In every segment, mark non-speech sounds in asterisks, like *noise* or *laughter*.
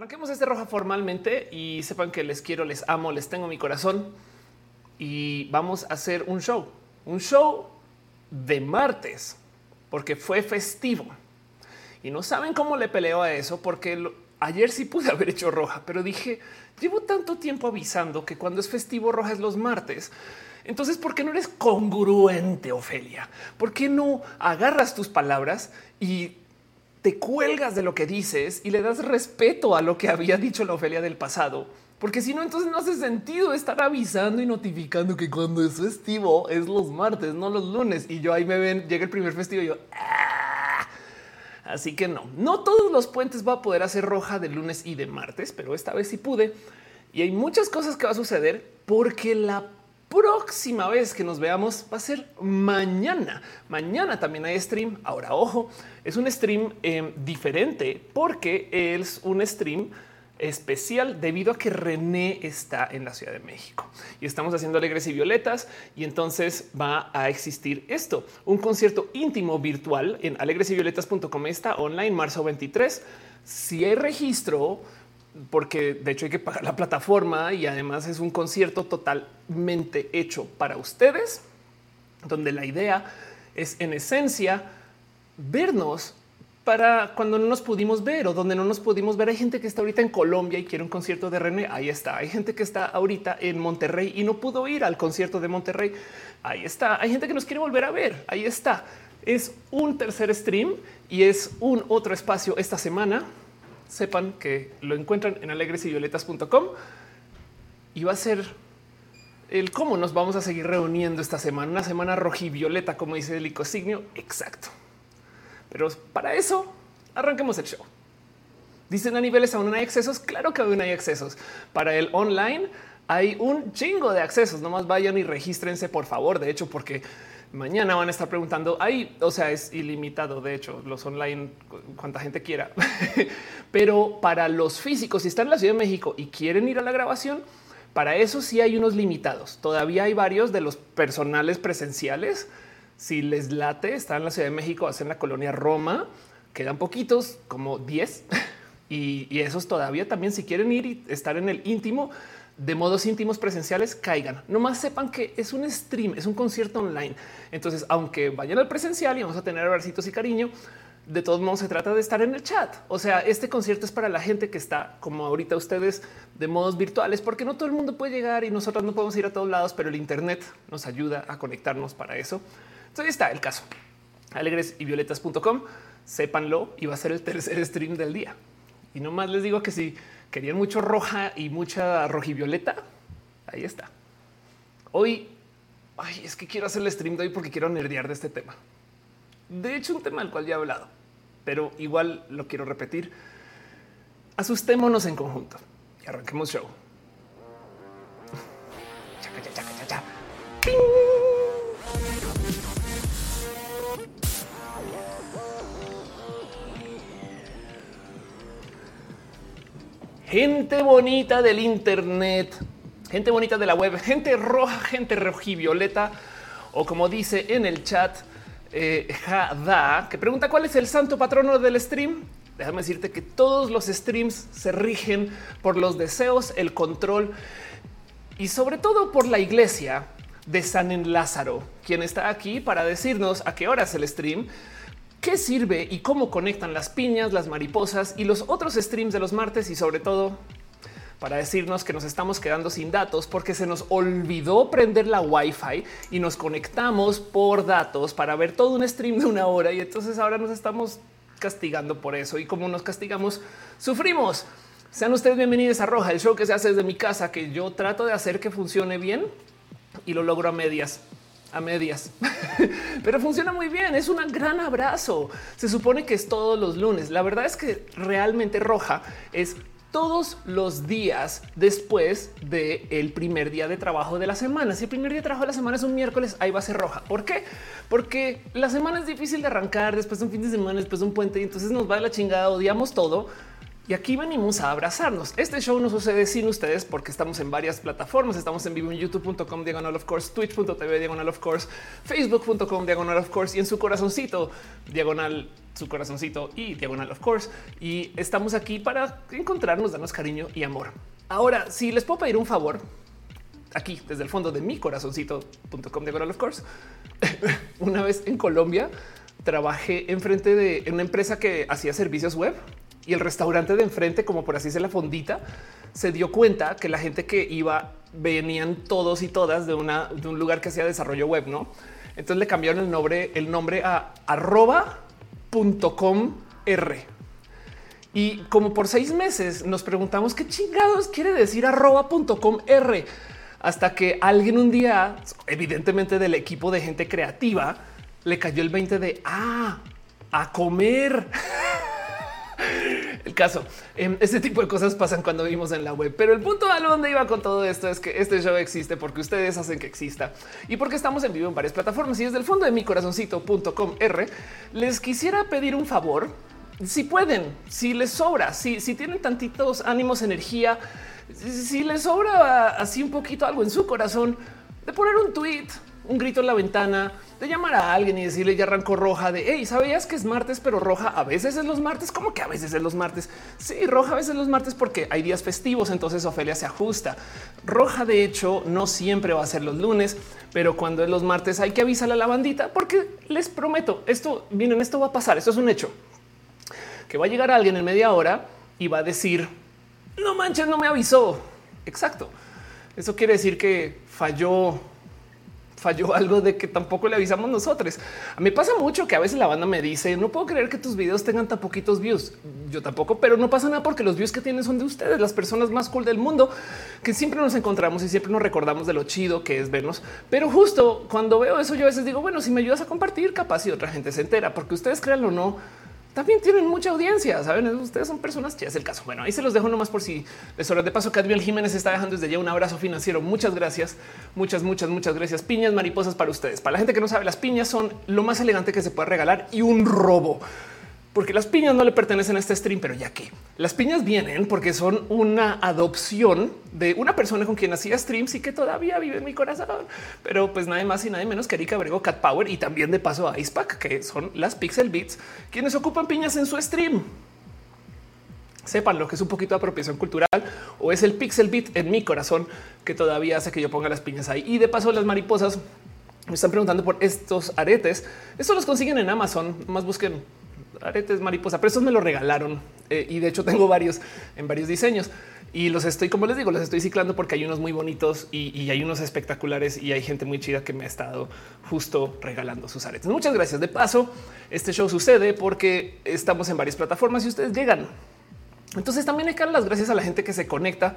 arranquemos este roja formalmente y sepan que les quiero, les amo, les tengo mi corazón y vamos a hacer un show, un show de martes, porque fue festivo. Y no saben cómo le peleo a eso, porque ayer sí pude *laughs* haber hecho roja, pero dije, llevo tanto tiempo avisando que cuando es festivo roja es los martes. Entonces, ¿por qué no eres congruente, Ofelia? ¿Por qué no agarras tus palabras y te cuelgas de lo que dices y le das respeto a lo que había dicho la Ofelia del pasado? Porque si no, entonces no hace sentido estar avisando y notificando que cuando es festivo es los martes, no los lunes. Y yo ahí me ven, llega el primer festivo y yo... Ah". Así que no, no todos los puentes va a poder hacer roja de lunes y de martes, pero esta vez sí pude. Y hay muchas cosas que va a suceder porque la próxima vez que nos veamos va a ser mañana. Mañana también hay stream. Ahora, ojo, es un stream em, diferente porque es un stream especial debido a que René está en la Ciudad de México y estamos haciendo alegres y violetas y entonces va a existir esto, un concierto íntimo virtual en alegresyvioletas.com está online marzo 23. Si hay registro, porque de hecho hay que pagar la plataforma y además es un concierto totalmente hecho para ustedes, donde la idea es en esencia vernos para cuando no nos pudimos ver o donde no nos pudimos ver. Hay gente que está ahorita en Colombia y quiere un concierto de René. Ahí está. Hay gente que está ahorita en Monterrey y no pudo ir al concierto de Monterrey. Ahí está. Hay gente que nos quiere volver a ver. Ahí está. Es un tercer stream y es un otro espacio esta semana sepan que lo encuentran en alegresyvioletas.com y va a ser el cómo nos vamos a seguir reuniendo esta semana, una semana rojivioleta, como dice el icosignio. Exacto. Pero para eso arranquemos el show. Dicen a niveles aún hay accesos. Claro que aún hay accesos para el online. Hay un chingo de accesos. Nomás vayan y regístrense, por favor. De hecho, porque Mañana van a estar preguntando ahí, o sea, es ilimitado. De hecho, los online, cuanta gente quiera, *laughs* pero para los físicos, si están en la Ciudad de México y quieren ir a la grabación, para eso sí hay unos limitados. Todavía hay varios de los personales presenciales. Si les late, están en la Ciudad de México, hacen la colonia Roma, quedan poquitos, como 10. *laughs* Y, y esos todavía también, si quieren ir y estar en el íntimo, de modos íntimos presenciales caigan. Nomás sepan que es un stream, es un concierto online. Entonces, aunque vayan al presencial y vamos a tener abracitos y cariño, de todos modos se trata de estar en el chat. O sea, este concierto es para la gente que está como ahorita ustedes de modos virtuales, porque no todo el mundo puede llegar y nosotros no podemos ir a todos lados, pero el Internet nos ayuda a conectarnos para eso. Entonces está el caso. Alegres y violetas.com, sépanlo y va a ser el tercer stream del día. Y nomás les digo que si querían mucho roja y mucha rojivioleta, ahí está. Hoy, ay, es que quiero hacer el stream de hoy porque quiero nerdear de este tema. De hecho, un tema del cual ya he hablado, pero igual lo quiero repetir. Asustémonos en conjunto y arranquemos show. *laughs* gente bonita del Internet, gente bonita de la web, gente roja, gente rojivioleta, o como dice en el chat, eh, Jada, que pregunta cuál es el santo patrono del stream. Déjame decirte que todos los streams se rigen por los deseos, el control y sobre todo por la iglesia de San Lázaro, quien está aquí para decirnos a qué hora es el stream, qué sirve y cómo conectan las piñas, las mariposas y los otros streams de los martes y sobre todo para decirnos que nos estamos quedando sin datos porque se nos olvidó prender la Wi-Fi y nos conectamos por datos para ver todo un stream de una hora y entonces ahora nos estamos castigando por eso y como nos castigamos, sufrimos. Sean ustedes bienvenidos a Roja, el show que se hace desde mi casa, que yo trato de hacer que funcione bien y lo logro a medias a medias, *laughs* pero funciona muy bien. Es un gran abrazo. Se supone que es todos los lunes. La verdad es que realmente roja es todos los días después del el primer día de trabajo de la semana. Si el primer día de trabajo de la semana es un miércoles, ahí va a ser roja. ¿Por qué? Porque la semana es difícil de arrancar después de un fin de semana, después de un puente y entonces nos va la chingada, odiamos todo. Y aquí venimos a abrazarnos. Este show no sucede sin ustedes porque estamos en varias plataformas. Estamos en vivo en youtube.com diagonal of course, twitch.tv diagonal of course, facebook.com diagonal of course y en su corazoncito diagonal su corazoncito y diagonal of course. Y estamos aquí para encontrarnos, darnos cariño y amor. Ahora, si les puedo pedir un favor, aquí desde el fondo de mi corazoncito.com diagonal of course, *laughs* una vez en Colombia trabajé enfrente de una empresa que hacía servicios web y el restaurante de enfrente, como por así decirlo, la fondita, se dio cuenta que la gente que iba venían todos y todas de, una, de un lugar que hacía desarrollo web, ¿no? Entonces le cambiaron el nombre, el nombre a arroba.com R. Y como por seis meses nos preguntamos qué chingados quiere decir arroba.com R. Hasta que alguien un día, evidentemente del equipo de gente creativa, le cayó el 20 de ah, a comer. *laughs* *laughs* el caso. Em, este tipo de cosas pasan cuando vivimos en la web, pero el punto a donde iba con todo esto es que este show existe porque ustedes hacen que exista y porque estamos en vivo en varias plataformas y desde el fondo de mi corazoncito.com R les quisiera pedir un favor. Si pueden, si les sobra, si, si tienen tantitos ánimos, energía, si les sobra así un poquito algo en su corazón, de poner un tweet, un grito en la ventana, de llamar a alguien y decirle ya arrancó roja de hey, sabías que es martes, pero roja a veces es los martes. como que a veces es los martes? Sí, roja a veces es los martes porque hay días festivos. Entonces Ofelia se ajusta. Roja, de hecho, no siempre va a ser los lunes, pero cuando es los martes hay que avisarle a la bandita porque les prometo esto. Miren, esto va a pasar. Esto es un hecho que va a llegar alguien en media hora y va a decir no manches, no me avisó. Exacto. Eso quiere decir que falló falló *laughs* algo de que tampoco le avisamos nosotros. A mí pasa mucho que a veces la banda me dice no puedo creer que tus videos tengan tan poquitos views. Yo tampoco, pero no pasa nada porque los views que tienen son de ustedes, las personas más cool del mundo que siempre nos encontramos y siempre nos recordamos de lo chido que es vernos. Pero justo cuando veo eso, yo a veces digo, bueno, si me ayudas a compartir, capaz y otra gente se entera, porque ustedes créanlo o no también tienen mucha audiencia. Saben, ustedes son personas que es el caso. Bueno, ahí se los dejo nomás por si les hora de paso. Cadmiel Jiménez está dejando desde ya un abrazo financiero. Muchas gracias, muchas, muchas, muchas gracias. Piñas mariposas para ustedes. Para la gente que no sabe, las piñas son lo más elegante que se puede regalar y un robo porque las piñas no le pertenecen a este stream, pero ya que las piñas vienen porque son una adopción de una persona con quien hacía streams y que todavía vive en mi corazón. Pero pues nada más y nada menos que Erika Brego, Cat Power y también de paso a Icepack, que son las Pixel Beats, quienes ocupan piñas en su stream. Sepan lo que es un poquito de apropiación cultural o es el Pixel Beat en mi corazón que todavía hace que yo ponga las piñas ahí. Y de paso las mariposas me están preguntando por estos aretes. Estos los consiguen en Amazon. Más busquen aretes mariposa, pero esos me lo regalaron eh, y de hecho tengo varios en varios diseños y los estoy, como les digo, los estoy ciclando porque hay unos muy bonitos y, hay unos espectaculares y hay gente muy chida que me ha estado justo regalando sus aretes. Muchas gracias. De paso, este show sucede porque estamos en varias plataformas y ustedes llegan. Entonces también hay que dar las gracias a la gente que se conecta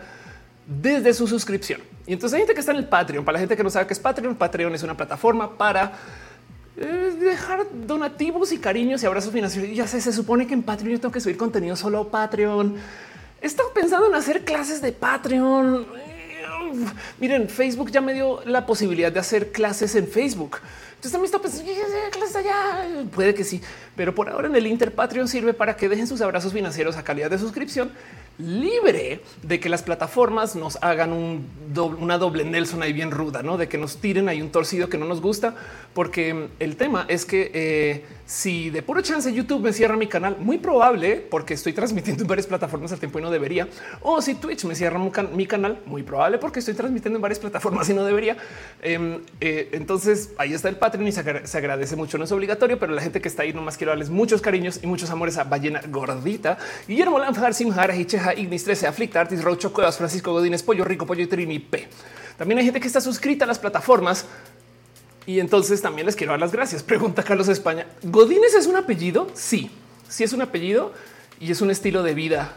desde su suscripción. Y entonces hay gente que está en el Patreon. Para la gente que no sabe qué es Patreon, Patreon es una plataforma para dejar donativos y cariños y abrazos financieros. Ya se supone que en Patreon yo tengo que subir contenido solo Patreon. He estado pensando en hacer clases de Patreon. Miren, Facebook ya me dio la posibilidad de hacer clases en Facebook. Entonces también está pensando clases allá. Puede que sí, pero por ahora en el Inter Patreon sirve para que dejen sus abrazos financieros a calidad de suscripción libre de que las plataformas nos hagan una doble Nelson ahí bien ruda, no de que nos tiren ahí un torcido que no nos gusta, porque el tema es que eh, si de puro chance YouTube me cierra mi canal, muy probable porque estoy transmitiendo en varias plataformas al tiempo y no debería, o si Twitch me cierra mi canal, muy probable porque estoy transmitiendo en varias plataformas y no debería. Em, eh, entonces ahí está el Patreon y se, agradece mucho. No es obligatorio, pero la gente que está ahí nomás quiero darles muchos cariños y muchos amores a Ballena Gordita, Guillermo Lanfar, Simhara, Ignis 13, Aflicta, Artis, Rocho, Cuevas, Francisco Godínez, Pollo Rico, Pollo y Trini P. También hay gente que está suscrita a las plataformas y entonces también les quiero dar las gracias. Pregunta Carlos España. ¿Godínez es un apellido? Sí, sí es un apellido y es un estilo de vida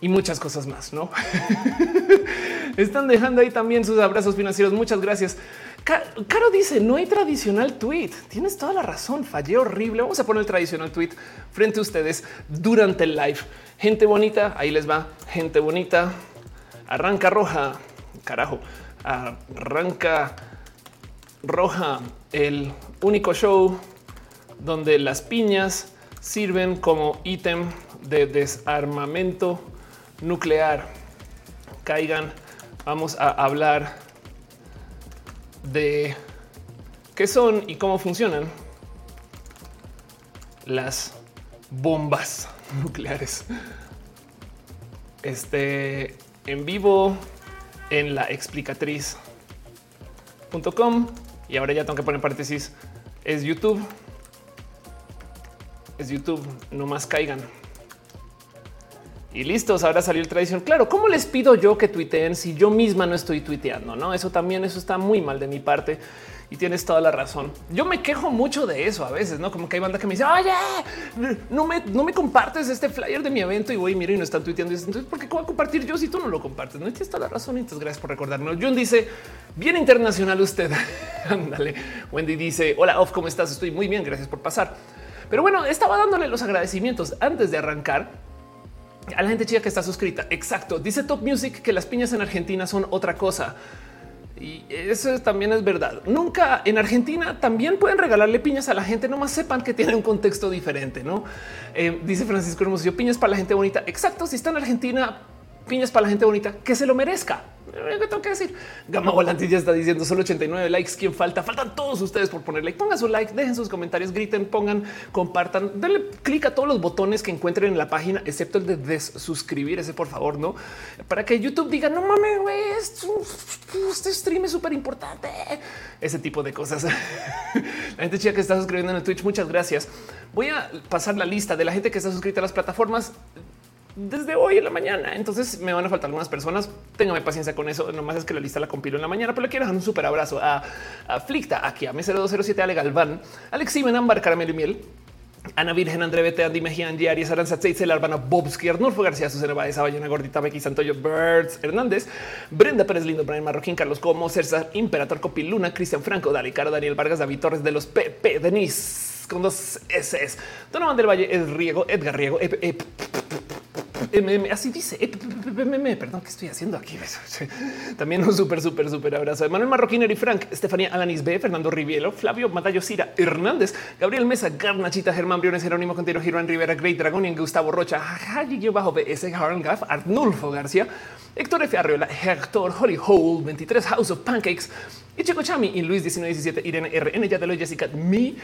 y muchas cosas más, ¿no? *laughs* Están dejando ahí también sus abrazos financieros. Muchas gracias. Caro dice, no hay tradicional tweet. Tienes toda la razón, fallé horrible. Vamos a poner el tradicional tweet frente a ustedes durante el live. Gente bonita, ahí les va. Gente bonita. Arranca roja. Carajo. Arranca Roja, el único show donde las piñas sirven como ítem de desarmamento nuclear. Caigan, vamos a hablar de qué son y cómo funcionan las bombas *laughs* nucleares. Este en vivo en la explicatriz.com y ahora ya tengo que poner paréntesis. Es YouTube. Es YouTube. No más caigan. Y listos, ahora salió el tradición. Claro, ¿cómo les pido yo que tuiteen si yo misma no estoy tuiteando? No, eso también, eso está muy mal de mi parte y tienes toda la razón. Yo me quejo mucho de eso a veces, no como que hay banda que me dice, oye, no me, no me compartes este flyer de mi evento y voy, mira, y no están tuiteando. Entonces, ¿por qué voy a compartir yo si tú no lo compartes? No tienes toda la razón. Entonces, gracias por recordarnos. John dice, bien internacional usted. *laughs* Ándale. Wendy dice, hola, Off, ¿cómo estás? Estoy muy bien. Gracias por pasar. Pero bueno, estaba dándole los agradecimientos antes de arrancar a la gente chica que está suscrita. Exacto. Dice Top Music que las piñas en Argentina son otra cosa. Y eso también es verdad. Nunca en Argentina también pueden regalarle piñas a la gente. No más sepan que tiene un contexto diferente. No eh, dice Francisco Hermosillo piñas para la gente bonita. Exacto. Si está en Argentina, piñas para la gente bonita que se lo merezca. ¿Qué tengo que decir? Gama Volante ya está diciendo solo 89 likes. ¿Quién falta? Faltan todos ustedes por poner like. Pongan su like, dejen sus comentarios, griten, pongan, compartan, denle clic a todos los botones que encuentren en la página, excepto el de desuscribir ese, por favor, no para que YouTube diga no mames, güey, este stream es súper importante. Ese tipo de cosas. *laughs* la gente chica que está suscribiendo en el Twitch, muchas gracias. Voy a pasar la lista de la gente que está suscrita a las plataformas desde hoy en la mañana. Entonces me van a faltar algunas personas. Téngame paciencia con eso. Nomás es que la lista la compilo en la mañana, pero le quiero dar un súper abrazo a, a Flicta, aquí a M0207, Ale Galván, Alex Simen, Ámbar, Caramelo y Miel. Ana Virgen, André Bete, Andy Mejía, Angie Arias, Aranza Tzeitzel, Arbana Bobski, Arnulfo García, Susana Baeza, Bayona Gordita, Becky Santoyo, Birds, Hernández, Brenda Pérez Lindo, Brian Marroquín, Carlos Como, César, Imperator Copiluna, Cristian Franco, Dali Caro, Daniel Vargas, David Torres de los PP, Denis con dos S. Donovan del Valle, Ed Riego, Edgar Riego, así dice, perdón, ¿qué estoy haciendo aquí? *laughs* También un súper, súper, súper abrazo Manuel Marroquín, y Frank, Estefanía Alanis B, Fernando Rivielo, Flavio Matayo Cira, Hernández, Gabriel Mesa, Garnachita, Germán Briones, Jerónimo Contero, Girón Rivera, Great Dragon y Gustavo Rocha, Haji bajo BS, Haran Gaff, Arnulfo García, Héctor F. Arriola, Héctor Holly Hole, 23 House of Pancakes, y Chico Chami y Luis 1917, Irene RN, Yatelo, Jessica, Mi,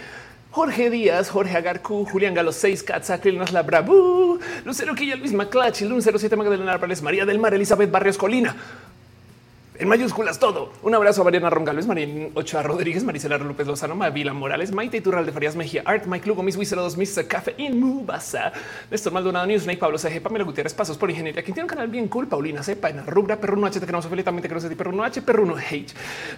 Jorge Díaz, Jorge Agarcu, Julián Galo 6, Katzakil, la Brabu, Lucero Quilla, Luis Maclach, Lun 07 Magdalena Álvarez, María del Mar, Elizabeth Barrios Colina en mayúsculas todo. Un abrazo a Mariana Rongalves, Marín Ochoa Rodríguez, Marisela López Lozano, Mavila Morales, Maite Iturral de Farías Mejía, Art, Mike Lugo, Miss Wizard 2, Miss Café, In Mubasa, Néstor Maldonado, Newsnake, Pablo C. Pamela Gutiérrez, Pasos por Ingeniería, quien tiene un canal bien cool, Paulina Cepa, en Rubra, Perruno H, te queremos felizmente que no se Perruno H, Perruno H,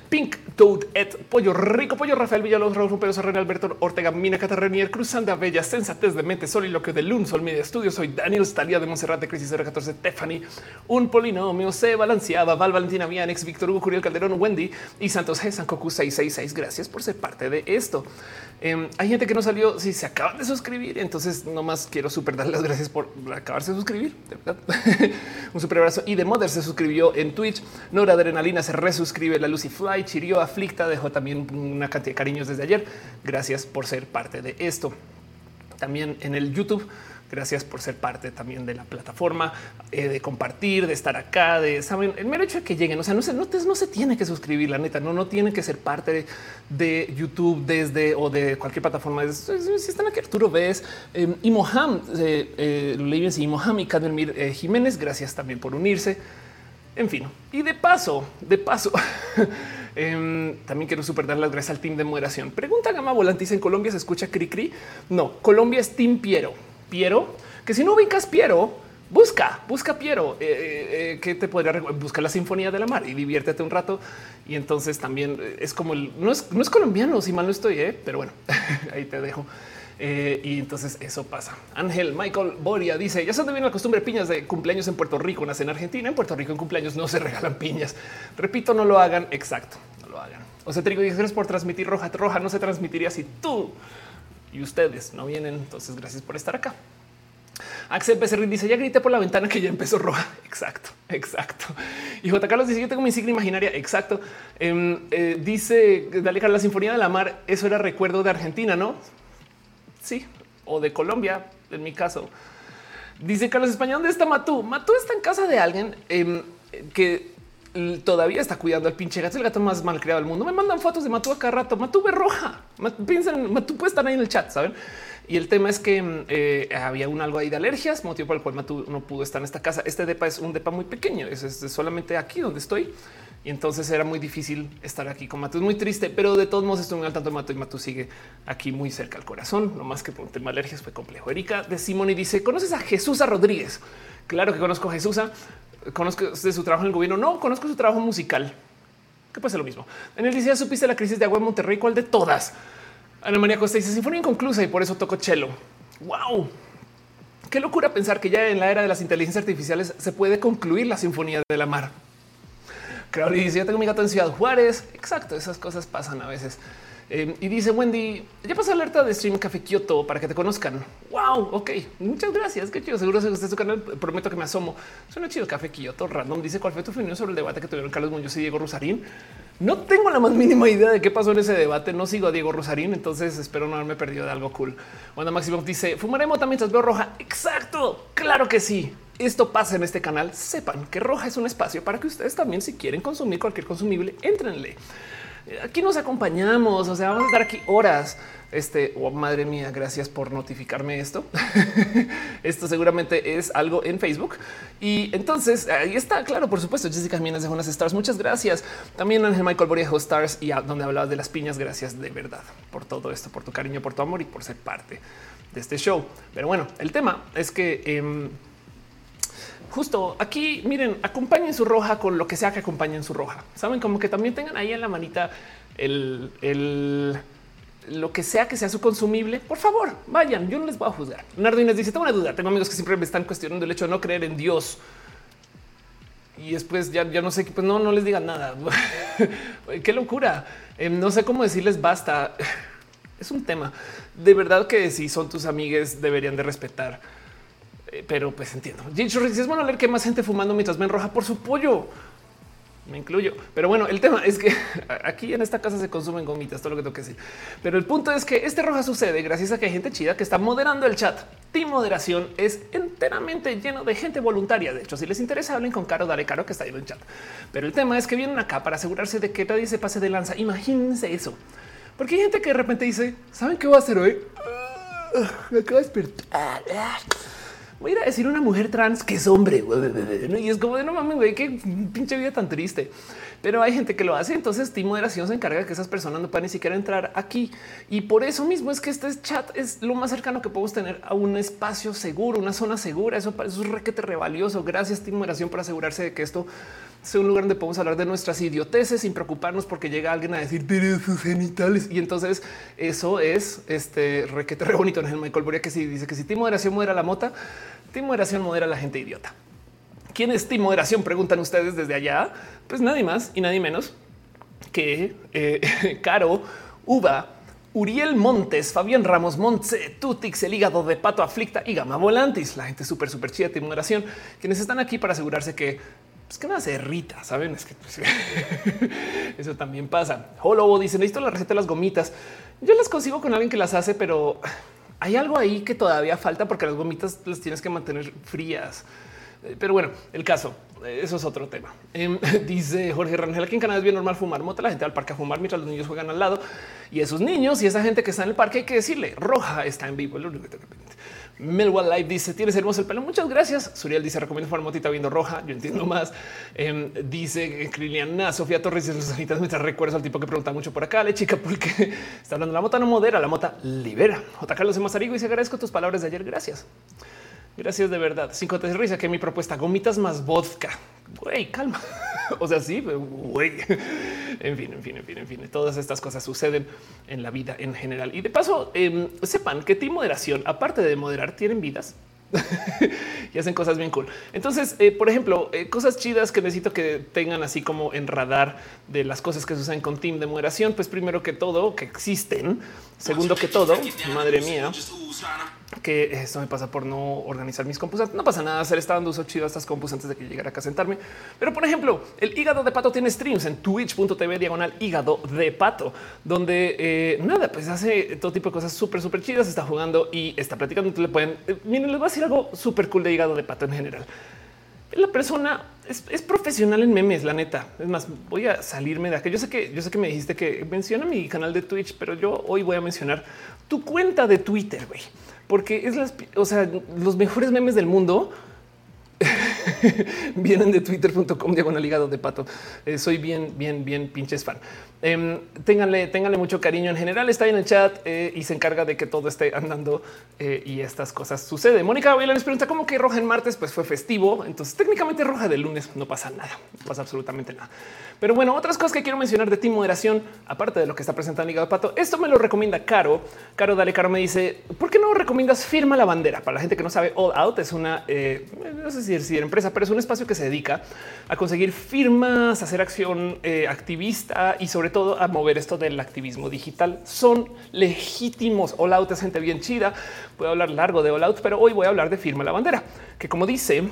Pink, Toad, Ed, Pollo Rico, Pollo Rafael Villalobos, Raúl Pedro René Alberto Ortega, Mina Catarrenier, Cruzanda Bella, Sensatez de Mente, que de Lun, Sol Media Estudio, soy Daniel Stalia de Monserrat de Crisis 014, Stephanie, un polinomio, se balanceaba, Val Valentina Víctor Hugo Curiel Calderón, Wendy y Santos G. Sankoku 666. Gracias por ser parte de esto. Em, hay gente que no salió si se acaban de suscribir. Entonces, nomás quiero súper dar las gracias por acabarse de suscribir. De verdad. *laughs* Un super abrazo. Y de Mother se suscribió en Twitch. Nora Adrenalina se resuscribe. La Lucy Fly Chirio Aflicta dejó también una cantidad de cariños desde ayer. Gracias por ser parte de esto. También en el YouTube Gracias por ser parte también de la plataforma, eh, de compartir, de estar acá, de saben el mero hecho de que lleguen. O sea, no se, no, no se tiene que suscribir, la neta, no, no tiene que ser parte de, YouTube desde o de cualquier plataforma. si están aquí, Arturo Ves eh, y Moham, eh, eh y Moham y Cademir eh, Jiménez, gracias también por unirse. En fin, y de paso, de paso. *laughs* Em, también quiero super dar las gracias al team de moderación. Pregunta Gama Volantis en Colombia se escucha cri cri. No, Colombia es Team Piero. Piero, que si no ubicas Piero, busca, busca Piero, eh, eh, eh, que te podría buscar la Sinfonía de la Mar y diviértete un rato. Y entonces también es como el no es, no es colombiano, si mal no estoy, pero bueno, *laughs* ahí te dejo. y entonces eso pasa. Ángel Michael Boria dice: Ya se bien la costumbre piñas de cumpleaños en Puerto Rico, nace en Argentina. En Puerto Rico en cumpleaños no se regalan piñas. Repito, no lo hagan. Exacto, no lo hagan. O sea, te digo, gracias por transmitir roja. Roja no se transmitiría si tú y ustedes no vienen. Entonces, gracias por estar acá. Axel Becerril dice: Ya grité por la ventana que ya empezó roja. *laughs* Exacto, exacto. Y J. Carlos dice: Yo tengo mi imaginaria. Exacto. Em, eh, dice Dale la Sinfonía de la Mar. Eso era recuerdo de Argentina, no? Sí, o de Colombia, en mi caso. Dice Carlos España, ¿dónde está Matú? Matú está en casa de alguien em, que todavía está cuidando al pinche gato, el gato más mal creado del mundo. Me mandan fotos de Matú a cada rato. Matú ve roja. Piensan, Matú puede estar ahí en el chat, ¿saben? Y el tema es que mm, eh, había un algo ahí de alergias, motivo por el cual Matú no pudo estar en esta casa. Este depa es un depa muy pequeño, es, solamente aquí donde estoy. Y entonces era muy difícil estar aquí con Matú. Es muy triste, pero de todos modos muy al tanto de Matú y Matú sigue aquí muy cerca al corazón. No más que por un tema de alergias fue complejo. Erika de Simón y dice: ¿Conoces a Jesús Rodríguez? Claro que conozco a Jesús. Conozco de su trabajo en el gobierno. No conozco su trabajo musical, que puede ser lo mismo. En el dice: supiste la crisis de agua en Monterrey. ¿Cuál de todas? Ana María Costa dice sinfonía inconclusa y por eso toco cello. Wow. Qué locura pensar que ya en la era de las inteligencias artificiales se puede concluir la sinfonía de la mar. Crowley dice: Yo tengo mi gato en Ciudad Juárez. Exacto, esas cosas pasan a veces. Eh, y dice Wendy, ya pasó alerta de stream Café Kyoto para que te conozcan. Wow, ok, muchas gracias. Qué chido. Seguro se gusta su canal. Prometo que me asomo. Suena chido Café Kyoto. Random dice cuál fue tu opinión sobre el debate que tuvieron Carlos Muñoz y Diego Rosarín. No tengo la más mínima idea de qué pasó en ese debate. No sigo a Diego Rosarín, entonces espero no haberme perdido de algo cool. Wanda Máximo dice fumaremos también mientras veo roja. Exacto. Claro que sí. Esto pasa en este canal. Sepan que roja es un espacio para que ustedes también, si quieren consumir cualquier consumible, entrenle aquí nos acompañamos, o sea, vamos a estar aquí horas. Este, oh, madre mía, gracias por notificarme esto. *laughs* esto seguramente es algo en Facebook. Y entonces ahí está, claro, por supuesto, Jessica Jiménez de unas stars. Muchas gracias. También Ángel Michael Boriejo Stars y donde hablabas de las piñas. Gracias de verdad por todo esto, por tu cariño, por tu amor y por ser parte de este show. Pero bueno, el tema es que em, justo aquí, miren, acompañen su roja con lo que sea que acompañen su roja. Saben como que también tengan ahí en la manita el, lo que sea que sea su consumible. Por favor, vayan. Yo no les voy a juzgar. Nardines dice: Tengo una duda. Tengo amigos que siempre me están cuestionando el hecho de no creer en Dios. Y después ya, ya no sé, pues no, no les digan nada. *laughs* Qué locura. Eh, no sé cómo decirles basta. Es un tema de verdad que si son tus amigues deberían de respetar pero pues entiendo. es bueno leer que más gente fumando mientras ven roja por su pollo. Me incluyo. Pero bueno, el tema es que *laughs* aquí en esta casa se consumen gomitas, todo lo que tengo que decir. Pero el punto es que este roja sucede gracias a que hay gente chida que está moderando el chat. Team Moderación es enteramente lleno de gente voluntaria. De hecho, si les interesa, hablen con Caro, dale Caro que está ahí en el chat. Pero el tema es que vienen acá para asegurarse de que nadie se pase de lanza. Imagínense eso. Porque hay gente que de repente dice, ¿saben qué voy a hacer hoy? Ah, me acabo de despertar voy a ir a decir una mujer trans que es hombre. Y es como de no mames, güey, qué pinche vida tan triste. Pero hay gente que lo hace. Entonces, Team Moderación se encarga de que esas personas no puedan ni siquiera entrar aquí. Y por eso mismo es que este chat es lo más cercano que podemos tener a un espacio seguro, una zona segura. Eso, eso es requete revalioso. Gracias, Team Moderación, por asegurarse de que esto sea un lugar donde podemos hablar de nuestras idioteces sin preocuparnos porque llega alguien a decir pero sus genitales. Y entonces eso es este requete re bonito en el Michael Boria que sí dice que si Team Moderación modera la mota, Team Moderación modera a la gente idiota. ¿Quién es Team Moderación? Preguntan ustedes desde allá. Pues nadie más y nadie menos que eh, *laughs* Caro, Uva, Uriel Montes, Fabián Ramos Montse, Tutix, el hígado de pato aflicta y Gama Volantis, la gente súper, súper chida de moderación, quienes están aquí para asegurarse que pues que nada se irrita, saben? Es que pues, *laughs* eso también pasa. Holobo dice: Necesito la receta de las gomitas. Yo las consigo con alguien que las hace, pero hay algo ahí que todavía falta porque las gomitas las tienes que mantener frías. Eh, pero bueno, el caso, eh, eso es otro tema. Em, *laughs* dice Jorge Rangel, aquí en Canadá es bien normal fumar mota, la gente al parque a fumar mientras los niños juegan al lado. Y esos niños y esa gente que está en el parque hay que decirle, roja está en vivo. Melwell Live dice: Tienes hermoso el pelo. Muchas gracias. Suriel dice: Recomiendo fumar motita viendo roja. Yo entiendo *laughs* más. Eh, dice Liliana Sofía Torres y sus ojitas mientras recuerdo al tipo que pregunta mucho por acá. Le chica, porque está hablando la mota no modera, la mota libera. J. Carlos de Mazarigo y agradezco tus palabras de ayer. Gracias. Gracias de verdad. Cinco te risa que mi propuesta gomitas más vodka. Güey, calma. *laughs* o sea, sí, güey. en fin, en fin, en fin, en fin. Todas estas cosas suceden en la vida en general. Y de paso, em, sepan que ti moderación, aparte de moderar, tienen vidas. *laughs* y hacen cosas bien cool. Entonces, eh, por ejemplo, eh, cosas chidas que necesito que tengan así como en radar de las cosas que usan con team de moderación. Pues primero que todo, que existen. Segundo que todo, madre mía, que esto me pasa por no organizar mis compus. No pasa nada, se le está dando uso chido a estas compus antes de que llegara acá a sentarme. Pero por ejemplo, el hígado de pato tiene streams en twitch.tv diagonal hígado de pato, donde eh, nada, pues hace todo tipo de cosas súper, súper chidas. Está jugando y está platicando. Entonces le pueden, eh, miren, les voy a decir algo súper cool de hígado de pato en general. La persona es, es, profesional en memes, la neta. Es más, voy a salirme de acá. Yo sé que yo sé que me dijiste que menciona mi canal de Twitch, pero yo hoy voy a mencionar tu cuenta de Twitter, güey porque es las, o sea, los mejores memes del mundo *laughs* vienen de twitter.com diagonal ligado de pato. Eh, soy bien, bien, bien pinches fan. Eh, ténganle, ténganle mucho cariño. En general está en el chat eh, y se encarga de que todo esté andando eh, y estas cosas suceden. Mónica Baila les pregunta cómo que roja en martes, pues fue festivo. Entonces técnicamente roja de lunes no pasa nada, no pasa absolutamente nada. Pero bueno, otras cosas que quiero mencionar de ti moderación, aparte de lo que está presentando Ligado Pato, esto me lo recomienda Caro. Caro, dale, Caro me dice, ¿por qué no recomiendas firma la bandera? Para la gente que no sabe, All Out es una, eh, no sé si decir empresa, pero es un espacio que se dedica a conseguir firmas, hacer acción eh, activista y sobre todo a mover esto del activismo digital. Son legítimos. All Out es gente bien chida. Puedo hablar largo de All Out, pero hoy voy a hablar de firma la bandera, que como dice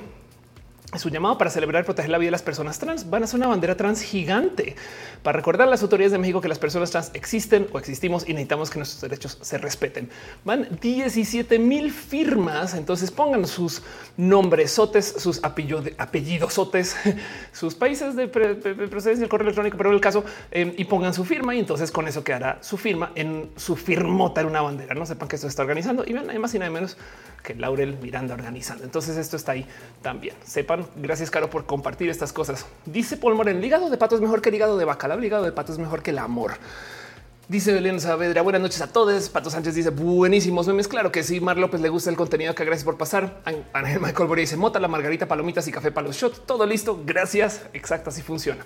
es un llamado para celebrar y proteger la vida de las personas trans. Van a ser una bandera trans gigante para recordar a las autoridades de México que las personas trans existen o existimos y necesitamos que nuestros derechos se respeten. Van 17 mil firmas. Entonces pongan sus nombres, sotes, sus apellidos, sotes, *laughs* sus países de procedencia, el correo electrónico, pero en el caso eh, y pongan su firma. Y entonces con eso quedará su firma en su firmota en una bandera. No sepan que esto está organizando y ven, hay más y nada menos que Laurel Miranda organizando. Entonces esto está ahí también. Sepan, gracias Caro por compartir estas cosas. Dice Paul Moren, hígado de pato es mejor que el hígado de bacalao, el hígado de pato es mejor que el amor. Dice Belén Saavedra, buenas noches a todos. Pato Sánchez dice buenísimos memes. Claro que sí. Mar López le gusta el contenido. Que gracias por pasar. Ángel Michael Boria dice mota, la margarita, palomitas y café para los shots. Todo listo. Gracias. Exacto. Así funciona.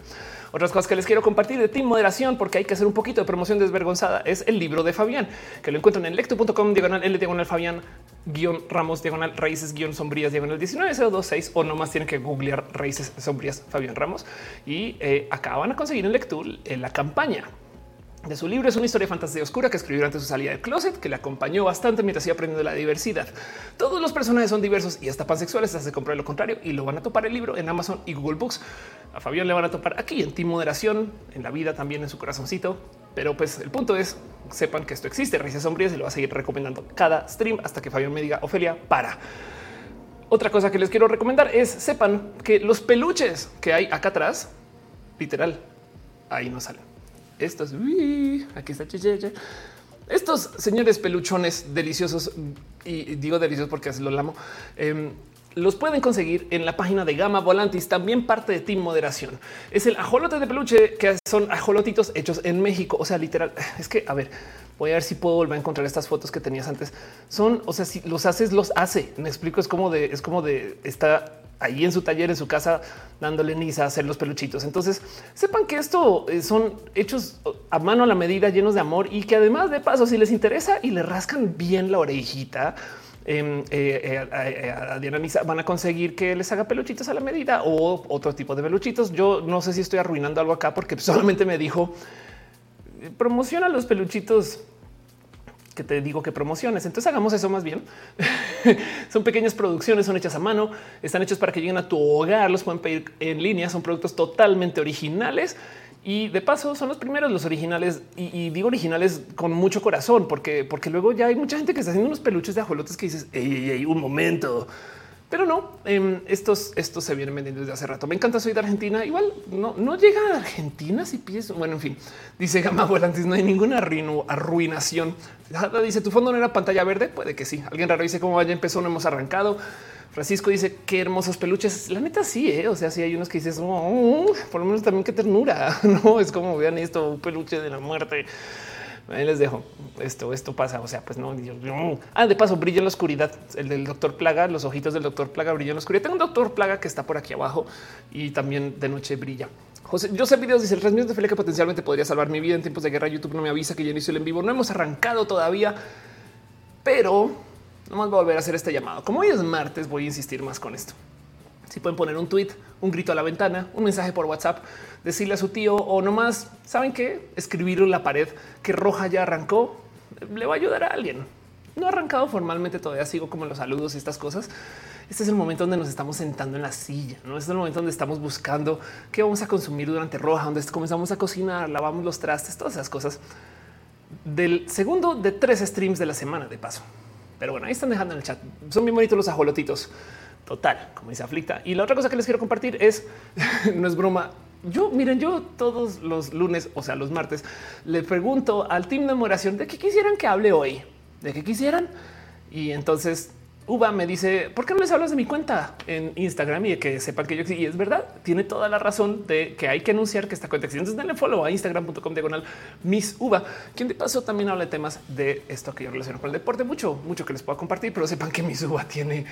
Otras cosas que les quiero compartir de Team Moderación, porque hay que hacer un poquito de promoción desvergonzada, es el libro de Fabián, que lo encuentran en lecto.com diagonal L diagonal Fabián guion Ramos diagonal raíces guion sombrías diagonal 19026 o nomás tienen que googlear raíces sombrías Fabián Ramos y eh, acá van a conseguir en lectura en la campaña de su libro. Es una historia fantasía oscura que escribió de su salida del closet, que le acompañó bastante mientras iba aprendiendo la diversidad. Todos los personajes son diversos y hasta pansexuales. Se hace comprar lo contrario y lo van a topar el libro en Amazon y Google Books. A Fabián le van a topar aquí en Team Moderación, en la vida también en su corazoncito. Pero pues el punto es sepan que esto existe, Raíces Sombrías y lo va a seguir recomendando cada stream hasta que Fabián me diga Ofelia para. Otra cosa que les quiero recomendar es sepan que los peluches que hay acá atrás, literal, ahí no salen estos, aquí está estos señores peluchones deliciosos y digo deliciosos porque así lo amo. Eh, los pueden conseguir en la página de Gama Volantis, también parte de Team Moderación. Es el ajolote de peluche que son ajolotitos hechos en México. O sea, literal, es que a ver, voy a ver si puedo volver a encontrar estas fotos que tenías antes. Son, o sea, si los haces, los hace. Me explico, es como de, es como de está ahí en su taller, en su casa, dándole nisa a hacer los peluchitos. Entonces sepan que esto eh, son hechos a mano a la medida, llenos de amor y que además de paso, si les interesa y le rascan bien la orejita, eh, eh, a Diana Nisa van a conseguir que les haga peluchitos a la medida o otro tipo de peluchitos. Yo no sé si estoy arruinando algo acá porque *laughs* solamente me dijo promociona los peluchitos que te digo que promociones. Entonces hagamos eso más bien. *laughs* son pequeñas producciones, son hechas a mano, están hechos para que lleguen a tu hogar, los pueden pedir en línea, son productos totalmente originales. Y de paso son los primeros, los originales, y, digo originales con mucho corazón, porque, porque luego ya hay mucha gente que está haciendo unos peluches de ajolotes que dices, ey, un momento, pero no, eh, estos, estos se vienen vendiendo desde hace rato. Me encanta, soy de Argentina. Igual no, no llega a Argentina si pides. Bueno, en fin, dice Gama Volantis, no hay ninguna arruinación. Dice tu fondo no era pantalla verde. Puede que sí. Alguien raro dice cómo vaya empezó, no hemos arrancado. Francisco dice qué hermosos peluches. La neta sí, ¿eh? o sea, sí hay unos que dices, oh, por lo menos también qué ternura. *laughs* No es como vean esto, un peluche de la muerte. Ahí les dejo esto, esto pasa. O sea, pues no. Ah, de paso, brilla en la oscuridad. El del doctor Plaga, los ojitos del doctor Plaga brillan en la oscuridad. Tengo un doctor Plaga que está por aquí abajo y también de noche brilla. José, yo sé videos, dice el transmisión de Felipe que potencialmente podría salvar mi vida en tiempos de guerra. YouTube no me avisa que ya inició el en vivo. No hemos arrancado todavía, pero no más volver a hacer este llamado. Como hoy es martes, voy a insistir más con esto. Si pueden poner un tweet, un grito a la ventana, un mensaje por WhatsApp, decirle a su tío o nomás, ¿saben qué? Escribir en la pared que roja ya arrancó, le va a ayudar a alguien. no ha arrancado formalmente, todavía sigo como los saludos y estas cosas. Este es el momento donde nos estamos sentando en la silla, no este es el momento donde estamos buscando qué vamos a consumir durante roja, donde comenzamos a cocinar, lavamos los trastes, todas esas cosas del segundo de tres streams de la semana de paso. Pero bueno, ahí están dejando en el chat. Son bien bonitos los ajolotitos. Total, como dice Aflicta. Y la otra cosa que les quiero compartir es, *laughs* no es broma, yo, miren, yo todos los lunes, o sea, los martes, le pregunto al team de moderación de qué quisieran que hable hoy, de qué quisieran. Y entonces Uva me dice, ¿por qué no les hablas de mi cuenta en Instagram y de que sepan que yo? Y es verdad, tiene toda la razón de que hay que anunciar que esta cuenta existe. Entonces denle follow a instagram.com diagonal Miss Uva, quien de paso también habla de temas de esto que yo relaciono con el deporte. Mucho, mucho que les pueda compartir, pero sepan que Miss Uva tiene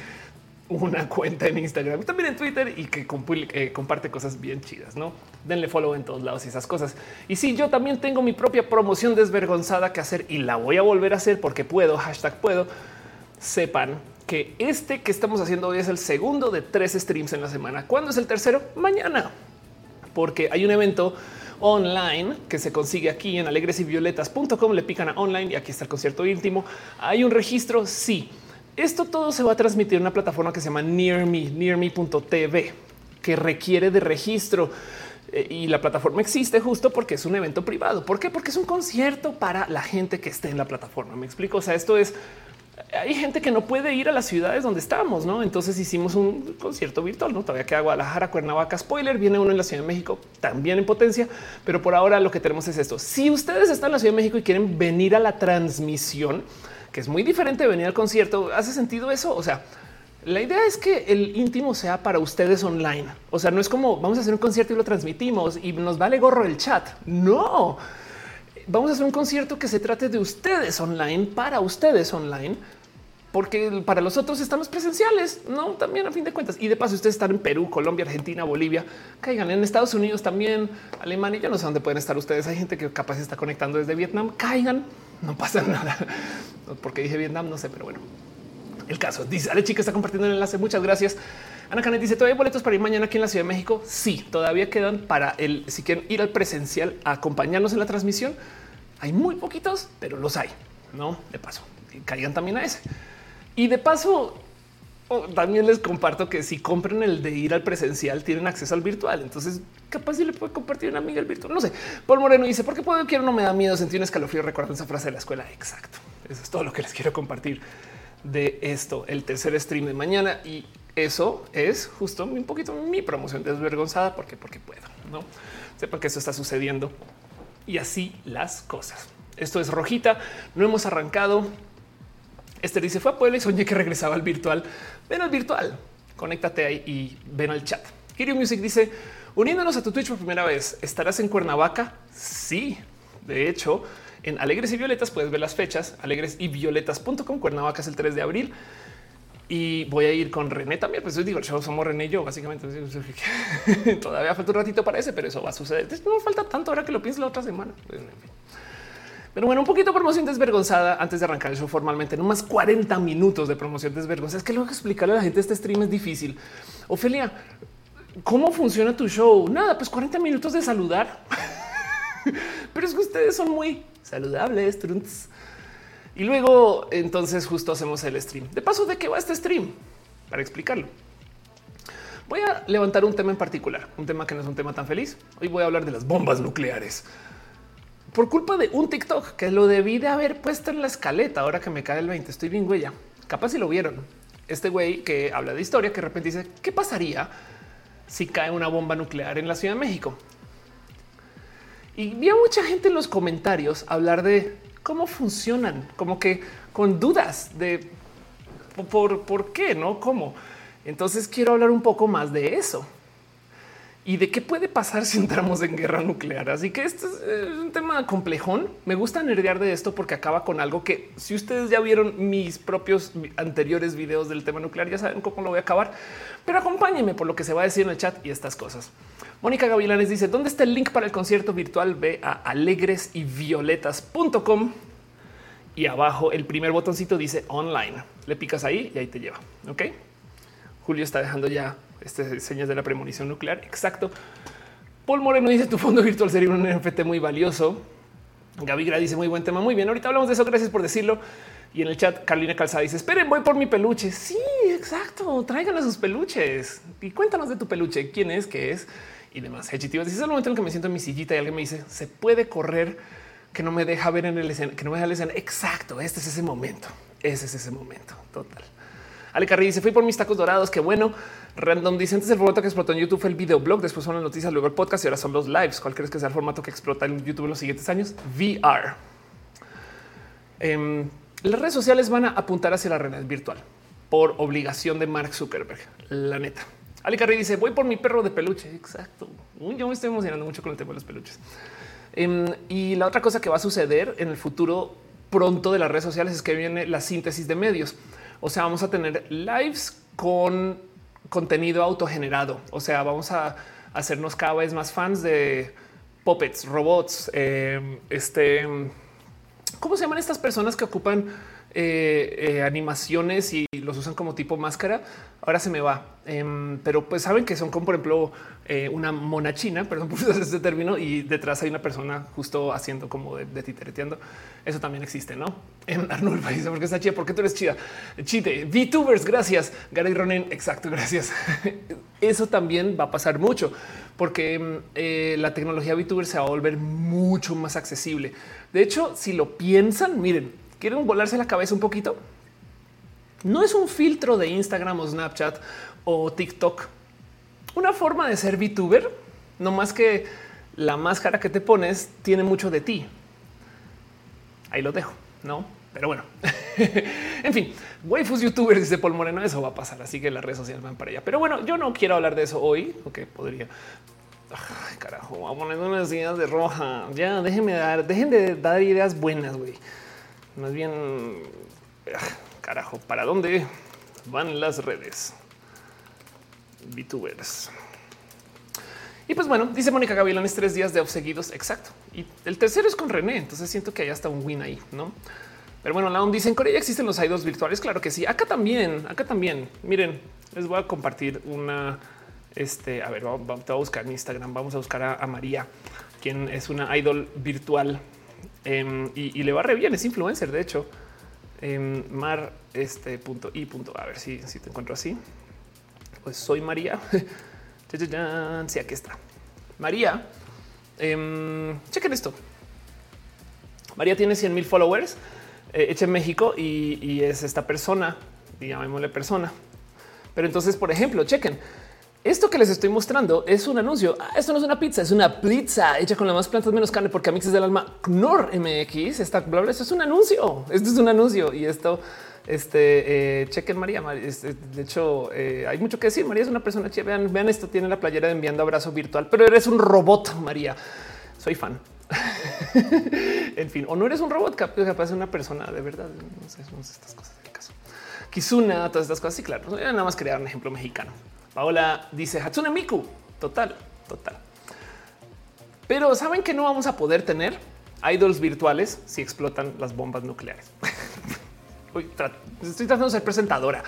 una cuenta en Instagram también en Twitter y que eh, comparte cosas bien chidas, ¿no? Denle follow en todos lados y esas cosas. Y sí, yo también tengo mi propia promoción desvergonzada que hacer y la voy a volver a hacer porque puedo, hashtag puedo. Sepan que este que estamos haciendo hoy es el segundo de tres streams en la semana. ¿Cuándo es el tercero? Mañana, porque hay un evento online que se consigue aquí en alegresyvioletas.com. Le pican a online y aquí está el concierto íntimo. Hay un registro. Sí, esto todo se va a transmitir en una plataforma que se llama Nearme, nearme.tv, que requiere de registro eh, y la plataforma existe justo porque es un evento privado. ¿Por qué? Porque es un concierto para la gente que esté en la plataforma. Me explico. O sea, esto es hay gente que no puede ir a las ciudades donde estamos, ¿no? Entonces hicimos un concierto virtual, ¿no? Todavía queda Guadalajara, Cuernavaca, spoiler, viene uno en la Ciudad de México, también en potencia, pero por ahora lo que tenemos es esto. Si ustedes están en la Ciudad de México y quieren venir a la transmisión, que es muy diferente de venir al concierto, ¿hace sentido eso? O sea, la idea es que el íntimo sea para ustedes online. O sea, no es como vamos a hacer un concierto y lo transmitimos y nos vale gorro el chat. No vamos a hacer un concierto que se trate de ustedes online para ustedes online, porque para los otros están presenciales, no también a fin de cuentas. Y de paso, ustedes están en Perú, Colombia, Argentina, Bolivia, caigan en Estados Unidos también, Alemania. Yo no sé dónde pueden estar ustedes. Hay gente que capaz está conectando desde Vietnam, caigan, no pasa *laughs* nada. Porque dije Vietnam, no sé, pero bueno, el caso dice Ale chica está compartiendo el enlace. Muchas gracias. Ana Canet dice todavía hay boletos para ir mañana aquí en la Ciudad de México. Sí, todavía quedan para el si quieren ir al presencial a acompañarnos en la transmisión. Hay muy poquitos, pero los hay. No de paso, caigan también a ese. Y de paso, oh, también les comparto que si compren el de ir al presencial, tienen acceso al virtual. Entonces, capaz si le puede compartir una amiga el virtual. No sé. Paul Moreno dice: ¿Por qué puedo quiero? No me da miedo sentir un escalofrío recordando esa frase de la escuela. Exacto. Eso es todo lo que les quiero compartir de esto, el tercer stream de mañana. Y eso es justo un poquito mi promoción desvergonzada porque, porque puedo, no sepan que eso está sucediendo y así las cosas. Esto es rojita. No hemos arrancado. Este dice fue a Puebla y soñé que regresaba al virtual. Ven al virtual, conéctate ahí y ven al chat. Kirio Music dice uniéndonos a tu Twitch por primera vez. ¿Estarás en Cuernavaca? Sí, de hecho, en Alegres y Violetas puedes ver las fechas alegres y violetas.com. Cuernavaca es el 3 de abril y voy a ir con René también. Pues digo, somos René y yo, básicamente. *laughs* Todavía falta un ratito para ese, pero eso va a suceder. No falta tanto ahora que lo pienso la otra semana. Pero bueno, un poquito de promoción desvergonzada antes de arrancar el show formalmente. No más 40 minutos de promoción desvergonzada. Es que luego explicarle a la gente este stream es difícil. Ofelia, ¿cómo funciona tu show? Nada, pues 40 minutos de saludar. *laughs* pero es que ustedes son muy saludables. Y luego entonces justo hacemos el stream. De paso, ¿de qué va este stream? Para explicarlo. Voy a levantar un tema en particular, un tema que no es un tema tan feliz. Hoy voy a hablar de las bombas nucleares. Por culpa de un TikTok que lo debí de haber puesto en la escaleta ahora que me cae el 20, estoy bien huella. Capaz si lo vieron. Este güey que habla de historia, que de repente dice, ¿qué pasaría si cae una bomba nuclear en la Ciudad de México? Y vi a mucha gente en los comentarios hablar de cómo funcionan, como que con dudas de por, por qué, no cómo. Entonces quiero hablar un poco más de eso y de qué puede pasar si entramos en guerra nuclear. Así que este es eh, un tema complejón. Me gusta nerdear de esto porque acaba con algo que si ustedes ya vieron mis propios anteriores videos del tema nuclear, ya saben cómo lo voy a acabar. Pero acompáñenme por lo que se va a decir en el chat y estas cosas. Mónica Gavilanes dice dónde está el link para el concierto virtual. Ve a alegres y violetas.com y abajo el primer botoncito dice online. Le picas ahí y ahí te lleva. Ok. Julio está dejando ya este señas de la premonición nuclear. Exacto. Paul Moreno dice tu fondo virtual sería un NFT muy valioso. Gavigra dice muy buen tema. Muy bien. Ahorita hablamos de eso. Gracias por decirlo. Y en el chat, Carolina Calzada dice: Esperen, voy por mi peluche. Sí, exacto. Traigan a sus peluches y cuéntanos de tu peluche. ¿Quién es? ¿Qué es? Y demás. Hechitivas. es el momento en el que me siento en mi sillita y alguien me dice: Se puede correr que no me deja ver en el escenario, que no me deja el escenario. Exacto. Este es ese momento. Ese es ese momento. Total. Ale Carrillo dice: Fui por mis tacos dorados. Qué bueno. Random dice: Antes el formato que explotó en YouTube fue el videoblog, después son las noticias, luego el podcast y ahora son los lives. ¿Cuál crees que sea el formato que explota en YouTube en los siguientes años? VR. Em, las redes sociales van a apuntar hacia la realidad virtual por obligación de Mark Zuckerberg. La neta. Ali Carri dice: Voy por mi perro de peluche. Exacto. yo me estoy emocionando mucho con el tema de los peluches. Em, y la otra cosa que va a suceder en el futuro pronto de las redes sociales es que viene la síntesis de medios. O sea, vamos a tener lives con contenido autogenerado. O sea, vamos a hacernos cada vez más fans de puppets, robots, em, este ¿Cómo se llaman estas personas que ocupan eh, eh, animaciones y los usan como tipo máscara? Ahora se me va, em, pero pues saben que son como por ejemplo eh, una mona china, perdón por *laughs* usar este término, y detrás hay una persona justo haciendo como de, titereteando. Eso también existe, no? En *laughs* Arnold dice porque está chida, porque tú eres chida. Chite, VTubers, gracias. Gary Ronen, exacto, *laughs* gracias. Eso también va a pasar mucho porque em, la tecnología VTuber se va a volver mucho más accesible. De hecho, si lo piensan, miren, quieren volarse la cabeza un poquito. No es un filtro de Instagram o Snapchat o TikTok. Una forma de ser VTuber, no más que la máscara que te pones tiene mucho de ti. Ahí lo dejo, no? Pero bueno, *laughs* en fin, waifus youtubers dice Paul Moreno, eso va a pasar, así que las redes sociales van para allá. Pero bueno, yo no quiero hablar de eso hoy, aunque podría, Ay, carajo, voy a poner unas ideas de roja. Ya, déjenme dar, dejen de dar ideas buenas, güey. Más bien, ah, carajo, ¿para dónde van las redes? VTubers. Y pues bueno, dice Mónica Gavilanes tres días de off seguidos. Exacto. Y el tercero es con René. Entonces siento que hay hasta un win ahí, no? Pero bueno, la dice en Corea existen los idols virtuales. Claro que sí. Acá también, acá también. Miren, les voy a compartir una este, a ver, vamos, a buscar en Instagram, vamos a buscar a, María, quien es una idol virtual em, y, le va re bien, es influencer, de hecho. Em, mar este punto y punto. A ver si, si te encuentro así. Pues soy María. *laughs* sí, aquí está. María. Eh, chequen esto. María tiene 100 mil followers eh, hecha en México y, y, es esta persona, llamémosle persona. Pero entonces, por ejemplo, chequen esto que les estoy mostrando es un anuncio. Ah, esto no es una pizza, es una pizza hecha con las más plantas menos carne porque mixes del alma Knorr MX está bla, bla, Esto es un anuncio. Esto es un anuncio y esto, este eh, chequen María. Este, de hecho, eh, hay mucho que decir. María es una persona chida. Vean, vean esto. Tiene la playera de enviando abrazo virtual, pero eres un robot, María. Soy fan. *laughs* en fin, o no eres un robot, capaz de una persona de verdad. No sé, no sé estas cosas. El caso Kizuna, todas estas cosas. Sí, claro. Nada más crear un ejemplo mexicano. Paola dice Hatsune Miku. Total, total. Pero saben que no vamos a poder tener idols virtuales si explotan las bombas nucleares. *laughs* estoy tratando de ser presentadora.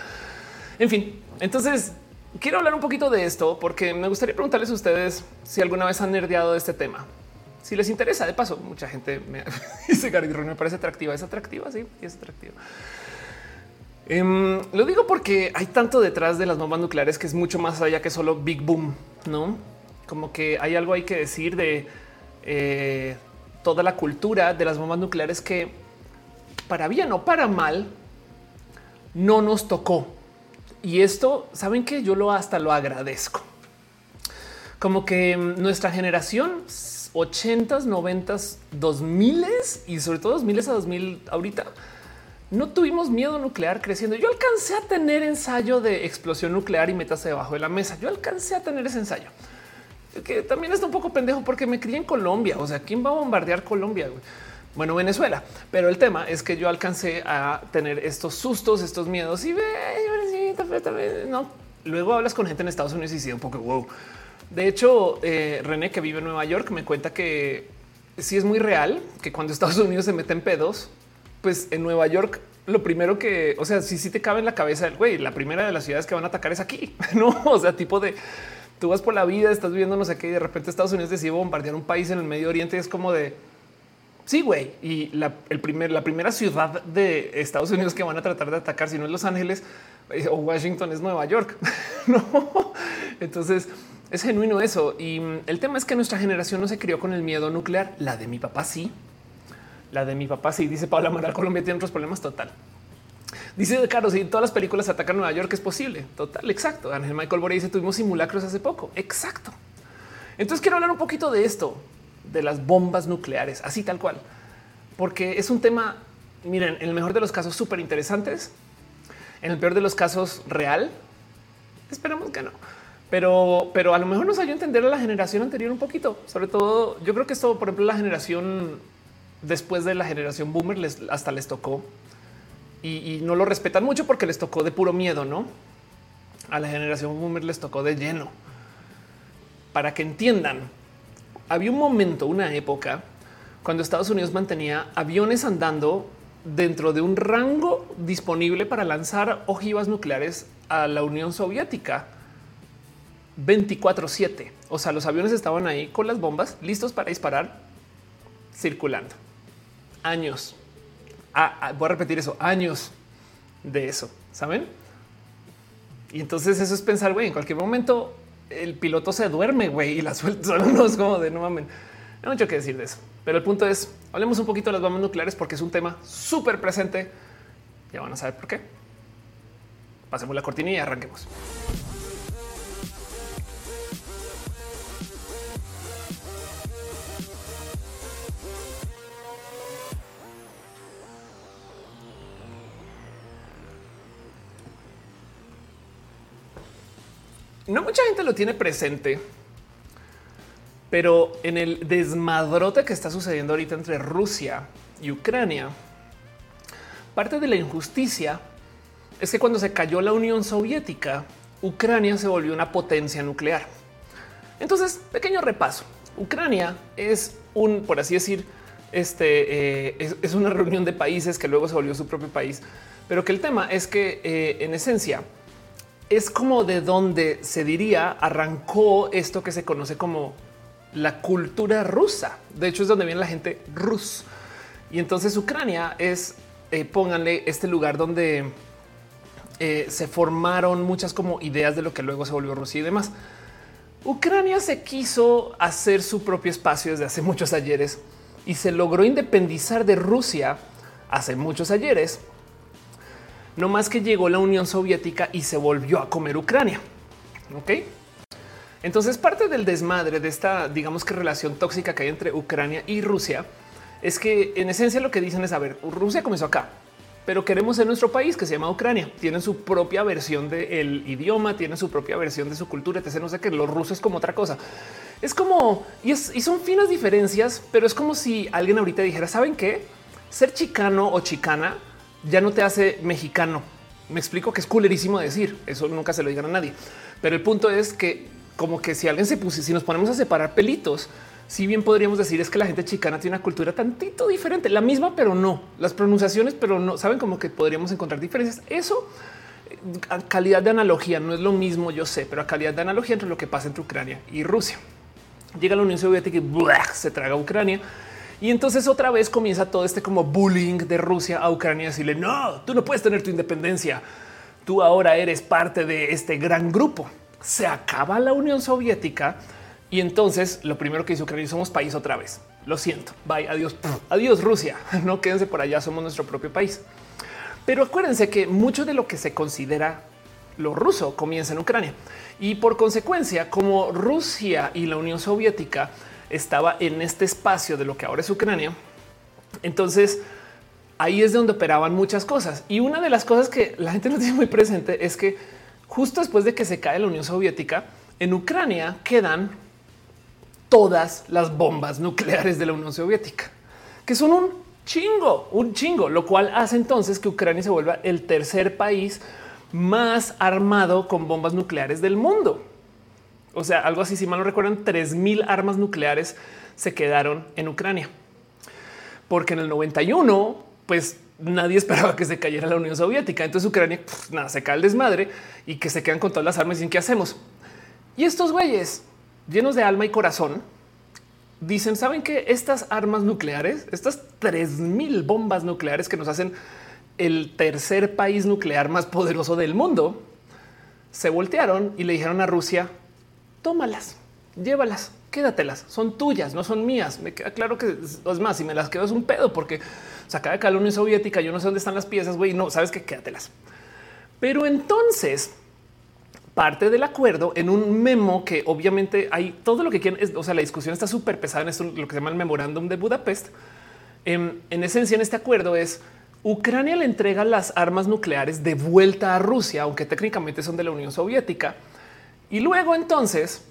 En fin, entonces quiero hablar un poquito de esto porque me gustaría preguntarles a ustedes si alguna vez han nerdeado de este tema. Si les interesa, de paso, mucha gente me *laughs* dice Gary me parece atractiva. Es atractiva, sí, es atractiva. Em, lo digo porque hay tanto detrás de las bombas nucleares que es mucho más allá que solo Big Boom, no? Como que hay algo hay que decir de eh, toda la cultura de las bombas nucleares que para bien o para mal no nos tocó. Y esto saben que yo lo hasta lo agradezco. Como que em, nuestra generación 80s, 90s, 2000 y sobre todo 2000 a 2000 ahorita no tuvimos miedo nuclear creciendo. Yo alcancé a tener ensayo de explosión nuclear y métase debajo de la mesa. Yo alcancé a tener ese ensayo que también está un poco pendejo porque me crié en Colombia. O sea, quién va a bombardear Colombia? Bueno, Venezuela, pero el tema es que yo alcancé a tener estos sustos, estos miedos y ve, no. Luego hablas con gente en Estados Unidos y sigue un poco wow. De hecho, eh, René, que vive en Nueva York, me cuenta que sí es muy real que cuando Estados Unidos se mete en pedos, pues en Nueva York lo primero que, o sea, si, si te cabe en la cabeza el güey, la primera de las ciudades que van a atacar es aquí, *laughs* no? O sea, tipo de tú vas por la vida, estás viviendo no sé qué y de repente Estados Unidos decide bombardear un país en el Medio Oriente. es como de Sí, güey. Y la, el primer, la primera ciudad de Estados Unidos que van a tratar de atacar, si no es Los Ángeles eh, o Washington, es Nueva York. *laughs* no. Entonces es genuino eso. Y mm, el tema es que nuestra generación no se crió con el miedo nuclear. La de mi papá sí. La de mi papá sí. Dice Paula Amaral, Colombia tiene otros problemas total. Dice de Carlos, si todas las películas atacan Nueva York es posible. Total, exacto. Ángel Michael Bore dice tuvimos simulacros hace poco. Exacto. Entonces quiero hablar un poquito de esto, de las bombas nucleares, así tal cual, porque es un tema, miren, en el mejor de los casos súper interesantes, en el peor de los casos real. Esperemos que no. Pero, pero a lo mejor nos ayuda a entender a la generación anterior un poquito. Sobre todo, yo creo que esto, por ejemplo, la generación después de la generación boomer les, hasta les tocó y, no lo respetan mucho porque les tocó de puro miedo, no? A la generación boomer les tocó de lleno. Para que entiendan, había un momento, una época, cuando Estados Unidos mantenía aviones andando dentro de un rango disponible para lanzar ojivas nucleares a la Unión Soviética 24/7. O sea, los aviones estaban ahí con las bombas listos para disparar, circulando. Años voy a repetir eso, años de eso, ¿saben? Y entonces eso es pensar, güey, en cualquier momento el piloto se duerme, güey, y la suelta *laughs* no es como de no mames. No mucho que decir de eso. Pero el punto es, hablemos un poquito de las bombas nucleares porque es un tema súper presente. Ya van a saber por qué. Pasemos la cortina y arranquemos. No mucha gente lo tiene presente, pero en el desmadrote que está sucediendo ahorita entre Rusia y Ucrania, parte de la injusticia es que cuando se cayó la Unión Soviética, Ucrania se volvió una potencia nuclear. Entonces, pequeño repaso. Ucrania es un, por así decir, este eh, es, una reunión de países que luego se volvió su propio país, pero que el tema es que eh, en esencia es como de donde se diría arrancó esto que se conoce como la cultura rusa. De hecho, es donde viene la gente rus. Y entonces Ucrania es, eh, pónganle este lugar donde eh, se formaron muchas como ideas de lo que luego se volvió Rusia y demás. Ucrania se quiso hacer su propio espacio desde hace muchos ayeres y se logró independizar de Rusia hace muchos ayeres no más que llegó la Unión Soviética y se volvió a comer Ucrania. Ok. Entonces, parte del desmadre de esta, digamos que relación tóxica que hay entre Ucrania y Rusia es que en esencia lo que dicen es: a ver, Rusia comenzó acá, pero queremos en nuestro país que se llama Ucrania. Tienen su propia versión del idioma, tienen su propia versión de su cultura. Etc. No sé que los rusos es como otra cosa. Es como y, y son finas diferencias, pero es como si alguien ahorita dijera: ¿saben qué? Ser chicano o chicana ya no te hace mexicano. Me explico que es culerísimo decir eso, nunca se lo digan a nadie. Pero el punto es que, como que si alguien se puso, si nos ponemos a separar pelitos, si bien podríamos decir es que la gente chicana tiene una cultura tantito diferente, la misma, pero no las pronunciaciones, pero no saben como que podríamos encontrar diferencias. Eso a calidad de analogía no es lo mismo, yo sé, pero a calidad de analogía entre lo que pasa entre Ucrania y Rusia. Llega la Unión Soviética y se traga Ucrania y entonces otra vez comienza todo este como bullying de Rusia a Ucrania, decirle no, tú no puedes tener tu independencia. Tú ahora eres parte de este gran grupo. Se acaba la Unión Soviética y entonces lo primero que hizo Ucrania somos país otra vez. Lo siento. Bye. Adiós. Adiós Rusia. *laughs* No quédense por allá. Somos nuestro propio país. Pero acuérdense que mucho de lo que se considera lo ruso comienza en Ucrania y por consecuencia, como Rusia y la Unión Soviética estaba en este espacio de lo que ahora es Ucrania. Entonces, ahí es donde operaban muchas cosas. Y una de las cosas que la gente no *laughs* tiene muy presente es que justo después de que se cae la Unión Soviética, en Ucrania quedan todas las bombas nucleares de la Unión Soviética, que son un chingo, un chingo, lo cual hace entonces que Ucrania se vuelva el tercer país más armado con bombas nucleares del mundo. O sea, algo así, si mal no recuerdan, 3000 armas nucleares se quedaron en Ucrania. Porque en el 91, pues nadie *laughs* esperaba que se cayera la Unión Soviética. Entonces Ucrania, nada, se cae el desmadre y que se quedan con todas las armas sin qué hacemos. Y estos güeyes llenos de alma y corazón dicen, ¿saben que estas armas nucleares, estas 3000 bombas nucleares que nos hacen el tercer país nuclear más poderoso del mundo, se voltearon y le dijeron a Rusia, tómalas, llévalas, quédatelas, son tuyas, no son mías. Me queda claro que es más, si me las quedo es un pedo porque se acaba de caer la Unión Soviética, yo no sé dónde están las piezas, güey, no, sabes que quédatelas. Pero entonces parte del acuerdo en un memo que obviamente hay todo lo que quieren. o sea, la discusión está súper pesada en esto, lo que se llama el memorándum de Budapest. En, en, esencia, en este acuerdo es Ucrania le entrega las armas nucleares de vuelta a Rusia, aunque técnicamente son de la Unión Soviética. Y luego entonces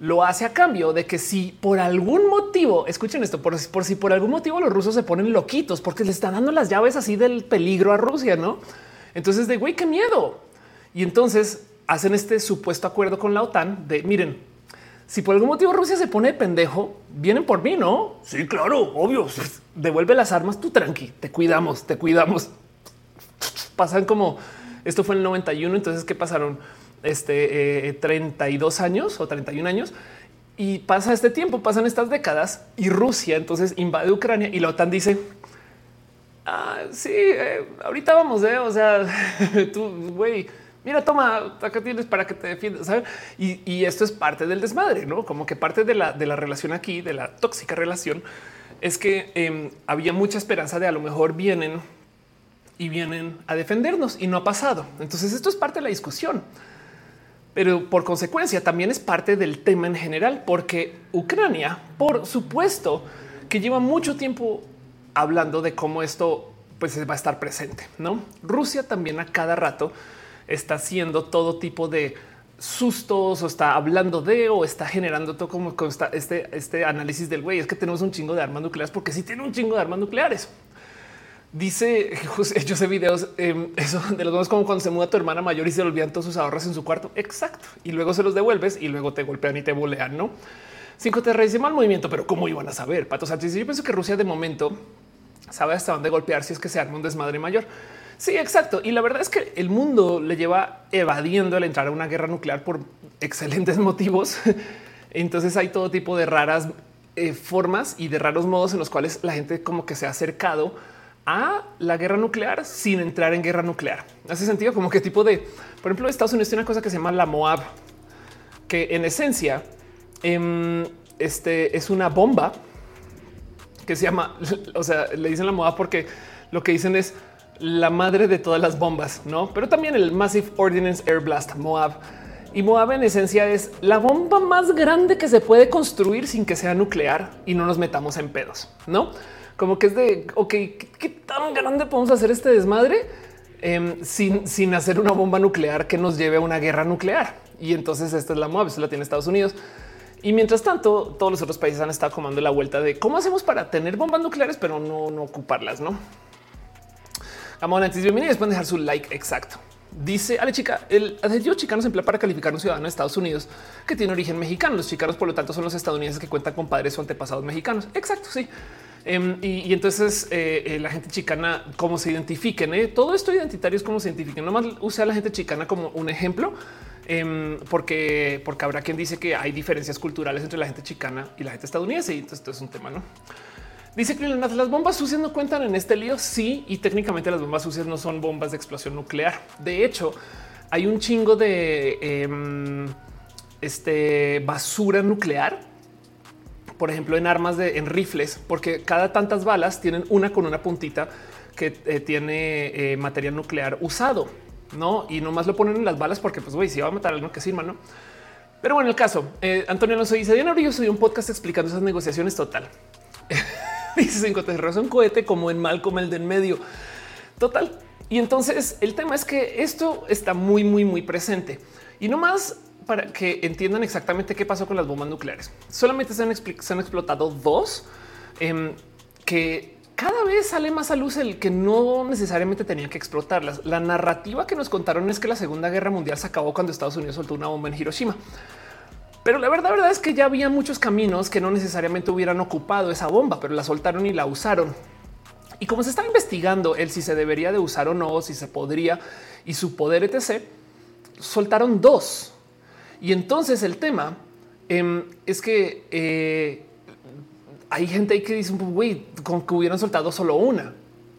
lo hace a cambio de que si por algún motivo, escuchen esto, por, por si por algún motivo los rusos se ponen loquitos porque le están dando las llaves así del peligro a Rusia, ¿no? Entonces de güey, qué miedo. Y entonces hacen este supuesto acuerdo con la OTAN de miren, si por algún motivo Rusia se pone pendejo, vienen por mí, ¿no? Sí, claro, obvio. Devuelve las armas, tú tranqui, te cuidamos, te cuidamos. Pasan como esto fue en el 91, entonces ¿qué pasaron? Este 32 eh, años o 31 años y pasa este tiempo, pasan estas décadas y Rusia entonces invade Ucrania y la OTAN dice, ah, sí, eh, ahorita vamos, eh, o sea, *laughs* tú, güey mira, toma, acá tienes para que te defiendas. Y, esto es parte del desmadre, no como que parte de la, de la relación aquí, de la tóxica relación, es que em, había mucha esperanza de a lo mejor vienen y vienen a defendernos y no ha pasado. Entonces, esto es parte de la discusión. Pero por consecuencia también es parte del tema en general, porque Ucrania, por supuesto, que lleva mucho tiempo hablando de cómo esto pues va a estar presente. No Rusia también a cada rato está haciendo todo tipo de sustos o está hablando de o está generando todo como este, este análisis del güey. Es que tenemos un chingo de armas nucleares porque sí tiene un chingo de armas nucleares. Dice *laughs* yo sé videos em, eso de los dos como cuando se muda tu hermana mayor y se olvidan todos sus ahorros en su cuarto. Exacto. Y luego se los devuelves y luego te golpean y te bolean. No cinco te reís mal movimiento, pero cómo iban a saber? Pato Sánchez. Yo pienso que Rusia de momento sabe hasta dónde golpear si es que se arma un desmadre mayor. Sí, exacto. Y la verdad es que el mundo le lleva evadiendo el entrar a una guerra nuclear por excelentes *laughs* motivos. Entonces hay todo tipo de raras eh, formas y de raros modos en los cuales la gente como que se ha acercado a la guerra nuclear sin entrar en guerra nuclear. Hace sentido como que tipo de, por ejemplo, Estados Unidos tiene una cosa que se llama la Moab, que en esencia em, este es una bomba que se llama, *laughs* o sea, le dicen la Moab porque lo que dicen es la madre de todas las bombas, no? Pero también el Massive Ordnance Air Blast Moab. Y Moab en esencia es la bomba más grande que se puede construir sin que sea nuclear y no nos metamos en pedos, no? Como que es de ok, ¿qué, tan grande podemos hacer este desmadre em, sin, sin hacer una bomba nuclear que nos lleve a una guerra nuclear? Y entonces esta es la Moab, esta la tiene Estados Unidos. Y mientras tanto, todos los otros países han estado comando la vuelta de cómo hacemos para tener bombas nucleares, pero no, no ocuparlas, no? Amor, antes bienvenidos. Pueden dejar su like exacto. Dice Ale Chica, el adjetivo chicano se emplea para calificar a un ciudadano de Estados Unidos que tiene origen mexicano. Los chicanos, por lo tanto, son los estadounidenses que cuentan con padres o antepasados mexicanos. Exacto, sí. Em, y, entonces eh, eh, la gente chicana, cómo se identifiquen. Eh? Todo esto identitario es cómo se identifiquen. Nomás use a la gente chicana como un ejemplo, em, porque, porque habrá quien dice que hay diferencias culturales entre la gente chicana y la gente estadounidense. Y entonces esto es un tema, no? Dice que las bombas sucias no cuentan en este lío. Sí, y técnicamente las bombas sucias no son bombas de explosión nuclear. De hecho, hay un chingo de em, este basura nuclear, por ejemplo, en armas de en rifles, porque cada tantas balas tienen una con una puntita que eh, tiene eh, material nuclear usado, no? Y nomás lo ponen en las balas porque, pues, güey, si va a matar algo que sirva, no? Pero bueno, el caso, eh, Antonio Alonso dice: Diana yo soy un podcast explicando esas negociaciones total. *laughs* Dice cinco es un cohete como en mal como el de en medio. Total. Y entonces el tema es que esto está muy, muy, muy presente y no más para que entiendan exactamente qué pasó con las bombas nucleares. Solamente se han, explotado dos em, que cada vez sale más a luz el que no necesariamente tenían que explotarlas. La narrativa que nos contaron es que la Segunda Guerra Mundial se acabó cuando Estados Unidos soltó una bomba en Hiroshima. Pero la verdad, verdad es que ya había muchos caminos que no necesariamente hubieran ocupado esa bomba, pero la soltaron y la usaron. Y como se está investigando el si se debería de usar o no, si se podría y su poder etc., soltaron dos. Y entonces el tema em, es que eh, hay gente que dice, güey, con que hubieran soltado solo una.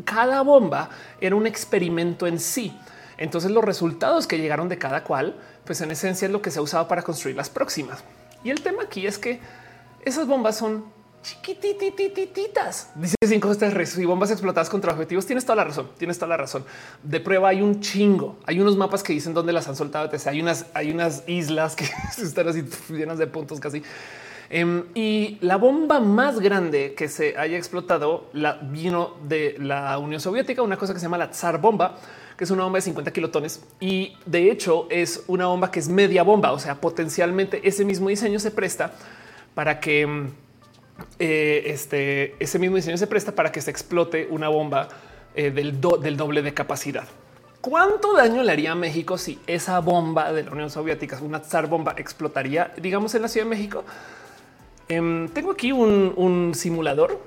Cada bomba era un experimento en sí. Entonces los resultados que llegaron de cada cual, pues en esencia es lo que se ha usado para construir las próximas. Y el tema aquí es que esas bombas son chiquitititas. Dice cinco estrellas y bombas explotadas contra objetivos. Tienes toda la razón. Tienes toda la razón. De prueba hay un chingo. Hay unos mapas que dicen dónde las han soltado. Hay unas, hay unas islas que *laughs* están así llenas de puntos casi. Em, y la bomba más grande que se haya explotado vino de la Unión Soviética, una cosa que se llama la Tsar bomba, que es una bomba de 50 kilotones y de hecho es una bomba que es media bomba. O sea, potencialmente ese mismo diseño se presta para que em, eh, este, ese mismo diseño se presta para que se explote una bomba eh, del, del doble de capacidad. ¿Cuánto daño le haría a México si esa bomba de la Unión Soviética, una zar bomba, explotaría, digamos, en la Ciudad de México? Em, tengo aquí un, simulador.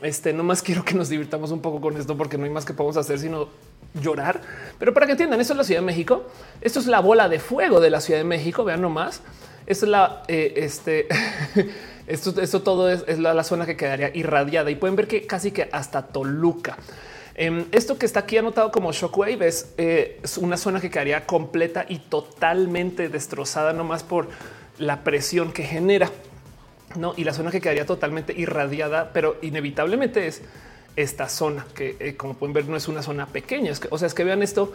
Este no más quiero que nos divirtamos un poco con esto porque no hay más que podemos hacer sino llorar. Pero para que entiendan, eso es la Ciudad de México. Esto es la bola de fuego de la Ciudad de México. Vean nomás. Esto es la eh, este. *laughs* esto, todo es, la, zona que quedaría irradiada y pueden ver que casi que hasta Toluca. Em, esto que está aquí anotado como shockwave es, eh, es una zona que quedaría completa y totalmente destrozada nomás por la presión que genera. No, y la zona que quedaría totalmente irradiada, pero inevitablemente es esta zona que, eh, como pueden ver, no es una zona pequeña. o sea, es que vean esto,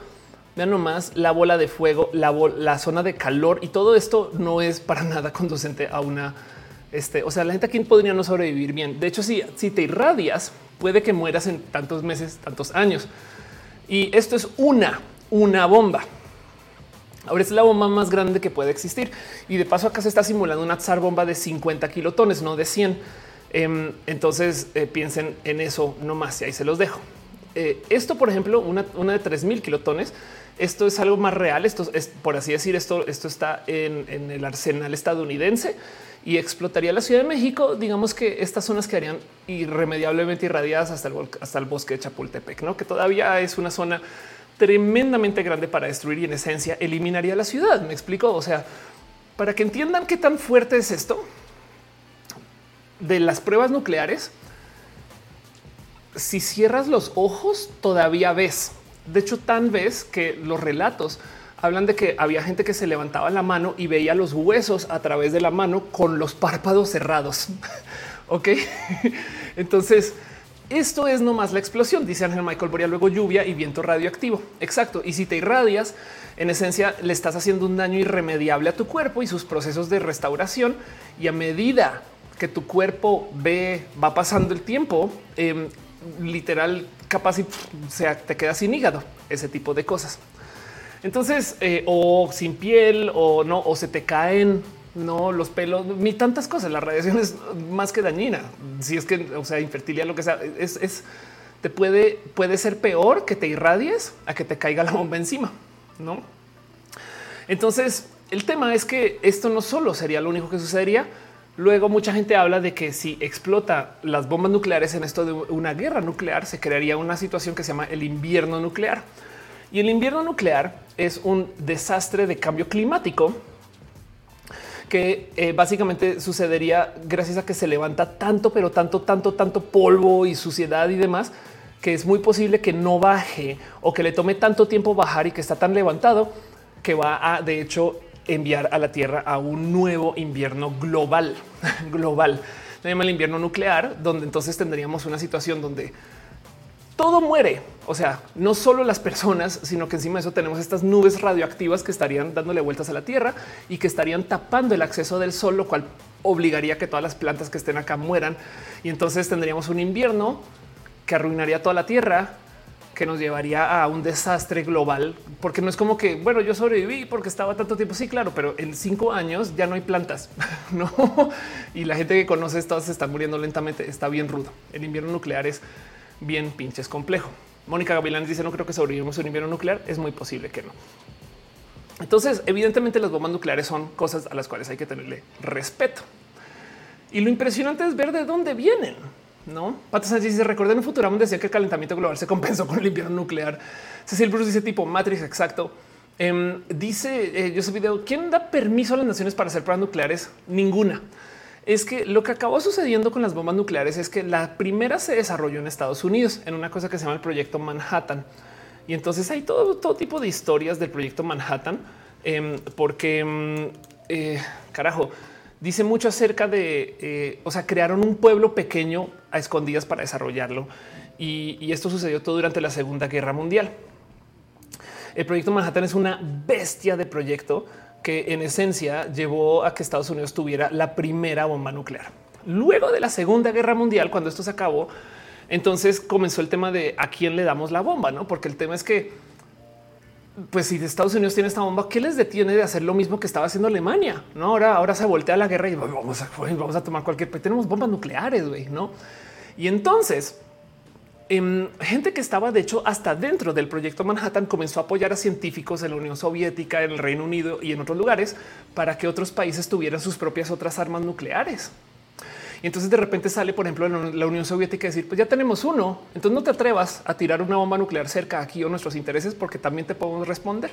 vean nomás la bola de fuego, la, la zona de calor y todo esto no es para *laughs* nada conducente a una. Este, o sea, la gente aquí podría no sobrevivir bien. De hecho, si, te irradias, puede que mueras en tantos meses, tantos años. Y esto es una, una bomba. Ahora es la bomba más grande que puede existir. Y de paso acá se está simulando una zar bomba de 50 kilotones, no de 100. Em, entonces eh, piensen en eso no más y ahí se los dejo. Eh, esto, por ejemplo, una, de 3000 kilotones. Esto es algo más real. Esto es, por así decir, esto, esto está en, el arsenal estadounidense y explotaría la Ciudad de México. Digamos que estas zonas quedarían irremediablemente irradiadas hasta el, hasta el bosque de Chapultepec, ¿no? que todavía es una zona tremendamente grande para destruir y en esencia eliminaría la ciudad. Me explico. O sea, para que entiendan qué tan fuerte es esto de las pruebas nucleares, si cierras los ojos, todavía ves. De hecho, tan ves que los relatos hablan de que había gente que se levantaba la mano y veía los huesos a través de la mano con los párpados cerrados. *laughs* ok, *laughs* entonces esto es nomás la explosión, dice Ángel Michael Boria, luego lluvia y viento radioactivo. Exacto. Y si te irradias, en esencia le estás haciendo un daño irremediable a tu cuerpo y sus procesos de restauración. Y a medida que tu cuerpo ve, va pasando el tiempo, em, literal, capaz y sea, te quedas sin hígado, ese tipo de cosas. Entonces, eh, o sin piel o no, o se te caen no los pelos, ni tantas cosas. La radiación es más que dañina. Si es que, o sea, infertilidad, lo que sea, es, te puede, puede ser peor que te irradies a que te caiga la bomba encima, no? Entonces, el tema es que esto no solo sería lo único que sucedería. Luego mucha gente habla de que si explota las bombas nucleares en esto de una guerra nuclear, se crearía una situación que se llama el invierno nuclear. Y el invierno nuclear es un desastre de cambio climático que eh, básicamente sucedería gracias a que se levanta tanto, pero tanto, tanto, tanto polvo y suciedad y demás, que es muy posible que no baje o que le tome tanto tiempo bajar y que está tan levantado que va a, de hecho, enviar a la Tierra a un nuevo invierno global, *laughs* global. Se llama el invierno nuclear, donde entonces tendríamos una situación donde todo muere. O sea, no solo las personas, sino que encima de eso tenemos estas nubes radioactivas que estarían dándole vueltas a la Tierra y que estarían tapando el acceso del sol, lo cual obligaría a que todas las plantas que estén acá mueran. Y entonces tendríamos un invierno que arruinaría toda la Tierra, que nos llevaría a un desastre global, porque no es como que, bueno, yo sobreviví porque estaba tanto tiempo. Sí, claro, pero en cinco años ya no hay plantas, *laughs* no? Y la gente que conoce esto se está muriendo lentamente. Está bien rudo. El invierno nuclear es bien pinches complejo. Mónica Gavilán dice no creo que sobrevivamos un invierno nuclear. Es muy posible que no. Entonces, evidentemente las bombas nucleares son cosas a las cuales hay que tenerle respeto. Y lo impresionante es ver de dónde vienen. No, Pata Sánchez dice recordé en un futuro decía que el calentamiento global se compensó con el invierno nuclear. Cecil Bruce dice tipo Matrix exacto. Em, dice yo eh, ese video quién da permiso a las naciones para hacer pruebas nucleares? Ninguna. Es que lo que acabó sucediendo con las bombas nucleares es que la primera se desarrolló en Estados Unidos en una cosa que se llama el proyecto Manhattan. Y entonces hay todo, todo tipo de historias del proyecto Manhattan, em, porque em, eh, carajo, dice mucho acerca de, eh, o sea, crearon un pueblo pequeño a escondidas para desarrollarlo. Y, y esto sucedió todo durante la Segunda Guerra Mundial. El proyecto Manhattan es una bestia de proyecto que en esencia llevó a que Estados Unidos tuviera la primera bomba nuclear. Luego de la Segunda Guerra Mundial, cuando esto se acabó, entonces comenzó el tema de a quién le damos la bomba, no? Porque el tema es que, pues, si Estados Unidos tiene esta bomba, ¿qué les detiene de hacer lo mismo que estaba haciendo Alemania? No, ahora, ahora se voltea la guerra y vamos a, vamos a tomar cualquier. Tenemos bombas nucleares, güey, no? Y entonces, em, gente que estaba de hecho hasta dentro del proyecto Manhattan comenzó a apoyar a científicos en la Unión Soviética, en el Reino Unido y en otros lugares para que otros países tuvieran sus propias otras armas nucleares. Y entonces de repente sale, por ejemplo, la Unión Soviética decir, pues ya tenemos uno, entonces no te atrevas a tirar una bomba nuclear cerca aquí o nuestros intereses porque también te podemos responder.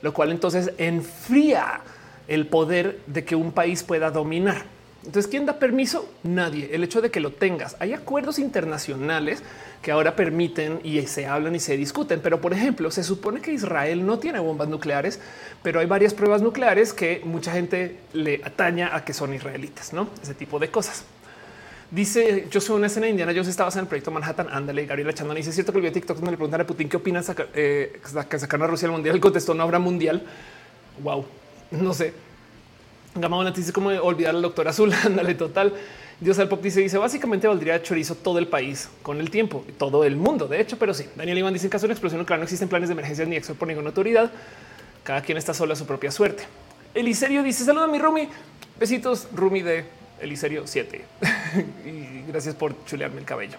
Lo cual entonces enfría el poder de que un país pueda dominar. Entonces, ¿quién da permiso? Nadie. El hecho de que lo tengas. Hay acuerdos internacionales que ahora permiten y se hablan y se discuten. Pero, por ejemplo, se supone que Israel no tiene bombas nucleares, pero hay varias pruebas nucleares que mucha gente le ataña a que son israelitas, no ese tipo de cosas. Dice yo soy una escena indiana. Yo estabas en el proyecto Manhattan. Ándale, Gabriela Chandon. Dice cierto que el TikTok donde le preguntan a Putin qué opinas eh, que sacaron a Rusia al mundial. contestó no habrá mundial. Wow, no sé. Gama dice como olvidar al doctor azul. *laughs* Ándale, total. Dios al pop dice, dice básicamente valdría chorizo todo el país con el tiempo, todo el mundo. De hecho, pero sí. Daniel Iván dice en caso de una explosión nuclear no existen planes de emergencia ni exo por ninguna autoridad. Cada quien está solo a su propia suerte. Eliserio dice saluda a mi Rumi. Besitos, Rumi de Eliserio 7. *laughs* y gracias por chulearme el cabello.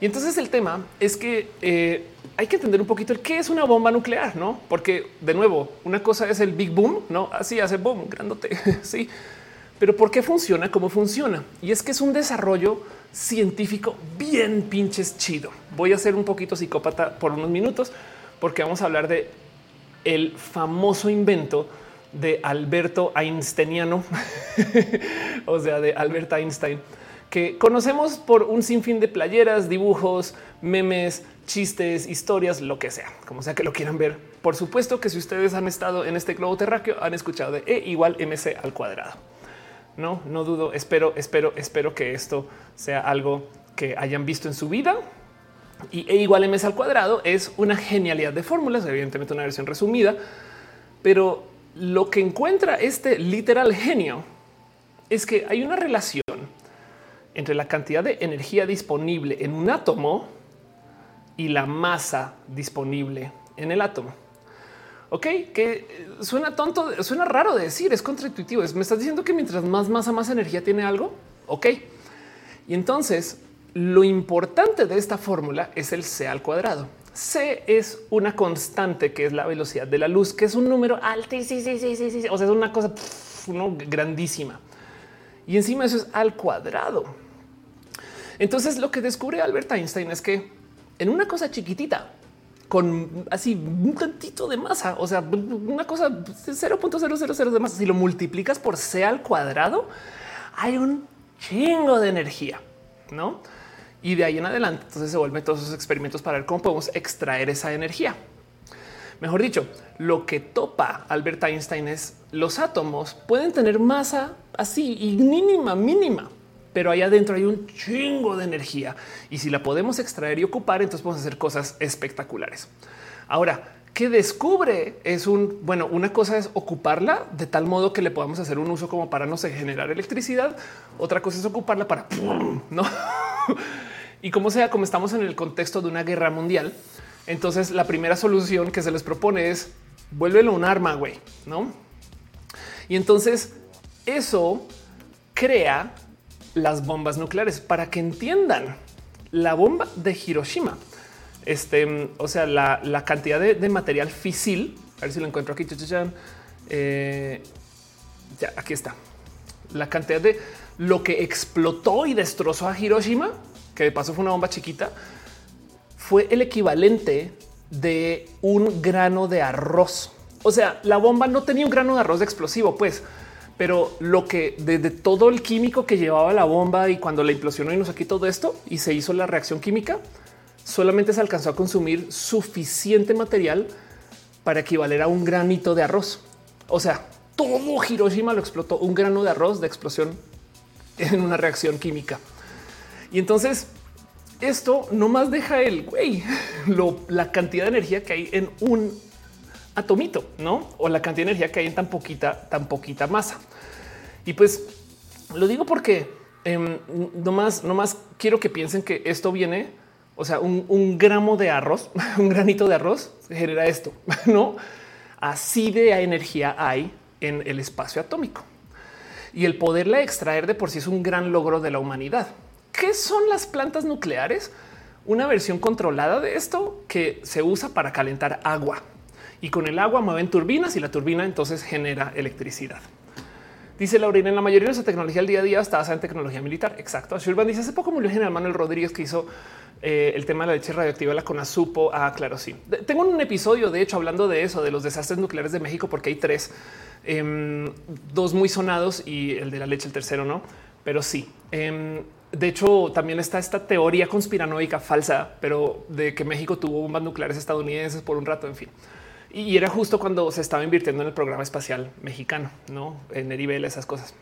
Y entonces el tema es que eh, hay que entender un poquito el qué es una bomba nuclear, no? Porque de nuevo, una cosa es el big boom, no así hace boom, grandote. *laughs* sí, pero por qué funciona, cómo funciona. Y es que es un desarrollo científico bien pinches chido. Voy a ser un poquito psicópata por unos minutos porque vamos a hablar de el famoso invento de Alberto Einsteiniano, *laughs* o sea, de Albert Einstein que conocemos por un sinfín de playeras, dibujos, memes, chistes, historias, lo que sea, como sea que lo quieran ver. Por supuesto que si ustedes han estado en este globo terráqueo, han escuchado de E igual MC al cuadrado. No, no dudo, espero, espero, espero que esto sea algo que hayan visto en su vida. Y E igual MC al cuadrado es una genialidad de fórmulas, evidentemente una versión resumida, pero lo que encuentra este literal genio es que hay una relación entre la cantidad de energía disponible en un átomo y la masa disponible en el átomo. Ok, que suena tonto, suena raro de decir, es contraintuitivo. me estás diciendo que mientras más masa, más energía tiene algo. Ok. Y entonces lo importante de esta fórmula es el C al cuadrado. C es una constante que es la velocidad de la luz, que es un número altísimo. O sea, es una cosa grandísima. Y encima eso es al cuadrado. Entonces lo que descubre Albert Einstein es que en una cosa chiquitita, con así un tantito de masa, o sea, una cosa 0.000 de masa, si lo multiplicas por C al cuadrado, hay un chingo de energía, ¿no? Y de ahí en adelante, entonces se vuelven todos esos experimentos para ver cómo podemos extraer esa energía. Mejor dicho, lo que topa Albert Einstein es los átomos pueden tener masa así y mínima, mínima, pero ahí adentro hay un chingo de energía y si la podemos extraer y ocupar, entonces podemos hacer cosas espectaculares. Ahora, ¿qué descubre es un bueno, una cosa es ocuparla de tal modo que le podamos hacer un uso como para no sé, generar electricidad. Otra cosa es ocuparla para *laughs* no. y como sea, como estamos en el contexto de una guerra mundial, entonces la primera solución que se les propone es vuélvelo un arma, güey, no? Y entonces eso crea las bombas nucleares para que entiendan la bomba de Hiroshima. Este, o sea, la, cantidad de, material fisil. A ver si lo encuentro aquí. Eh, ya aquí está la cantidad de lo que explotó y destrozó a Hiroshima, que de paso fue una bomba chiquita, fue el equivalente de un grano de arroz. O sea, la bomba no tenía un grano de arroz de explosivo, pues, pero lo que desde todo el químico que llevaba la bomba y cuando la implosionó y nos aquí todo esto y se hizo la reacción química, solamente se alcanzó a consumir suficiente material para equivaler a un granito de arroz. O sea, todo Hiroshima lo explotó un grano de arroz de explosión en una reacción química. Y entonces esto no más deja el güey, *laughs* la cantidad de energía que hay en un atomito, no? O la cantidad de energía que hay en tan poquita, tan poquita masa. Y pues lo digo porque eh, no más, no más quiero que piensen que esto viene, o sea, un, un gramo de arroz, *laughs* un granito de arroz genera esto, *laughs* no? Así de energía hay en el espacio atómico y el poderla extraer de por sí es un gran logro de la humanidad. ¿Qué son las plantas nucleares? Una versión controlada de esto que se usa para calentar agua y con el agua mueven turbinas y la turbina entonces genera electricidad. Dice Laurina, en la mayoría de nuestra tecnología al día a día está basada en tecnología militar. Exacto. Shurban dice hace poco murió el general Manuel Rodríguez que hizo eh, el tema de la leche radioactiva, la CONASUPO. Ah, claro, sí. tengo un episodio, de hecho, hablando de eso, de los desastres nucleares de México, porque hay tres, em, dos muy sonados y el de la leche, el tercero, no, pero sí. Em, de hecho, también está esta teoría conspiranoica falsa, pero de que México tuvo bombas nucleares estadounidenses por un rato, en fin. Y era justo cuando se estaba invirtiendo en el programa espacial mexicano, no en Eribel, esas cosas.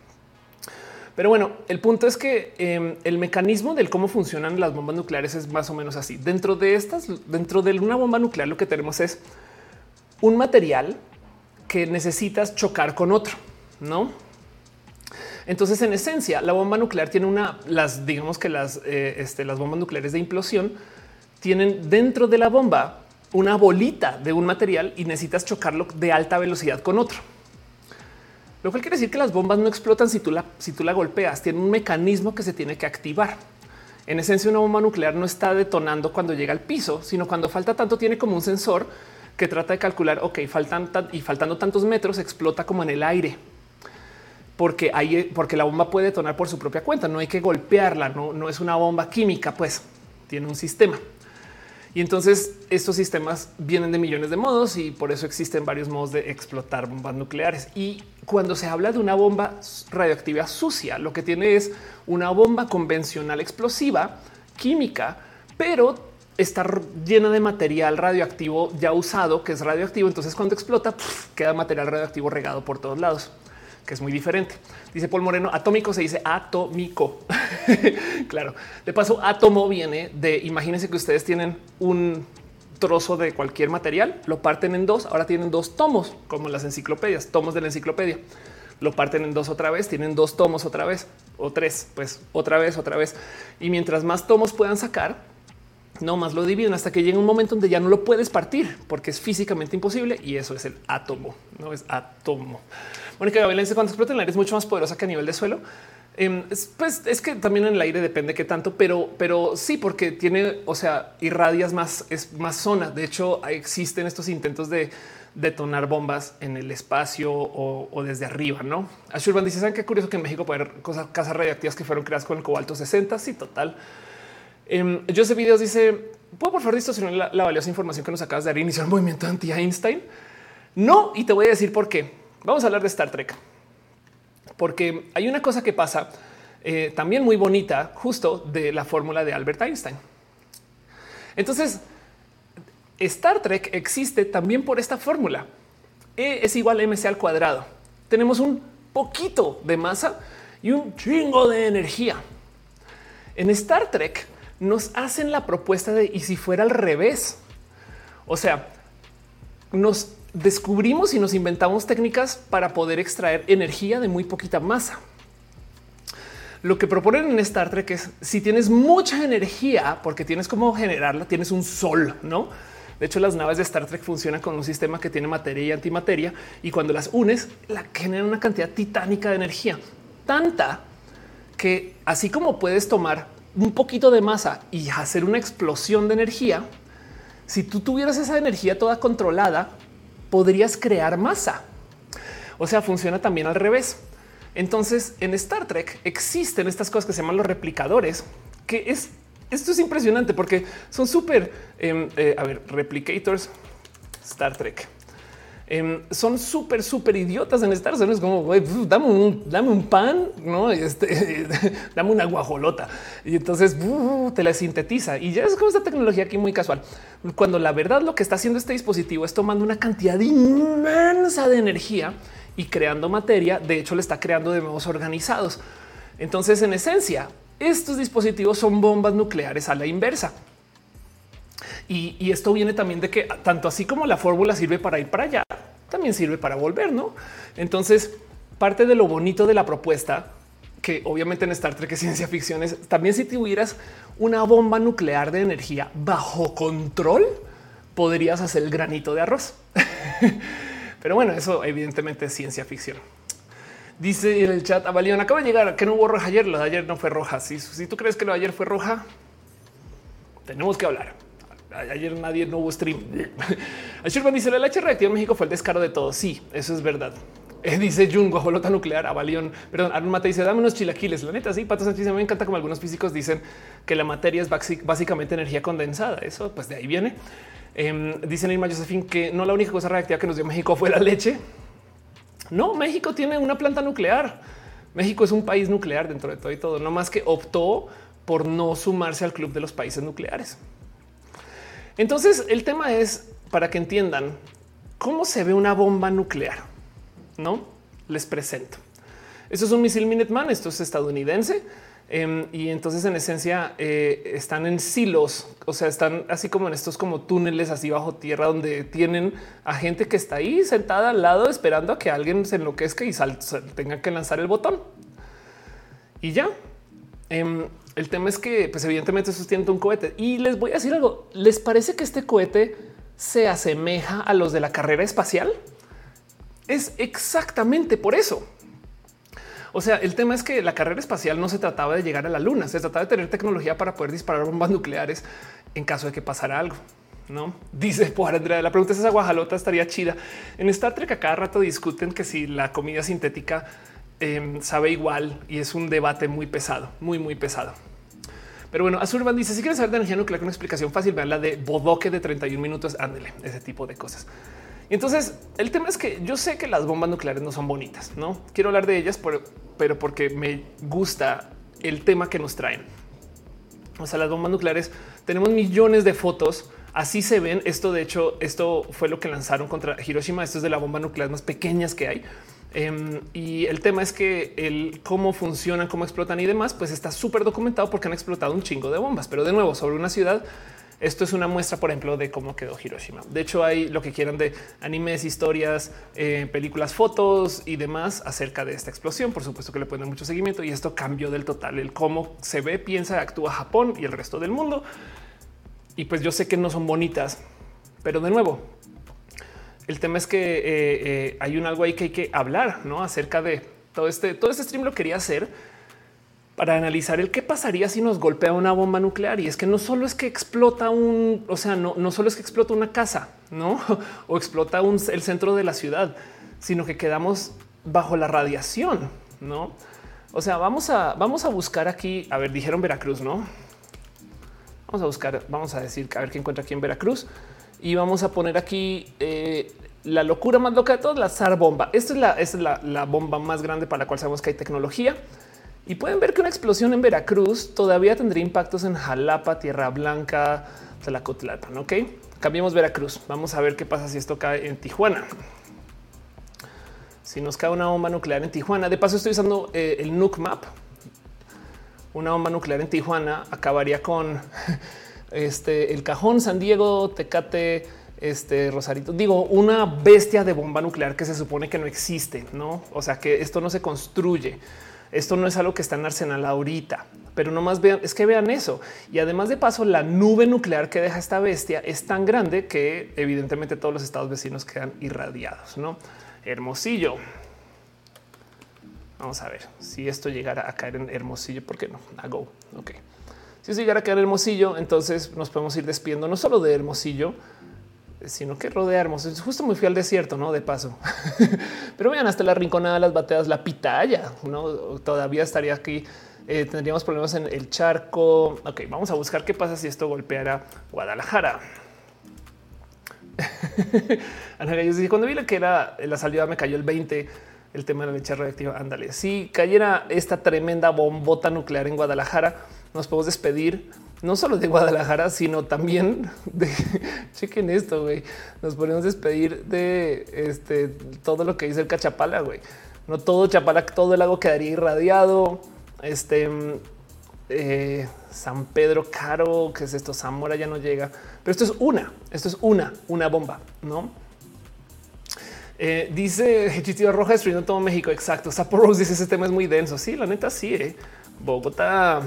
Pero bueno, el punto es que em, el mecanismo del cómo funcionan las bombas nucleares es más o menos así. Dentro de estas, dentro de una bomba nuclear, lo que tenemos es un material que necesitas chocar con otro, no? Entonces, en esencia, la bomba nuclear tiene una, las digamos que las, eh, este, las bombas nucleares de implosión tienen dentro de la bomba una bolita de un material y necesitas chocarlo de alta velocidad con otro. Lo cual quiere decir que las bombas no explotan si tú la, si tú la golpeas. Tiene un mecanismo que se tiene que activar. En esencia, una bomba nuclear no está detonando cuando llega al piso, sino cuando falta tanto, tiene como un sensor que trata de calcular, ok, faltan y faltando tantos metros, explota como en el aire. Porque, hay, porque la bomba puede detonar por su propia cuenta, no hay que golpearla, no, no es una bomba química, pues tiene un sistema. Y entonces estos sistemas vienen de millones de modos y por eso existen varios modos de explotar bombas nucleares. Y cuando se habla de una bomba radioactiva sucia, lo que tiene es una bomba convencional explosiva química, pero está llena de material radioactivo ya usado, que es radioactivo. Entonces cuando explota, queda material radioactivo regado por todos lados que es muy diferente. Dice Paul Moreno, atómico se dice atómico. *laughs* claro, de paso, átomo viene de, imagínense que ustedes tienen un trozo de cualquier material, lo parten en dos, ahora tienen dos tomos, como las enciclopedias, tomos de la enciclopedia. Lo parten en dos otra vez, tienen dos tomos otra vez, o tres, pues otra vez, otra vez. Y mientras más tomos puedan sacar, no más lo dividen hasta que llega un momento donde ya no lo puedes partir porque es físicamente imposible y eso es el átomo, no es átomo. Mónica Gabriel dice cuando explota el aire es mucho más poderosa que a nivel de suelo. Em, pues es que también en el aire depende qué tanto, pero, pero sí, porque tiene, o sea, irradias más, es más zona. De hecho, existen estos intentos de detonar bombas en el espacio o, desde arriba, no? Ashurban dice: ¿Saben qué curioso que en México puede haber cosas, casas radiactivas que fueron creadas con el cobalto 60? Sí, total. Eh, Joseph Videos dice: ¿Puedo por favor distorsionar la, la valiosa información que nos acabas de dar iniciar un movimiento anti-Einstein? No, y te voy a decir por qué. Vamos a hablar de Star Trek, porque hay una cosa que pasa eh, también muy bonita, justo de la fórmula de Albert Einstein. Entonces, Star Trek existe también por esta fórmula. E es igual a mc al cuadrado. Tenemos un poquito de masa y un chingo de energía. En Star Trek nos hacen la propuesta de y si fuera al revés. O sea, nos descubrimos y nos inventamos técnicas para poder extraer energía de muy poquita masa. Lo que proponen en Star Trek es si tienes mucha energía, porque tienes como generarla, tienes un sol, no? De hecho, las naves de Star Trek funcionan con un sistema que tiene materia y antimateria y cuando las unes, la generan una cantidad titánica de energía, tanta que así como puedes tomar un poquito de masa y hacer una explosión de energía, si tú tuvieras esa energía toda controlada, podrías crear masa. O sea, funciona también al revés. Entonces, en Star Trek existen estas cosas que se llaman los replicadores, que es esto es impresionante porque son súper, em, eh, a ver, replicators, Star Trek. Em, son súper, súper idiotas en estar. Es como, dame un, pan, no? Este, *laughs* dame una guajolota. Y entonces te la sintetiza. Y ya es como esta tecnología aquí muy casual. Cuando la verdad lo que está haciendo este dispositivo es tomando una cantidad inmensa de energía y creando materia. De hecho, le está creando de nuevos organizados. Entonces, en esencia, estos dispositivos son bombas nucleares a la inversa. Y, esto viene también de que tanto así como la fórmula sirve para ir para allá, también sirve para volver, ¿no? Entonces, parte de lo bonito de la propuesta, que obviamente en Star Trek es ciencia ficción, es también si tuvieras una bomba nuclear de energía bajo control, podrías hacer el granito de arroz. *laughs* Pero bueno, eso evidentemente es ciencia ficción. Dice en el chat, Avalión, acaba de llegar, que no hubo roja ayer, lo de ayer no fue roja. Si, si tú crees que lo de ayer fue roja, tenemos que hablar. Ayer nadie no hubo stream. *laughs* Ashurban dice la leche reactiva en México fue el descaro de todo. Sí, eso es verdad. *laughs* Eh, dice Jun, guajolota nuclear, avalión. Perdón, Arun Mate dice, dame unos chilaquiles. La neta, sí, Pato Sánchez, me encanta como algunos físicos dicen que la materia es básicamente energía condensada. Eso, pues de ahí viene. Eh, dice Irma Josephine que no la única cosa reactiva que nos dio México fue la leche. No, México tiene una planta nuclear. México es un país nuclear dentro de todo y todo, no más que optó por no sumarse al club de los países nucleares. Entonces el tema es para que entiendan cómo se ve una bomba nuclear. No les presento. Esto es un misil Minuteman. Esto es estadounidense. Em, y entonces en esencia eh, están en silos, o sea, están así como en estos como túneles así bajo tierra donde tienen a gente que está ahí sentada al lado esperando a que alguien se enloquezca y tenga que lanzar el botón. Y ya. Em, el tema es que, pues evidentemente sostiene un cohete. Y les voy a decir algo. ¿Les parece que este cohete se asemeja a los de la carrera espacial? Es exactamente por eso. O sea, el tema es que la carrera espacial no se trataba de llegar a la luna, se trataba de tener tecnología para poder disparar bombas nucleares en caso de que pasara algo. No dice *laughs* por Andrea. La pregunta es: esa guajalota estaría chida en Star Trek. A cada rato discuten que si la comida sintética em, sabe igual y es un debate muy pesado, muy, muy pesado. Pero bueno, Azurban dice: Si quieres saber de energía nuclear con una explicación fácil, vean la de Bodoque de 31 minutos. Ándele, ese tipo de cosas. Y entonces el tema es que yo sé que las bombas nucleares no son bonitas, no quiero hablar de ellas, pero porque me gusta el tema que nos traen. O sea, las bombas nucleares tenemos millones de fotos. Así se ven. Esto, de hecho, esto fue lo que lanzaron contra Hiroshima. Esto es de la bomba nuclear más pequeñas que hay. Em, y el tema es que el cómo funcionan, cómo explotan y demás, pues está súper documentado porque han explotado un chingo de bombas. Pero de nuevo, sobre una ciudad, esto es una muestra, por ejemplo, de cómo quedó Hiroshima. De hecho, hay lo que quieran de animes, historias, eh, películas, fotos y demás acerca de esta explosión. Por supuesto que le ponen mucho seguimiento y esto cambió del total el cómo se ve, piensa, actúa Japón y el resto del mundo. Y pues yo sé que no son bonitas, pero de nuevo, el tema es que eh, eh, hay un algo ahí que hay que hablar ¿no? acerca de todo este. Todo este stream lo quería hacer para analizar el qué pasaría si nos golpea una bomba nuclear. Y es que no solo es que explota un, o sea, no, no solo es que explota una casa, no *laughs* o explota un, el centro de la ciudad, sino que quedamos bajo la radiación, no? O sea, vamos a, vamos a buscar aquí. A ver, dijeron Veracruz, no? Vamos a buscar, vamos a decir a ver qué encuentra aquí en Veracruz y vamos a poner aquí eh, la locura más loca de todas, la SAR bomba. Esta es la, es la, bomba más grande para la cual sabemos que hay tecnología. Y pueden ver que una explosión en Veracruz todavía tendría impactos en Jalapa, Tierra Blanca, Tlacotlán. Ok, cambiemos Veracruz. Vamos a ver qué pasa si esto cae en Tijuana. Si nos cae una bomba nuclear en Tijuana, de paso estoy usando eh, el Nuke Map. Una bomba nuclear en Tijuana acabaría con *laughs* este, el cajón, San Diego, Tecate, este Rosarito. Digo, una bestia de bomba nuclear que se supone que no existe, no? O sea, que esto no se construye. Esto no es algo que está en arsenal ahorita, pero no más vean, es que vean eso. Y además de paso, la nube nuclear que deja esta bestia es tan grande que evidentemente todos los estados vecinos quedan irradiados, no? Hermosillo. Vamos a ver si esto llegara a caer en Hermosillo, ¿por qué no? A go. Ok. Si eso llegara a en Hermosillo, entonces nos podemos ir despidiendo no solo de Hermosillo, sino que rodea Hermosillo. Justo muy fiel al desierto, no de paso. *laughs* Pero vean hasta la rinconada, las bateas, la pitaya, no todavía estaría aquí. Eh, tendríamos problemas en el charco. Ok, vamos a buscar qué pasa si esto golpeara Guadalajara. *laughs* Ana Gallo dice cuando vi que era la salida me cayó el 20 el tema de la leche radioactiva. Ándale, si cayera esta tremenda bombota nuclear en Guadalajara, nos podemos despedir no solo de Guadalajara, sino también de *laughs* chequen esto. Nos podemos despedir de este todo lo que dice el Cachapala. güey. No todo Chapala, todo el lago quedaría irradiado. Este eh, San Pedro Caro, que es esto? Zamora ya no llega, pero esto es una, esto es una, una bomba, no? Eh, dice Chitio Roja destruyendo todo México. Exacto. Sapo dice ese tema es muy denso. Sí, la neta, sí. Eh. Bogotá,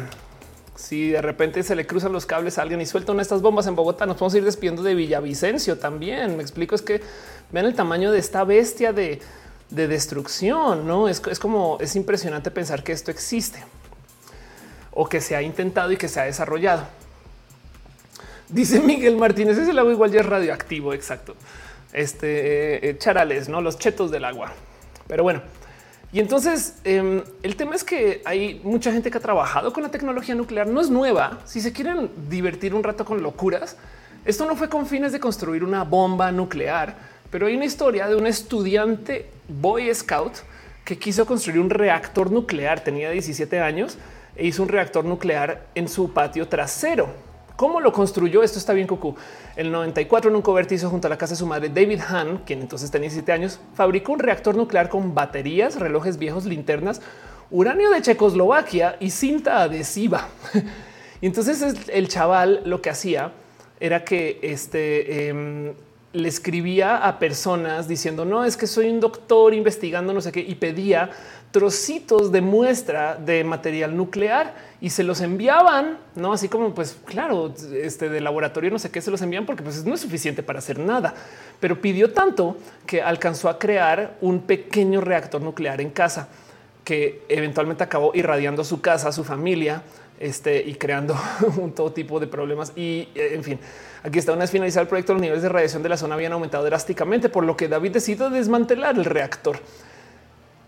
si de repente se le cruzan los cables a alguien y suelta una de estas bombas en Bogotá, nos podemos ir despidiendo de Villavicencio también. Me explico, es que vean el tamaño de esta bestia de, destrucción. No es, es como es impresionante pensar que esto existe o que se ha intentado y que se ha desarrollado. Dice Miguel Martínez, es el agua igual ya es radioactivo. Exacto este eh, eh, charales, no los chetos del agua. Pero bueno, y entonces em, el tema es que hay mucha gente que ha trabajado con la tecnología nuclear. No es nueva. Si se quieren divertir un rato con locuras, esto no fue con fines de construir una bomba nuclear, pero hay una historia de un estudiante Boy Scout que quiso construir un reactor nuclear. Tenía 17 años e hizo un reactor nuclear en su patio trasero. ¿Cómo lo construyó? Esto está bien, Cucú. El 94 en un cobertizo junto a la casa de su madre, David Hahn, quien entonces tenía 17 años, fabricó un reactor nuclear con baterías, relojes viejos, linternas, uranio de Checoslovaquia y cinta adhesiva. *laughs* y entonces el chaval lo que hacía era que este em, le escribía a personas diciendo no es que soy un doctor investigando no sé qué y pedía trocitos de muestra de material nuclear y se los enviaban, no así como pues claro, este de laboratorio no sé qué se los envían porque pues no es suficiente para hacer nada, pero pidió tanto que alcanzó a crear un pequeño reactor nuclear en casa que eventualmente acabó irradiando su casa, su familia, este y creando *laughs* un todo tipo de problemas y eh, en fin. Aquí está una vez finalizado el proyecto, los niveles de radiación de la zona habían aumentado drásticamente, por lo que David decidió desmantelar el reactor.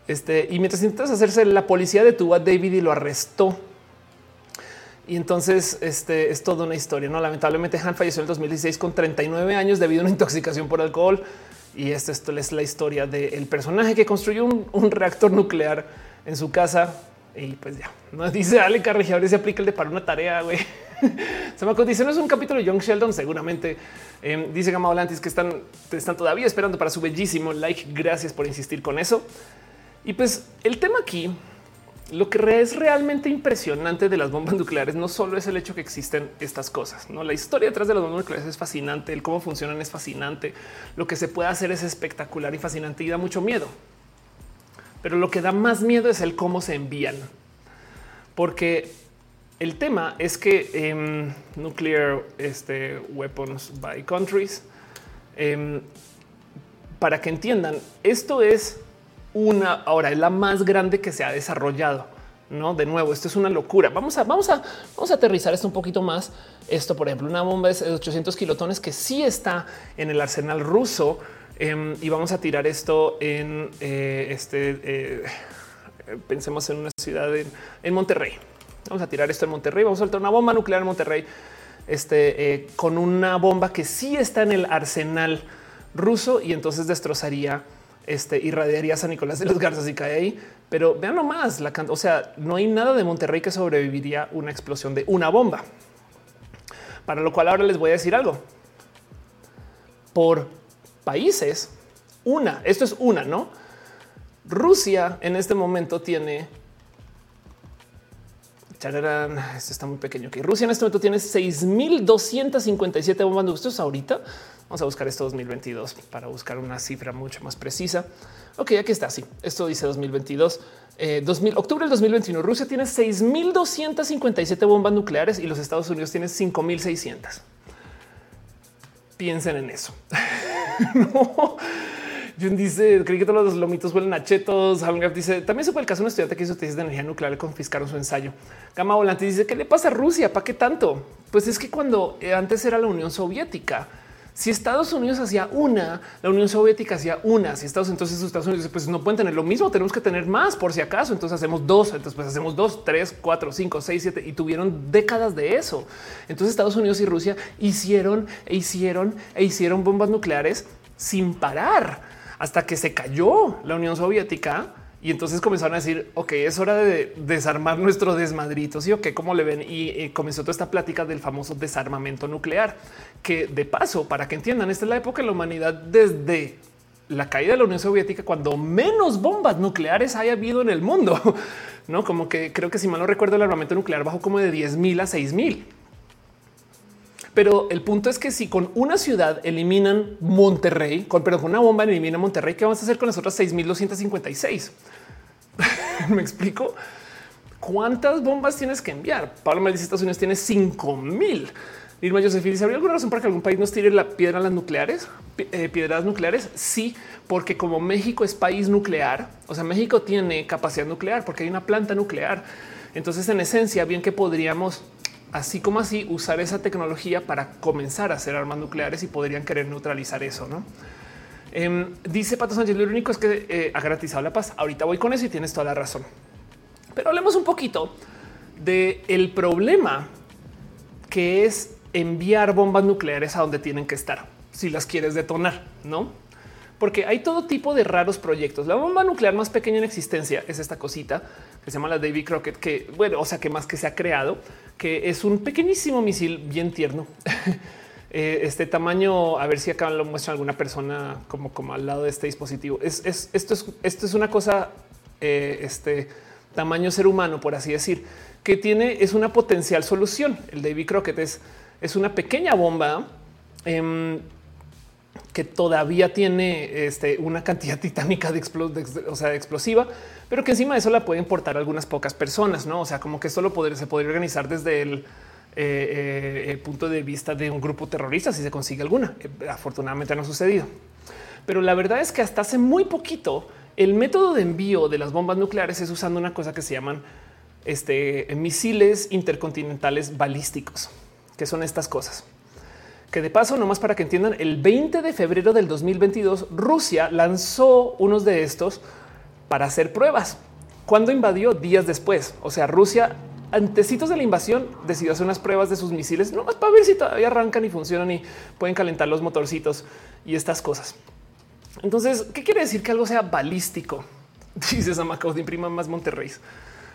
Este, y mientras intentas hacerse, la policía detuvo a David y lo arrestó. Y entonces este es toda una historia. No, lamentablemente Han falleció en el 2016 con 39 años debido a una intoxicación por alcohol. Y esto, esto es la historia del personaje que construyó un, reactor nuclear en su casa. Y pues ya no *laughs* dice Ale Carregiadores se aplica el de para una tarea. Güey, *laughs* se me dice no es un capítulo de Young Sheldon. Seguramente em, dice Gama Volantis que están, están todavía esperando para su bellísimo like. Gracias por insistir con eso. Y pues el tema aquí, lo que es realmente impresionante de las bombas *laughs* nucleares no solo es el hecho que existen estas cosas, no la historia detrás de las bombas nucleares es fascinante, el cómo funcionan es fascinante, lo que se puede hacer es espectacular y fascinante y da mucho miedo. Pero lo que da más miedo es el cómo se envían, porque el tema es que em, nuclear este, weapons by countries, em, para que entiendan, esto es una ahora es la más grande que se ha desarrollado. No, de nuevo, esto es una locura. Vamos a, vamos a, vamos a aterrizar esto un poquito más. Esto, por ejemplo, una bomba de 800 kilotones que sí está en el arsenal ruso em, y vamos a tirar esto en eh, este. Eh, pensemos en una ciudad en, Monterrey. Vamos a tirar esto en Monterrey. Vamos a soltar una bomba nuclear en Monterrey este, eh, con una bomba que sí está en el arsenal ruso y entonces destrozaría este, irradiaría San Nicolás de los Garzas y cae ahí. Pero vean nomás, la o sea, no hay nada de Monterrey que sobreviviría una explosión de una bomba. Para lo cual ahora les voy a decir algo. Por países, una, esto es una, ¿no? Rusia en este momento tiene esto está muy pequeño. Que Rusia en este momento tiene 6257 bombas nucleares ahorita. Vamos a buscar esto 2022 para buscar una cifra mucho más precisa. Ok, aquí está. Sí, esto dice 2022. 2000, octubre del 2021, Rusia tiene 6257 bombas nucleares y los Estados Unidos tienen 5600. Piensen en eso. *laughs* no dice, creí que todos los lomitos huelen a chetos. dice, también puede el caso de un estudiante que hizo tesis de energía nuclear y confiscaron su ensayo. Gama Volante dice, ¿qué le pasa a Rusia? ¿Para qué tanto? Pues es que cuando eh, antes era la Unión Soviética, si Estados Unidos hacía una, la Unión Soviética hacía una. Si Estados entonces Estados Unidos pues no pueden tener lo mismo, tenemos que tener más por si acaso. Entonces hacemos dos, entonces pues hacemos dos, tres, cuatro, cinco, seis, siete y tuvieron décadas de eso. Entonces Estados Unidos y Rusia hicieron e hicieron e hicieron bombas nucleares sin parar hasta que se cayó la Unión Soviética y entonces comenzaron a decir, ok, es hora de desarmar nuestro desmadrito. Sí, ok, ¿cómo le ven? Y eh, comenzó toda esta plática del famoso desarmamento nuclear, que de paso, para que entiendan, esta es la época de la humanidad desde la caída de la Unión Soviética, cuando menos bombas nucleares haya habido en el mundo. *laughs* No como que creo que si mal no recuerdo, el armamento nuclear bajó como de 10 mil a 6 mil. Pero el punto es que si con una ciudad eliminan Monterrey, con, pero con una bomba eliminan Monterrey, ¿qué vamos a hacer con las otras 6.256? *laughs* Me explico. ¿Cuántas bombas tienes que enviar? Pablo me dice Estados Unidos tiene 5000. Irma Josefina dice: ¿Habría alguna razón para que algún país nos tire la piedra a las nucleares? Eh, piedras nucleares? Sí, porque como México es país nuclear, o sea, México tiene capacidad nuclear porque hay una planta nuclear. Entonces, en esencia, bien que podríamos así como así usar esa tecnología para comenzar a hacer armas nucleares y podrían querer neutralizar eso, ¿no? Em, dice Pato Sánchez, lo único es que eh, ha garantizado la paz. Ahorita voy con eso y tienes toda la razón. Pero hablemos un poquito de el problema que es enviar bombas nucleares a donde tienen que estar si las quieres detonar, no? Porque hay todo tipo de raros proyectos. La bomba nuclear más pequeña en existencia es esta cosita que se llama la Davy Crockett, que bueno, o sea, que más que se ha creado, que es un pequeñísimo misil bien tierno. *laughs* Eh, este tamaño, a ver si acá lo muestra alguna persona como, como al lado de este dispositivo. Es, esto, es, esto es una cosa, eh, este tamaño ser humano, por así decir, que tiene, es una potencial solución. El Davy Crockett es, es una pequeña bomba em, que todavía tiene este, una cantidad titánica de, explosiva, pero que encima de eso la pueden portar algunas pocas personas, no? O sea, como que esto poder, se podría organizar desde el, eh, eh, punto de vista de un grupo terrorista si se consigue alguna. Eh, afortunadamente no ha sucedido, pero la verdad es que hasta hace muy poquito el método de envío de las bombas nucleares es usando una cosa que se llaman este, misiles intercontinentales balísticos, que son estas cosas que de paso, nomás para que entiendan, el 20 de febrero del 2022, Rusia lanzó unos de estos para hacer pruebas. Cuando invadió días después, o sea, Rusia antecitos de la invasión decidió hacer unas pruebas de sus misiles, nomás para ver si todavía arrancan y funcionan y pueden calentar los motorcitos y estas cosas. Entonces, ¿qué quiere decir que algo sea balístico? *laughs* Dice Samacao de imprima más Monterrey.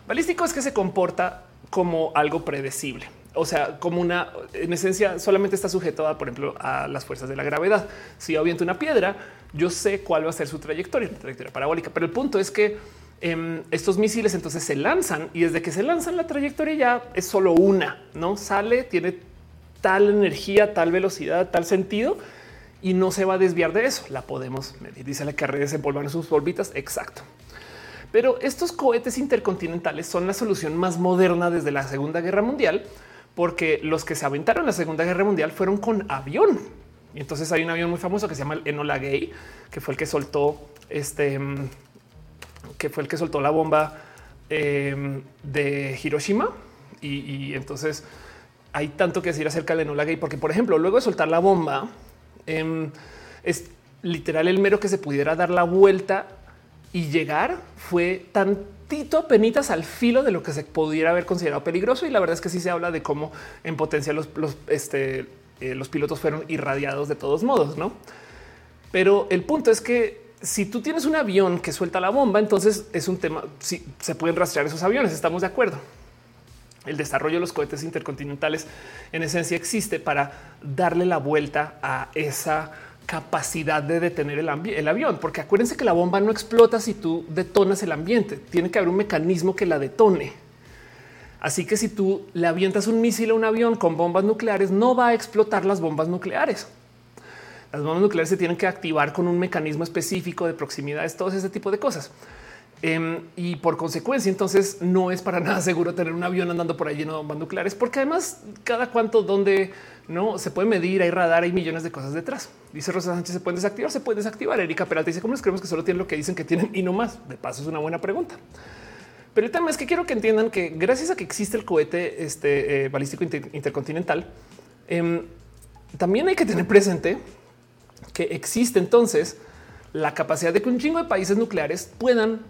Balístico es que se comporta como algo predecible o sea, como una, en esencia, solamente está sujeto a, por ejemplo, a las fuerzas de la gravedad. Si yo aviento una piedra, yo sé cuál va a ser su trayectoria, una trayectoria parabólica. Pero el punto es que em, estos misiles entonces se lanzan y desde que se lanzan la trayectoria ya es solo una, no sale, tiene tal energía, tal velocidad, tal sentido y no se va a desviar de eso. La podemos medir. Dice la se en sus órbitas. Exacto. Pero estos cohetes intercontinentales son la solución más moderna desde la Segunda Guerra Mundial porque los que se aventaron en la Segunda Guerra Mundial fueron con avión. Y entonces hay un avión muy famoso que se llama el Enola Gay, que fue el que soltó este, que fue el que soltó la bomba em, de Hiroshima. Y, entonces hay tanto que decir acerca del Enola Gay, porque por ejemplo, luego de soltar la bomba, em, es literal el mero que se pudiera dar la vuelta y llegar fue tan tito penitas al filo de lo que se pudiera haber considerado peligroso. Y la verdad es que sí se habla de cómo en potencia los, este, eh, los pilotos fueron irradiados de todos modos, no? Pero el punto es que si tú tienes un avión que suelta la bomba, entonces es un tema. Si se pueden rastrear esos aviones, estamos de acuerdo. El desarrollo de los cohetes intercontinentales en esencia existe para darle la vuelta a esa capacidad de detener el, el, avión, porque acuérdense que la bomba no explota si tú detonas el ambiente. Tiene que haber un mecanismo que la detone. Así que si tú le avientas un misil a un avión con bombas nucleares, no va a explotar las bombas nucleares. Las bombas nucleares se tienen que activar con un mecanismo específico de proximidades, todo ese tipo de cosas. Em, y por consecuencia, entonces no es para *laughs* nada seguro tener un avión andando por ahí lleno de bombas nucleares, porque además cada cuanto donde no se puede medir, hay radar, hay millones de cosas detrás. Dice Rosa Sánchez, se pueden desactivar, se puede desactivar. Erika Peralta dice, ¿cómo les creemos que solo tienen lo que dicen que tienen y no más? De paso, es una buena pregunta. Pero el tema es que quiero que entiendan que gracias a que existe el cohete este, eh, balístico intercontinental, em, también hay que tener presente que existe entonces la capacidad de que un chingo de países nucleares puedan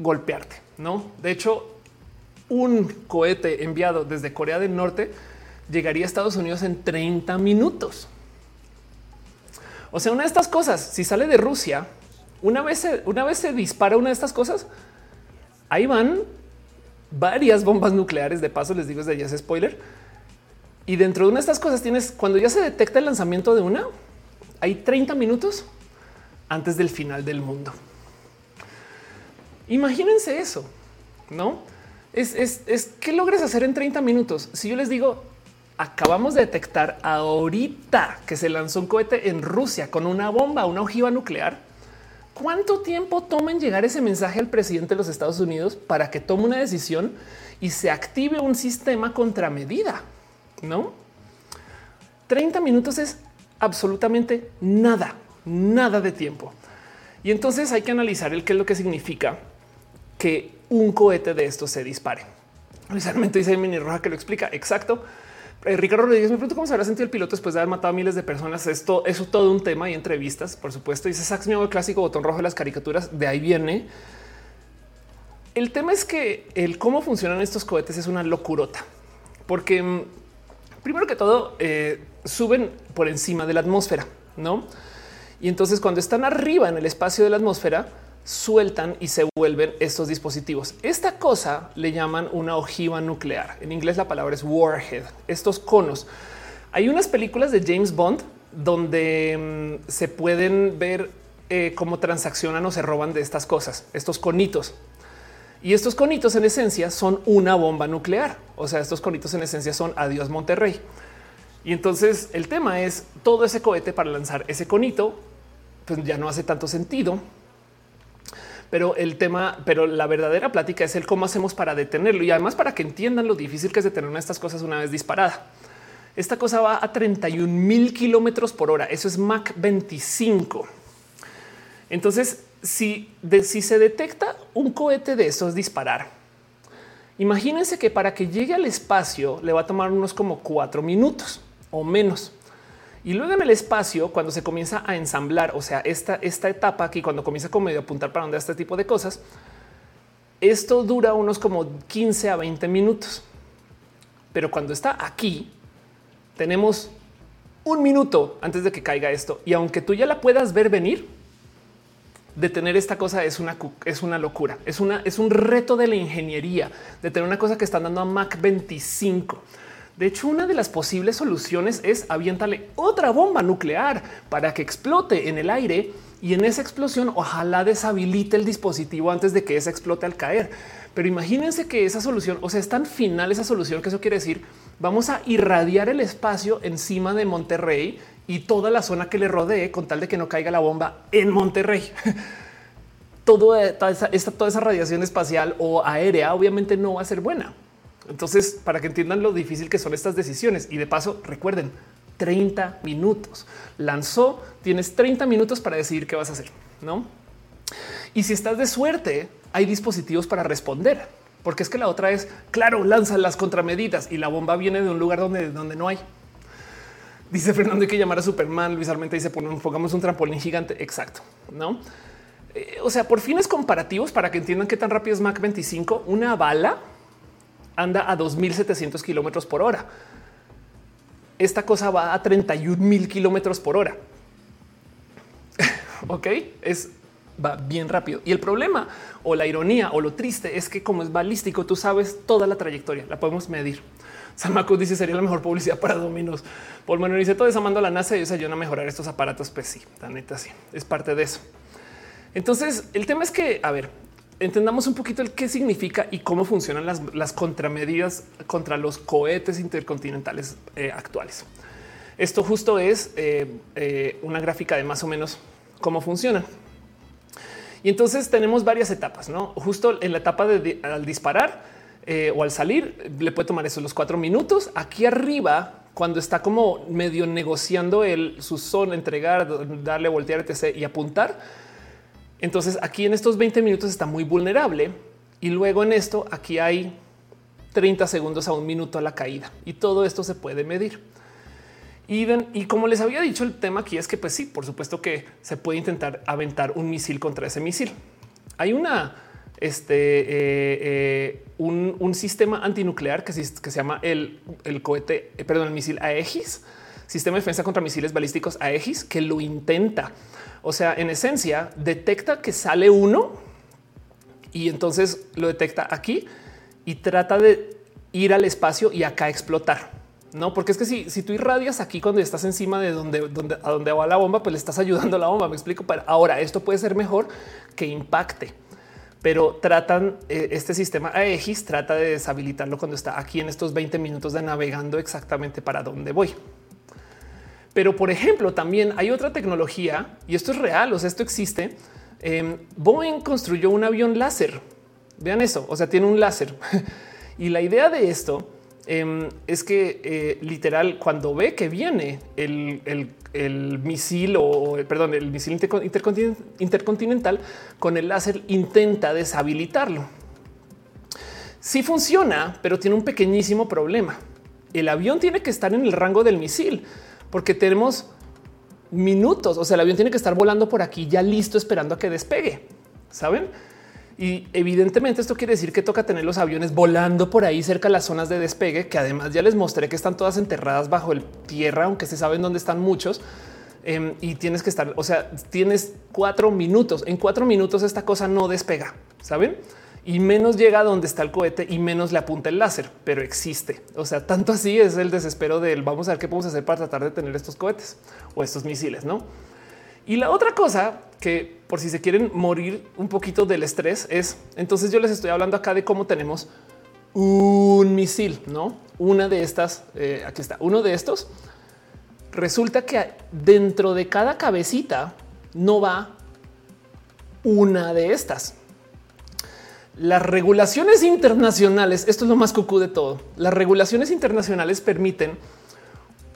golpearte. No, de hecho, un cohete enviado desde Corea del Norte llegaría a Estados Unidos en 30 minutos. O sea, una de estas cosas, si sale de Rusia, una vez, se, una vez se dispara una de estas cosas, ahí van varias bombas nucleares. De paso, les digo desde ya es spoiler. Y dentro de una de estas cosas tienes cuando ya se detecta el lanzamiento de una, hay 30 minutos antes del final del mundo. Imagínense eso, no es, es, es que logres hacer en 30 minutos. Si yo les digo, acabamos de detectar ahorita que se lanzó un cohete en Rusia con una bomba, una ojiva nuclear. ¿Cuánto tiempo toma en llegar ese mensaje al presidente de los Estados Unidos para que tome una decisión y se active un sistema contramedida? No 30 minutos es absolutamente nada, nada de tiempo. Y entonces hay que analizar el qué es lo que significa que un cohete de estos se dispare. Precisamente dice Mini Roja que lo explica. Exacto. Eh, Ricardo Rodríguez me pregunto cómo se habrá sentido el piloto después de haber matado a miles de personas. Esto es todo un tema y entrevistas, por supuesto. Dice Sax, mi clásico botón rojo de las caricaturas. De ahí viene. El tema es que el cómo funcionan estos cohetes es una locurota, porque mm, primero que todo eh, suben por encima de la atmósfera, no? Y entonces cuando están arriba en el espacio de la atmósfera, sueltan y se vuelven estos dispositivos. Esta cosa le llaman una ojiva nuclear. En inglés la palabra es warhead. Estos conos. Hay unas películas de James Bond donde mm, se pueden ver eh, cómo transaccionan o se roban de estas cosas, estos conitos. Y estos conitos en esencia son una bomba nuclear. O sea, estos conitos en esencia son adiós Monterrey. Y entonces el tema es todo ese cohete para lanzar ese conito, pues ya no hace tanto sentido pero el tema, pero la verdadera plática es el cómo hacemos para detenerlo y además para que entiendan lo difícil que es detener estas cosas una vez disparada. Esta cosa va a 31 mil kilómetros por hora. Eso es Mach 25. Entonces, si, si se detecta un cohete de esos disparar, imagínense que para que llegue al espacio le va a tomar unos como cuatro minutos o menos. Y luego en el espacio, cuando se comienza a ensamblar, o sea, esta, esta etapa aquí, cuando comienza como medio apuntar para donde este tipo de cosas, esto dura unos como 15 a 20 minutos. Pero cuando está aquí, tenemos un minuto antes de que caiga esto. Y aunque tú ya la puedas ver venir, detener esta cosa es una, es una locura. Es, una, es un reto de la ingeniería de tener una cosa que están dando a Mac 25. De hecho, una de las posibles soluciones es aviéntale otra bomba nuclear para que explote en el aire y en esa explosión ojalá deshabilite el dispositivo antes de que esa explote al caer. Pero imagínense que esa solución, o sea, es tan final esa solución que eso quiere decir vamos a irradiar el espacio encima de Monterrey y toda la zona que le rodee con tal de que no caiga la bomba en Monterrey. *laughs* Todo, toda, esa, toda esa radiación espacial o aérea obviamente no va a ser buena. Entonces, para que entiendan lo difícil que son estas decisiones y de paso, recuerden 30 minutos lanzó, tienes 30 minutos para decidir qué vas a hacer, no? Y si estás de suerte, hay dispositivos para responder, porque es que la otra es claro, lanzan las contramedidas y la bomba viene de un lugar donde, donde no hay. Dice Fernando hay que llamar a Superman. Luis Armenta dice pongamos un trampolín gigante. Exacto, no? Eh, o sea, por fines comparativos, para que entiendan qué tan rápido es Mac 25, una bala anda a 2700 kilómetros por hora. Esta cosa va a 31 mil kilómetros por hora. *laughs* ok, es va bien rápido. Y el problema o la ironía o lo triste es que como es balístico, tú sabes toda la trayectoria, la podemos medir. *laughs* San Marcos dice sería la mejor publicidad para Dominos. Paul Manuel dice todo eso mando a la NASA y ellos ayudan a mejorar estos aparatos. Pues sí, la neta sí, es parte de eso. Entonces el tema es que, a ver, entendamos un poquito el qué significa y cómo funcionan las, contramedidas contra los cohetes intercontinentales eh, actuales. Esto justo es eh, eh, una gráfica de más o menos cómo funcionan. Y entonces tenemos varias etapas, no justo en la etapa de al disparar o al salir, le puede tomar eso los cuatro minutos. Aquí arriba, cuando está como medio negociando el su zona, entregar, darle voltear, etc. y apuntar, entonces aquí en estos 20 minutos está muy vulnerable y luego en esto aquí hay 30 segundos a un minuto a la caída y todo esto se puede medir. Y, como les había dicho, el tema aquí es que, pues sí, por supuesto que se puede intentar aventar un misil contra ese misil. Hay una, este, eh, eh, un, sistema antinuclear que, que, se llama el, el cohete, eh, perdón, el misil Aegis sistema de defensa contra misiles balísticos Aegis que lo intenta. O sea, en esencia, detecta que sale uno y entonces lo detecta aquí y trata de ir al espacio y acá explotar. No, porque es que si, si tú irradias aquí cuando estás encima de donde, donde, a donde va la bomba, pues le estás ayudando a la bomba. Me explico. Pero ahora esto puede ser mejor que impacte, pero tratan eh, este sistema Aegis trata de deshabilitarlo cuando está aquí en estos 20 minutos de navegando exactamente para dónde voy. Pero por ejemplo, también hay otra tecnología y esto es real. O sea, esto existe. Eh, Boeing construyó un avión láser. Vean eso. O sea, tiene un láser *laughs* y la idea de esto Em, es que eh, literal cuando ve que viene el, misil o perdón, el misil intercontinental con el láser intenta deshabilitarlo. Sí funciona, pero tiene un pequeñísimo problema. El avión tiene que estar en el rango del misil porque tenemos minutos. O sea, el avión tiene que estar volando por aquí ya listo esperando a que despegue. Saben? Y evidentemente esto quiere decir que toca tener los aviones volando por ahí cerca de las zonas de despegue, que además ya les mostré que están todas enterradas bajo el tierra, aunque se saben dónde están muchos. Em, y tienes que estar, o sea, tienes cuatro minutos. En cuatro minutos esta cosa no despega, saben? Y menos llega a donde está el cohete y menos le apunta el láser, pero existe. O sea, tanto así es el desespero del vamos a ver qué podemos hacer para tratar de tener estos cohetes o estos misiles, no? Y la otra cosa que por si se quieren morir un poquito del estrés es entonces yo les estoy hablando acá de cómo tenemos un misil, no una de estas. Eh, aquí está uno de estos. Resulta que dentro de cada cabecita no va una de estas. Las regulaciones internacionales, esto es lo más cucú de todo. Las regulaciones internacionales permiten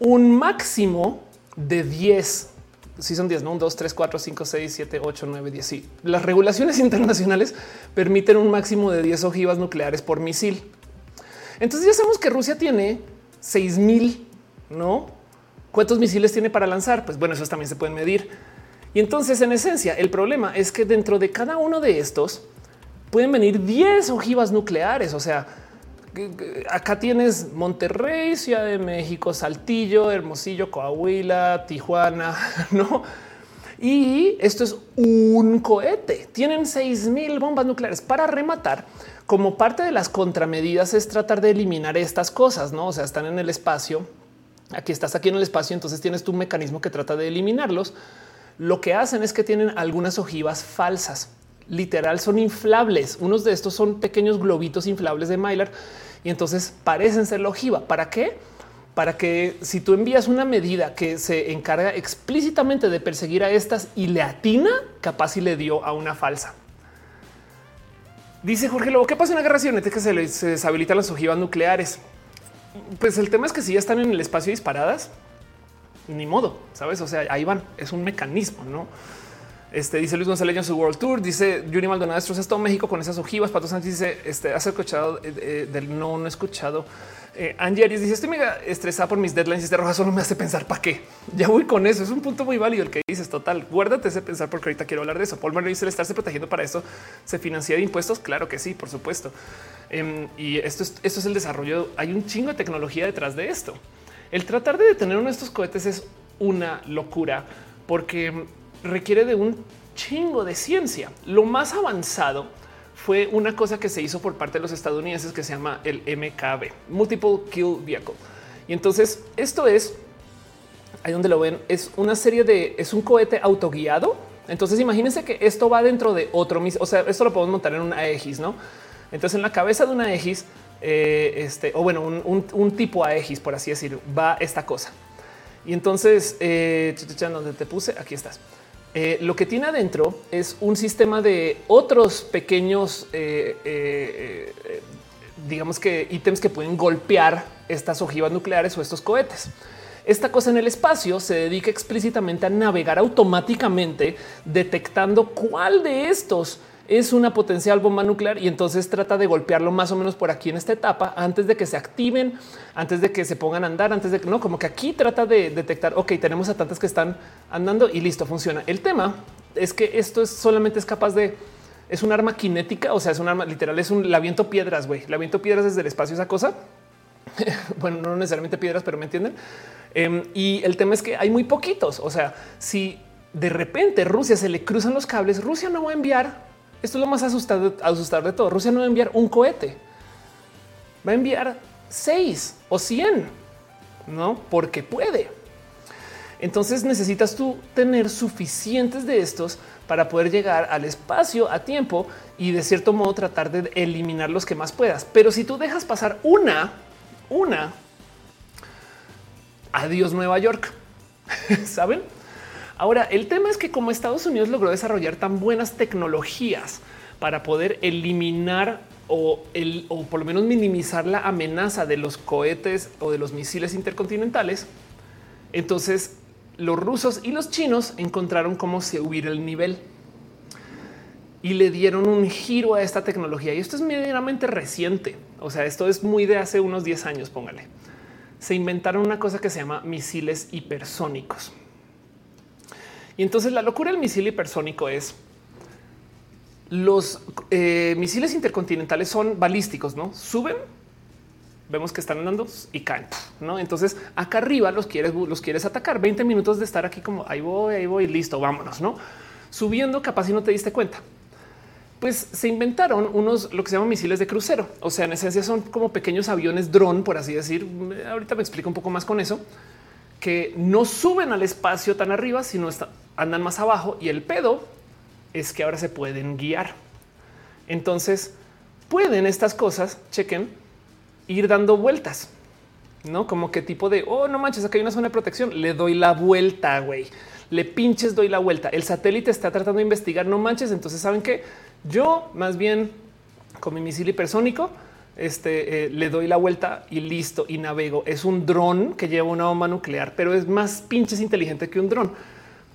un máximo de 10 si son 10, no 1, 2, 3, 4, 5, 6, 7, 8, 9, 10. Sí, las regulaciones *laughs* internacionales permiten un máximo de 10 ojivas nucleares por misil. Entonces ya sabemos que Rusia tiene 6000, no? ¿Cuántos misiles tiene para lanzar? Pues bueno, esos también se pueden medir. Y entonces, en esencia, el problema es que dentro de cada uno de estos pueden venir 10 ojivas nucleares. O sea, acá tienes Monterrey, Ciudad de México, Saltillo, Hermosillo, Coahuila, Tijuana, *laughs* no? Y esto es un cohete. Tienen 6000 bombas nucleares para rematar. Como parte de las contramedidas es tratar de eliminar estas cosas, no? O sea, están en el espacio. Aquí estás aquí en el espacio, entonces tienes tu mecanismo que trata de eliminarlos. Lo que hacen es que tienen algunas ojivas falsas literal son inflables. Unos de estos son pequeños globitos inflables de Mylar y entonces parecen ser la ojiva. ¿Para qué? Para que si tú envías una medida que se encarga explícitamente de perseguir a estas y le atina, capaz y le dio a una falsa. Dice Jorge Lobo, ¿qué pasa en una guerra cibernética que se, se deshabilitan las ojivas nucleares? Pues el tema es que si ya están en el espacio disparadas, ni modo, sabes? O sea, ahí van, es un mecanismo, no? Este dice Luis González en su World Tour. Dice Juni Maldonado es todo México con esas ojivas. Pato Sánchez dice este has escuchado eh, eh, del no, no he escuchado. Eh, Angie dice estoy mega estresada por mis deadlines y este roja solo me hace pensar para qué. *laughs* Ya voy con eso. Es un punto muy válido el que dices. Total, guárdate ese pensar porque ahorita quiero hablar de eso. Paul Manuel dice el estarse protegiendo para eso se financia de impuestos. Claro que sí, por supuesto. Em, y esto es, esto es el desarrollo. Hay un chingo de tecnología detrás de esto. El tratar de detener uno de estos cohetes es una locura porque requiere de un chingo de ciencia. Lo más avanzado fue una cosa que se hizo por parte de los estadounidenses que se llama el MKB, Multiple Kill Vehicle. Y entonces esto es, ahí donde lo ven, es una serie de, es un cohete autoguiado. Entonces imagínense que esto va dentro de otro, o sea, esto lo podemos montar en una Aegis, ¿no? Entonces en la cabeza de una Aegis, eh, este, o bueno, un, tipo Aegis, por así decir, va esta cosa. Y entonces, eh, donde te puse, aquí estás. Eh, lo que tiene adentro es un sistema de otros pequeños, eh, eh, digamos que ítems que pueden golpear estas ojivas nucleares o estos cohetes. Esta cosa en el espacio se dedica explícitamente a navegar automáticamente detectando cuál de estos es una potencial bomba nuclear y entonces trata de golpearlo más o menos por aquí en esta etapa antes de que se activen, antes de que se pongan a andar, antes de que no, como que aquí trata de detectar, ok, tenemos a tantas que están andando y listo, funciona. El tema es que esto es solamente es capaz de, es un arma cinética, o sea, es un arma literal, es un, la viento piedras, güey, la viento piedras desde el espacio, esa cosa. *laughs* bueno, no necesariamente piedras, pero me entienden. Em, y el tema es que hay muy poquitos. O sea, si de repente Rusia se le cruzan los cables, Rusia no va a enviar. Esto es lo más asustado, asustador de todo. Rusia no va a enviar un cohete, va a enviar seis o cien, no porque puede. Entonces necesitas tú tener suficientes de estos para poder llegar al espacio a tiempo y de cierto modo tratar de eliminar los que más puedas. Pero si tú dejas pasar una, una, adiós Nueva York, *laughs* ¿saben? Ahora, el tema es que como Estados Unidos logró desarrollar tan buenas tecnologías para poder eliminar o, el, o por lo menos minimizar la amenaza de los cohetes o de los misiles intercontinentales, entonces los rusos y los chinos encontraron cómo subir el nivel y le dieron un giro a esta tecnología. Y esto es medianamente reciente. O sea, esto es muy de hace unos 10 años, póngale. Se inventaron una cosa que se llama misiles hipersónicos. Y entonces la locura del misil hipersónico es los eh, misiles intercontinentales son balísticos, no suben, vemos que están andando y caen, no? Entonces acá arriba los quieres, los quieres atacar 20 minutos de estar aquí como ahí voy, ahí voy, listo, vámonos, no subiendo, capaz y no te diste cuenta. Pues se inventaron unos lo que se llaman misiles de crucero. O sea, en esencia son como pequeños aviones dron, por así decir. Ahorita me explico un poco más con eso, que no suben al espacio tan arriba, sino andan más abajo y el pedo es que ahora se pueden guiar. Entonces pueden estas cosas, chequen, ir dando vueltas, no como qué tipo de oh, no manches, aquí hay una zona de protección. Le doy la vuelta, güey. Le pinches, doy la vuelta. El satélite está tratando de investigar, no manches. Entonces saben que yo más bien con mi misil hipersónico este, eh, le doy la vuelta y listo y navego. Es un dron que lleva una bomba nuclear, pero es más pinches inteligente que un dron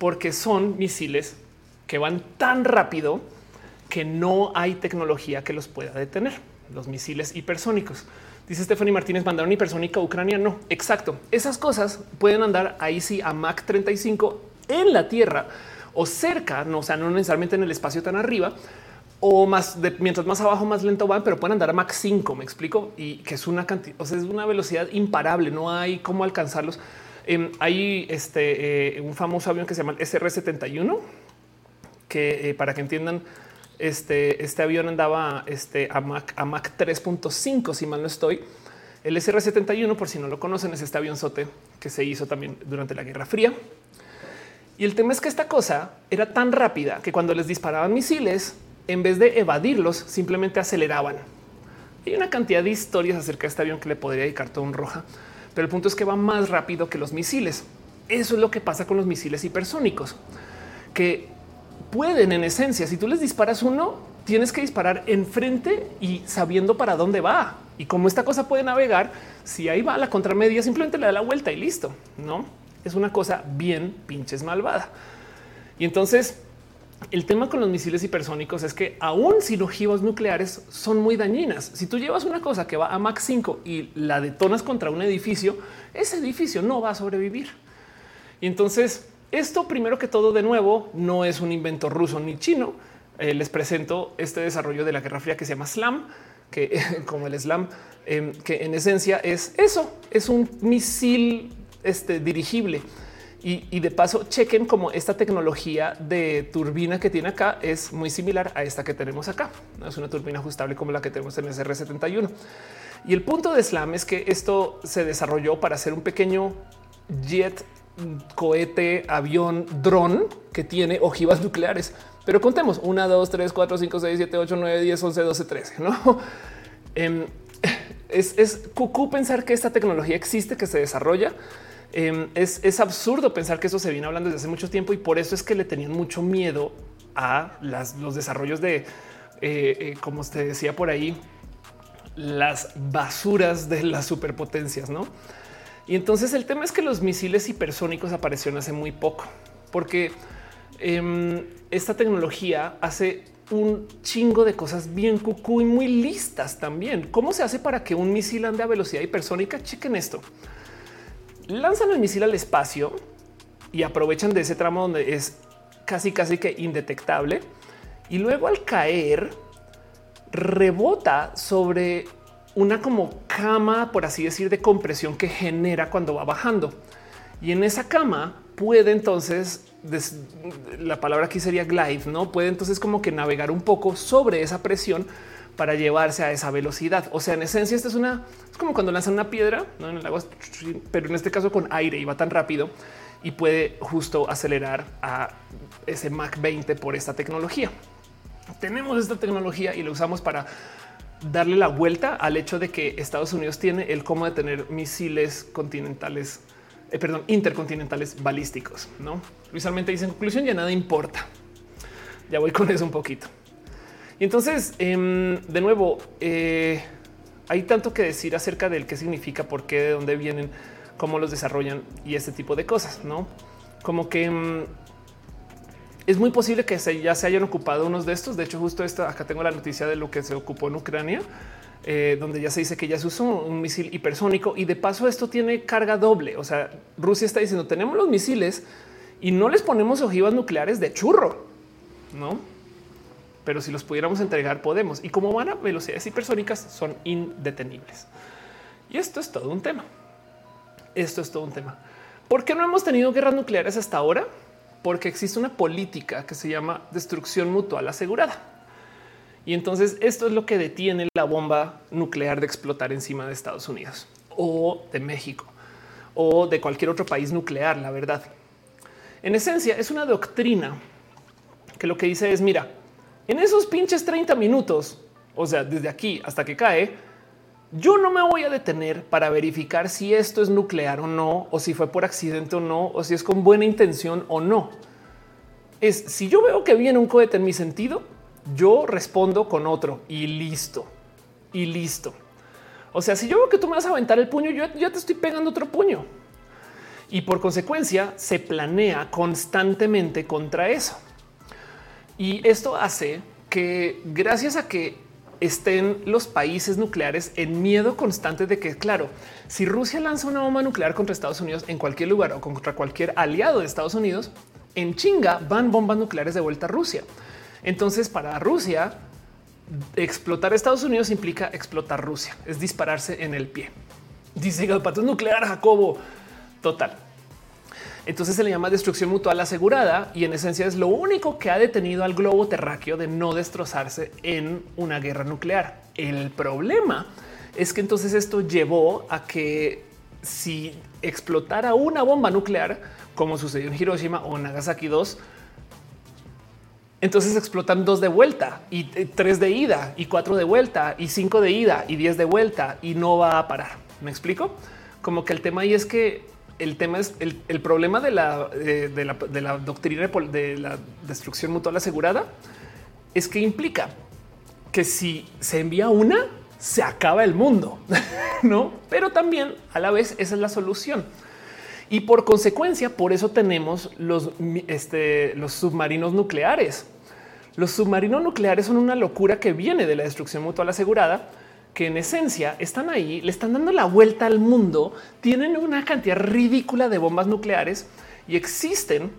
porque son misiles que van tan rápido que no hay tecnología que los pueda detener. Los misiles hipersónicos. Dice Stephanie Martínez, mandaron hipersónica a Ucrania. No, exacto. Esas cosas pueden andar ahí sí a Mach 35 en la Tierra o cerca, no, o sea, no necesariamente en el espacio tan arriba, o más de, mientras más abajo, más lento van, pero pueden andar a Mach 5. Me explico y que es una cantidad, o sea, es una velocidad imparable. No hay cómo alcanzarlos. Em, hay este eh, un famoso avión que se llama el SR-71, que eh, para que entiendan, este, este avión andaba este, a Mach, a Mach 3.5, si mal no estoy. El SR-71, por si no lo conocen, es este avionzote que se hizo también durante la Guerra Fría. Y el tema es que esta cosa era tan rápida que cuando les disparaban misiles, en vez de evadirlos, simplemente aceleraban. Hay una cantidad de historias acerca de este avión que le podría dedicar todo un roja pero el punto es que va más rápido que los misiles. Eso es lo que pasa con los misiles hipersónicos, que pueden en esencia, si tú les disparas uno, tienes que disparar enfrente y sabiendo para dónde va. Y como esta cosa puede navegar, si ahí va la contramedia, simplemente le da la vuelta y listo. No es una cosa bien pinches malvada. Y entonces el tema con los misiles hipersónicos es que aún si los ojivas nucleares son muy dañinas, si tú llevas una cosa que va a Mach 5 y la detonas contra un edificio, ese edificio no va a sobrevivir. Y entonces esto primero que todo de nuevo no es un invento ruso ni chino. Eh, les presento este desarrollo de la Guerra Fría que se llama SLAM, que *laughs* como el SLAM, em, que en esencia es eso, es un misil este, dirigible y, de paso, chequen como esta tecnología de turbina que tiene acá es muy similar a esta que tenemos acá. Es una turbina ajustable como la que tenemos en el SR71. Y el punto de Slam es que esto se desarrolló para hacer un pequeño jet, cohete, avión, dron que tiene ojivas *laughs* nucleares. Pero contemos 1, 2, 3, 4, 5, 6, 7, 8, 9, 10, 11, 12, 13. No *laughs* em, *laughs* es, es cucú pensar que esta tecnología existe, que se desarrolla Em, es, absurdo pensar que eso se viene hablando desde hace mucho tiempo y por eso es que le tenían mucho miedo a los desarrollos de, eh, eh, como usted decía por ahí, las basuras de las superpotencias, ¿no? Y entonces el tema es que los misiles hipersónicos aparecieron hace muy poco, porque em, esta tecnología hace un chingo de cosas bien cucú y muy listas también. ¿Cómo se hace para que un misil ande a velocidad hipersónica? Chequen esto lanzan el misil al espacio y aprovechan de ese tramo donde es casi, casi que indetectable. Y luego al caer, rebota sobre una como cama, por así decir, de compresión que genera cuando va bajando. Y en esa cama puede entonces, la palabra aquí sería glide, no puede entonces como que navegar un poco sobre esa presión para llevarse a esa velocidad. O sea, en esencia, esta es una, es como cuando lanzan una piedra ¿no? en el agua, pero en este caso con aire y va tan rápido y puede justo acelerar a ese Mach 20 por esta tecnología. Tenemos esta tecnología y lo usamos para darle la vuelta al hecho de que Estados Unidos tiene el cómo de tener misiles continentales eh, perdón, intercontinentales balísticos. No visualmente dice en conclusión ya nada importa. Ya voy con eso un poquito. Y entonces, em, de nuevo, eh, hay tanto que decir acerca del qué significa, por qué, de dónde vienen, cómo los desarrollan y este tipo de cosas, no como que em, es muy posible que ya se hayan ocupado unos de estos. De hecho, justo esta acá tengo la noticia de lo que se ocupó en Ucrania eh, donde ya se dice que ya se usó un misil hipersónico y de paso esto tiene carga doble. O sea, Rusia está diciendo tenemos los misiles y no les ponemos ojivas nucleares de churro, no? Pero si los pudiéramos entregar, podemos. Y como van a velocidades hipersónicas, son indetenibles. Y esto es todo un tema. Esto es todo un tema. ¿Por qué no hemos tenido guerras nucleares hasta ahora? Porque existe una política que se llama destrucción mutual asegurada. Y entonces esto es lo que detiene la bomba nuclear de explotar encima de Estados Unidos o de México o de cualquier otro país nuclear, la verdad. En esencia es una doctrina que lo que dice es, mira, en esos pinches 30 minutos, o sea, desde aquí hasta que cae, yo no me voy a detener para verificar si esto es nuclear o no, o si fue por accidente o no, o si es con buena intención o no. Es si yo veo que viene un cohete en mi sentido, yo respondo con otro y listo. Y listo. O sea, si yo veo que tú me vas a aventar el puño, yo ya te estoy pegando otro puño. Y por consecuencia se planea constantemente contra eso. Y esto hace que gracias a que estén los países nucleares en miedo constante de que, claro, si Rusia lanza una bomba nuclear contra Estados Unidos en cualquier lugar o contra cualquier aliado de Estados Unidos, en chinga van bombas nucleares de vuelta a Rusia. Entonces, para Rusia, explotar Estados Unidos implica explotar Rusia, es dispararse en el pie. Dice patrón nuclear, Jacobo. Total. Entonces se le llama destrucción mutual asegurada y en esencia es lo único que ha detenido al globo terráqueo de no destrozarse en una guerra nuclear. El problema es que entonces esto llevó a que si explotara una bomba nuclear, como sucedió en Hiroshima o Nagasaki 2, entonces explotan dos de vuelta y tres de ida y cuatro de vuelta y cinco de ida y diez de vuelta y no va a parar. Me explico como que el tema ahí es que el tema es el, problema de la, eh, doctrina de la destrucción mutual asegurada es que implica que si se envía una, se acaba el mundo, *laughs* no? Pero también a la vez esa es la solución. Y por consecuencia, por eso tenemos los, este, los submarinos nucleares. Los submarinos nucleares son una locura que viene de la destrucción mutual asegurada, que en esencia están ahí, le están dando la vuelta al mundo, tienen una cantidad ridícula de bombas nucleares y existen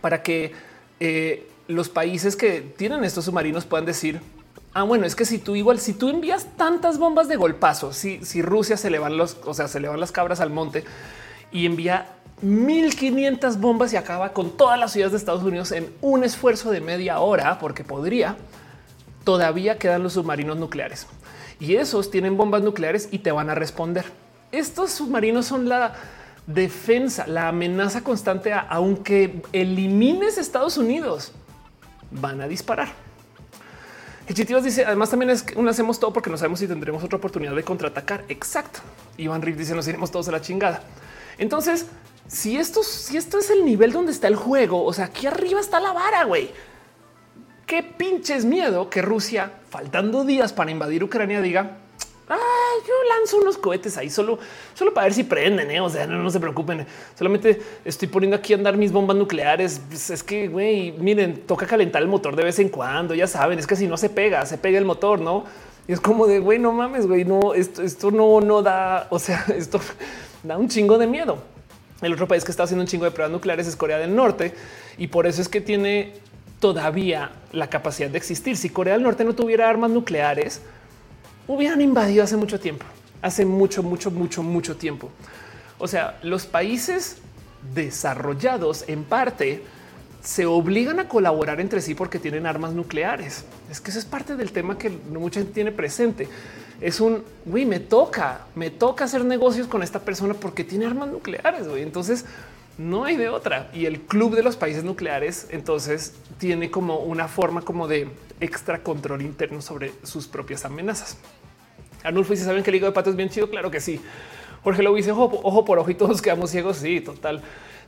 para que eh, los países que tienen estos submarinos puedan decir, ah, bueno, es que si tú igual, si tú envías tantas bombas de golpazo, si, si Rusia se le van los, o sea, se le van las cabras al monte, y envía 1500 bombas y acaba con todas las ciudades de Estados Unidos en un esfuerzo de media hora, porque podría, todavía quedan los submarinos nucleares. Y esos tienen bombas nucleares y te van a responder. Estos submarinos son la defensa, la amenaza constante, aunque elimines Estados Unidos, van a disparar. Chitivas dice, además también es que no hacemos todo porque no sabemos si tendremos otra oportunidad de contraatacar. Exacto. Iván Riff dice, nos iremos todos a la chingada. Entonces, si esto, si esto es el nivel donde está el juego, o sea, aquí arriba está la vara, güey. Qué pinches miedo que Rusia, faltando días para invadir Ucrania, diga, yo lanzo unos cohetes ahí solo, solo para ver si prenden. ¿eh? O sea, no, se preocupen. Solamente estoy poniendo aquí a andar mis bombas nucleares. Pues es que, güey, miren, toca calentar el motor de vez en cuando. Ya saben, es que si no se pega, se pega el motor, no? Y es como de güey, no mames, güey, no, esto, esto no, no da. O sea, *laughs* esto da un chingo de miedo. El otro país que está haciendo un chingo de pruebas nucleares es Corea del Norte y por eso es que tiene todavía la capacidad de existir. Si Corea del Norte no tuviera armas nucleares, hubieran invadido hace mucho tiempo. hace mucho, mucho, mucho, mucho tiempo. O sea, los países desarrollados en parte se obligan a colaborar entre sí porque tienen armas nucleares. Es que eso es parte del tema que mucha gente tiene presente. Es un güey, me toca, me toca hacer negocios con esta persona porque tiene armas nucleares. Güey. Entonces no hay de otra. Y el club de los países nucleares entonces tiene como una forma como de extra control interno sobre sus propias amenazas. Arnulfo dice: ¿Saben que el higo de pato es bien chido? Claro que sí. Jorge lo dice ojo, por ojo y todos quedamos ciegos. Sí, total.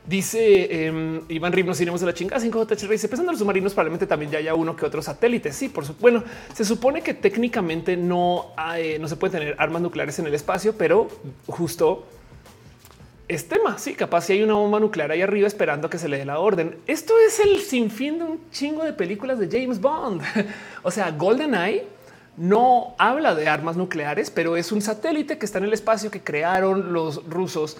Dice eh, Iván Rib, nos iremos de la chingada. 5 j dice pensando en los submarinos, probablemente también ya haya uno que otro satélite. Sí, por supuesto. Bueno, se supone que técnicamente no, no se puede tener armas nucleares en el espacio, pero justo es tema. Sí, capaz si hay una bomba nuclear ahí arriba esperando que se le dé la orden. Esto es el sinfín de un chingo de películas de James Bond. *laughs* o sea, GoldenEye no habla de armas nucleares, pero es un satélite que está en el espacio que crearon los rusos,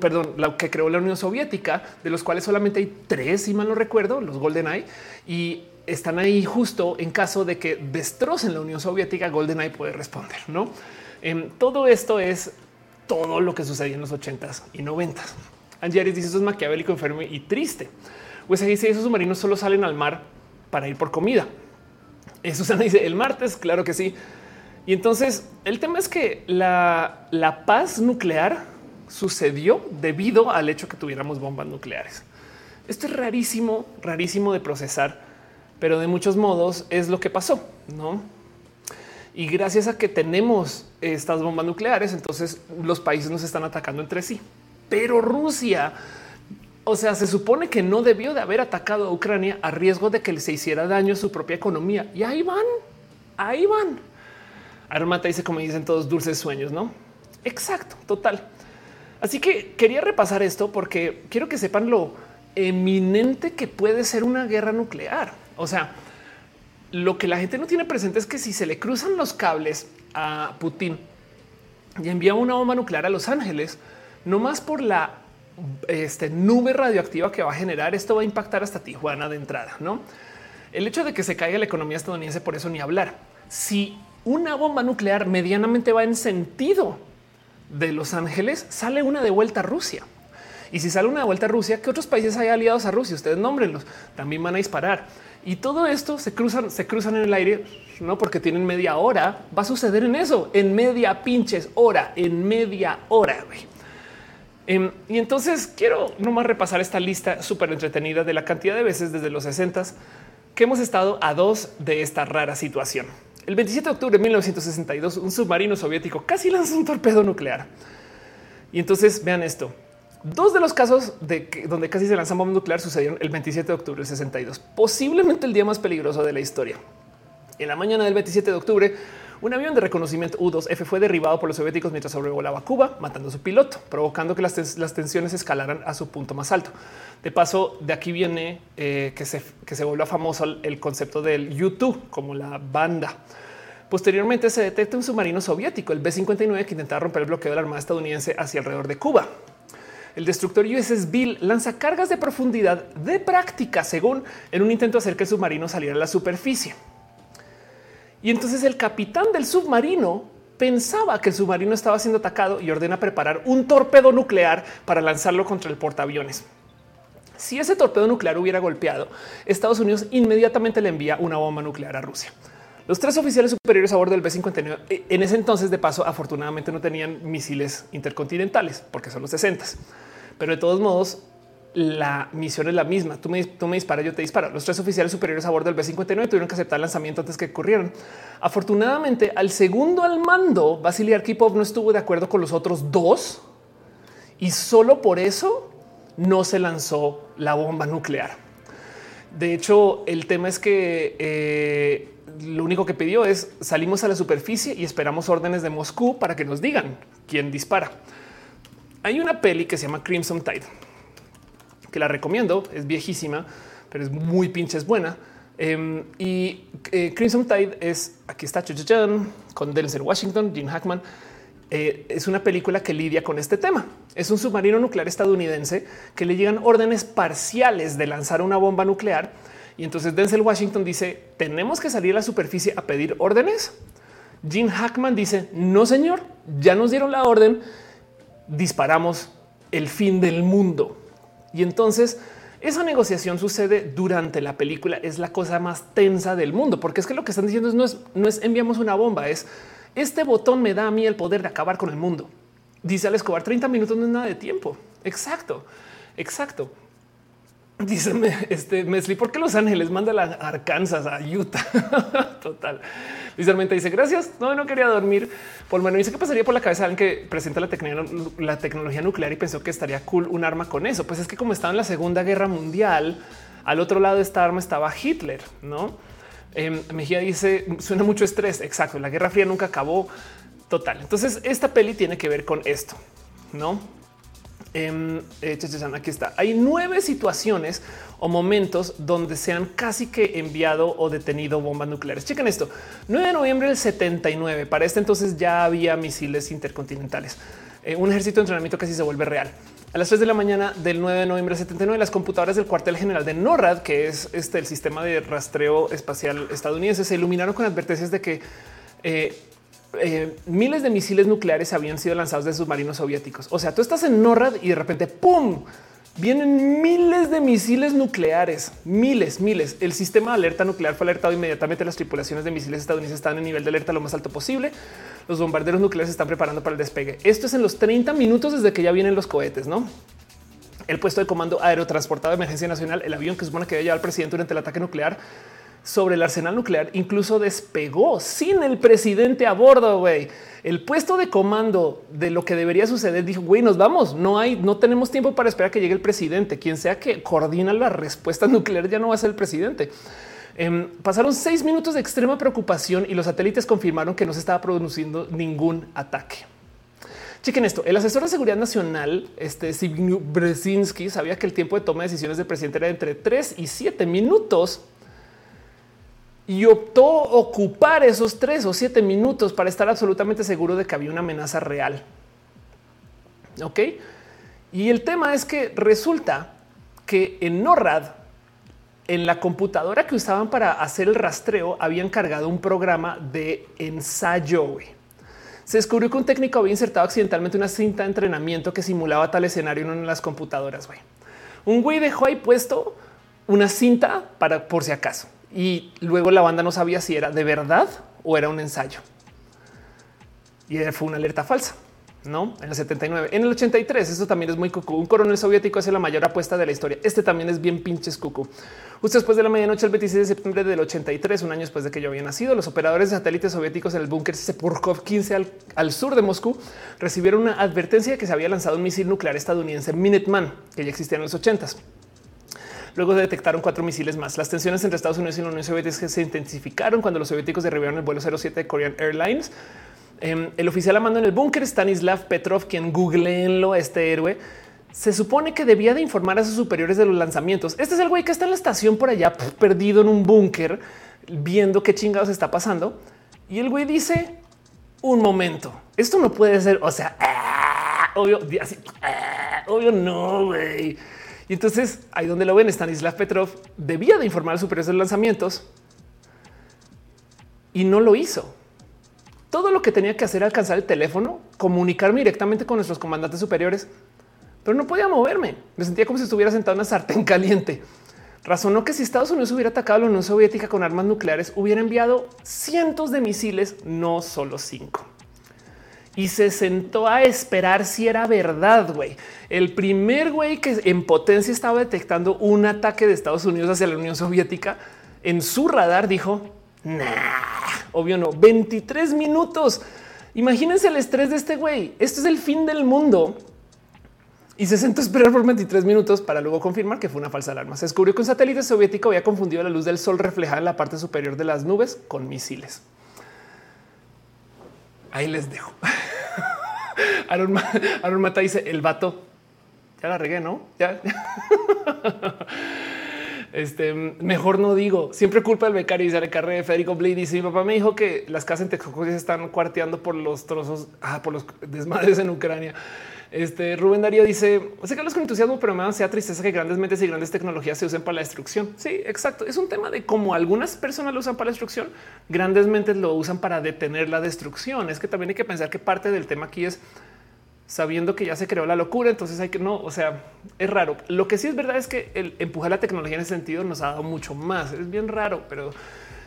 perdón, lo que creó la Unión Soviética, de los cuales solamente hay tres, si mal no recuerdo, los GoldenEye, y están ahí justo en caso de que destrocen la Unión Soviética, GoldenEye puede responder, ¿no? Em, todo esto es todo lo que sucedió en los 80s y 90s. Angeris dice eso es maquiavélico, enfermo y triste. Pues dice esos submarinos solo salen al mar para ir por comida. Susana dice el martes, claro que sí. Y entonces el tema es que la, la paz nuclear sucedió debido al hecho que tuviéramos bombas nucleares. Esto es rarísimo, rarísimo de procesar, pero de muchos modos es lo que pasó, ¿no? Y gracias a que tenemos estas bombas nucleares, entonces los países nos están atacando entre sí. Pero Rusia o sea, se supone que no debió de haber atacado a Ucrania a riesgo de que se hiciera daño a su propia economía. Y ahí van, ahí van. Armata dice, como dicen todos, dulces sueños, ¿no? Exacto, total. Así que quería repasar esto porque quiero que sepan lo eminente que puede ser una guerra nuclear. O sea, lo que la gente no tiene presente es que si se le cruzan los cables a Putin y envía una bomba nuclear a Los Ángeles, no más por la este, nube radioactiva que va a generar, esto va a impactar hasta Tijuana de entrada, ¿no? El hecho de que se caiga la economía estadounidense, por eso ni hablar. Si una bomba nuclear medianamente va en sentido de Los Ángeles, sale una de vuelta a Rusia. Y si sale una de vuelta a Rusia, ¿qué otros países hay aliados a Rusia? Ustedes nómbrenlos, también van a disparar. Y todo esto se cruzan, se cruzan en el aire, no porque tienen media hora. Va a suceder en eso, en media pinches hora, en media hora. Em, y entonces quiero nomás repasar esta lista súper entretenida de la cantidad de veces desde los 60 que hemos estado a dos de esta rara situación. El 27 de octubre de 1962, un submarino soviético casi lanzó un torpedo nuclear. Y entonces vean esto. Dos de los casos de donde casi se lanzó bomba nuclear sucedieron el 27 de octubre de 62, posiblemente el día más peligroso de la historia. En la mañana del 27 de octubre, un avión de reconocimiento U-2F fue derribado por los soviéticos mientras sobrevolaba Cuba, matando a su piloto, provocando que las, tensiones escalaran a su punto más alto. De paso, de aquí viene eh, que, se, que vuelva famoso el, concepto del YouTube como la banda. Posteriormente se detecta un submarino soviético, el B-59, que intentaba romper el bloqueo de la Armada estadounidense hacia alrededor de Cuba. El destructor USS Bill lanza cargas de profundidad de práctica, según en un intento de hacer que el submarino saliera a la superficie. Y entonces el capitán del submarino pensaba que el submarino estaba siendo atacado y ordena preparar un torpedo nuclear para lanzarlo contra el portaaviones. Si ese torpedo nuclear hubiera golpeado, Estados Unidos inmediatamente le envía una bomba nuclear a Rusia. Los tres oficiales superiores a bordo del B-59 eh, en ese entonces, de paso, afortunadamente no tenían misiles intercontinentales porque son los 60, pero de todos modos la misión es la misma. Tú me, tú me disparas, yo te disparo. Los tres oficiales superiores a bordo del B-59 tuvieron que aceptar el lanzamiento antes que ocurrieran. Afortunadamente, al segundo al mando, Vasily Arkhipov no estuvo de acuerdo con los otros dos y solo por eso no se lanzó la bomba nuclear. De hecho, el tema es que eh, lo único que pidió es salimos a la superficie y esperamos órdenes de Moscú para que nos digan quién dispara. Hay una peli que se llama Crimson Tide que la recomiendo, es viejísima, pero es muy pinches buena. Em, y eh, Crimson Tide es aquí está con Denzel Washington, Jim Hackman. Eh, es una película que lidia con este tema. Es un submarino nuclear estadounidense que le llegan órdenes parciales de lanzar una bomba nuclear. Y entonces Denzel Washington dice: Tenemos que salir a la superficie a pedir órdenes. Jim Hackman dice no, señor, ya nos dieron la orden, disparamos el fin del mundo. Y entonces esa negociación sucede durante la película. Es la cosa más tensa del mundo, porque es que lo que están diciendo es no es, no es enviamos una bomba, es este botón me da a mí el poder de acabar con el mundo. Dice al Escobar 30 minutos no es nada de tiempo. Exacto, exacto. Dice este Mesli, ¿por qué Los Ángeles manda a Arkansas a Utah? *laughs* Total. Visualmente dice gracias. No, no quería dormir. Por menos dice que pasaría por la cabeza alguien que presenta la, la tecnología nuclear y pensó que estaría cool un arma con eso. Pues es que como estaba en la Segunda Guerra Mundial, al otro lado de esta arma estaba Hitler, no? Eh, Mejía dice suena mucho estrés. Exacto. La Guerra Fría nunca acabó. Total. Entonces esta peli tiene que ver con esto, no? Em, eh, aquí está. Hay nueve situaciones o momentos donde se han casi que enviado o detenido bombas nucleares. Chequen esto. 9 de noviembre del 79. Para este entonces ya había misiles intercontinentales. Eh, un ejército de entrenamiento casi se vuelve real. A las 3 de la mañana del 9 de noviembre del 79, las computadoras del cuartel general de NORAD, que es este el sistema de rastreo espacial estadounidense, se iluminaron con advertencias de que eh, eh, miles de misiles nucleares habían sido lanzados de submarinos soviéticos. O sea, tú estás en NORAD y de repente ¡pum! Vienen miles de misiles nucleares, miles, miles. El sistema de alerta nuclear fue alertado inmediatamente. Las tripulaciones de misiles estadounidenses están en nivel de alerta lo más alto posible. Los bombarderos nucleares se están preparando para el despegue. Esto es en los 30 minutos desde que ya vienen los cohetes, no? El puesto de comando aerotransportado de emergencia nacional, el avión que supone que había al presidente durante el ataque nuclear, sobre el arsenal nuclear incluso despegó sin el presidente a bordo. Güey, el puesto de comando de lo que debería suceder dijo: Güey, nos vamos. No hay, no tenemos tiempo para esperar que llegue el presidente. Quien sea que coordina la respuesta *laughs* nuclear ya no va a ser el presidente. Em, pasaron seis minutos de extrema preocupación y los satélites confirmaron que no se estaba produciendo ningún ataque. Chequen esto. El asesor de seguridad nacional, este Brzezinski, sabía que el tiempo de toma de decisiones del presidente era entre tres y siete minutos y optó ocupar esos tres o siete minutos para estar absolutamente seguro de que había una amenaza real. Ok. Y el tema es que resulta que en NORAD, en la computadora que usaban para hacer el rastreo, habían cargado un programa de ensayo. Se descubrió que un técnico había insertado accidentalmente una cinta de entrenamiento que simulaba tal escenario en una de las computadoras. Un güey dejó ahí puesto una cinta para por si acaso y luego la banda no sabía si era de verdad o era un ensayo. Y fue una alerta falsa. No en el 79, en el 83. Eso también es muy cucú. Un coronel soviético hace la mayor apuesta de la historia. Este también es bien pinches cucú. Justo después de la medianoche, el 26 de septiembre del 83, un año después de que yo había nacido, los operadores de satélites soviéticos en el búnker Sepurkov 15 al, al, sur de Moscú recibieron una advertencia de que se había lanzado un misil nuclear estadounidense Minuteman, que ya existía en los 80s. Luego detectaron cuatro misiles más. Las tensiones entre Estados Unidos y la Unión Soviética se intensificaron cuando los soviéticos derribaron el vuelo 07 de Korean Airlines. Em, el oficial a mando en el búnker, Stanislav Petrov, quien googleenlo este héroe, se supone que debía de informar a sus superiores de los lanzamientos. Este es el güey que está en la estación por allá, perdido en un búnker, viendo qué chingados está pasando. Y el güey dice, un momento, esto no puede ser, o sea, ah, obvio, así, ah, obvio no, güey. Y entonces ahí donde lo ven, Stanislav Petrov debía de informar a superiores de lanzamientos y no lo hizo. Todo lo que tenía que hacer era alcanzar el teléfono, comunicarme directamente con nuestros comandantes superiores, pero no podía moverme. Me sentía como si estuviera sentado en una sartén *laughs* caliente. Razonó que si Estados Unidos hubiera atacado a la Unión Soviética con armas nucleares, hubiera enviado cientos de misiles, no solo cinco y se sentó a esperar si era verdad, güey. El primer güey que en potencia estaba detectando un ataque de Estados Unidos hacia la Unión Soviética en su radar dijo, nah, obvio no, 23 minutos. Imagínense el estrés de este güey. Esto es el fin del mundo. Y se sentó a esperar por 23 minutos para luego confirmar que fue una falsa alarma. Se descubrió que un satélite soviético había confundido la luz del sol reflejada en la parte superior de las nubes con misiles. Ahí les dejo. *laughs* Aaron, Mata dice el vato. Ya la regué, no? Ya. *laughs* Este mejor no digo. Siempre culpa del becario. Dice Carre Federico Blade. Dice mi papá me dijo que las casas en Texcoco se están cuarteando por los trozos, ah, por los desmadres en Ucrania. Este Rubén Darío dice: Sé que hablas con entusiasmo, pero me da tristeza que grandes mentes y grandes tecnologías se usen para la destrucción. Sí, exacto. Es un tema de cómo algunas personas lo usan para la destrucción, grandes mentes lo usan para detener la destrucción. Es que también hay que pensar que parte del tema aquí es sabiendo que ya se creó la locura. Entonces hay que no, o sea, es raro. Lo que sí es verdad es que el empujar la tecnología en ese sentido nos ha dado mucho más. Es bien raro, pero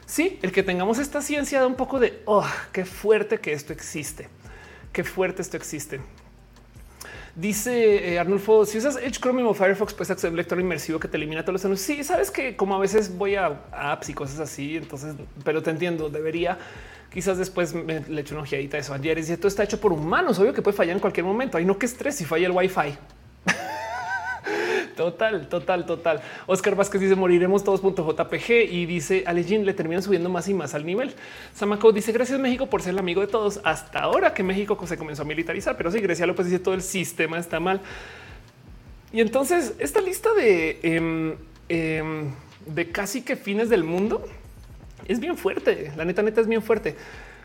sí, el que tengamos esta ciencia da un poco de oh, qué fuerte que esto existe. Qué fuerte esto existe. Dice eh, Arnulfo, si usas Edge Chromium o Firefox, puedes acceder a un lector inmersivo que te elimina todos los anuncios. Sí, sabes que como a veces voy a apps y cosas así, entonces, pero te entiendo, debería. Quizás después me le echo una ojeadita a eso ayer y esto está hecho por humanos. Obvio que puede fallar en cualquier momento. Hay no que estrés si falla el wifi. Total, total, total. Oscar Vázquez dice moriremos todos.jpg y dice Alejin le terminan subiendo más y más al nivel. Samaco dice gracias México por ser el amigo de todos hasta ahora que México se comenzó a militarizar, pero sí, Grecia López dice todo el sistema está mal. Y entonces esta lista de, em, em, de casi que fines del mundo es bien fuerte. La neta, neta es bien fuerte.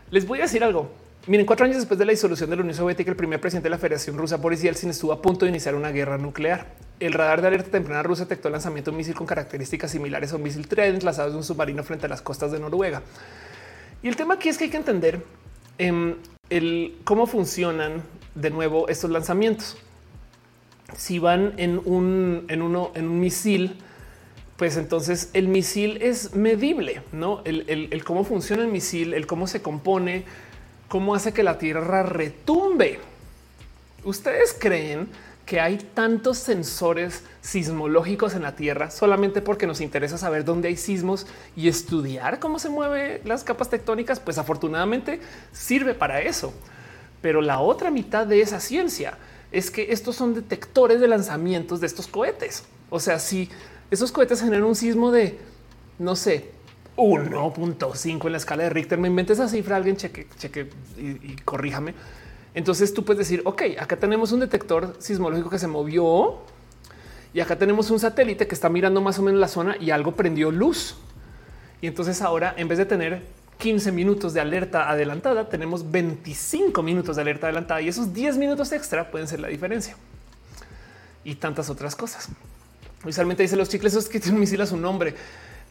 Les voy a decir algo. Miren, cuatro años después de la disolución de la Unión Soviética, el primer presidente de la Federación Rusa, Boris Yeltsin, estuvo a punto de iniciar una guerra nuclear. El radar de alerta temprana rusa detectó el lanzamiento de un misil con características similares a un misil Trident lanzado de un submarino frente a las costas de Noruega. Y el tema aquí es que hay que entender em, el, cómo funcionan de nuevo estos lanzamientos. Si van en un, misil, pues entonces el misil es medible, no el cómo funciona el misil, el cómo se compone cómo hace que la tierra retumbe. Ustedes creen que hay tantos sensores sismológicos en la Tierra solamente porque nos interesa saber dónde hay sismos y estudiar cómo se mueven las capas tectónicas, pues afortunadamente sirve para eso. Pero la otra mitad de esa ciencia es que estos son detectores de lanzamientos de estos cohetes. O sea, si esos cohetes generan un sismo de, no sé, 1.5 en la escala de Richter. Me inventes esa cifra, alguien cheque, cheque y, corríjame. Entonces tú puedes decir, ok, acá tenemos un detector sismológico que se movió y acá tenemos un satélite que está mirando más o menos la zona y algo prendió luz. Y entonces ahora, en vez de tener 15 minutos de alerta adelantada, tenemos 25 minutos de alerta adelantada y esos 10 minutos extra pueden ser la diferencia. Y tantas otras cosas. Usualmente dice los chicles, es que tiene un misil a su nombre.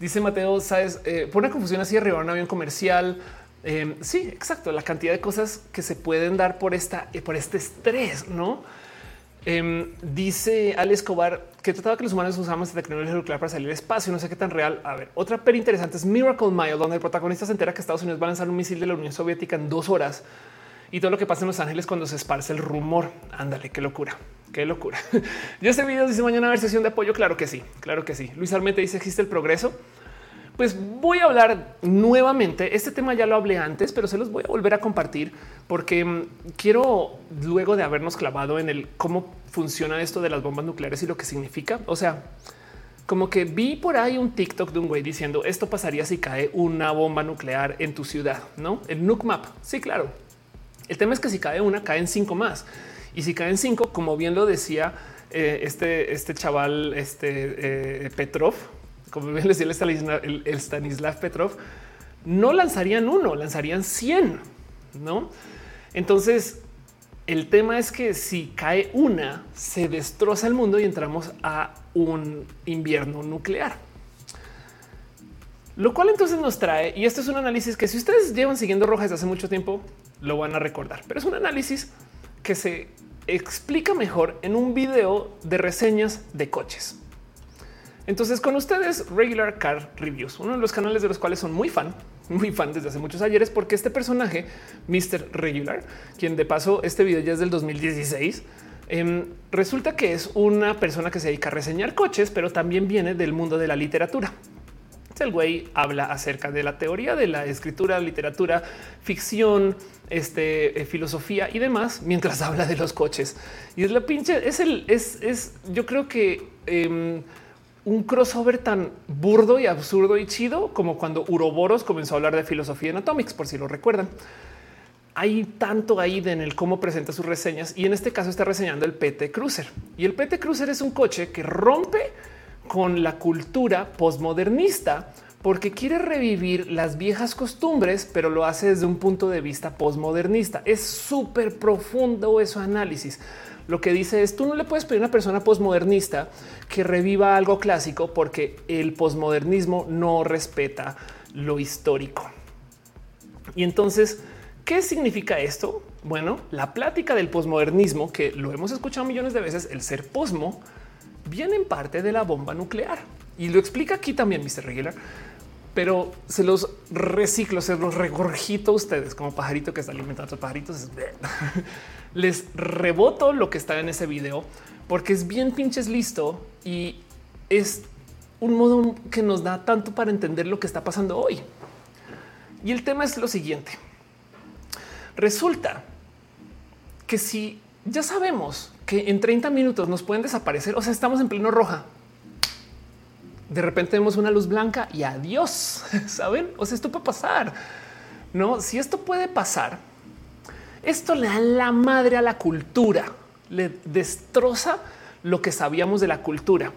Dice Mateo, sabes, eh, por una confusión así arriba un avión comercial. Em, sí, exacto. La cantidad de cosas que se pueden dar por esta, eh, por este estrés, no? Em, dice Al Escobar que trataba que los humanos usaban esta tecnología nuclear para salir al espacio. No sé qué tan real. A ver, otra pero interesante es Miracle Mile, donde el protagonista se entera que Estados Unidos va a lanzar un misil de la Unión Soviética en dos horas y todo lo que pasa en Los Ángeles cuando se esparce el rumor. Ándale, qué locura, qué locura. *laughs* Yo este video dice mañana a ver sesión de apoyo. Claro que sí, claro que sí. Luis Armete dice existe el progreso. Pues voy a hablar nuevamente. Este tema ya lo hablé antes, pero se los voy a volver a compartir porque mm, quiero luego de habernos clavado en el cómo funciona esto de las bombas nucleares y lo que significa. O sea, como que vi por ahí un TikTok de un güey diciendo esto pasaría si cae una bomba nuclear en tu ciudad, no el Nuke Map. Sí, claro. El tema es que si cae una, caen cinco más. Y si caen cinco, como bien lo decía eh, este, este chaval, este eh, Petrov, como bien decía el, Stanislav Petrov, no lanzarían uno, lanzarían 100, ¿no? Entonces, el tema es que si cae una, se destroza el mundo y entramos a un invierno nuclear. Lo cual entonces nos trae, y esto es un análisis que si ustedes llevan siguiendo Rojas desde hace mucho tiempo, lo van a recordar, pero es un análisis que se explica mejor en un video de reseñas de coches. Entonces con ustedes Regular Car Reviews, uno de los canales de los cuales son muy fan, muy fan desde hace muchos ayeres, porque este personaje, Mr. Regular, quien de paso este video ya es del 2016, em, resulta que es una persona que se dedica a reseñar coches, pero también viene del mundo de la literatura. El güey habla acerca de la teoría de la escritura, literatura, ficción, este, eh, filosofía y demás, mientras *laughs* habla de los coches. Y es la pinche, es el, es, es yo creo que em, un crossover tan burdo y absurdo y chido como cuando Uroboros comenzó a hablar de filosofía en Atomics, por si lo recuerdan. Hay tanto ahí en el cómo presenta sus reseñas y en este caso está reseñando el PT Cruiser. Y el PT Cruiser es un coche que rompe con la cultura postmodernista porque quiere revivir las viejas costumbres, pero lo hace desde un punto de vista postmodernista. Es súper profundo eso análisis. Lo que dice es tú no le puedes pedir a una persona postmodernista que reviva algo clásico porque el postmodernismo no respeta lo histórico. Y entonces, ¿qué significa esto? Bueno, la plática del posmodernismo, que lo hemos escuchado millones de veces, el ser posmo, viene en parte de la bomba nuclear. Y lo explica aquí también Mr. Regular, pero se los reciclo, se los regurgito a ustedes como pajarito que está alimentando a pajaritos. *laughs* Les reboto lo que está en ese video porque es bien pinches listo y es un modo que nos da tanto para entender lo que está pasando hoy. Y el tema es lo siguiente. Resulta que si ya sabemos que en 30 minutos nos pueden desaparecer, o sea, estamos en pleno roja, de repente vemos una luz blanca y adiós, *laughs* ¿saben? O sea, esto puede pasar. No, si esto puede pasar, esto le da la madre a la cultura, le destroza lo que sabíamos de la cultura.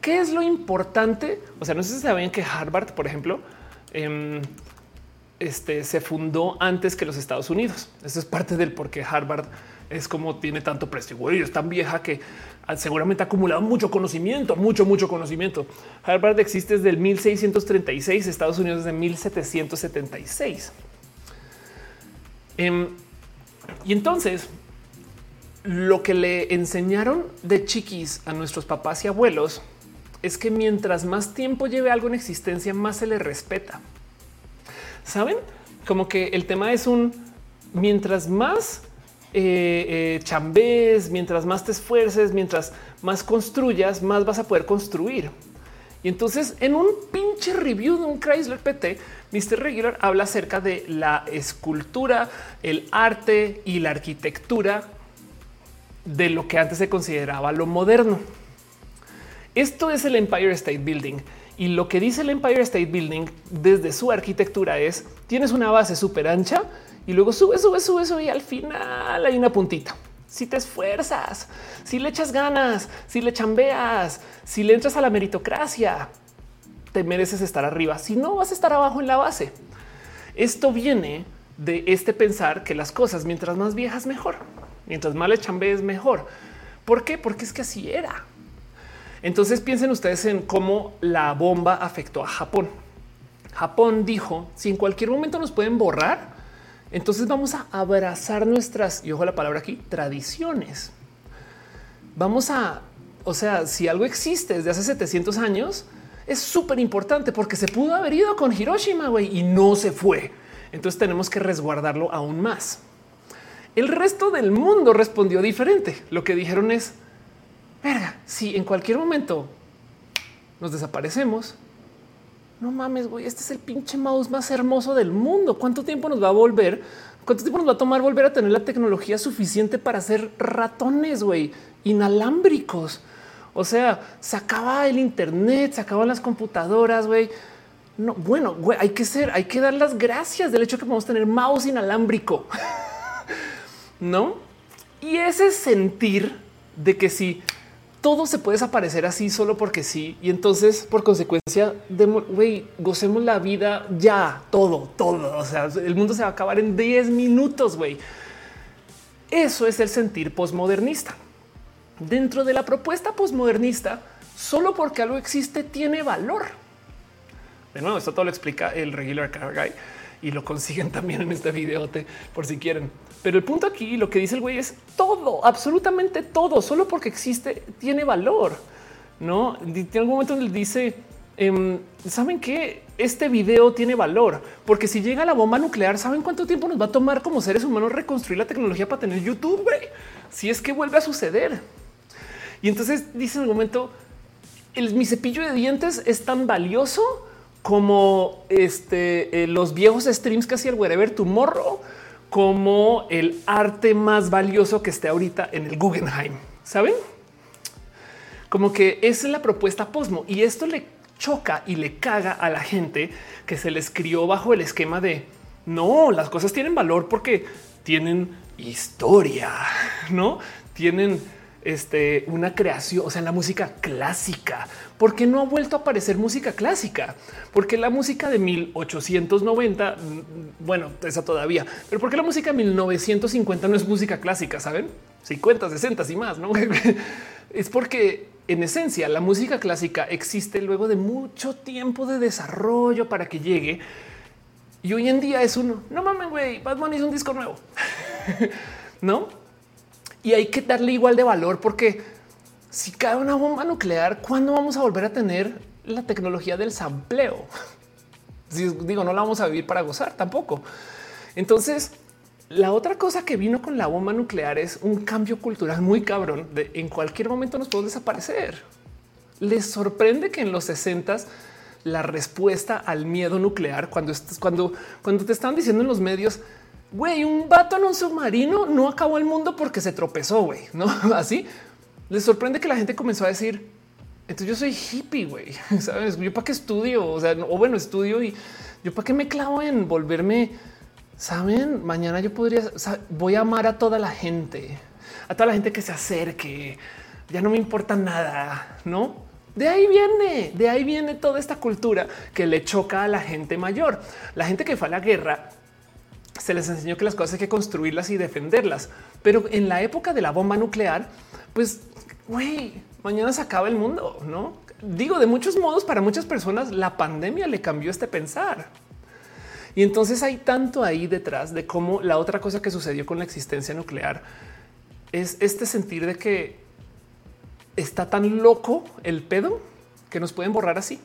¿Qué es lo importante? O sea, no sé si saben que Harvard, por ejemplo, em, este, se fundó antes que los Estados Unidos. Eso es parte del por qué Harvard es como tiene tanto prestigio. es tan vieja que seguramente ha acumulado mucho conocimiento, mucho, mucho conocimiento. Harvard existe desde el 1636, Estados Unidos desde 1776. Em, y entonces, lo que le enseñaron de chiquis a nuestros papás y abuelos es que mientras más tiempo lleve algo en existencia, más se le respeta. Saben como que el tema es un mientras más eh, eh mientras más te esfuerces, mientras más construyas, más vas a poder construir. Y entonces en un pinche review de un Chrysler PT, Mr. Regular habla acerca de la escultura, el arte y la arquitectura de lo que antes se consideraba lo moderno. Esto es el Empire State Building y lo que dice el Empire State Building desde su arquitectura es tienes una base súper ancha y luego sube, sube, sube, sube y al final hay una puntita. Si te esfuerzas, si le echas ganas, si le chambeas, si le entras a la meritocracia, te mereces estar arriba. Si no, vas a estar abajo en la base. Esto viene de este pensar que las cosas mientras más viejas mejor, mientras más le chambees mejor. ¿Por qué? Porque es que así era. Entonces piensen ustedes en cómo la bomba afectó a Japón. Japón dijo, si en cualquier momento nos pueden borrar, entonces vamos a abrazar nuestras, y ojo la palabra aquí, tradiciones. Vamos a, o sea, si algo existe desde hace 700 años, es súper importante porque se pudo haber ido con Hiroshima y no se fue. Entonces tenemos que resguardarlo aún más. El resto del mundo respondió diferente. Lo que dijeron es, verga, si en cualquier momento nos desaparecemos, no mames, güey, este es el pinche mouse más hermoso del mundo. ¿Cuánto tiempo nos va a volver? ¿Cuánto tiempo nos va a tomar volver a tener la tecnología suficiente para hacer ratones, güey, inalámbricos? O sea, se acaba el Internet, se acaban las computadoras, güey. No, bueno, hay que ser, hay que dar las gracias del hecho que podemos tener mouse inalámbrico, *laughs* no? Y ese sentir de que si todo se puede desaparecer así solo porque sí. Y entonces, por consecuencia, güey, gocemos la vida ya, todo, todo. O sea, el mundo se va a acabar en 10 minutos, güey. Eso es el sentir posmodernista. Dentro de la propuesta posmodernista, solo porque algo existe tiene valor. De nuevo, esto todo lo explica el regular car guy y lo consiguen *laughs* también en este video por si quieren. Pero el punto aquí, lo que dice el güey es todo, absolutamente todo, solo porque existe, tiene valor. No tiene algún momento donde dice, em, saben que este video tiene valor porque si llega la bomba nuclear, saben cuánto tiempo nos va a tomar como seres humanos reconstruir la tecnología para tener YouTube. Si es que vuelve a suceder. Y entonces dice en el momento, mi cepillo de dientes es tan valioso como este, eh, los viejos streams que hacía el Wherever Tomorrow como el arte más valioso que esté ahorita en el Guggenheim. Saben? Como que es la propuesta Posmo y esto le choca y le caga a la gente que se les crió bajo el esquema de no, las cosas tienen valor porque tienen historia, no tienen este, una creación, o sea, la música clásica. ¿Por qué no ha vuelto a aparecer música clásica? Porque la música de 1890, mm, bueno, esa todavía, pero ¿por qué la música de 1950 no es música clásica? Saben? 50, 60 y más, no? *laughs* es porque en esencia la música clásica existe luego de mucho tiempo de desarrollo para que llegue. Y hoy en día es uno, no mames, güey, Bad Bunny es un disco nuevo, *laughs* no? Y hay que darle igual de valor porque si cae una bomba nuclear, ¿cuándo vamos a volver a tener la tecnología del sampleo? *laughs* Si digo, no la vamos a vivir para gozar tampoco. Entonces, la otra cosa que vino con la bomba nuclear es un cambio cultural muy cabrón. De en cualquier momento nos podemos desaparecer. Les sorprende que en los 60 la respuesta al miedo nuclear, cuando, cuando, te están diciendo en los medios, güey, un vato en un submarino no acabó el mundo porque se tropezó, güey, no *laughs* así. Les sorprende que la gente comenzó a decir, entonces yo soy hippie, güey, *laughs* sabes? Yo para qué estudio, o sea, o bueno, estudio y yo para qué me clavo en volverme saben, mañana yo podría, voy a amar a toda la gente, a toda la gente que se acerque, ya no me importa nada, ¿no? De ahí viene, de ahí viene toda esta cultura que le choca a la gente mayor. La gente que fue a la guerra se les enseñó que las cosas hay que construirlas y defenderlas. Pero en la época de la bomba nuclear, pues, güey, mañana se acaba el mundo, ¿no? Digo, de muchos modos, para muchas personas, la pandemia le cambió este pensar. Y entonces hay tanto ahí detrás de cómo la otra cosa que sucedió con la existencia nuclear es este sentir de que está tan loco el pedo que nos pueden borrar así.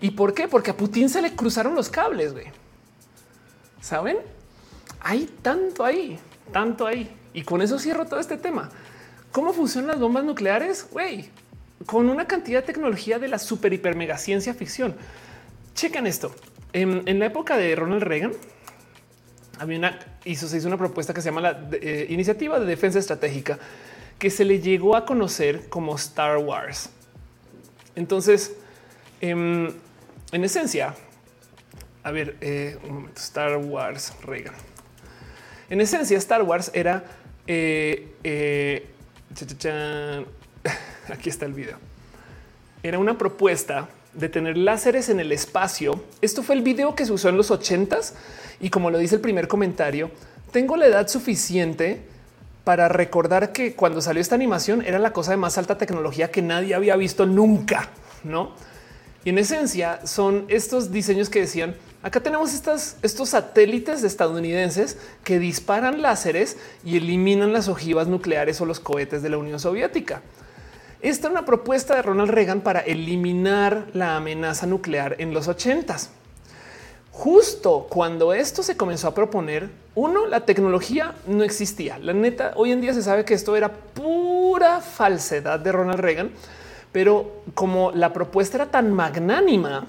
¿Y por qué? Porque a Putin se le cruzaron los cables, güey. ¿Saben? Hay tanto ahí, tanto ahí. Y con eso cierro todo este tema. ¿Cómo funcionan las bombas nucleares? Güey, con una cantidad de tecnología de la super hiper mega ciencia ficción. Chequen esto. En, la época de Ronald Reagan, había una, hizo, se hizo una propuesta que se llama la eh, Iniciativa de Defensa Estratégica, que se le llegó a conocer como Star Wars. Entonces, em, en, esencia, a ver, eh, un momento, Star Wars Reagan. En esencia, Star Wars era... Eh, *laughs* aquí está el video. Era una propuesta de tener láseres en el espacio. Esto fue el video que se usó en los ochentas y como lo dice el primer comentario, tengo la edad suficiente para recordar que cuando salió esta animación era la cosa de más alta tecnología que nadie había visto nunca, ¿no? Y en esencia son estos diseños que decían, acá tenemos estos satélites estadounidenses que disparan láseres y eliminan las ojivas nucleares o los cohetes de la Unión Soviética. Esta es una propuesta de Ronald Reagan para eliminar la amenaza nuclear en los ochentas. Justo cuando esto se comenzó a proponer, uno, la tecnología no existía. La neta, hoy en día se sabe que esto era pura falsedad de Ronald Reagan, pero como la propuesta era tan magnánima,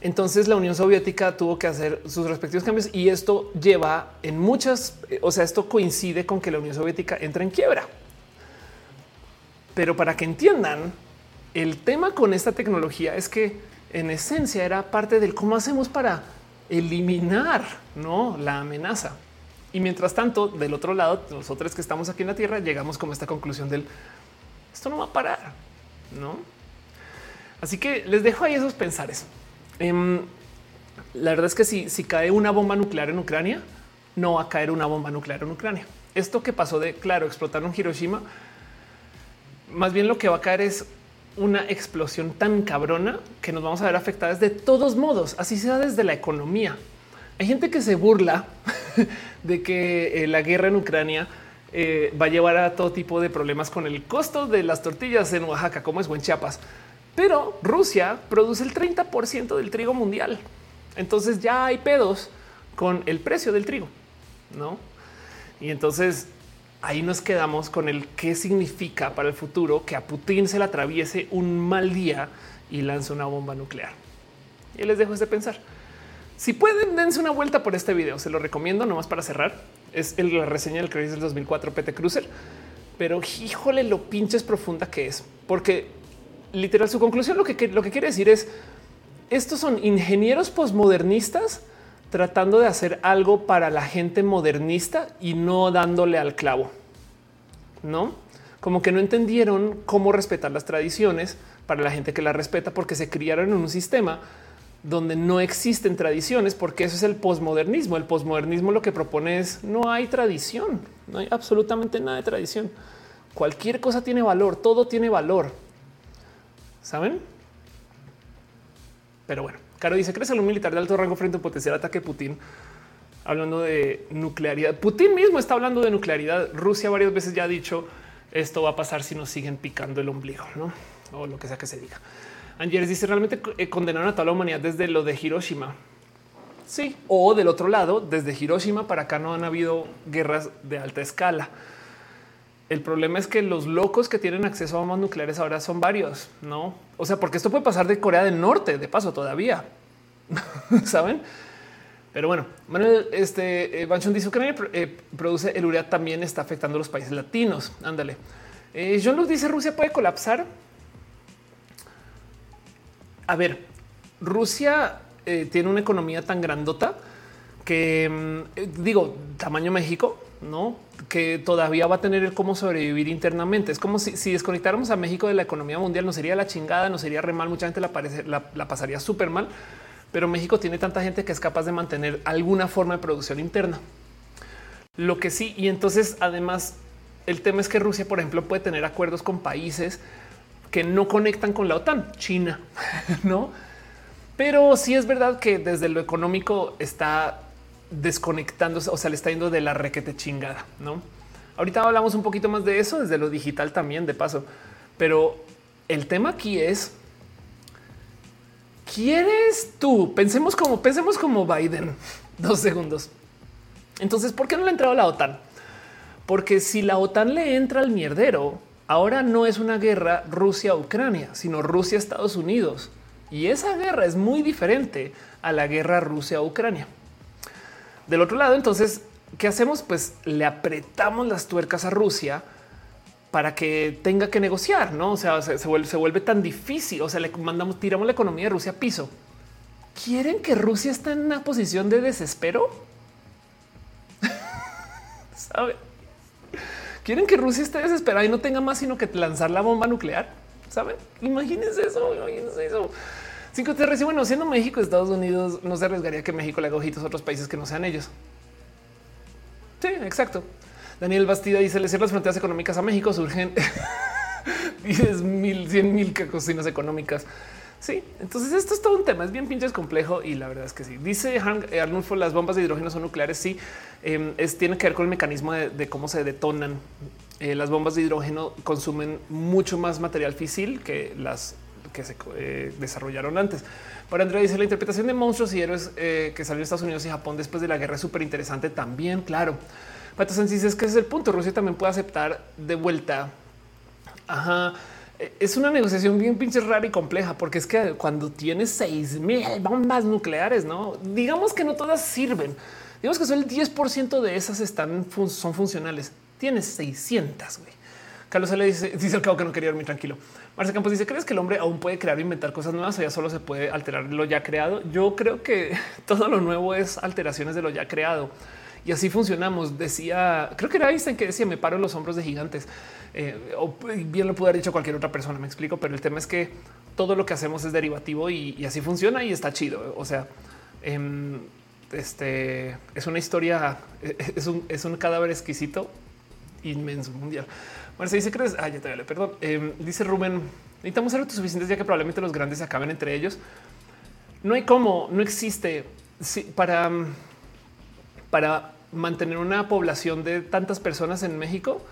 entonces la Unión Soviética tuvo que hacer sus respectivos cambios y esto lleva en muchas, o sea, esto coincide con que la Unión Soviética entra en quiebra. Pero para que entiendan, el tema con esta tecnología es que en esencia era parte del cómo hacemos para eliminar ¿no? la amenaza. Y mientras tanto, del otro lado, nosotros que estamos aquí en la Tierra, llegamos como esta conclusión del esto no va a parar, no? Así que les dejo ahí esos pensares. Em, la verdad es que si, cae una bomba nuclear en Ucrania, no va a caer una bomba nuclear en Ucrania. Esto que pasó de claro, explotaron Hiroshima más bien lo que va a caer es una explosión tan cabrona que nos vamos a ver afectadas de todos modos, así sea desde la economía. Hay gente que se burla *laughs* de que eh, la guerra en Ucrania eh, va a llevar a todo tipo de problemas con el costo de las tortillas en Oaxaca, como es buen Chiapas. Pero Rusia produce el 30 del trigo mundial. Entonces ya hay pedos con el precio del trigo, no? Y entonces ahí nos quedamos con el qué significa para el futuro que a Putin se le atraviese un mal día y lance una bomba nuclear. Y les dejo de pensar. Si pueden, dense una vuelta por este video. Se lo recomiendo nomás para cerrar. Es la reseña del Crisis del 2004 PT Cruiser, pero híjole lo pinches profunda que es, porque literal su conclusión lo que, lo que quiere decir es estos son ingenieros posmodernistas tratando de hacer algo para la gente modernista y no dándole al clavo. no como que no entendieron cómo respetar las tradiciones para la gente que las respeta, porque se criaron en un sistema donde no existen tradiciones, porque eso es el posmodernismo. El posmodernismo lo que propone es no hay tradición, no hay absolutamente nada de tradición. Cualquier cosa tiene valor, todo tiene valor. ¿Saben? Pero bueno, Caro dice, ¿crees en un militar de alto rango frente a un potencial ataque Putin? Hablando de nuclearidad. Putin mismo está hablando de nuclearidad. Rusia varias veces ya ha dicho esto va a pasar si nos siguen picando el ombligo, ¿no? O lo que sea que se diga. Angeles dice realmente eh, condenaron a toda la humanidad desde lo de Hiroshima. Sí, o del otro lado, desde Hiroshima para acá no han habido guerras de alta escala. El problema es que los locos que tienen acceso a bombas nucleares ahora son varios, no? O sea, porque esto puede pasar de Corea del Norte, de paso todavía, *laughs* saben? Pero bueno, Manuel, este eh, Banchon dice que eh, produce el urea también está afectando a los países latinos. Ándale. Eh, John Luz dice Rusia puede colapsar. A ver, Rusia eh, tiene una economía tan grandota que mm, digo tamaño México, no que todavía va a tener el cómo sobrevivir internamente. Es como si, desconectáramos a México de la economía mundial, no sería la chingada, no sería re mal. Mucha gente la, la pasaría súper mal pero México tiene tanta gente que es capaz de mantener alguna forma de producción interna. Lo que sí, y entonces además el tema es que Rusia, por ejemplo, puede tener acuerdos con países que no conectan con la OTAN, China, *laughs* no? Pero sí es verdad que desde lo económico está desconectándose, o sea, le está yendo de la requete chingada, no? Ahorita hablamos un poquito más de eso desde lo digital también, de paso, pero el tema aquí es ¿Quieres tú? Pensemos como pensemos como Biden. *laughs* Dos segundos. Entonces, ¿por qué no le ha entrado la OTAN? Porque si la OTAN le entra al mierdero, ahora no es una guerra Rusia-Ucrania, sino Rusia-Estados Unidos. Y esa guerra es muy diferente a la guerra Rusia-Ucrania. Del otro lado, entonces, ¿qué hacemos? Pues le apretamos las tuercas a Rusia para que tenga que negociar, no? O sea, se, vuelve, tan difícil. O sea, le mandamos, tiramos la economía de Rusia a piso. ¿Quieren que Rusia esté en una posición de desespero? *laughs* ¿Sabe? ¿Quieren que Rusia esté desesperada y no tenga más sino que lanzar la bomba nuclear? ¿Saben? Imagínense eso, imagínense eso. Cinco te bueno, siendo México, Estados Unidos, no se arriesgaría que México le haga ojitos a otros países que no sean ellos. Sí, exacto. Daniel Bastida dice: Le las fronteras económicas a México, surgen *laughs* 10 mil, 100 mil cocinas económicas. Sí, entonces esto es todo un tema, es bien pinches complejo y la verdad es que sí. Dice eh, Arnulfo, las bombas de hidrógeno son nucleares, sí, em, es, tiene que ver con el mecanismo de, cómo se detonan. Eh, las bombas de hidrógeno consumen mucho más material físil que las que se eh, desarrollaron antes. Para Andrea dice la interpretación de monstruos y héroes que salió en Estados Unidos y Japón después de la guerra es súper interesante también, claro. Pato Sánchez es que ese es el punto. Rusia también puede aceptar de vuelta. Ajá. E, es una negociación bien pinche rara y compleja, porque es que cuando tienes seis mil bombas nucleares, no digamos que no todas sirven. Digamos que solo el 10% de esas están son funcionales. Tienes 600. güey. Carlos le dice, *laughs* dice al cabo que no quería dormir tranquilo. Marcia Campos dice: ¿Crees que el hombre aún puede crear o inventar cosas nuevas o ya solo se puede alterar lo ya creado? Yo creo que *laughs* todo lo nuevo es alteraciones de lo ya creado y así funcionamos. Decía, creo que era Einstein que decía, me paro en los hombros de gigantes. Eh, o bien lo pudo haber dicho cualquier otra persona, me explico, pero el tema es que todo lo que hacemos es derivativo y, así funciona y está chido. O sea, em, este es una historia, *laughs* es un, es un cadáver exquisito, inmenso, mundial. Bueno, dice, crees, ah, ya te vale, perdón. Em, dice Rubén, necesitamos ser suficientes ya que probablemente los grandes se acaben entre ellos. No hay cómo, no existe para, para mantener una población de tantas personas en México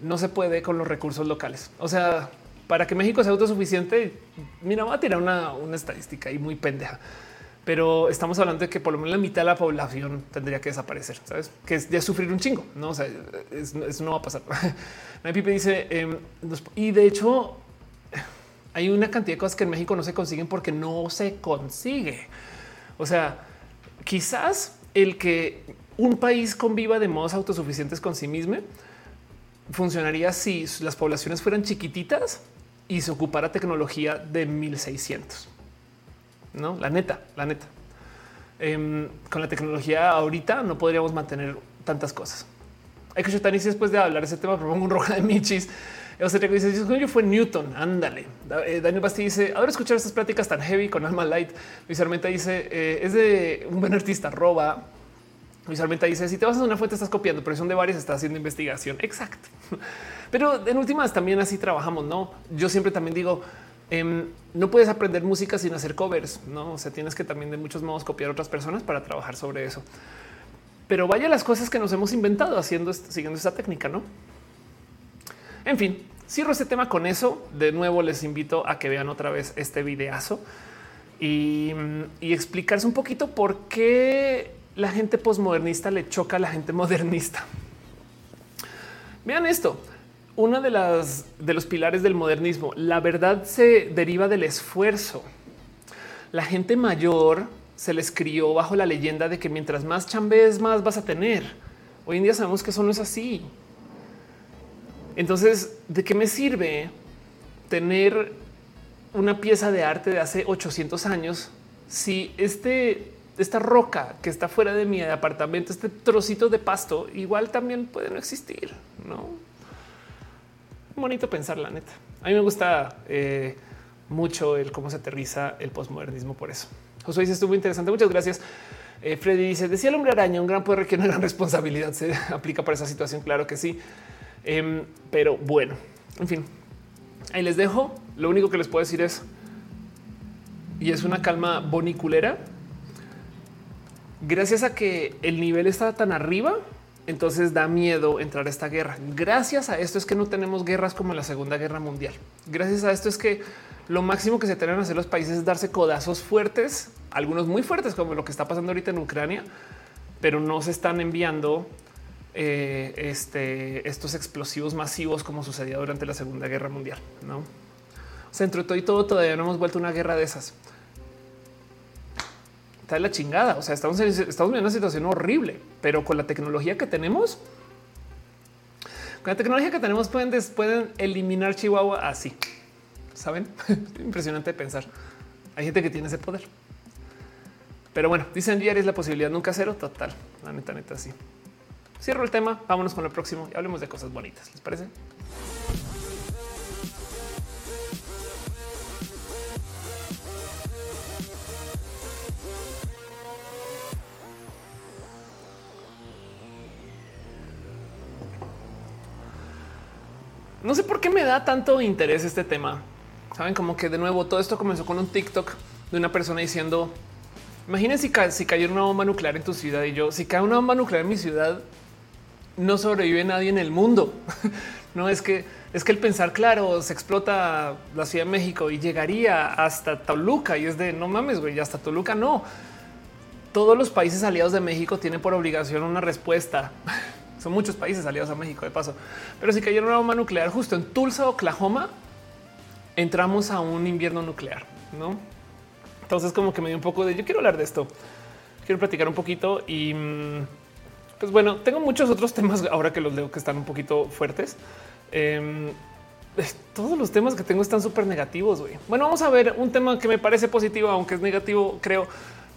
no se puede con los recursos locales. O sea, para que México sea autosuficiente, mira, va a tirar una, estadística y muy pendeja, pero estamos hablando de que por lo menos la mitad de la población tendría que desaparecer, sabes que es de sufrir un chingo. No, o sea, eso no va a pasar. *laughs* Pipe dice, em, y de hecho, hay una cantidad de cosas que en México no se consiguen porque no se consigue. O sea, quizás el que un país conviva de modos autosuficientes con sí mismo funcionaría si las poblaciones fueran chiquititas y se ocupara tecnología de 1600. No, la neta, la neta. Em, con la tecnología ahorita no podríamos mantener tantas cosas. Hay que chutar y después de hablar ese tema propongo un roja de michis. O sea, dice, yo fue Newton, ándale. Eh, Daniel Basti dice, ahora escuchar estas pláticas tan heavy con alma light. Luis Armenta dice, eh, es de un buen artista, roba. Luis Armenta dice, si te vas a una fuente estás copiando, pero son de varias, estás haciendo investigación. Exacto. *laughs* Pero en últimas también así trabajamos, ¿no? Yo siempre también digo, em, no puedes aprender música sin hacer covers, ¿no? O sea, tienes que también de muchos modos copiar a otras personas para trabajar sobre eso. Pero vaya las cosas que nos hemos inventado haciendo, siguiendo esta técnica, ¿no? En fin, cierro este tema con eso. De nuevo les invito a que vean otra vez este videazo y, y explicarse un poquito por qué la gente posmodernista le choca a la gente modernista. Vean esto. Una de las de los pilares del modernismo, la verdad se deriva del esfuerzo. La gente mayor se les crió bajo la leyenda de que mientras más chambees, más vas a tener. Hoy en día sabemos que eso no es así. Entonces, ¿de qué me sirve tener una pieza de arte de hace 800 años si este, esta roca que está fuera de mi apartamento, este trocito de pasto, igual también puede no existir? No bonito pensar, la neta. A mí me gusta eh, mucho el cómo se aterriza el posmodernismo por eso. José dice estuvo interesante. Muchas gracias. Eh, Freddy dice decía el hombre araña, un gran poder requiere una gran responsabilidad. Se *laughs* aplica para esa situación. Claro que sí. Em, pero bueno, en fin, ahí les dejo. Lo único que les puedo decir es, y es una calma boniculera, gracias a que el nivel está tan arriba, entonces da miedo entrar a esta guerra. Gracias a esto es que no tenemos guerras como la Segunda Guerra Mundial. Gracias a esto es que lo máximo que se tienen a hacer los países es darse codazos fuertes, algunos muy fuertes como lo que está pasando ahorita en Ucrania, pero no se están enviando eh, este, estos explosivos masivos como sucedía durante la Segunda Guerra Mundial. No, o todo y todo, todavía no hemos vuelto a una guerra de esas. Está de la chingada. O sea, estamos en, estamos en una situación horrible, pero con la tecnología que tenemos, con la tecnología que tenemos, pueden, pueden eliminar Chihuahua así. Saben? *laughs* Impresionante pensar. Hay gente que tiene ese poder. Pero bueno, dicen Jerry es la posibilidad nunca cero. Total. La neta, neta, sí. Cierro el tema. Vámonos con el próximo y hablemos de cosas bonitas. ¿Les parece? No sé por qué me da tanto interés este tema. Saben como que de nuevo todo esto comenzó con un TikTok de una persona diciendo imagínense si, si cayó una bomba nuclear en tu ciudad y yo si cae una bomba nuclear en mi ciudad no sobrevive nadie en el mundo. *laughs* no es que es que el pensar claro se explota la Ciudad de México y llegaría hasta Toluca y es de no mames, güey, hasta Toluca no. Todos los países aliados de México tienen por obligación una respuesta. *laughs* Son muchos países aliados a México de paso, pero si cayera una bomba nuclear justo en Tulsa, Oklahoma, entramos a un invierno nuclear, no? Entonces, como que me dio un poco de yo quiero hablar de esto, quiero platicar un poquito y mm, pues bueno, tengo muchos otros temas ahora que los leo que están un poquito fuertes. Em, todos los temas que tengo están súper negativos. Bueno, vamos a ver un tema que me parece positivo, aunque es negativo, creo,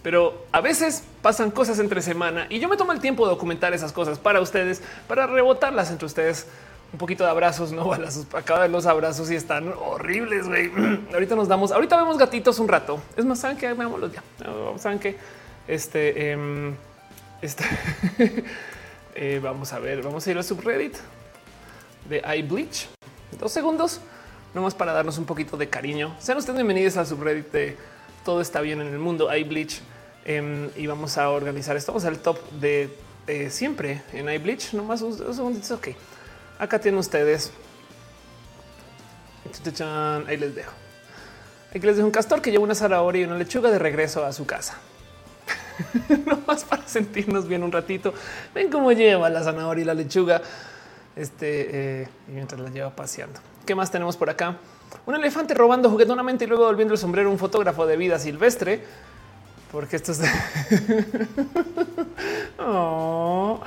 pero a veces pasan cosas entre semana y yo me tomo el tiempo de documentar esas cosas para ustedes, para rebotarlas entre ustedes. Un poquito de abrazos, *laughs* no balazos. Acaba de los abrazos y están horribles. güey. *clears throat* ahorita nos damos, ahorita vemos gatitos un rato. Es más, saben que veámoslos ya. Saben que este, eh, este *laughs* eh, vamos a ver, vamos a ir al subreddit de iBleach. Dos segundos, nomás para darnos un poquito de cariño. Sean ustedes bienvenidos al subreddit de Todo está bien en el mundo, iBleach. Eh, y vamos a organizar esto. Vamos al top de siempre en iBleach. Nomás un, un segundito. Ok, acá tienen ustedes. Ahí les dejo. Aquí les dejo un castor que lleva una zanahoria y una lechuga de regreso a su casa. *laughs* no más para sentirnos bien un ratito. Ven cómo lleva la zanahoria y la lechuga. Este eh, mientras la lleva paseando. ¿Qué más tenemos por acá? Un elefante robando juguetonamente y luego volviendo el sombrero un fotógrafo de vida silvestre. Porque esto es *laughs* oh,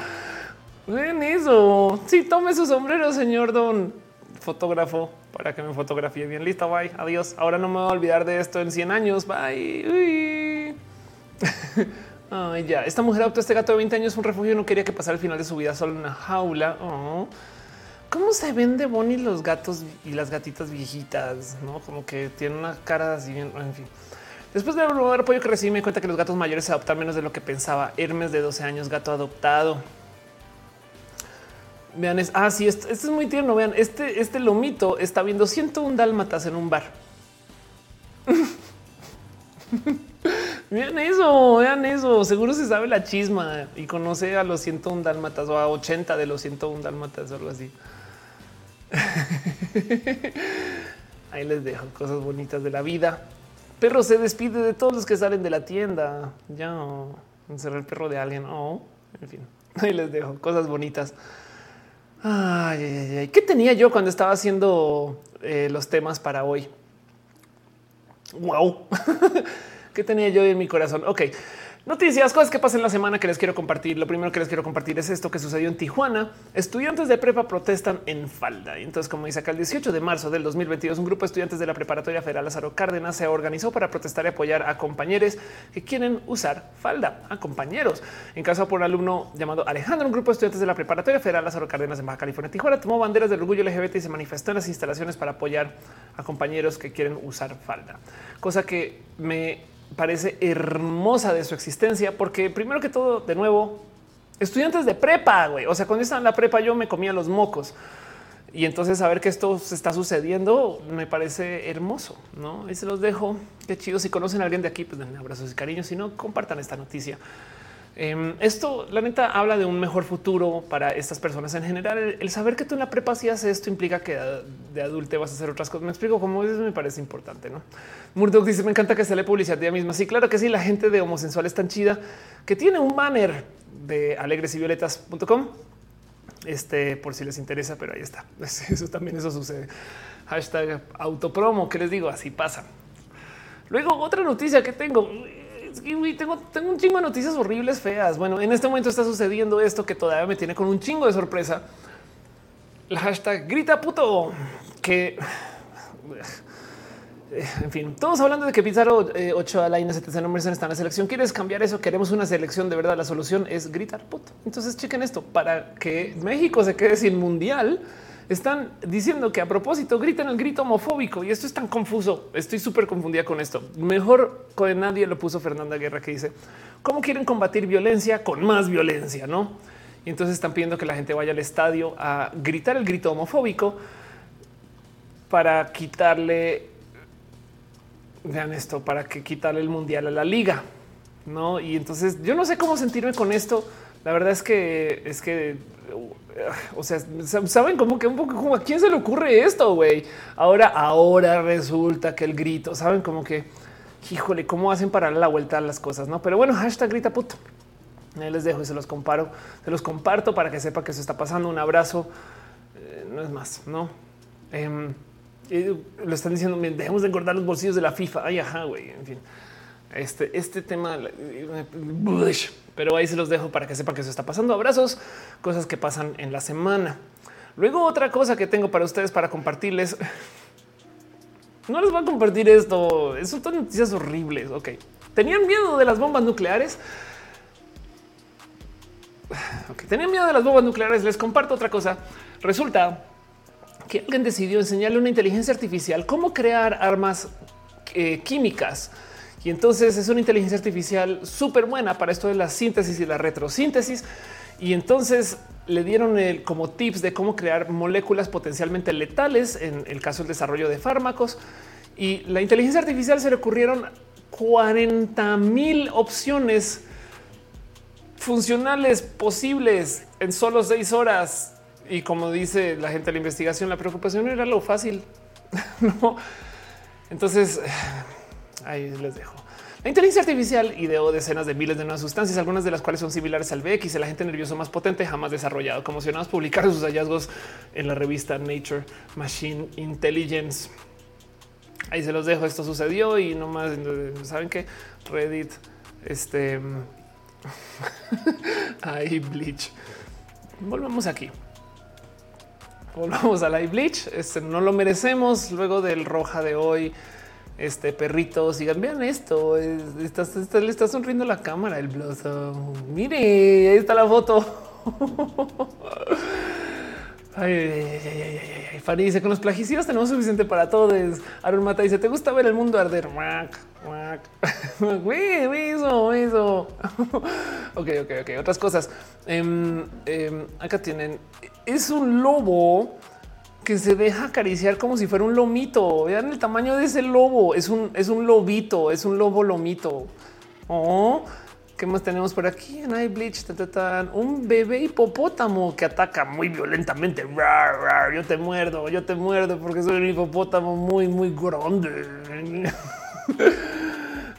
ven eso. Sí, tome su sombrero, señor don fotógrafo, para que me fotografíe bien. Listo, bye. Adiós. Ahora no me voy a olvidar de esto en 100 años. Bye. *laughs* Ay, ya. Esta mujer adoptó este gato de 20 años, un refugio no quería que pasara el final de su vida solo en una jaula. Oh. ¿Cómo se ven de Bonnie los gatos y las gatitas viejitas? No como que tienen una cara así bien. En fin. Después de el apoyo que recibí, me cuenta que los gatos mayores se adoptan menos de lo que pensaba. Hermes de 12 años, gato adoptado. Vean, es ah, sí, esto, es muy tierno. Vean, este, este lomito está viendo 101 dálmatas en un bar. *laughs* vean eso, vean eso. Seguro se sabe la chisma y conoce a los 101 dálmatas o a 80 de los 101 dálmatas o algo así. *laughs* Ahí les dejo cosas bonitas de la vida. Perro se despide de todos los que salen de la tienda. Ya encerrar el perro de alguien. Oh, en fin, *laughs* ahí les dejo cosas bonitas. Ay, ay, ay. ¿Qué tenía yo cuando estaba haciendo eh, los temas para hoy? Wow. *laughs* ¿Qué tenía yo en mi corazón? Ok. Noticias, cosas que pasan la semana que les quiero compartir. Lo primero que les quiero compartir es esto que sucedió en Tijuana. Estudiantes de prepa protestan en falda. Entonces, como dice acá, el 18 de marzo del 2022, un grupo de estudiantes de la preparatoria federal Lázaro Cárdenas se organizó para protestar y apoyar a compañeros que quieren usar falda, a compañeros. En caso por un alumno llamado Alejandro, un grupo de estudiantes de la preparatoria federal Lázaro Cárdenas en Baja California, Tijuana, tomó banderas del orgullo LGBT y se manifestó en las instalaciones para apoyar a compañeros que quieren usar falda. Cosa que me parece hermosa de su existencia, porque primero que todo, de nuevo, estudiantes de prepa, güey. O sea, cuando estaba en la prepa, yo me comía los mocos. Y entonces saber que esto se está sucediendo me parece hermoso, ¿no? Y se los dejo. Qué chido. Si conocen a alguien de aquí, pues den abrazos y cariños. Si no, compartan esta noticia. Em, esto, la neta, habla de un mejor futuro para estas personas en general. El, saber que tú en la prepa haces esto implica que de adulto vas a hacer otras cosas. Me explico cómo eso me parece importante. No Murdoch dice: Me encanta que se le publicidad de ella misma. Sí, claro que sí. La gente de homosensual es tan chida que tiene un banner de alegresivioletas.com. Este por si les interesa, pero ahí está. *laughs* Eso también eso sucede. Hashtag autopromo. Que les digo? Así pasa. Luego, otra noticia que tengo tengo, tengo un chingo de noticias horribles, feas. Bueno, en este momento está sucediendo esto que todavía me tiene con un chingo de sorpresa. El hashtag grita puto que *sighs* en fin, todos hablando de que Pizarro 8 a la INSTC no merecen estar en la selección. ¿Quieres cambiar eso? Queremos una selección de verdad. La solución es gritar puto. Entonces chequen esto para que México se quede sin mundial están diciendo que a propósito gritan el grito homofóbico y esto es tan confuso. Estoy súper confundida con esto. Mejor que nadie lo puso Fernanda Guerra que dice cómo quieren combatir violencia con más violencia, no? Y entonces están pidiendo que la gente vaya al estadio a gritar el grito homofóbico para quitarle, vean esto, para que quitarle el mundial a la liga, no? Y entonces yo no sé cómo sentirme con esto. La verdad es que es que o sea, saben como que un poco como a quién se le ocurre esto, güey. Ahora, ahora resulta que el grito, saben como que, híjole, cómo hacen para la vuelta a las cosas, no? Pero bueno, hashtag grita puto. Ahí les dejo y se los comparo, se los comparto para que sepa que se está pasando. Un abrazo, eh, no es más, no? Em, lo están diciendo, dejemos de engordar los bolsillos de la FIFA. Ay, ajá, güey. En fin, este, este tema, pero ahí se los dejo para que sepan que eso está pasando. Abrazos, cosas que pasan en la semana. Luego otra cosa que tengo para ustedes para compartirles. *laughs* No les voy a compartir esto. Eso son noticias horribles. Ok. Tenían miedo de las bombas nucleares. *sighs* Ok, tenían miedo de las bombas nucleares. Les comparto otra cosa. Resulta que alguien decidió enseñarle una inteligencia artificial cómo crear armas eh, químicas y entonces es una inteligencia artificial súper buena para esto de la síntesis y la retrosíntesis. Y entonces le dieron el, como tips de cómo crear moléculas potencialmente letales en el caso del desarrollo de fármacos. Y la inteligencia artificial se le ocurrieron 40 mil opciones funcionales posibles en solo seis horas. Y como dice la gente de la investigación, la preocupación era lo fácil. *laughs* no. Entonces, Ahí les dejo. La inteligencia artificial ideó decenas de miles de nuevas sustancias, algunas de las cuales son similares al BX, el agente nervioso más potente jamás desarrollado. Conmocionados publicaron sus hallazgos en la revista Nature Machine Intelligence. Ahí se los dejo. Esto sucedió y no más saben que Reddit, este *laughs* ahí Bleach. Volvemos aquí. Volvamos a la Bleach. Este no lo merecemos luego del roja de hoy este perritos, digan, vean esto, estás, le está sonriendo la cámara, el Blossom. Mire, ahí está la foto. *laughs* Ay, ay, ay, Fanny dice con los plagicidas tenemos suficiente para todos. Aaron Mata dice: ¿Te gusta ver el mundo arder? *laughs* Eso, eso. *laughs* ok, ok, ok. Otras cosas. Em, em, acá tienen. Es un lobo que se deja acariciar como si fuera un lomito. Vean el tamaño de ese lobo. Es un, es un lobito, es un lobo lomito. Oh, ¿Qué más tenemos por aquí? En iBleach, un bebé hipopótamo que ataca muy violentamente. yo te muerdo, yo te muerdo porque soy un hipopótamo muy, muy grande. *laughs*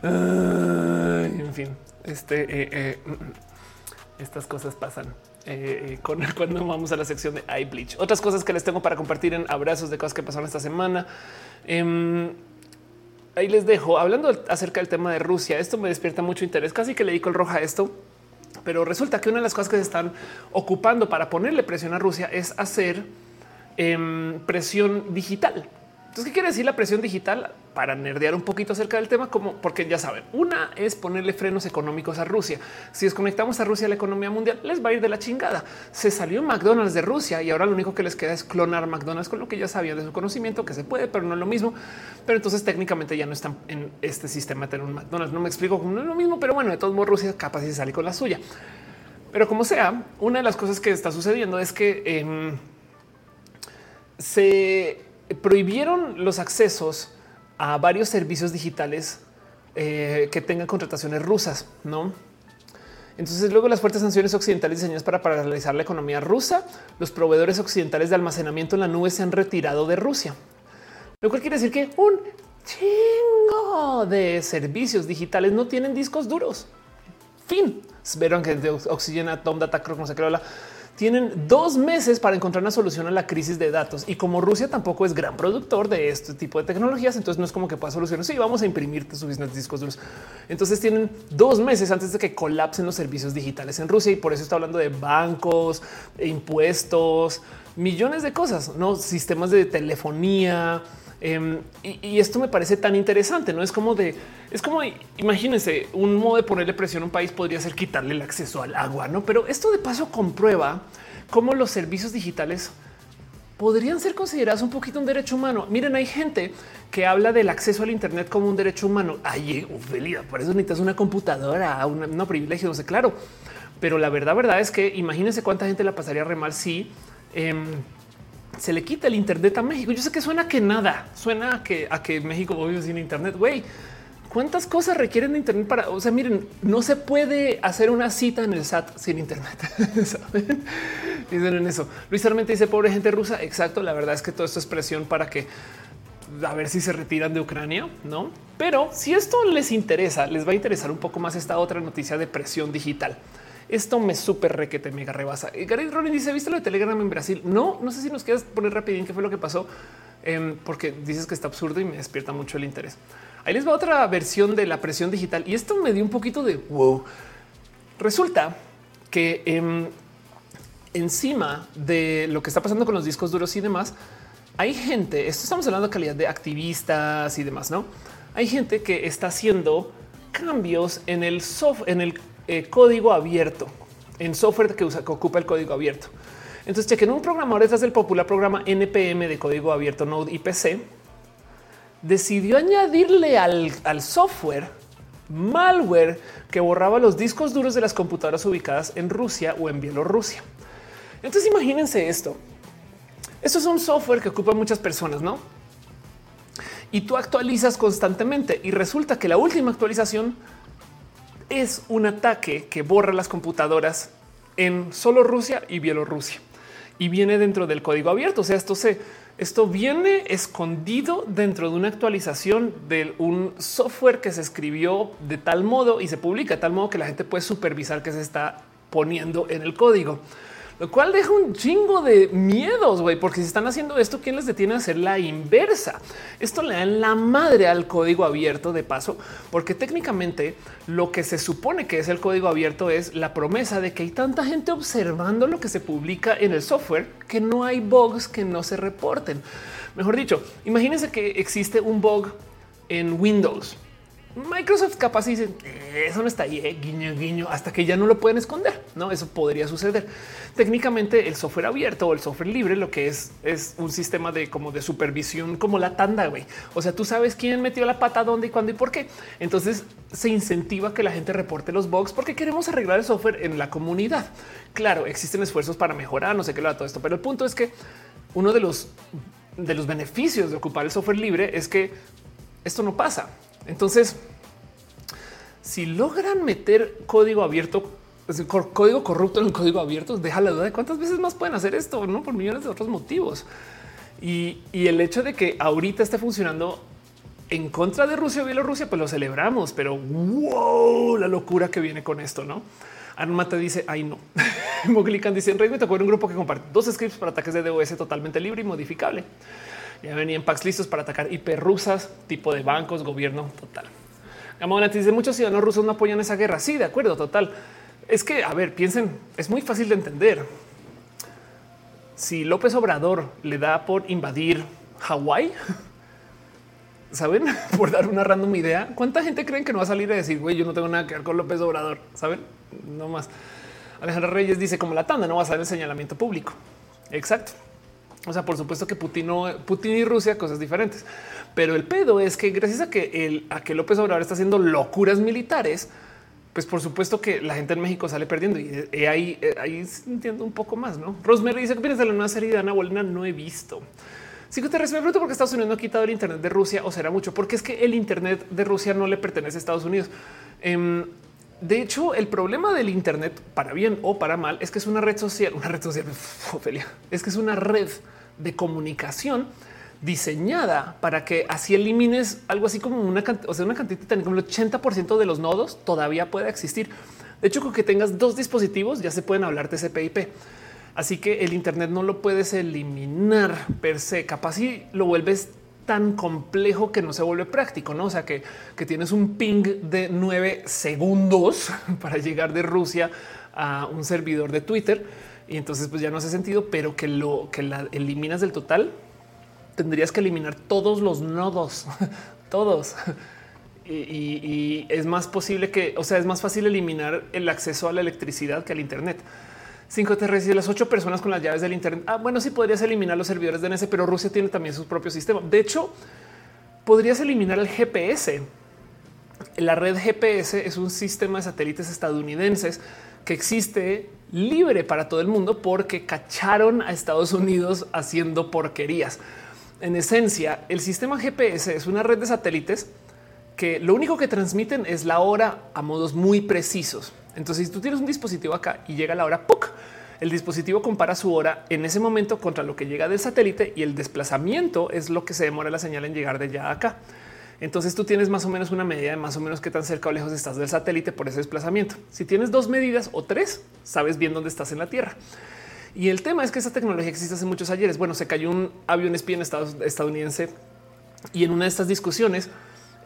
en fin, este, eh, eh, mm, mm, estas cosas pasan. Eh, con cuando vamos a la sección de iBleach. Otras cosas que les tengo para compartir en abrazos de cosas que pasaron esta semana. Em, ahí les dejo hablando acerca del tema de Rusia. Esto me despierta mucho interés. Casi que le di el roja esto, pero resulta que una de las cosas que se están ocupando para ponerle presión a Rusia es hacer em, presión digital. Entonces, ¿qué quiere decir la presión digital? Para nerdear un poquito acerca del tema, como porque ya saben, una es ponerle frenos económicos a Rusia. Si desconectamos a Rusia a la economía mundial, les va a ir de la chingada. Se salió McDonald's de Rusia y ahora lo único que les queda es clonar McDonald's con lo que ya sabían de su conocimiento, que se puede, pero no es lo mismo. Pero entonces técnicamente ya no están en este sistema de tener un McDonald's. No me explico cómo no es lo mismo, pero bueno, de todos modos Rusia capaz de salir con la suya. Pero como sea, una de las cosas que está sucediendo es que em, se prohibieron los accesos a varios servicios digitales eh, que tengan contrataciones rusas, no? Entonces, luego las fuertes sanciones occidentales diseñadas para paralizar la economía rusa, los proveedores occidentales de almacenamiento en la nube se han retirado de Rusia, lo cual quiere decir que un chingo de servicios digitales no tienen discos duros. Fin. Vieron que de Oxygen, Tom Data, no sé qué tienen dos meses para encontrar una solución a la crisis de datos. Y como Rusia tampoco es gran productor de este tipo de tecnologías, entonces no es como que pueda solucionar. Sí, vamos a imprimirte suficientes discos duros. Entonces tienen dos meses antes de que colapsen los servicios digitales en Rusia. Y por eso está hablando de bancos, impuestos, millones de cosas, no sistemas de telefonía. Em, y, esto me parece tan interesante, no es como de, es como imagínense un modo de ponerle presión a un país podría ser quitarle el acceso al agua, no? Pero esto de paso comprueba cómo los servicios digitales podrían ser considerados un poquito un derecho humano. Miren, hay gente que habla del acceso al Internet como un derecho humano. Ay, Ophelia, por eso necesitas una computadora, un no, privilegio, no claro. Pero la verdad, verdad es que imagínense cuánta gente la pasaría re mal si em, se le quita el Internet a México. Yo sé que suena que nada, suena a que, a que México vive sin Internet. Güey, ¿cuántas cosas requieren de Internet para? O sea, miren, no se puede hacer una cita en el SAT sin Internet. *laughs* Dicen en eso. Luis Armenta dice pobre gente rusa. Exacto. La verdad es que todo esto es presión para que a ver si se retiran de Ucrania, no? Pero si esto les interesa, les va a interesar un poco más esta otra noticia de presión digital. Esto me súper requete mega rebasa. Y Gary Ronin dice: ¿Viste lo de Telegram en Brasil? No, no sé si nos quieres poner rapidín qué fue lo que pasó, em, porque dices que está absurdo y me despierta mucho el interés. Ahí les va otra versión de la presión digital y esto me dio un poquito de wow. Resulta que em, encima de lo que está pasando con los discos duros y demás, hay gente, esto estamos hablando de calidad de activistas y demás, ¿no? Hay gente que está haciendo cambios en el software, en el eh, código abierto en software que, ocupa el código abierto. Entonces, chequen un programador detrás del popular programa NPM de código abierto Node IPC decidió añadirle al, al software malware que borraba los discos duros de las computadoras ubicadas en Rusia o en Bielorrusia. Entonces imagínense esto. Esto es un software que ocupa muchas personas, ¿no? Y tú actualizas constantemente y resulta que la última actualización es un ataque que borra las computadoras en solo Rusia y Bielorrusia y viene dentro del código abierto. O sea, esto se esto viene escondido dentro de una actualización de un software que se escribió de tal modo y se publica de tal modo que la gente puede supervisar que se está poniendo en el código lo cual deja un chingo de miedos, güey, porque si están haciendo esto, ¿quién les detiene a hacer la inversa? Esto le da la madre al código abierto de paso, porque técnicamente lo que se supone que es el código abierto es la promesa de que hay tanta gente observando lo que se publica en el software que no hay bugs que no se reporten. Mejor dicho, imagínense que existe un bug en Windows. Microsoft capaz dice eso no está ahí, eh, guiño, guiño, hasta que ya no lo pueden esconder. No, eso podría suceder. Técnicamente, el software abierto o el software libre, lo que es, es un sistema de como de supervisión, como la tanda. güey. O sea, tú sabes quién metió la pata, dónde y cuándo y por qué. Entonces se incentiva que la gente reporte los bugs porque queremos arreglar el software en la comunidad. Claro, existen esfuerzos para mejorar, no sé qué lo da todo esto, pero el punto es que uno de los de los beneficios de ocupar el software libre es que esto no pasa. Entonces, si logran meter código abierto, código corrupto en el código abierto, deja la duda de cuántas veces más pueden hacer esto, no por millones de otros motivos. Y, el hecho de que ahorita esté funcionando en contra de Rusia o Bielorrusia, pues lo celebramos, pero wow, la locura que viene con esto, no? Armata dice ay no. *laughs* Moglican dice en Rey me tocó un grupo que comparte dos scripts para ataques de DOS totalmente libre y modificable. Ya venían packs listos para atacar IP rusas, tipo de bancos, gobierno total. Gamona dice muchos ciudadanos rusos no apoyan esa guerra. Sí, de acuerdo, total. Es que, a ver, piensen, es muy fácil de entender. Si López Obrador le da por invadir Hawái, *laughs* saben, *laughs* por dar una random idea, ¿cuánta gente creen que no va a salir a decir, güey, yo no tengo nada que ver con López Obrador? Saben, no más. Alejandra Reyes dice como la tanda no va a ser el señalamiento público. Exacto. O sea, por supuesto que Putin, Putin y Rusia cosas diferentes, pero el pedo es que gracias a que el, a que López Obrador está haciendo locuras militares, pues por supuesto que la gente en México sale perdiendo y, eh, ahí, eh, ahí entiendo un poco más. No Rosemary dice que vienes de la nueva serie de Ana Bolena. No he visto. Sí que te me pregunto por qué Estados Unidos no ha quitado el Internet de Rusia o será mucho, porque es que el Internet de Rusia no le pertenece a Estados Unidos. Em, de hecho, el problema del Internet, para bien o para mal, es que es una red social, una red social, *laughs* Ophelia, es que es una red de comunicación diseñada para que así elimines algo así como una o sea, una cantidad como el 80% de los nodos todavía puede existir. De hecho, con que tengas dos dispositivos ya se pueden hablar TCP/IP. Así que el Internet no lo puedes eliminar per se. Capaz si lo vuelves tan complejo que no se vuelve práctico, no? O sea, que, que tienes un ping de nueve segundos *laughs* para llegar de Rusia a un servidor de Twitter y entonces pues ya no hace sentido, pero que lo que la eliminas del total, tendrías que eliminar todos los nodos, *laughs* todos. Y, es más posible que, o sea, es más fácil eliminar el acceso a la electricidad que al Internet. 5 TRS y las ocho personas con las llaves del Internet. Ah, bueno, sí podrías eliminar los servidores DNS, pero Rusia tiene también su propio sistema. De hecho, podrías eliminar el GPS. La red GPS es un sistema de satélites estadounidenses que existe libre para todo el mundo porque cacharon a Estados Unidos haciendo porquerías. En esencia, el sistema GPS es una red de satélites que lo único que transmiten es la hora a modos muy precisos. Entonces, si tú tienes un dispositivo acá y llega la hora, ¡puc! el dispositivo compara su hora en ese momento contra lo que llega del satélite y el desplazamiento es lo que se demora la señal en llegar de allá acá. Entonces tú tienes más o menos una medida de más o menos qué tan cerca o lejos estás del satélite por ese desplazamiento. Si tienes dos medidas o tres, sabes bien dónde estás en la Tierra. Y el tema es que esa tecnología existe hace muchos ayeres. Bueno, se cayó un avión espía en Estados estadounidense y en una de estas discusiones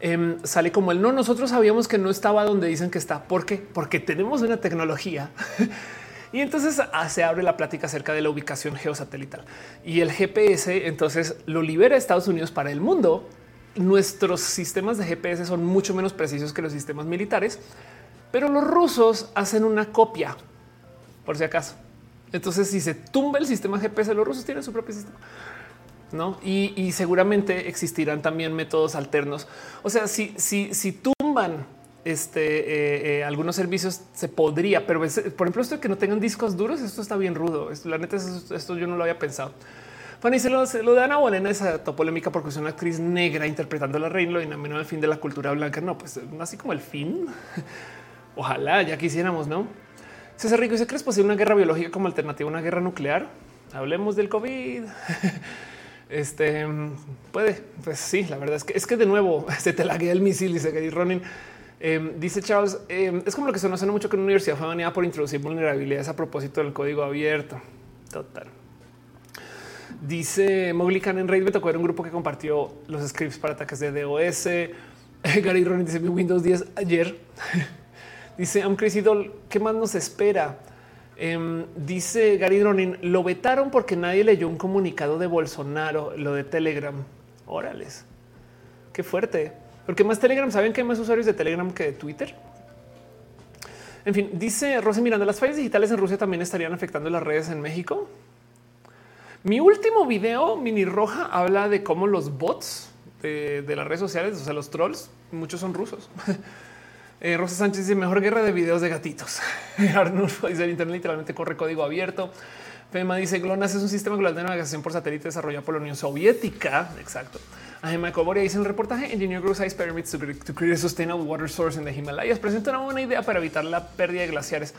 em, sale como el no. Nosotros sabíamos que no estaba donde dicen que está. ¿Por qué? Porque tenemos una tecnología. *laughs* y entonces ah, se abre la plática acerca de la ubicación geosatelital y el GPS. Entonces lo libera Estados Unidos para el mundo nuestros sistemas de GPS son mucho menos precisos que los sistemas militares, pero los rusos hacen una copia, por si acaso. Entonces, si se tumba el sistema GPS, los rusos tienen su propio sistema. No, y, seguramente existirán también métodos alternos. O sea, si, si, si tumban este, eh, eh, algunos servicios, se podría, pero por ejemplo, esto de que no tengan discos duros, esto está bien rudo. la neta, esto yo no lo había pensado. Fanny se lo, se lo de Ana Bolena esa polémica porque es una actriz negra interpretando a la reina y no el fin de la cultura blanca. No, pues así como el fin. *laughs* Ojalá ya quisiéramos, no? César Rico, ¿se crees posible una guerra biológica como alternativa a una guerra nuclear? Hablemos del COVID. *laughs* Este puede, pues sí, la verdad es que es que de nuevo *laughs* se te laguea el misil, dice Gary Ronin. Em, dice Charles, em, es como lo que se nos suena mucho que una universidad fue baneada por introducir vulnerabilidades a propósito del código abierto. Total. Dice Moglican en Reddit me tocó un grupo que compartió los scripts para ataques de DOS. *laughs* Gary Ronin dice mi Windows 10 ayer. *laughs* dice Crazy Doll, ¿qué más nos espera? Em, dice Gary Ronin, lo vetaron porque nadie leyó un comunicado de Bolsonaro, lo de Telegram. Órales, qué fuerte. Porque más Telegram, ¿saben que hay más usuarios de Telegram que de Twitter? En fin, dice Rosy Miranda, las fallas digitales en Rusia también estarían afectando las redes en México. Mi último video, Mini Roja, habla de cómo los bots de, las redes sociales, o sea, los trolls, muchos son rusos. *laughs* Eh, Rosa Sánchez dice mejor guerra de videos de gatitos. *laughs* Arnulfo dice el internet literalmente corre código abierto. Fema dice GLONASS es un sistema global de navegación por satélite desarrollado por la Unión Soviética. Exacto. Ajema Coboria dice en el reportaje Engineer Grow Size Permits to, create a sustainable water source in the Himalayas. Presenta una buena idea para evitar la pérdida de glaciares,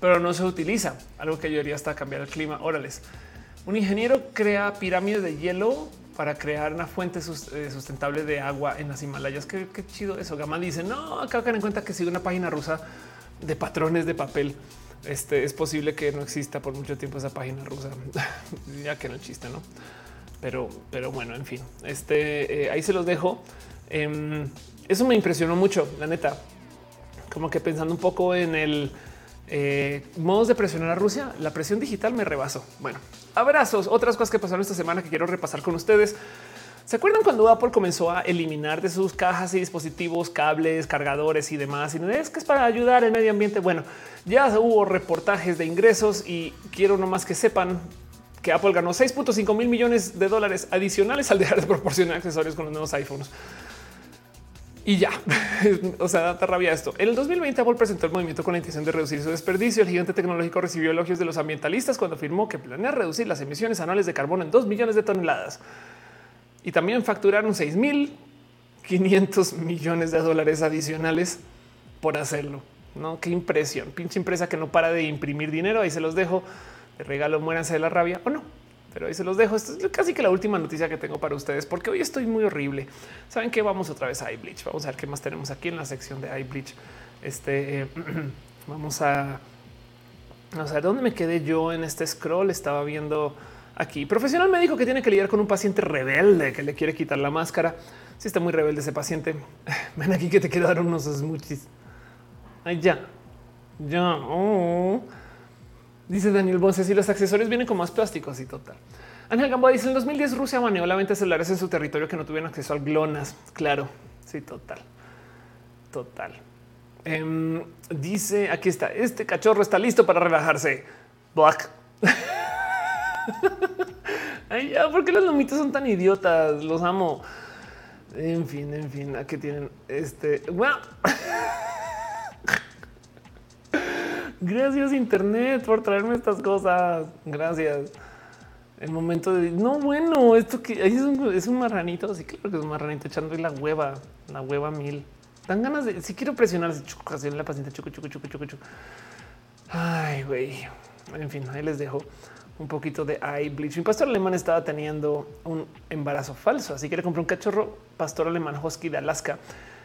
pero no se utiliza. Algo que ayudaría hasta a cambiar el clima. Órales. Un ingeniero crea pirámides de hielo para crear una fuente eh, sustentable de agua en las Himalayas. Qué, chido eso. Gama dice no, acá en cuenta que sigue una página rusa de patrones de papel. Este es posible que no exista por mucho tiempo esa página rusa, *laughs* ya que no existe, no? Pero, pero bueno, en fin, este eh, ahí se los dejo. Em, eso me impresionó mucho, la neta. Como que pensando un poco en el eh, modos de presionar a Rusia, la presión digital me rebasó. Bueno, abrazos. Otras cosas que pasaron esta semana que quiero repasar con ustedes. ¿Se acuerdan cuando Apple comenzó a eliminar de sus cajas y dispositivos cables, cargadores y demás? Y es que es para ayudar al medio ambiente. Bueno, ya hubo reportajes de ingresos y quiero nomás que sepan que Apple ganó 6.5 mil millones de dólares adicionales al dejar de proporcionar accesorios con los nuevos iPhones. Y ya, *laughs* o sea, da rabia esto. En el 2020 Apple presentó el movimiento con la intención de reducir su desperdicio. El gigante tecnológico recibió elogios de los ambientalistas cuando afirmó que planea reducir las emisiones anuales de carbono en 2 millones de toneladas. Y también facturaron 6 mil 500 millones de dólares adicionales por hacerlo. No, qué impresión. Pinche empresa que no para de imprimir dinero. Ahí se los dejo. De regalo, muéranse de la rabia o no pero ahí se los dejo. Esto es casi que la última noticia que tengo para ustedes, porque hoy estoy muy horrible. Saben que vamos otra vez a iBleach. Vamos a ver qué más tenemos aquí en la sección de iBleach. Este eh, *clears throat* vamos a no sé dónde me quedé yo en este scroll. Estaba viendo aquí. Profesional me dijo que tiene que lidiar con un paciente rebelde que le quiere quitar la máscara. Si está muy rebelde ese paciente, *laughs* ven aquí que te quiero dar unos smoothies. Ay, ya, ya. Oh. Dice Daniel Bonce, si los accesorios vienen con más plásticos y total. Ángel Gamboa dice en 2010 Rusia baneó la venta de celulares en su territorio que no tuvieron acceso al GLONASS. Claro, sí, total. Total. Em, dice aquí está, este cachorro está listo para relajarse. Black. *laughs* Ay, ya, ¿por qué los lomitos son tan idiotas? Los amo. En fin, en fin, aquí tienen este. *laughs* Gracias Internet por traerme estas cosas. Gracias. El momento de no, bueno, esto que es un, es un marranito. Sí, claro que es un marranito echando la hueva, la hueva mil. Dan ganas de si quiero presionar así la paciente chucu, chucu, chucu, chucu, chucu. Ay, güey. En fin, ahí les dejo un poquito de eye bleach. Mi pastor alemán estaba teniendo un embarazo falso, así que le compré un cachorro pastor alemán husky de Alaska.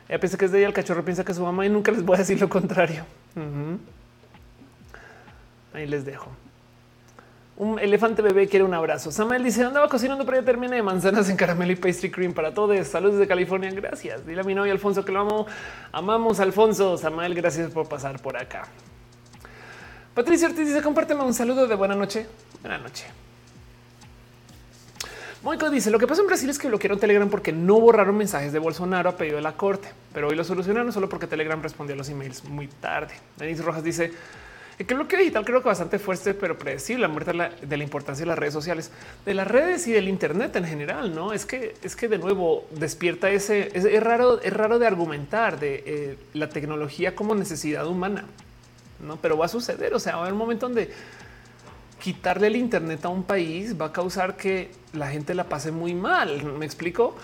Ella piensa que es de ella, el cachorro piensa que es su mamá y nunca les voy a decir lo contrario. Ahí les dejo. Un elefante bebé quiere un abrazo. Samuel dice andaba cocinando para que termine de manzanas en caramelo y pastry cream para todos. Saludos de California. Gracias. Dile a mi novio Alfonso que lo amo. Amamos Alfonso. Samuel, gracias por pasar por acá. Patricia Ortiz dice compárteme un saludo de buena noche. Buena noche. Moico dice lo que pasó en Brasil es que bloquearon Telegram porque no borraron mensajes de Bolsonaro a pedido de la corte, pero hoy lo solucionaron solo porque Telegram respondió a los emails muy tarde. Denise Rojas dice el bloqueo digital creo que bastante fuerte, pero predecible, la muerte de la, importancia de las redes sociales, de las redes y del Internet en general. No es que es que de nuevo despierta ese es, raro, es raro de argumentar de eh, la tecnología como necesidad humana, no, pero va a suceder. O sea, va a haber un momento donde quitarle el Internet a un país va a causar que la gente la pase muy mal. Me explico.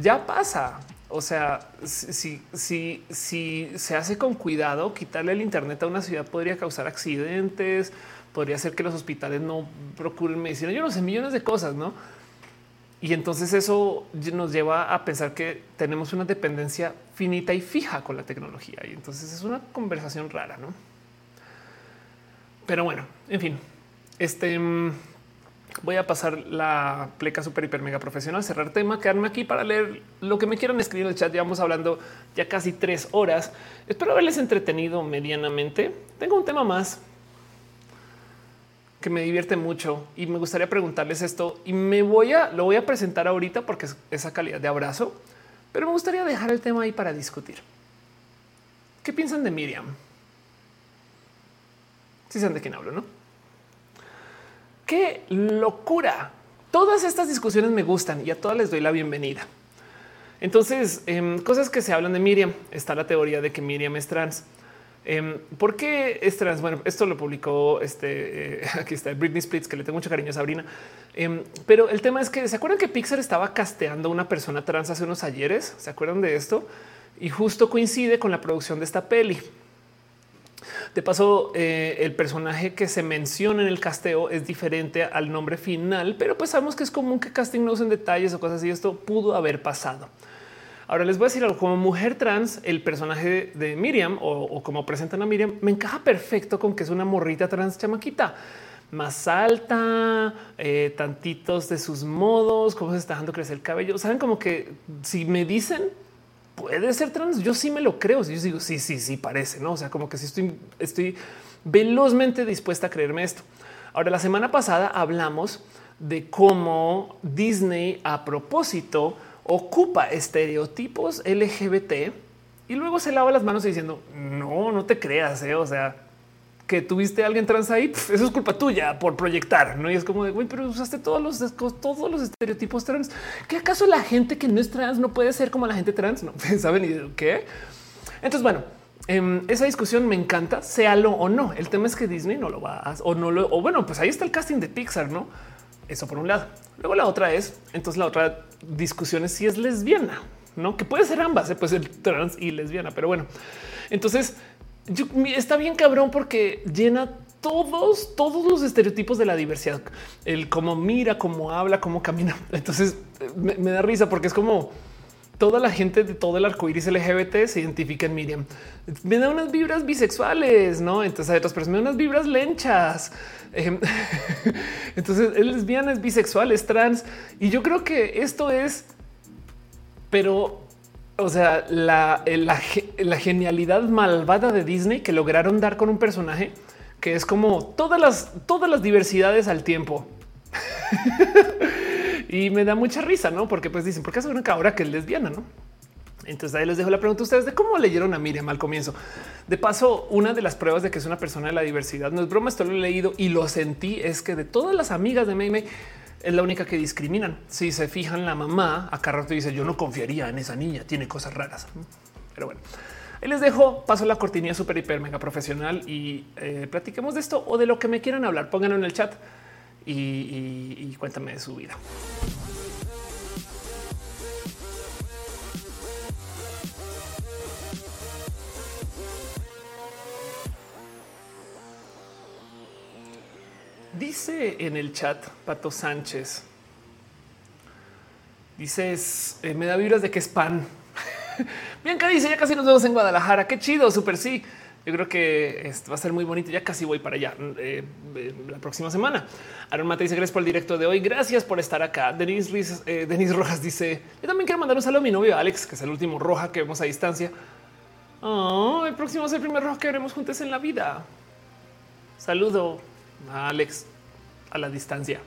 Ya pasa. O sea, si, si, si se hace con cuidado, quitarle el Internet a una ciudad podría causar accidentes, podría hacer que los hospitales no procuren medicina. Yo no sé, millones de cosas, no? Y entonces eso nos lleva a pensar que tenemos una dependencia finita y fija con la tecnología. Y entonces es una conversación rara, no? Pero bueno, en fin, este mm, voy a pasar la pleca super hiper mega profesional, cerrar tema, quedarme aquí para leer lo que me quieran escribir en el chat. Llevamos hablando ya casi tres horas. Espero haberles entretenido medianamente. Tengo un tema más que me divierte mucho y me gustaría preguntarles esto y me voy a lo voy a presentar ahorita porque es esa calidad de abrazo, Pero me gustaría dejar el tema ahí para discutir. ¿Qué piensan de Miriam? Si saben de quién hablo, ¿no? Qué locura. Todas estas discusiones me gustan y a todas les doy la bienvenida. Entonces, em, cosas que se hablan de Miriam. Está la teoría de que Miriam es trans. Em, ¿Por qué es trans? Bueno, esto lo publicó este. Eh, *laughs* aquí está Britney Splits, que le tengo mucho cariño a Sabrina. Em, pero el tema es que se acuerdan que Pixar estaba casteando a una persona trans hace unos ayeres. Se acuerdan de esto y justo coincide con la producción de esta peli. De paso, eh, el personaje que se menciona en el casteo es diferente al nombre final, pero pues sabemos que es común que casting no usen detalles o cosas así. Esto pudo haber pasado. Ahora les voy a decir algo como mujer trans, el personaje de Miriam o, como presentan a Miriam me encaja perfecto con que es una morrita trans chamaquita más alta, eh, tantitos de sus modos, cómo se está dejando crecer el cabello. Saben como que si me dicen puede ser trans, yo sí me lo creo. Yo digo sí, sí, sí parece, no? O sea, como que si estoy, estoy velozmente dispuesta a creerme esto. Ahora, la semana pasada hablamos de cómo Disney a propósito ocupa estereotipos LGBT y luego se lava las manos diciendo no, no te creas. ¿eh? O sea, que tuviste a alguien trans ahí, eso es culpa tuya por proyectar. No y es como de güey, pero usaste todos los todos los estereotipos trans. ¿Qué acaso la gente que no es trans no puede ser como la gente trans? No *laughs* saben ni qué. Entonces, bueno, em, esa discusión me encanta, sea lo o no. El tema es que Disney no lo va a, o no lo, o bueno, pues ahí está el casting de Pixar, no? Eso por un lado. Luego la otra es, entonces la otra discusión es si es lesbiana, no que puede ser ambas, ¿eh? puede ser trans y lesbiana, pero bueno, entonces está bien cabrón porque llena todos, todos los estereotipos de la diversidad, el cómo mira, cómo habla, cómo camina. *laughs* Entonces me, me da risa porque es como toda la gente de todo el arco iris LGBT se identifica en Miriam. Me da unas vibras bisexuales, no? Entonces hay otras personas, me da unas vibras lenchas. Em, *laughs* entonces es lesbiana, es bisexual, es trans. Y yo creo que esto es, pero, o sea, la, la, genialidad malvada de Disney que lograron dar con un personaje que es como todas las, todas las diversidades al tiempo. *laughs* Y me da mucha risa, ¿no? Porque pues dicen, ¿por qué una cabra que es lesbiana, no? Entonces ahí les dejo la pregunta a ustedes de cómo leyeron a Miriam al comienzo. De paso, una de las pruebas de que es una persona de la diversidad, no es broma, esto lo he leído y lo sentí, es que de todas las amigas de Mei es la única que discriminan. Si se fijan, la mamá acá rato dice yo no confiaría en esa niña, tiene cosas raras. Pero bueno, ahí les dejo, paso la cortinilla súper hiper mega profesional y eh, platiquemos de esto o de lo que me quieran hablar. Pónganlo en el chat y, cuéntame de su vida. Dice en el chat Pato Sánchez. Dices, eh, me da vibras de que es pan. *laughs* Bianca dice, ya casi nos vemos en Guadalajara. Qué chido, súper sí. Yo creo que va a ser muy bonito. Ya casi voy para allá eh, eh, la próxima semana. Aaron Mate dice gracias por el directo de hoy. Gracias por estar acá. Denis, Denis Rojas dice yo también quiero mandar un saludo a mi novio Alex, que es el último roja que vemos a distancia. Oh, el próximo es el primer roja que veremos juntos en la vida. Saludo a Alex a la distancia.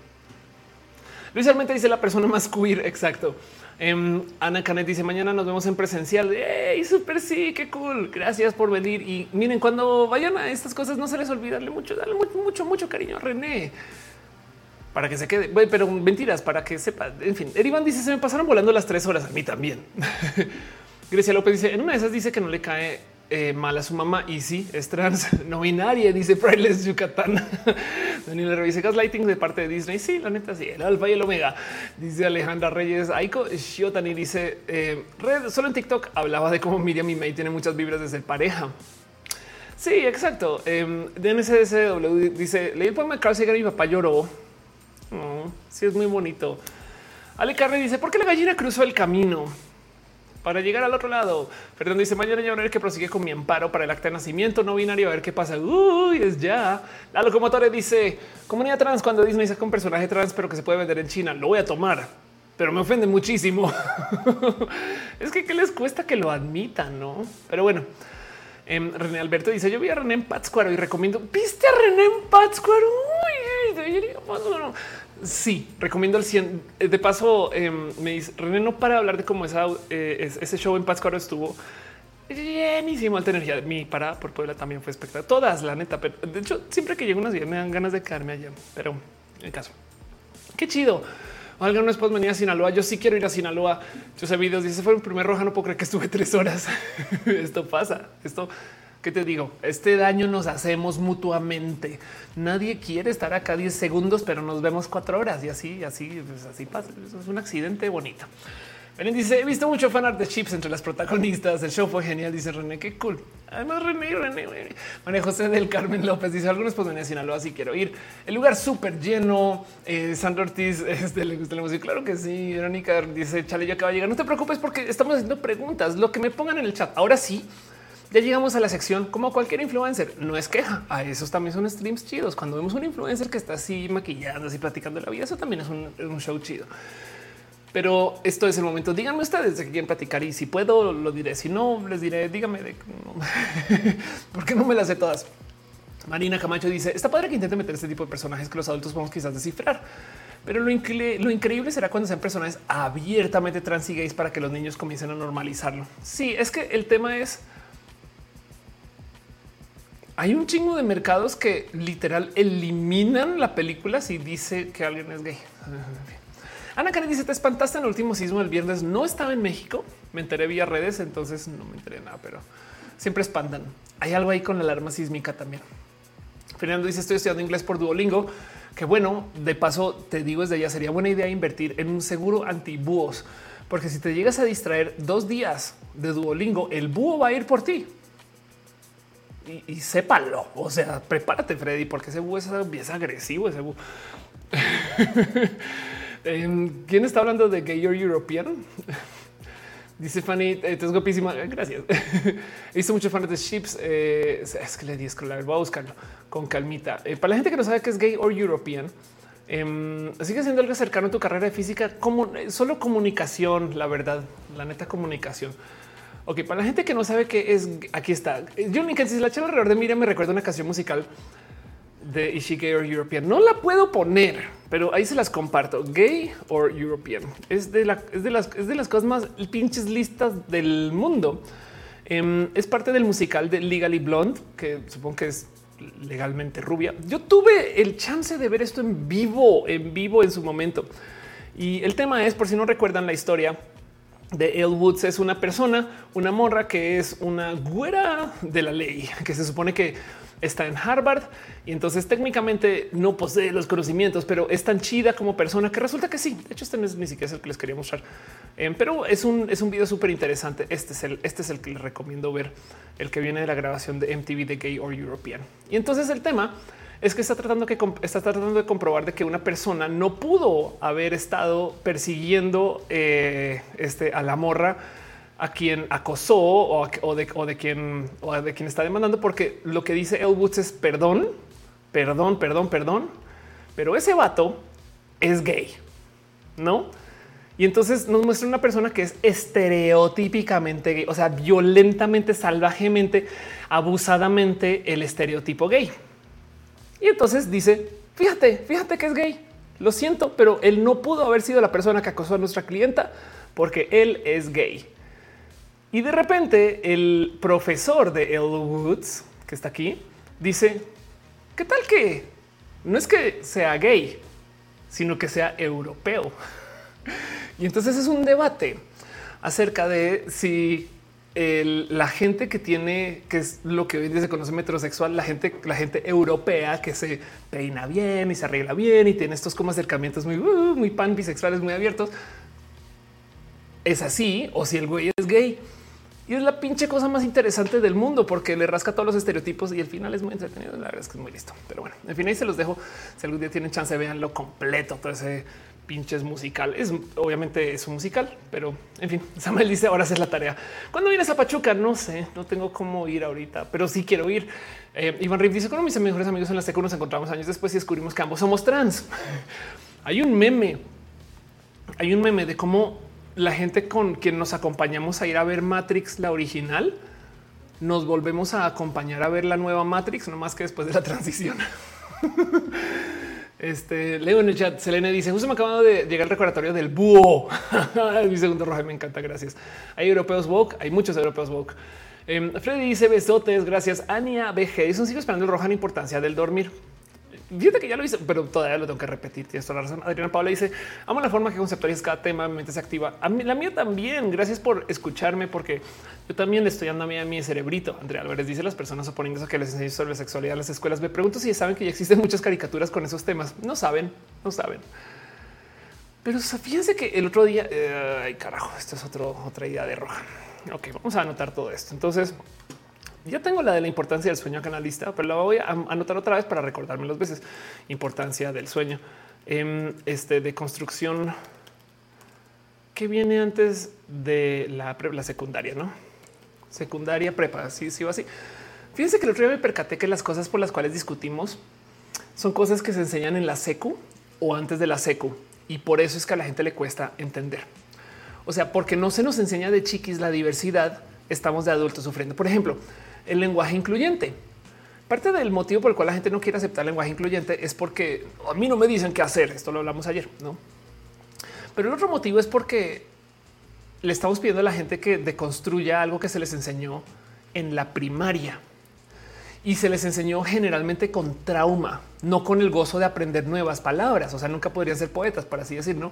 Luis Armenta dice la persona más queer. Exacto. Em, Ana Canet dice mañana nos vemos en presencial. Hey, súper sí, qué cool. Gracias por venir. Y miren, cuando vayan a estas cosas, no se les olvidarle mucho, darle mucho, mucho, mucho cariño a René para que se quede. pero mentiras para que sepa. En fin, Erivan dice se me pasaron volando las tres horas. A mí también. *laughs* Grecia López dice en una de esas dice que no le cae eh, mal a su mamá y sí es trans *laughs* no binaria, dice Priceless Yucatán. *laughs* Daniel revise gaslighting de parte de Disney. Sí, la neta, sí, el alfa y el omega. Dice Alejandra Reyes. Aiko Shiotani dice eh, Red solo en TikTok hablaba de cómo Miriam y May tiene muchas vibras de pareja. Sí, exacto. Eh, dice leí el poema de Carl Sagan y mi papá lloró. Oh, sí, es muy bonito. Ale Carre dice por qué la gallina cruzó el camino para llegar al otro lado. Fernando dice mañana ya ver que prosigue con mi amparo para el acta de nacimiento no binario a ver qué pasa. Uy, es ya. La locomotora dice comunidad trans cuando Disney saca un personaje trans, pero que se puede vender en China. Lo voy a tomar, pero me ofende muchísimo. *laughs* es que qué les cuesta que lo admitan, no? Pero bueno. Em, René Alberto dice: Yo vi a René en Pátzcuaro y recomiendo. ¿Viste a René en Pátzcuaro? Uy, sí, recomiendo el 100. Eh, de paso, em, me dice René, no para hablar de cómo esa, eh, ese show en Pátzcuaro estuvo llenísimo alta energía. Mi parada por Puebla también fue espectacular. Todas, la neta. Pero de hecho, siempre que llego unas días me dan ganas de quedarme allá. Pero en caso, qué chido. Alguien después venía a Sinaloa. Yo sí quiero ir a Sinaloa. Yo sé videos. Dice fue el primer roja. No puedo creer que estuve tres horas. *laughs* Esto pasa. Esto ¿Qué te digo? Este daño nos hacemos mutuamente. Nadie quiere estar acá 10 segundos, pero nos vemos cuatro horas y así, así, pues así pasa. es un accidente bonito. Belén dice: He visto mucho fanart de chips entre las protagonistas. El show fue genial. Dice René, qué cool. Además, René, René, María José del Carmen López dice: Algunos pues venía Sinaloa, así quiero ir. El lugar súper lleno. Eh, Sandra Ortiz *laughs* este, le gusta la música. Claro que sí. Verónica dice: Chale, ya acaba de llegar. No te preocupes porque estamos haciendo preguntas. Lo que me pongan en el chat. Ahora sí, ya llegamos a la sección como cualquier influencer. No es queja. A esos también son streams chidos. Cuando vemos un influencer que está así maquillando, así platicando la vida, eso también es un, show chido. Pero esto es el momento. Díganme ustedes de qué quieren platicar y si puedo lo diré. Si no, les diré, díganme de *laughs* por qué no me las sé todas. Marina Camacho dice está padre que intenten meter este tipo de personajes que los adultos vamos quizás descifrar. Pero lo, lo, increíble será cuando sean personajes abiertamente trans y gays para que los niños comiencen a normalizarlo. Sí, es que el tema es hay un chingo de mercados que literal eliminan la película si dice que alguien es gay. Ana Karen dice: Te espantaste en el último sismo el viernes. No estaba en México. Me enteré vía redes, entonces no me enteré nada, pero siempre espantan. Hay algo ahí con la alarma sísmica también. Fernando dice: Estoy estudiando inglés por Duolingo. Que bueno, de paso te digo desde ya sería buena idea invertir en un seguro antibúhos, porque si te llegas a distraer dos días de Duolingo, el búho va a ir por ti y, sépalo. O sea, prepárate, Freddy, porque ese es, agresivo. Ese búho. *laughs* ¿Quién está hablando de gay or European? *laughs* Dice Fanny, eh, te es guapísima. Gracias. *laughs* Hice mucho fan de chips. Eh, es que le di escolar. Voy a buscarlo con calmita. Eh, para la gente que no sabe qué es gay or European, em, sigue siendo algo cercano a tu carrera de física, como solo comunicación. La verdad, la neta comunicación. Ok, para la gente que no sabe qué es, aquí está. Que si la chava alrededor de Miriam me recuerda una canción musical de Ishige or European. No la puedo poner, pero ahí se las comparto. Gay or European es de, la, las cosas más pinches listas del mundo. Em, es parte del musical de Legally Blonde, que supongo que es legalmente rubia. Yo tuve el chance de ver esto en vivo, en vivo en su momento. Y el tema es, por si no recuerdan la historia, de El Woods es una persona, una morra que es una güera de la ley, que se supone que está en Harvard y entonces técnicamente no posee los conocimientos, pero es tan chida como persona que resulta que sí. De hecho, este no es ni siquiera el que les quería mostrar, eh, pero es un, es un video súper interesante. Este es el, este es el que les recomiendo ver, el que viene de la grabación de MTV de Gay or European. Y entonces el tema es que está tratando que está tratando de comprobar de que una persona no pudo haber estado persiguiendo eh, este, a la morra a quien acosó o, o de quien está demandando, porque lo que dice El Woods es perdón, perdón, perdón, perdón, pero ese vato es gay, no? Y entonces nos muestra una persona que es estereotípicamente gay, o sea, violentamente, salvajemente, abusadamente el estereotipo gay. Y entonces dice, fíjate, fíjate que es gay. Lo siento, pero él no pudo haber sido la persona que acosó a nuestra clienta porque él es gay. Y de repente el profesor de El Woods, que está aquí, dice, ¿qué tal que no es que sea gay, sino que sea europeo? *laughs* Y entonces es un debate acerca de si la gente que tiene, que es lo que hoy día se conoce metrosexual, la gente, la gente europea que se peina bien y se arregla bien y tiene estos como acercamientos muy, uh, muy pan bisexuales, muy abiertos. Es así, o si el güey es gay. Y es la pinche cosa más interesante del mundo porque le rasca todos los estereotipos y al final es muy entretenido. La verdad es que es muy listo. Pero bueno, en fin, ahí se los dejo. Si algún día tienen chance, vean lo completo, todo ese pinches musical. Es obviamente es un musical, pero en fin, *laughs* Samuel dice ahora es la tarea. Cuando vienes a Pachuca? No sé, no tengo cómo ir ahorita, pero sí quiero ir. Eh, Iván Riff dice con mis mejores amigos en la secu nos encontramos años después y descubrimos que ambos somos trans. *laughs* hay un meme, hay un meme de cómo la gente con quien nos acompañamos a ir a ver Matrix, la original, nos volvemos a acompañar a ver la nueva Matrix, no más que después de la transición. *laughs* Este leo en el chat. Selene dice: Justo me acabo de llegar el recordatorio del búho. *laughs* mi segundo rojo. Me encanta. Gracias. Hay europeos woke. Hay muchos europeos woke. Eh, Freddy dice besotes. Gracias. Ania BG. Dice sigo esperando el rojo la importancia del dormir. Fíjate que ya lo hice, pero todavía lo tengo que repetir. Tienes toda la razón. Adriana Paula dice: Amo la forma que conceptualizas cada tema. Mi mente se activa. A mí, la mía también. Gracias por escucharme, porque yo también estoy dando a mí a mi cerebrito. Andrea Álvarez dice: Las personas oponiéndose a que les enseñe sobre sexualidad en las escuelas. Me pregunto si saben que ya existen muchas caricaturas con esos temas. No saben, no saben. Pero fíjense que el otro día, eh, ay carajo, esto es otro, otra idea de roja. Ok, vamos a anotar todo esto. Entonces, ya tengo la de la importancia del sueño acá en la lista, pero la voy a anotar otra vez para recordarme las veces. Importancia del sueño. Eh, este de construcción que viene antes de la, la secundaria, no? Secundaria, prepa, sí, sí o así. Fíjense que el otro día me percaté que las cosas por las cuales discutimos son cosas que se enseñan en la secu o antes de la secu y por eso es que a la gente le cuesta entender. O sea, porque no se nos enseña de chiquis la diversidad, estamos de adultos sufriendo. Por ejemplo, el lenguaje incluyente. Parte del motivo por el cual la gente no quiere aceptar el lenguaje incluyente es porque a mí no me dicen qué hacer. Esto lo hablamos ayer, no? Pero el otro motivo es porque le estamos pidiendo a la gente que deconstruya algo que se les enseñó en la primaria y se les enseñó generalmente con trauma, no con el gozo de aprender nuevas palabras. O sea, nunca podrían ser poetas, por así decirlo.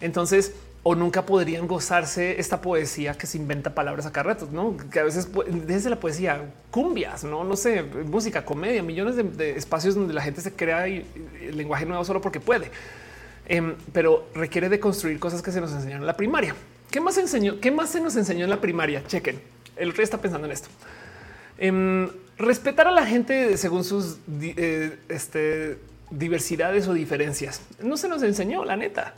Entonces, o nunca podrían gozarse esta poesía que se inventa palabras a cada rato, no? Que a veces desde la poesía, cumbias, no, no sé, música, comedia, millones de, espacios donde la gente se crea el lenguaje nuevo solo porque puede. Em, pero requiere de construir cosas que se nos enseñaron en la primaria. ¿Qué más enseñó? ¿Qué más se nos enseñó en la primaria? Chequen. El rey está pensando en esto. Em, respetar a la gente según sus eh, este, diversidades o diferencias. No se nos enseñó, la neta.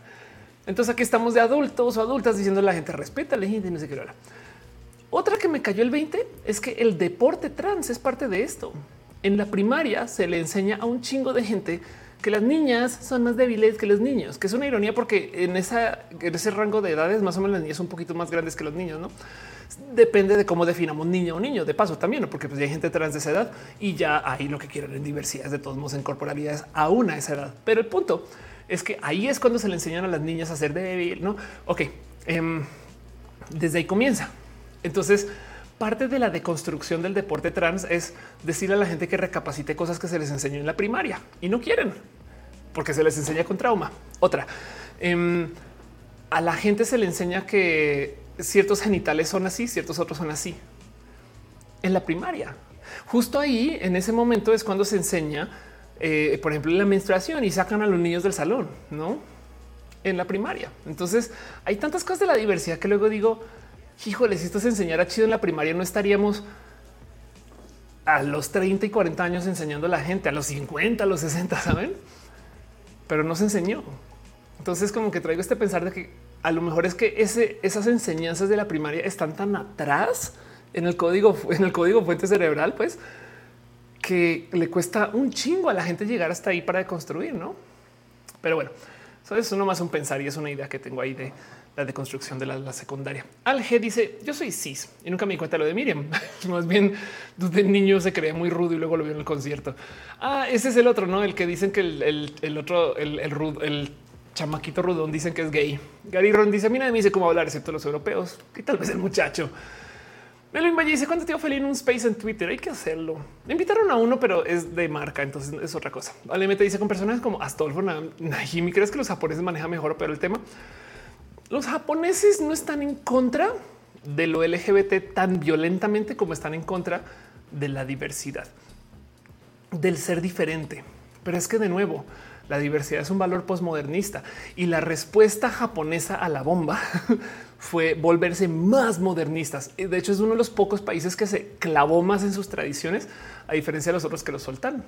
Entonces aquí estamos de adultos o adultas diciendo a la gente respeta la gente no sé qué hora. Otra que me cayó el 20 es que el deporte trans es parte de esto. En la primaria se le enseña a un chingo de gente que las niñas son más débiles que los niños, que es una ironía porque en, ese rango de edades más o menos las niñas son un poquito más grandes que los niños, ¿no? Depende de cómo definamos niño o niño, de paso también, porque pues, hay gente trans de esa edad y ya hay lo que quieran en diversidades, de todos modos en corporalidades aún a esa edad. Pero el punto es que ahí es cuando se le enseñan a las niñas a ser débil, ¿no? Ok, em, desde ahí comienza. Entonces, parte de la deconstrucción del deporte trans es decirle a la gente que recapacite cosas que se les enseñó en la primaria y no quieren porque se les enseña con trauma. Otra, em, a la gente se le enseña que ciertos genitales son así, ciertos otros son así en la primaria. Justo ahí, en ese momento es cuando se enseña, eh, por ejemplo, la menstruación y sacan a los niños del salón, no en la primaria. Entonces hay tantas cosas de la diversidad que luego digo, híjole, si esto se enseñara chido en la primaria, no estaríamos a los 30 y 40 años enseñando a la gente, a los 50, a los 60, saben? Pero no se enseñó. Entonces, como que traigo este pensar de que a lo mejor es que esas enseñanzas de la primaria están tan atrás en el código, en el código fuente cerebral, pues que le cuesta un chingo a la gente llegar hasta ahí para construir, no? Pero bueno, eso es más un pensar y es una idea que tengo ahí de la deconstrucción de la, secundaria. Al G dice yo soy cis y nunca me di cuenta lo de Miriam. *laughs* Más bien de niño se creía muy rudo y luego lo vio en el concierto. Ah, ese es el otro, no? El que dicen que el, otro, el, el, el chamaquito rudón dicen que es gay. Gary Ron dice: Mira, me dice cómo hablar, excepto los europeos y tal vez el muchacho. Melvin Valle dice cuánto tío feliz en un space en Twitter. Hay que hacerlo. Invitaron a uno, pero es de marca, entonces es otra cosa. Vale, me dice con personas como Astolfo Najimi. ¿Crees que los japoneses manejan mejor pero el tema? Los japoneses no están en contra de lo LGBT tan violentamente como están en contra de la diversidad, del ser diferente. Pero es que de nuevo, la diversidad es un valor posmodernista y la respuesta japonesa a la bomba *laughs* fue volverse más modernistas. De hecho, es uno de los pocos países que se clavó más en sus tradiciones, a diferencia de los otros que lo soltan.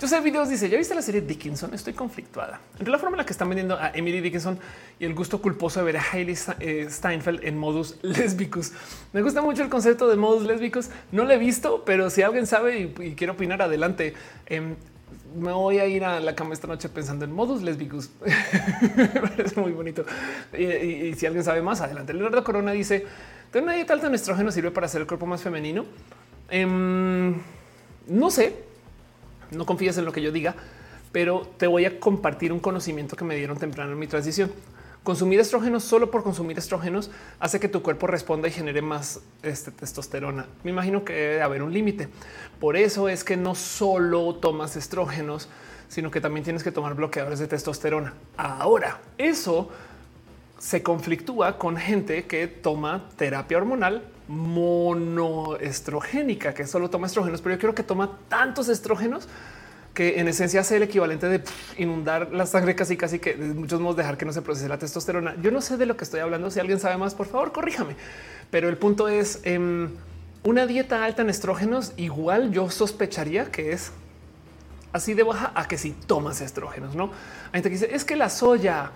Yo sé videos, dice, ya viste la serie Dickinson, estoy conflictuada. Entre la forma en la que están vendiendo a Emily Dickinson y el gusto culposo de ver a Hailey eh, Steinfeld en modus *laughs* lésbicos. Me gusta mucho el concepto de modus lésbicos. No lo he visto, pero si alguien sabe y, quiere opinar, adelante. Em, me voy a ir a la cama esta noche pensando en modus lésbicos. *laughs* es muy bonito. Y, si alguien sabe más, adelante. Leonardo Corona dice, ¿tener una dieta alta en estrógeno sirve para hacer el cuerpo más femenino? Em, no sé, no confíes en lo que yo diga, pero te voy a compartir un conocimiento que me dieron temprano en mi transición. Consumir estrógenos solo por consumir estrógenos hace que tu cuerpo responda y genere más este, testosterona. Me imagino que debe haber un límite. Por eso es que no solo tomas estrógenos, sino que también tienes que tomar bloqueadores de testosterona. Ahora, eso se conflictúa con gente que toma terapia hormonal monoestrogénica, que solo toma estrógenos, pero yo creo que toma tantos estrógenos que en esencia hace el equivalente de inundar la sangre casi casi que de muchos modos dejar que no se procese la testosterona. Yo no sé de lo que estoy hablando. Si alguien sabe más, por favor, corríjame. Pero el punto es em, una dieta alta en estrógenos. Igual yo sospecharía que es así de baja a que si tomas estrógenos. No hay gente que dice es que la soya,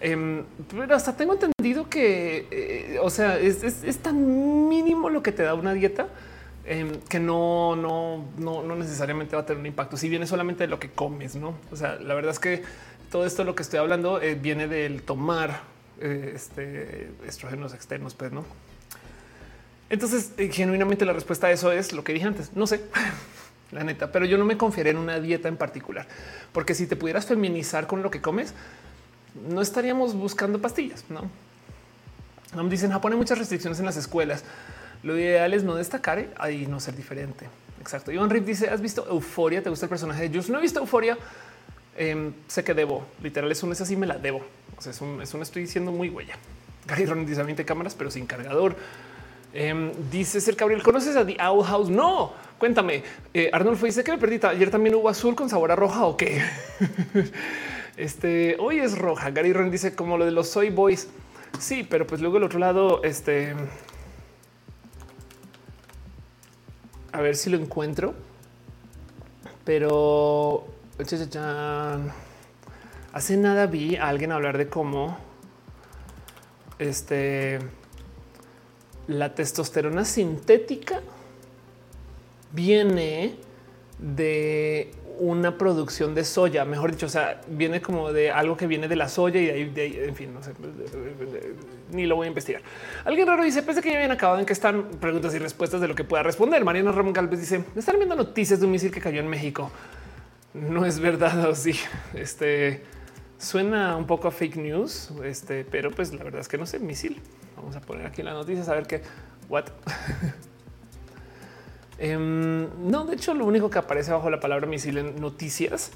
em, pero hasta tengo entendido que, eh, o sea, es tan mínimo lo que te da una dieta Em, que no, no, no, no necesariamente va a tener un impacto si viene solamente de lo que comes. No, o sea, la verdad es que todo esto lo que estoy hablando eh, viene del tomar eh, este, estrógenos externos, pues no. Entonces, eh, genuinamente la respuesta a eso es lo que dije antes. No sé, *laughs* la neta, pero yo no me confiaré en una dieta en particular, porque si te pudieras feminizar con lo que comes, no estaríamos buscando pastillas. No, dicen Japón hay muchas restricciones en las escuelas. Lo ideal es no destacar y no ser diferente. Exacto. Iván Rip dice: ¿Has visto Euforia? ¿Te gusta el personaje de Jules? No he visto Euforia. Em, sé que debo. Literal, es un es así, me la debo. O sea, es un, es un estoy diciendo muy huella. Gary Ron dice 20 cámaras, pero sin cargador. Em, dice Ser Gabriel, ¿conoces a The Owl House? No, cuéntame. Eh, Arnulfo dice que me perdí. Ayer también hubo azul con sabor a roja o qué? *laughs* este hoy es roja. Gary Ron dice como lo de los Soy Boys. Sí, pero pues luego el otro lado, este a ver si lo encuentro. Pero hace nada vi a alguien hablar de cómo este la testosterona sintética viene de una producción de soya, mejor dicho, o sea, viene como de algo que viene de la soya y de ahí, en fin, no sé, ni lo voy a investigar. Alguien raro dice, pensé que ya habían acabado en que están preguntas y respuestas de lo que pueda responder. Mariana Ramón Galvez dice, están viendo noticias de un misil que cayó en México. No es verdad *laughs* o sí. Este suena un poco a fake news, este, pero pues la verdad es que no sé, misil. Vamos a poner aquí la noticia a ver qué, what. *laughs* Em, no, de hecho, lo único que aparece bajo la palabra misil en noticias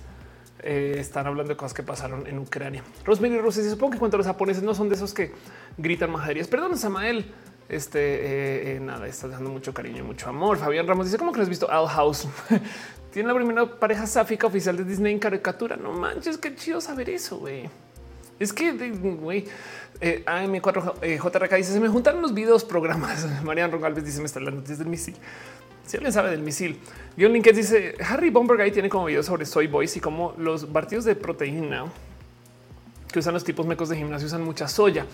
eh, están hablando de cosas que pasaron en Ucrania. Rosemary Rose supongo que cuando los japoneses no son de esos que gritan majaderías. Perdón, Samael. Este eh, eh, nada, está dando mucho cariño y mucho amor. Fabián Ramos dice: ¿Cómo que has visto Al House? *laughs* Tiene la primera pareja sáfica oficial de Disney en caricatura. No manches, qué chido saber eso, güey. Es que, güey, AM4 JRK dice: Se me juntaron los videos programas. *laughs* Mariano Galvez dice: Me están las noticias del misil. Si alguien sabe del misil, John Linkett dice Harry Bomberguy tiene como video sobre Soy Boys y como los partidos de proteína que usan los tipos mecos de gimnasio usan mucha soya.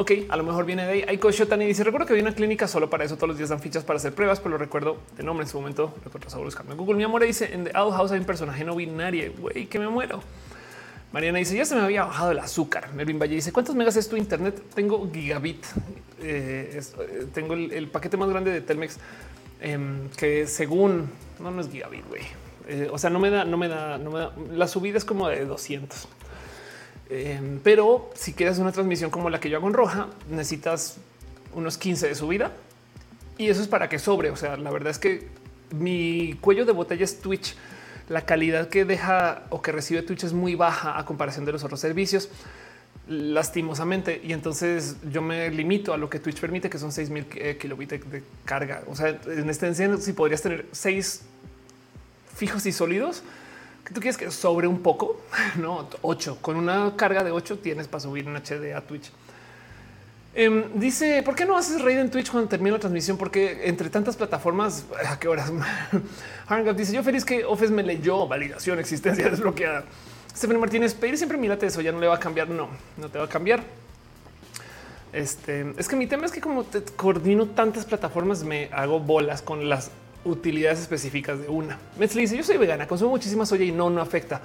Ok, a lo mejor viene de ahí. Aiko Shotani dice: Recuerdo que había una clínica solo para eso. Todos los días dan fichas para hacer pruebas, pero lo recuerdo de nombre en su momento. Recuerdo solo buscarme en Google. Mi amor dice: En The Owl House hay un personaje no binario. Güey, que me muero. Mariana dice: Ya se me había bajado el azúcar. Melvin Valle dice: ¿Cuántos megas es tu internet? Tengo gigabit. Eh, eh, tengo el, paquete más grande de Telmex Em, que según no, no es gigabit. Eh, o sea, no me da, no me da, no me da. La subida es como de 200. Em, pero si quieres una transmisión como la que yo hago en roja, necesitas unos 15 de subida y eso es para que sobre. O sea, la verdad es que mi cuello de botella es Twitch. La calidad que deja o que recibe Twitch es muy baja a comparación de los otros servicios lastimosamente. Y entonces yo me limito a lo que Twitch permite, que son 6000 eh, kilobits de, carga. O sea, en este encierro, si podrías tener seis fijos y sólidos, que tú quieres que sobre un poco, *laughs* no ocho con una carga de 8 tienes para subir un HD a Twitch. Em, dice, ¿por qué no haces raid en Twitch cuando termine la transmisión? Porque entre tantas plataformas, ¿a qué horas? *laughs* dice, yo feliz que Office me leyó validación, existencia desbloqueada. Stephanie Martínez, pedir siempre mírate eso, ya no le va a cambiar. No, no te va a cambiar. Este es que mi tema es que como te coordino tantas plataformas, me hago bolas con las utilidades específicas de una. Metzli dice: Yo soy vegana, consumo muchísima soya y no, no afecta.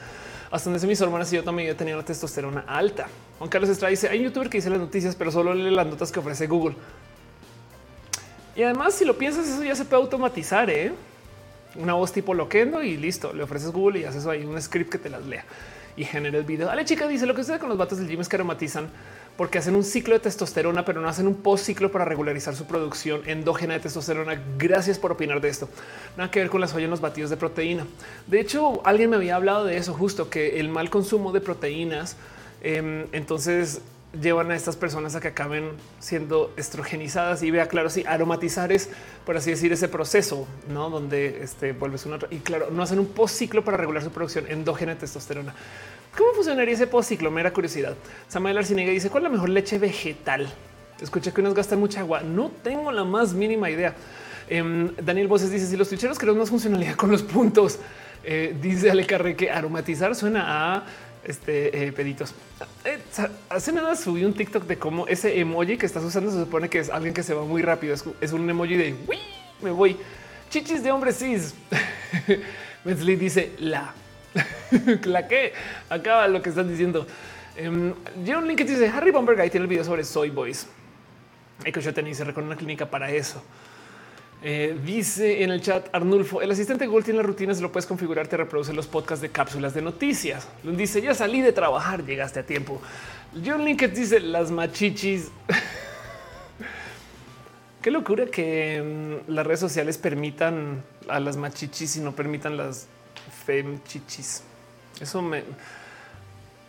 Hasta donde mis hormonas y yo también tenido la testosterona alta. Juan Carlos Estrada dice: Hay un youtuber que dice las noticias, pero solo lee las notas que ofrece Google. Y además, si lo piensas, eso ya se puede automatizar. ¿eh? una voz tipo loquendo y listo. Le ofreces Google y haces ahí un script que te las lea y genera el video. Ale chica dice lo que sucede con los vatos del gym es que aromatizan porque hacen un ciclo de testosterona, pero no hacen un post ciclo para regularizar su producción endógena de testosterona. Gracias por opinar de esto. Nada que ver con las ollas en los batidos de proteína. De hecho, alguien me había hablado de eso justo, que el mal consumo de proteínas, em, entonces llevan a estas personas a que acaben siendo estrogenizadas y vea claro, sí, aromatizar es, por así decir, ese proceso, no donde este, vuelves una y claro, no hacen un post ciclo para regular su producción endógena de testosterona. ¿Cómo funcionaría ese post ciclo? Mera curiosidad. Samuel Arcinega dice cuál es la mejor leche vegetal. Escuché que unos gastan mucha agua. No tengo la más mínima idea. Em, Daniel Voces dice si los tucheros queremos más funcionalidad con los puntos. Eh, dice Ale Carre que aromatizar suena a este eh, peditos. Eh, hace nada subí un TikTok de cómo ese emoji que estás usando se supone que es alguien que se va muy rápido. Es, un emoji de me voy. Chichis de hombre cis. *laughs* Metzli dice la. *laughs* la que acaba lo que están diciendo. Um, link que dice Harry Bomberg ahí tiene el video sobre Soy Boys. Yo tenis se recorre una clínica para eso. Eh, dice en el chat Arnulfo, el asistente Google tiene las rutinas, lo puedes configurar, te reproduce los podcasts de cápsulas de noticias. Dice, ya salí de trabajar, llegaste a tiempo. John Linkett dice, las machichis. *laughs* Qué locura que mm, las redes sociales permitan a las machichis y no permitan las femchichis. Eso me...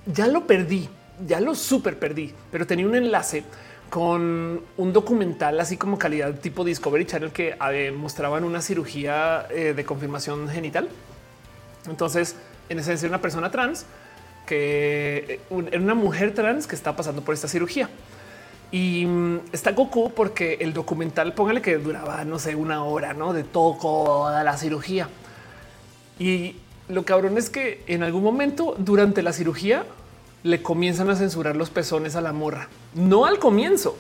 Ya lo perdí, ya lo super perdí, pero tenía un enlace con un documental así como calidad tipo Discovery Channel que mostraban una cirugía eh, de confirmación genital. Entonces, en esencia, una persona trans que eh, era una mujer trans que está pasando por esta cirugía. Y mm, está Goku porque el documental, póngale que duraba, no sé, una hora, ¿no? De toda la cirugía. Y lo cabrón es que en algún momento durante la cirugía le comienzan a censurar los pezones a la morra, no al comienzo,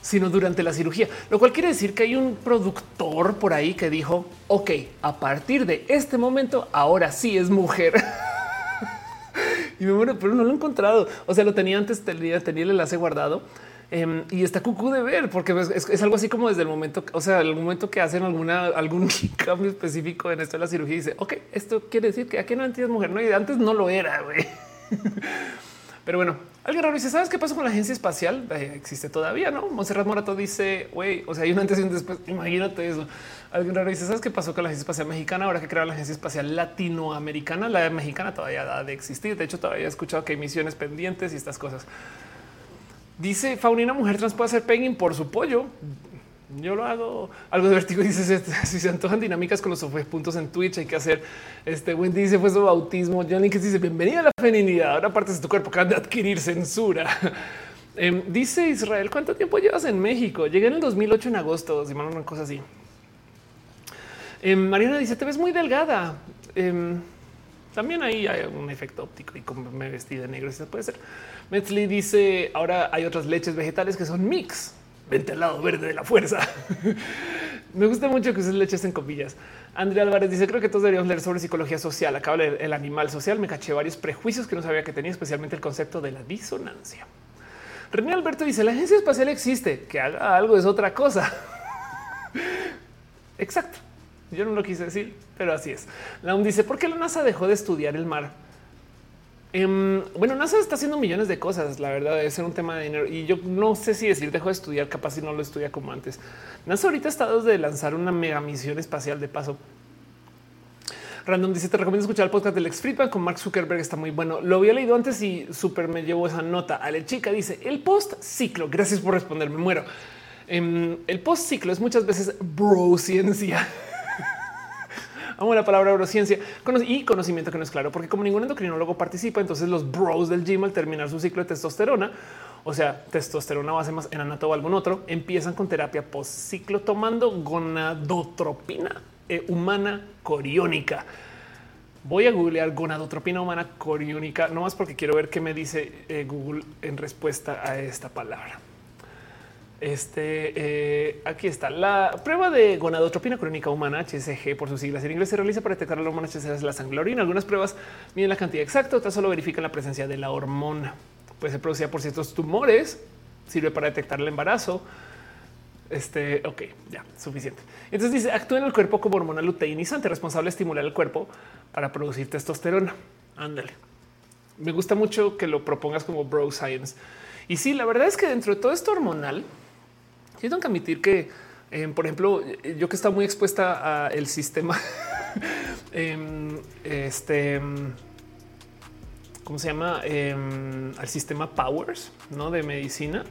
sino durante la cirugía, lo cual quiere decir que hay un productor por ahí que dijo, ok, a partir de este momento, ahora sí es mujer. *laughs* y me muero, pero no lo he encontrado. O sea, lo tenía antes, tenía, tenía el enlace guardado. Em, y está cucú de ver, porque es, algo así como desde el momento, o sea, el momento que hacen alguna, algún *laughs* cambio específico en esto de la cirugía, dice, ok, esto quiere decir que aquí no entiendes mujer, no, y antes no lo era, güey. *laughs* Pero bueno, alguien raro dice, ¿sabes qué pasó con la agencia espacial? Eh, existe todavía, ¿no? Monserrat Morato dice, güey, o sea, hay un antes y un después, imagínate eso. Alguien raro dice, ¿sabes qué pasó con la agencia espacial mexicana? Ahora que crearon la agencia espacial latinoamericana, la mexicana todavía ha de existir. De hecho, todavía he escuchado que hay misiones pendientes y estas cosas. Dice Faunina, mujer trans puede hacer pegging por su pollo. Yo lo hago. Algo de vértigo *laughs* dice si se antojan dinámicas con los puntos en Twitch, hay que hacer. Este Wendy dice fue su bautismo. Johnny que dice bienvenida a la feminidad. Ahora partes de tu cuerpo que de adquirir censura. *laughs* Em, dice Israel, ¿cuánto tiempo llevas en México? Llegué en el 2008 en agosto, si mal una cosa así. Em, Mariana dice, te ves muy delgada. Em, también ahí hay un efecto óptico y como me vestí de negro, eso puede ser. Metzli dice, ahora hay otras leches vegetales que son mix vente al lado verde de la fuerza. *laughs* Me gusta mucho que uses leches en copillas. Andrea Álvarez dice: Creo que todos deberíamos leer sobre psicología social. Acaba de leer el animal social. Me caché varios prejuicios que no sabía que tenía, especialmente el concepto de la disonancia. René Alberto dice: La agencia espacial existe. Que haga algo es otra cosa. *laughs* Exacto. Yo no lo quise decir, pero así es. La dice: ¿Por qué la NASA dejó de estudiar el mar? Em, bueno, NASA está haciendo millones de cosas. La verdad debe ser un tema de dinero y yo no sé si decir dejo de estudiar, capaz si no lo estudia como antes. NASA ahorita está de lanzar una mega misión espacial de paso. Random dice: Te recomiendo escuchar el podcast del ex Friedman con Mark Zuckerberg. Está muy bueno. Lo había leído antes y súper me llevó esa nota. Ale chica dice: El post ciclo. Gracias por responder. Me muero. Em, el post ciclo es muchas veces bro ciencia. Amo la palabra neurociencia y conocimiento que no es claro, porque como ningún endocrinólogo participa, entonces los bros del gym al terminar su ciclo de testosterona, o sea, testosterona base más en anato o algún otro, empiezan con terapia post ciclo tomando gonadotropina eh, humana coriónica. Voy a googlear gonadotropina humana coriónica, no más porque quiero ver qué me dice eh, Google en respuesta a esta palabra. Este eh, aquí está la prueba de gonadotropina crónica humana HCG por sus siglas en inglés se realiza para detectar la hormona HCG de la sangre orina. Algunas pruebas miden la cantidad exacta, otras solo verifican la presencia de la hormona. Puede ser producida por ciertos tumores, sirve para detectar el embarazo. Este, ok, ya, suficiente. Entonces dice, actúa en el cuerpo como hormona luteinizante, responsable de estimular el cuerpo para producir testosterona. Ándale. Me gusta mucho que lo propongas como bro science. Y sí, la verdad es que dentro de todo esto hormonal, yo tengo que admitir que, em, por ejemplo, yo que está muy expuesta al sistema, *laughs* em, este, em, ¿cómo se llama? al sistema Powers, ¿no? De medicina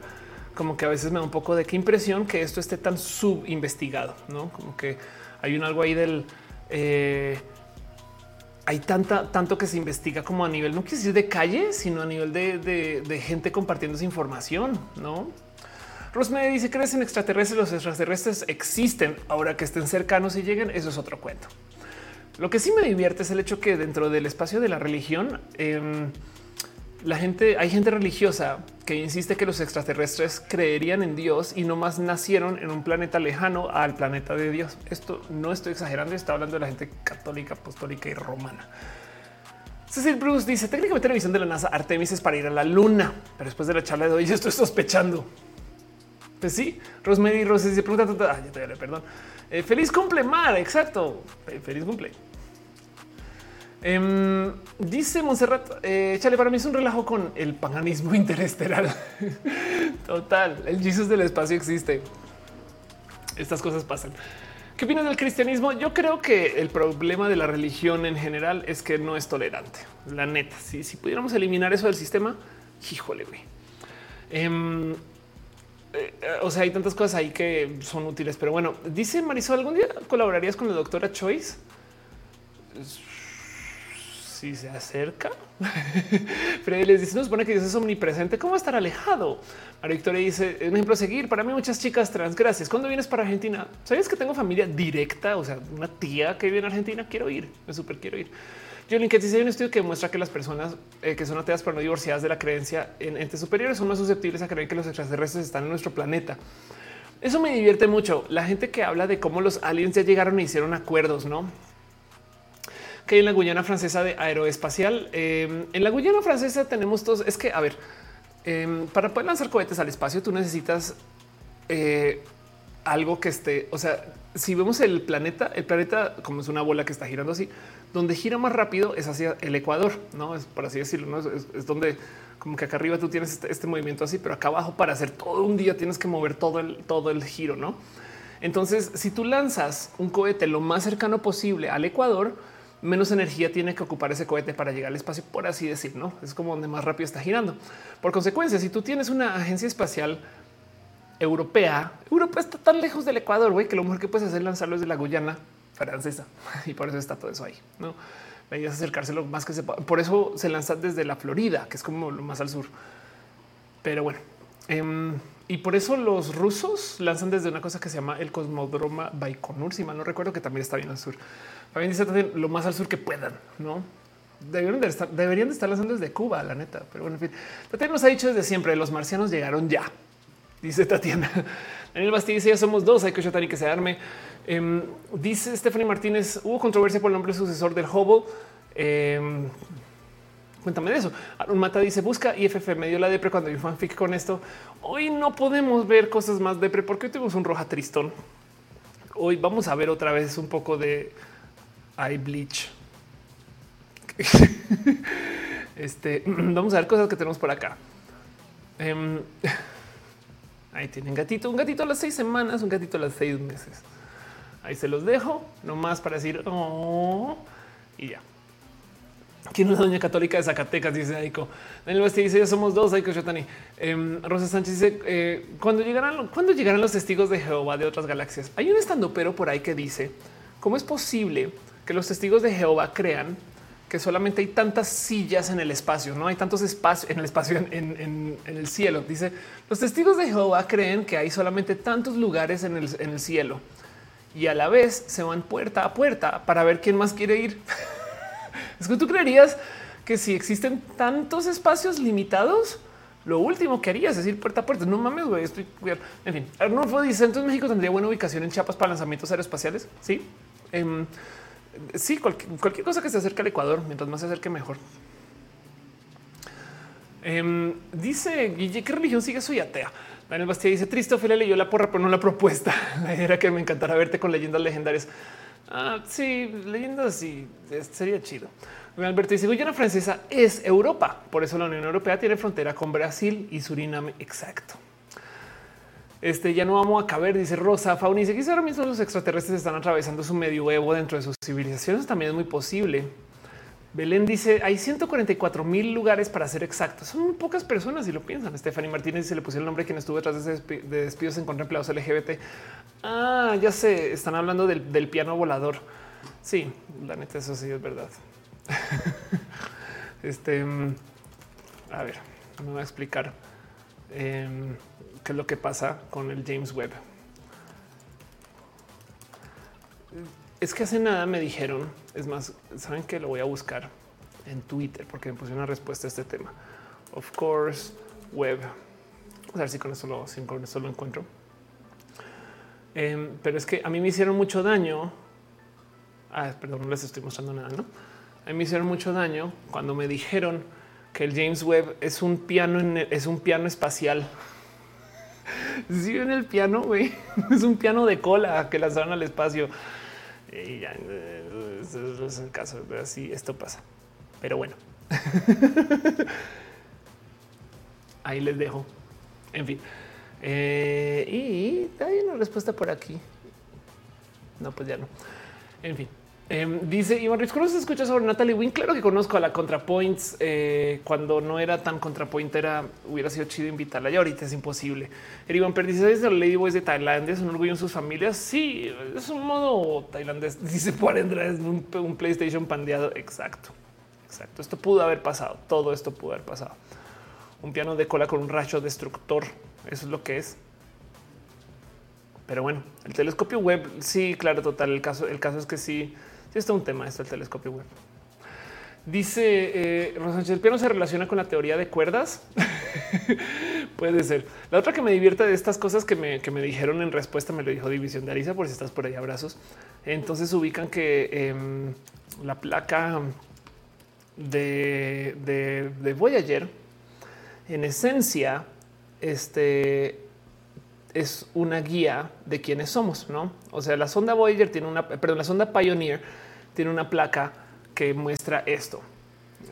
como que a veces me da un poco de qué impresión que esto esté tan subinvestigado, no como que hay un algo ahí del eh, hay tanta, tanto que se investiga como a nivel, no quiero decir de calle, sino a nivel de, gente compartiendo esa información, no? Rosme dice: ¿Crees en extraterrestres? Los extraterrestres existen. Ahora que estén cercanos y lleguen, eso es otro cuento. Lo que sí me divierte es el hecho que dentro del espacio de la religión, em, la gente, hay gente religiosa que insiste que los extraterrestres creerían en Dios y no más nacieron en un planeta lejano al planeta de Dios. Esto no estoy exagerando, está hablando de la gente católica, apostólica y romana. Cecil Bruce dice técnicamente la misión de la NASA Artemis es para ir a la luna, pero después de la charla de hoy yo *laughs* estoy sospechando. Pues sí, Rosemary Rose dice pregunta, ah, ya te perdón. Eh, feliz cumple, Mar, exacto. Feliz cumple. Em, dice Monserrat, eh, chale, para mí es un relajo con el paganismo *laughs* interestelar. Total, el Jesus del espacio existe. Estas cosas pasan. ¿Qué opinas del cristianismo? Yo creo que el problema de la religión en general es que no es tolerante. La neta, si, si pudiéramos eliminar eso del sistema, híjole, güey. Em, eh, o sea, hay tantas cosas ahí que son útiles, pero bueno, dice Marisol, ¿algún día colaborarías con la doctora Choice? si se acerca. *laughs* Freddy les dice, no supone que Dios es omnipresente, ¿cómo estar alejado? María Victoria dice, un ejemplo a seguir, para mí muchas chicas trans, gracias. ¿Cuándo vienes para Argentina? ¿Sabes que tengo familia directa? O sea, una tía que vive en Argentina, quiero ir, me súper quiero ir. Jolín, que dice, hay un estudio que muestra que las personas eh, que son ateas pero no divorciadas de la creencia en entes superiores son más susceptibles a creer que los extraterrestres están en nuestro planeta. Eso me divierte mucho. La gente que habla de cómo los aliens ya llegaron e hicieron acuerdos, ¿no? que en la Guyana francesa de aeroespacial. Em, en la Guyana francesa tenemos todos. Es que, a ver, em, para poder lanzar cohetes al espacio, tú necesitas eh, algo que esté. O sea, si vemos el planeta, el planeta como es una bola que está girando así, donde gira más rápido es hacia el Ecuador, no es por así decirlo, ¿no? es, donde como que acá arriba tú tienes este, este, movimiento así, pero acá abajo para hacer todo un día tienes que mover todo el, todo el giro, no? Entonces, si tú lanzas un cohete lo más cercano posible al Ecuador, menos energía tiene que ocupar ese cohete para llegar al espacio, por así decir, no es como donde más rápido está girando. Por consecuencia, si tú tienes una agencia espacial europea, Europa está tan lejos del Ecuador güey, que lo mejor que puedes hacer es lanzarlo desde la Guyana francesa *laughs* y por eso está todo eso ahí. No la idea es acercarse lo más que se pueda. Por eso se lanza desde la Florida, que es como lo más al sur. Pero bueno, em, y por eso los rusos lanzan desde una cosa que se llama el cosmodroma Baikonur, si mal no recuerdo, que también está bien al sur. También dice lo más al sur que puedan, no? Deberían de, estar, deberían de estar lanzando desde Cuba, la neta. Pero bueno, en fin, Tatiana nos ha dicho desde siempre: los marcianos llegaron ya, dice Tatiana. *laughs* Daniel Bastille dice: Ya somos dos, hay que y que se arme. Em, dice Stephanie Martínez: hubo controversia por el nombre sucesor del Hubble. Em, cuéntame de eso. Un Mata dice busca IFF me dio la depre cuando vi fanfic con esto. Hoy no podemos ver cosas más depre porque hoy tuvimos un roja tristón. Hoy vamos a ver otra vez un poco de hay bleach. *laughs* este *clears throat* vamos a ver cosas que tenemos por acá. Em, *laughs* ahí tienen gatito, un gatito a las seis semanas, un gatito a las seis meses. Ahí se los dejo nomás para decir oh, y ya. ¿Quién es la doña católica de Zacatecas? Dice Aiko. Daniel Basti dice: Ya somos dos. Aiko Shotani. Eh, Rosa Sánchez dice: eh, cuando llegarán, los testigos de Jehová de otras galaxias. Hay un estando pero por ahí que dice: ¿Cómo es posible que los testigos de Jehová crean que solamente hay tantas sillas en el espacio, no hay tantos espacios en el espacio en, el cielo. Dice los testigos de Jehová creen que hay solamente tantos lugares en el, cielo y a la vez se van puerta a puerta para ver quién más quiere ir. *laughs* es que tú creerías que si existen tantos espacios limitados, lo último que harías es ir puerta a puerta. No mames, güey, estoy En fin, Arnulfo dice entonces México tendría buena ubicación en Chiapas para lanzamientos aeroespaciales. Sí. Em, sí, cualquier, cosa que se acerque al Ecuador, mientras más se acerque, mejor. Em, dice Guille, ¿qué religión sigue? Soy atea. Daniel Bastia dice, triste, Ophelia leyó la porra, pero no la propuesta. *laughs* La era que me encantará verte con leyendas legendarias. Ah, sí, leyendas sí, sería chido. Alberto dice Guyana Francesa es Europa, por eso la Unión Europea tiene frontera con Brasil y Suriname. Exacto. Este ya no vamos a caber, dice Rosa. Fauni dice que ahora mismo los extraterrestres están atravesando su medioevo dentro de sus civilizaciones. También es muy posible. Belén dice hay 144 mil lugares para ser exactos. Son pocas personas si lo piensan. Stephanie Martínez se le pusieron el nombre quien estuvo detrás de, de despidos en contra empleados LGBT. Ah, ya sé, están hablando del, del piano volador. Sí, la neta, eso sí es verdad. *laughs* este, mm, a ver, me voy a explicar em, qué es lo que pasa con el James Webb. Es que hace nada me dijeron, es más, saben que lo voy a buscar en Twitter porque me puse una respuesta a este tema. Of course, web. A ver si con eso lo, si con eso lo encuentro. Em, pero es que a mí me hicieron mucho daño. Ah, perdón, no les estoy mostrando nada, no? A mí me hicieron mucho daño cuando me dijeron que el James Webb es un piano, es un piano espacial. *laughs* Si en el piano, güey, *laughs* es un piano de cola que lanzaron al espacio. Y ya eh, es el caso. Así esto pasa. Pero bueno, *laughs* ahí les dejo. En fin, eh, y hay una respuesta por aquí. No, pues ya no. En fin, Em, dice Iván Rich, ¿conoces escuchas sobre Natalie Wynn? Claro que conozco a la ContraPoints. Eh, cuando no era tan ContraPoint era hubiera sido chido invitarla y ahorita es imposible. El Iván dice desde los Ladyboys de Tailandia es un orgullo en sus familias. Sí, es un modo tailandés. *laughs* Dice por es un, un PlayStation pandeado. Exacto, exacto. Esto pudo haber pasado. Todo esto pudo haber pasado. Un piano de cola con un racho destructor. Eso es lo que es. Pero bueno, el telescopio web, sí, claro, total. El caso, el caso es que sí Sí, está un tema esto el telescopio web. Dice eh, el piano se relaciona con la teoría de cuerdas. *laughs* Puede ser. La otra que me divierte de estas cosas que me, dijeron en respuesta, me lo dijo División de Arisa, por si estás por ahí, abrazos. Entonces ubican que em, la placa de, de, Voyager, en esencia, este es una guía de quiénes somos, no? O sea, la sonda Voyager tiene una, perdón, la sonda Pioneer tiene una placa que muestra esto.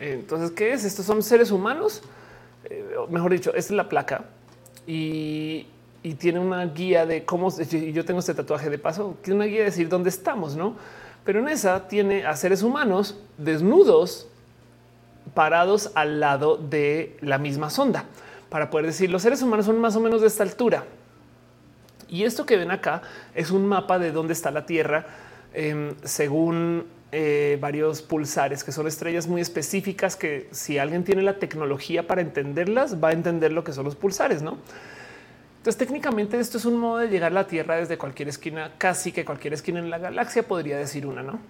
Entonces, ¿qué es? Estos son seres humanos, eh, mejor dicho, esta es la placa y, tiene una guía de cómo. Yo tengo este tatuaje de paso, tiene una guía de decir dónde estamos, no? Pero en esa tiene a seres humanos desnudos parados al lado de la misma sonda para poder decir los seres humanos son más o menos de esta altura. Y esto que ven acá es un mapa de dónde está la Tierra em, según eh, varios pulsares, que son estrellas muy específicas que si alguien tiene la tecnología para entenderlas, va a entender lo que son los pulsares, ¿no? Entonces técnicamente esto es un modo de llegar a la Tierra desde cualquier esquina, casi que cualquier esquina en la galaxia podría decir una, ¿no?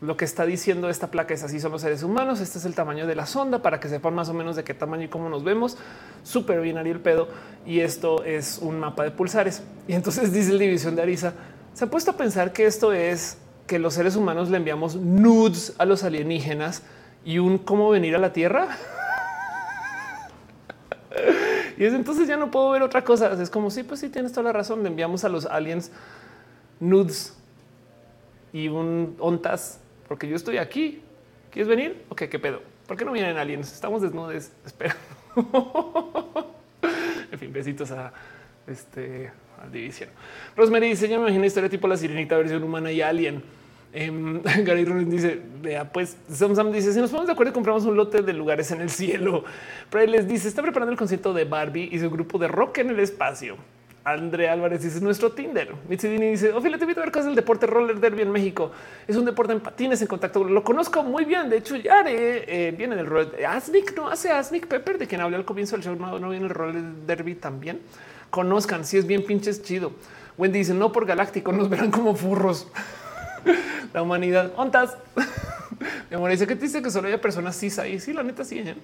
Lo que está diciendo esta placa es así son los seres humanos. Este es el tamaño de la sonda para que sepan más o menos de qué tamaño y cómo nos vemos. Súper bien el pedo. Y esto es un mapa de pulsares. Y entonces *laughs* dice el división de Arisa. Se ha puesto a pensar que esto es que los seres humanos le enviamos nudes a los alienígenas y un cómo venir a la Tierra. *laughs* y es entonces ya no puedo ver otra cosa. Es como si, sí, pues sí, tienes toda la razón. Le enviamos a los aliens nudes y un ontas porque yo estoy aquí. ¿Quieres venir? Ok, qué pedo. ¿Por qué no vienen aliens? Estamos desnudos. Espera. *laughs* en fin, besitos a este división. Rosemary dice: Yo me imagino historia tipo la sirenita versión humana y alien. Um, *laughs* Gary Rollins dice: Vea, pues Sam Sam dice: Si nos ponemos de acuerdo, compramos un lote de lugares en el cielo. Pero les dice: Está preparando el concierto de Barbie y su grupo de rock en el espacio. André Álvarez dice nuestro Tinder. Mitsidini dice Ophelia, te invito a ver cosas del deporte roller derby en México. Es un deporte en patines en contacto. Lo conozco muy bien. De hecho, ya eh, viene del roller. Asnick no hace Asnick Pepper, de quien hablé al comienzo del show. No, no viene el roller derby también. Conozcan si es bien pinches chido. Wendy dice no por galáctico, nos verán como furros. *laughs* la humanidad. Ontas. *laughs* Mi amor dice que dice que solo hay personas cis ahí. Sí, la neta sí. ¿eh?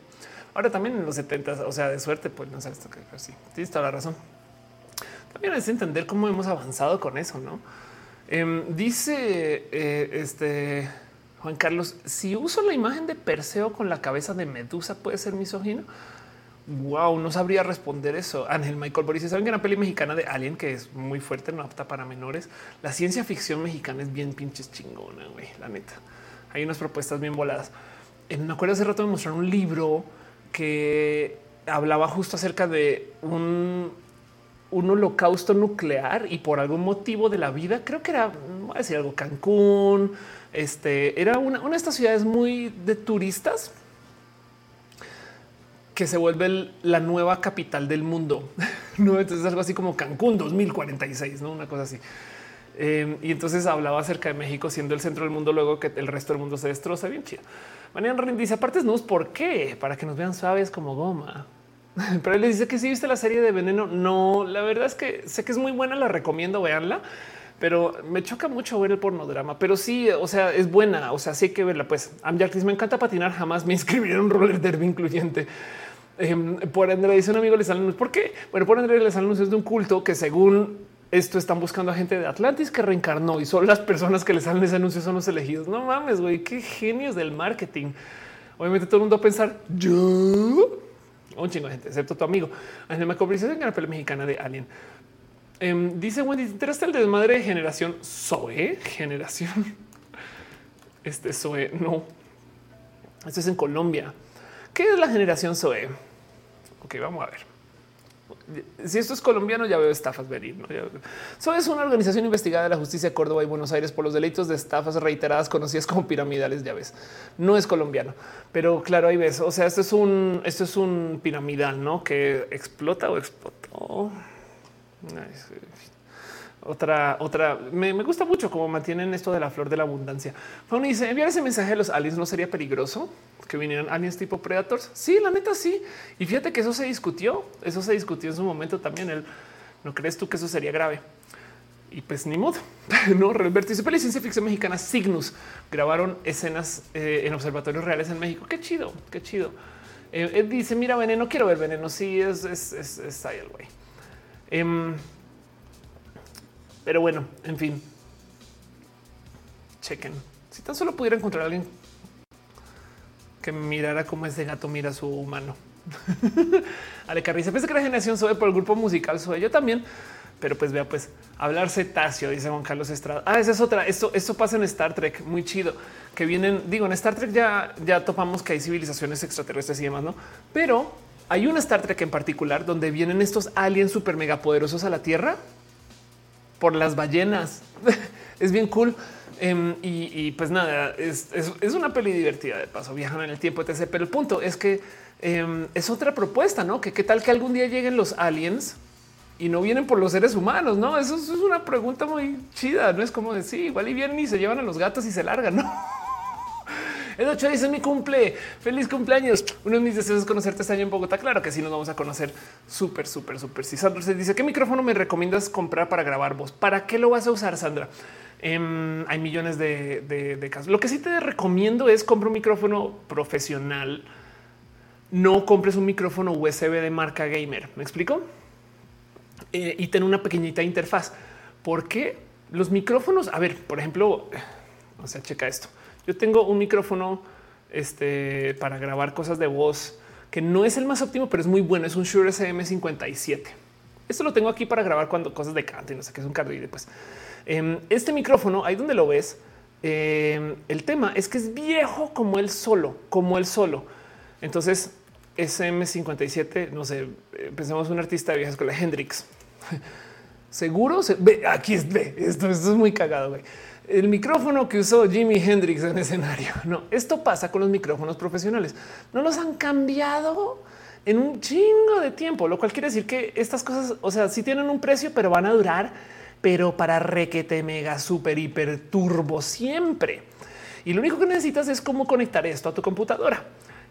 Ahora también en los 70, o sea, de suerte, pues no sé esto que sí. Tienes toda la razón. También es entender cómo hemos avanzado con eso, ¿no? Em, dice eh, este Juan Carlos, si uso la imagen de Perseo con la cabeza de Medusa, puede ser misógino. wow, no sabría responder eso. Ángel Michael Boris, saben que una peli mexicana de Alien que es muy fuerte, no apta para menores. La ciencia ficción mexicana es bien pinches chingona, güey, la neta. Hay unas propuestas bien voladas. Me acuerdo hace rato de mostrar un libro que hablaba justo acerca de un, un holocausto nuclear y por algún motivo de la vida, creo que era, a decir algo, Cancún, este, era una, una de estas ciudades muy de turistas, que se vuelve la nueva capital del mundo. *laughs* ¿no? Entonces algo así como Cancún 2046, ¿no? una cosa así. Em, y entonces hablaba acerca de México siendo el centro del mundo, luego que el resto del mundo se destroza. Bien chido. Mariana dice aparte no ¿por qué? Para que nos vean suaves como goma. *laughs* Pero él le dice que si viste la serie de Veneno. No, la verdad es que sé que es muy buena, la recomiendo, veanla pero me choca mucho ver el pornodrama. Pero sí, o sea, es buena. O sea, sí hay que verla. Pues a me encanta patinar. Jamás me *laughs* un roller derby incluyente. Em, por André dice un amigo le salen ¿Por qué? Bueno, por André le salen anuncios de un culto que según esto están buscando a gente de Atlantis que reencarnó y solo las personas que le salen ese anuncio son los elegidos. No mames, güey, qué genios del marketing. Obviamente todo el mundo a pensar yo un chingo de gente, excepto tu amigo. En me conversación en la pelea mexicana de Alien. Em, dice Wendy, ¿te el desmadre de generación Zoe? *laughs* Generación. Este Zoe, no. Esto es en Colombia. ¿Qué es la generación Zoe? Ok, vamos a ver. Si esto es colombiano, ya veo estafas venir. ¿no? Es una organización investigada de la justicia de Córdoba y Buenos Aires por los delitos de estafas reiteradas conocidas como piramidales. Ya ves, no es colombiano, pero claro, ahí ves. O sea, esto es un, esto es un piramidal, no que explota o explotó. Otra, otra, me, gusta mucho cómo mantienen esto de la flor de la abundancia. Fauna dice enviar ese mensaje a los aliens no sería peligroso que vinieran aliens tipo predators. Sí, la neta, sí. Y fíjate que eso se discutió. Eso se discutió en su momento también. El no crees tú que eso sería grave? Y pues ni modo. *laughs* no, Roberto dice ciencia ficción mexicana Signus grabaron escenas eh, en observatorios reales en México. Qué chido, qué chido. Eh, dice: Mira, veneno, quiero ver veneno. Sí, es, es, es, es ahí el güey. Em, pero bueno, en fin. Chequen. Si tan solo pudiera encontrar a alguien que mirara cómo ese gato mira a su humano. *laughs* Ale Carriza, pensé que la generación Zoe por el grupo musical Zoe. Yo también, pero pues vea, pues hablar cetáceo, dice Juan Carlos Estrada. Ah, esa es otra. Esto, esto pasa en Star Trek, muy chido. Que vienen, digo, en Star Trek ya, ya topamos que hay civilizaciones extraterrestres y demás, no? Pero hay una Star Trek en particular donde vienen estos aliens super mega poderosos a la Tierra por las ballenas. *laughs* es bien cool. Em, y, pues nada, es, una peli divertida de paso, viajan en el tiempo, etc. Pero el punto es que em, es otra propuesta, ¿no? Que qué tal que algún día lleguen los aliens y no vienen por los seres humanos, ¿no? Eso, es una pregunta muy chida, ¿no? Es como decir, igual y vienen y se llevan a los gatos y se largan, ¿no? *laughs* El 8 dice mi cumple. Feliz cumpleaños. Uno de mis deseos es conocerte este año en Bogotá. Claro que sí, nos vamos a conocer súper, súper, súper. Si Sandra se dice qué micrófono me recomiendas comprar para grabar voz, ¿para qué lo vas a usar, Sandra? Em, hay millones de, casos. Lo que sí te recomiendo es comprar un micrófono profesional. No compres un micrófono USB de marca gamer. ¿Me explico? Eh, y ten una pequeñita interfaz. Porque los micrófonos, a ver, por ejemplo, o sea, checa esto. Yo tengo un micrófono este, para grabar cosas de voz que no es el más óptimo, pero es muy bueno. Es un Shure SM57. Esto lo tengo aquí para grabar cuando cosas de canto y no sé qué es un cardioide. Pues este micrófono, ahí donde lo ves, em, el tema es que es viejo como el solo, como el solo. Entonces, SM57, no sé, pensemos un artista de vieja escuela, Hendrix. *laughs* Seguro se ve aquí es esto, es muy cagado. El micrófono que usó Jimi Hendrix en *laughs* escenario. No, esto pasa con los micrófonos profesionales. No los han cambiado en un chingo de tiempo, lo cual quiere decir que estas cosas, o sea, sí tienen un precio, pero van a durar, pero para requete mega super hiper turbo siempre. Y lo único que necesitas es cómo conectar esto a tu computadora.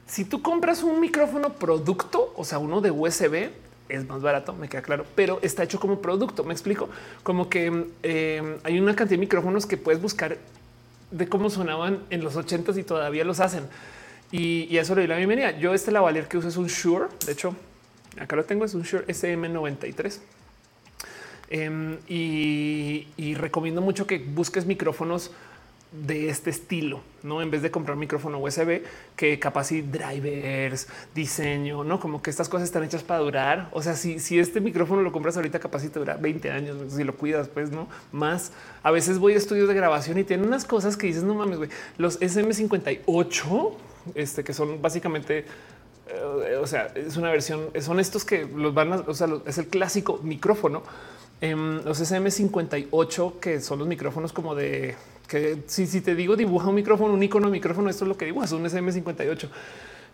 Si tú compras un micrófono producto, o sea, uno de USB, es más barato, me queda claro, pero está hecho como producto. Me explico como que eh, hay una cantidad de micrófonos que puedes buscar de cómo sonaban en los ochentas y todavía los hacen. Y, eso le doy la bienvenida. Yo este lavalier que uso es un Shure. De hecho, acá lo tengo, es un Shure SM93. Em, y, recomiendo mucho que busques micrófonos de este estilo, no en vez de comprar micrófono USB que capaz drivers, diseño, no como que estas cosas están hechas para durar. O sea, si, si este micrófono lo compras ahorita, capaz te dura 20 años si lo cuidas, pues no más. A veces voy a estudios de grabación y tienen unas cosas que dices, no mames, güey, los SM58, este que son básicamente eh, o sea, es una versión, son estos que los van a, o sea, es el clásico micrófono. Em, los SM58, que son los micrófonos como de que si, si te digo dibuja un micrófono, un icono de micrófono, esto es lo que dibuja, es un SM58.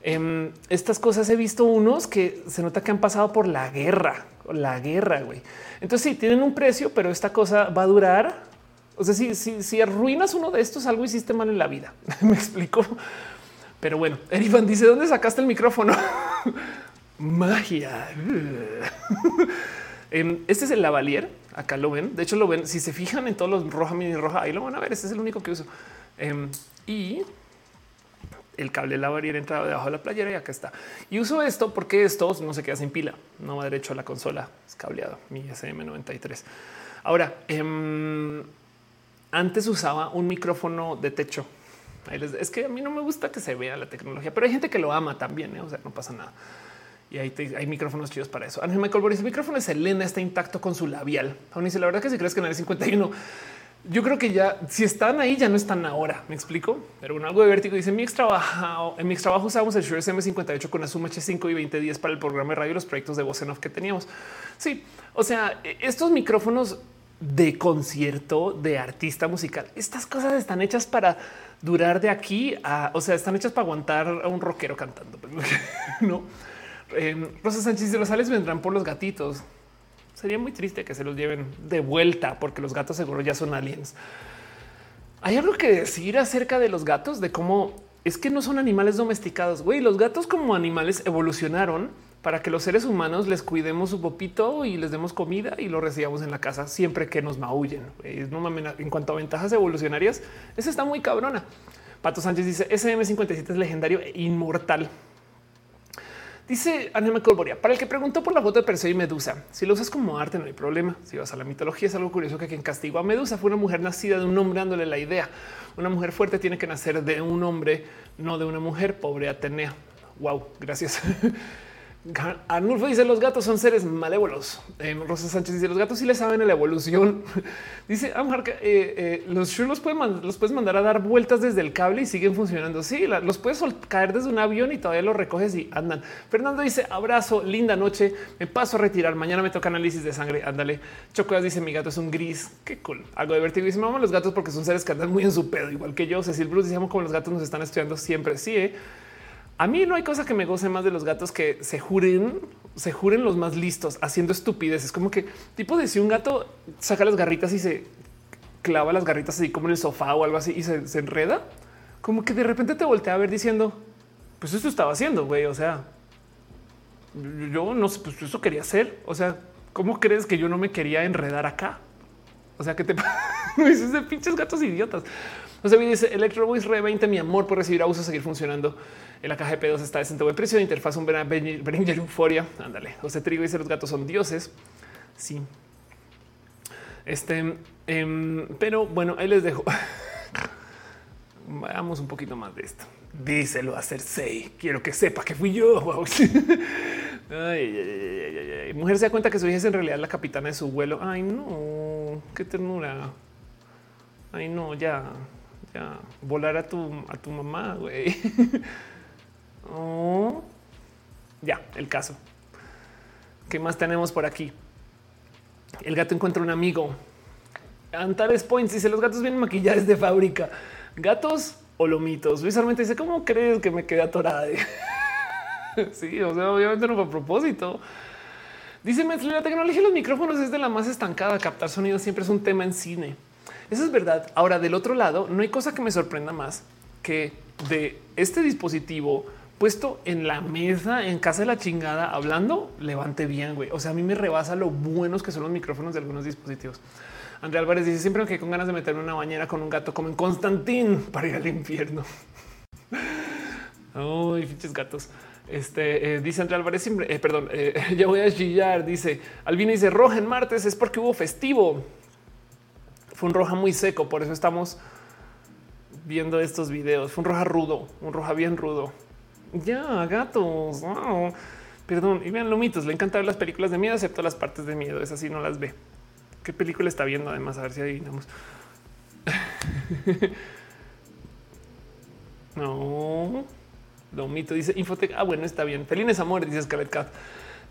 Em, estas cosas he visto unos que se nota que han pasado por la guerra, la guerra, güey. Entonces sí, tienen un precio, pero esta cosa va a durar. O sea, si, si, si arruinas uno de estos, algo hiciste mal en la vida. *laughs* Me explico. Pero bueno, Erivan dice, ¿dónde sacaste el micrófono? *laughs* Magia. *laughs* Em, este es el lavalier. Acá lo ven. De hecho, lo ven. Si se fijan en todos los roja, mini roja, ahí lo van a ver. Este es el único que uso. Em, y el cable lavalier entra debajo de la playera y acá está. Y uso esto porque esto no se queda sin pila. No va derecho a la consola. Es cableado. Mi SM93. Ahora, em, antes usaba un micrófono de techo es que a mí no me gusta que se vea la tecnología, pero hay gente que lo ama también. ¿eh? O sea, no pasa nada. Y ahí hay micrófonos chidos para eso. Ángel Michael Boris, el micrófono de Selena está intacto con su labial. Aún dice la verdad que si crees que en el 51, yo creo que ya si están ahí, ya no están ahora. Me explico, pero bueno, algo de vértigo dice mi ex trabajo. En mi ex trabajo usamos el Shure SM58 con Zoom H5 y 2010 para el programa de radio y los proyectos de voz en off que teníamos. Sí, o sea, e, estos micrófonos de concierto de artista musical, estas cosas están hechas para durar de aquí a, o sea, están hechas para aguantar a un rockero cantando. *laughs* no. Rosa Sánchez y los sales vendrán por los gatitos. Sería muy triste que se los lleven de vuelta porque los gatos seguro ya son aliens. Hay algo que decir acerca de los gatos, de cómo es que no son animales domesticados. Güey, los gatos como animales evolucionaron para que los seres humanos les cuidemos su popito y les demos comida y lo recibamos en la casa siempre que nos maullen. En cuanto a ventajas evolucionarias, esa está muy cabrona. Pato Sánchez dice SM57 es legendario e inmortal. Dice Anema Colboria, para el que preguntó por la foto de Perseo y Medusa, si lo usas como arte no hay problema. Si vas a la mitología es algo curioso que quien castigó a Medusa fue una mujer nacida de un hombre dándole la idea. Una mujer fuerte tiene que nacer de un hombre, no de una mujer, pobre Atenea. Wow, gracias. *laughs* Arnulfo dice los gatos son seres malévolos. Eh, Rosa Sánchez dice los gatos sí le saben la evolución. *laughs* dice Amhar eh, eh, los Shure los, los puedes mandar a dar vueltas desde el cable y siguen funcionando. Sí, los puedes caer desde un avión y todavía los recoges y andan. Fernando dice abrazo, linda noche. Me paso a retirar. Mañana me toca análisis de sangre. Ándale. Chocolas dice mi gato es un gris. Qué cool. Algo de vertigo. Dice mamá los gatos porque son seres que andan muy en su pedo, igual que yo. Cecil Bruce dice como los gatos nos están estudiando siempre. Sí? A mí no hay cosa que me goce más de los gatos que se juren, se juren los más listos haciendo estupideces. Como que tipo de si un gato saca las garritas y se clava las garritas así como en el sofá o algo así y se, enreda, como que de repente te voltea a ver diciendo, pues esto estaba haciendo, güey. O sea, yo no sé, pues eso quería hacer. O sea, ¿cómo crees que yo no me quería enredar acá? O sea, que te *laughs* dices de pinches gatos idiotas. O sea, dice Electro Voice Re 20, mi amor por recibir abuso, seguir funcionando. En la caja de pedos está decente buen precio de interfaz, un Behringer Euphoria. Ándale. José Trigo dice los gatos son dioses. Sí. Este, em, pero bueno, ahí les dejo. *laughs* Veamos un poquito más de esto. Díselo a Cersei. Quiero que sepa que fui yo. *laughs* Mujer se da cuenta que su hija es en realidad la capitana de su vuelo. Ay, no, qué ternura. Ay, no, ya, ya volar a tu, a tu mamá, güey. *laughs* Oh. Ya, el caso. ¿Qué más tenemos por aquí? El gato encuentra un amigo. Antares Points dice los gatos vienen maquillados de fábrica. Gatos o lomitos. Luis Armenta dice cómo crees que me quedé atorada. *laughs* sí, o sea, obviamente no fue a propósito. Dice la tecnología de los micrófonos es de la más estancada. Captar sonido siempre es un tema en cine. Eso es verdad. Ahora, del otro lado, no hay cosa que me sorprenda más que de este dispositivo puesto en la mesa en casa de la chingada hablando, levante bien, güey. O sea, a mí me rebasa lo buenos que son los micrófonos de algunos dispositivos. André Álvarez dice siempre que con ganas de meterme una bañera con un gato como en Constantín para ir al infierno. *laughs* Uy, fiches gatos. Este eh, dice André Álvarez, eh, perdón, eh, *laughs* ya voy a chillar. Dice Albina dice roja en martes es porque hubo festivo. Fue un roja muy seco, por eso estamos viendo estos videos. Fue un roja rudo, un roja bien rudo. Ya, gatos. Perdón. Y vean lomitos. Le encanta ver las películas de miedo, excepto las partes de miedo. Es así, no las ve. ¿Qué película está viendo? Además, a ver si adivinamos. *laughs* no. Lomito dice Infotec. Ah, bueno, está bien. Felines amores, dice Scarlett Cat.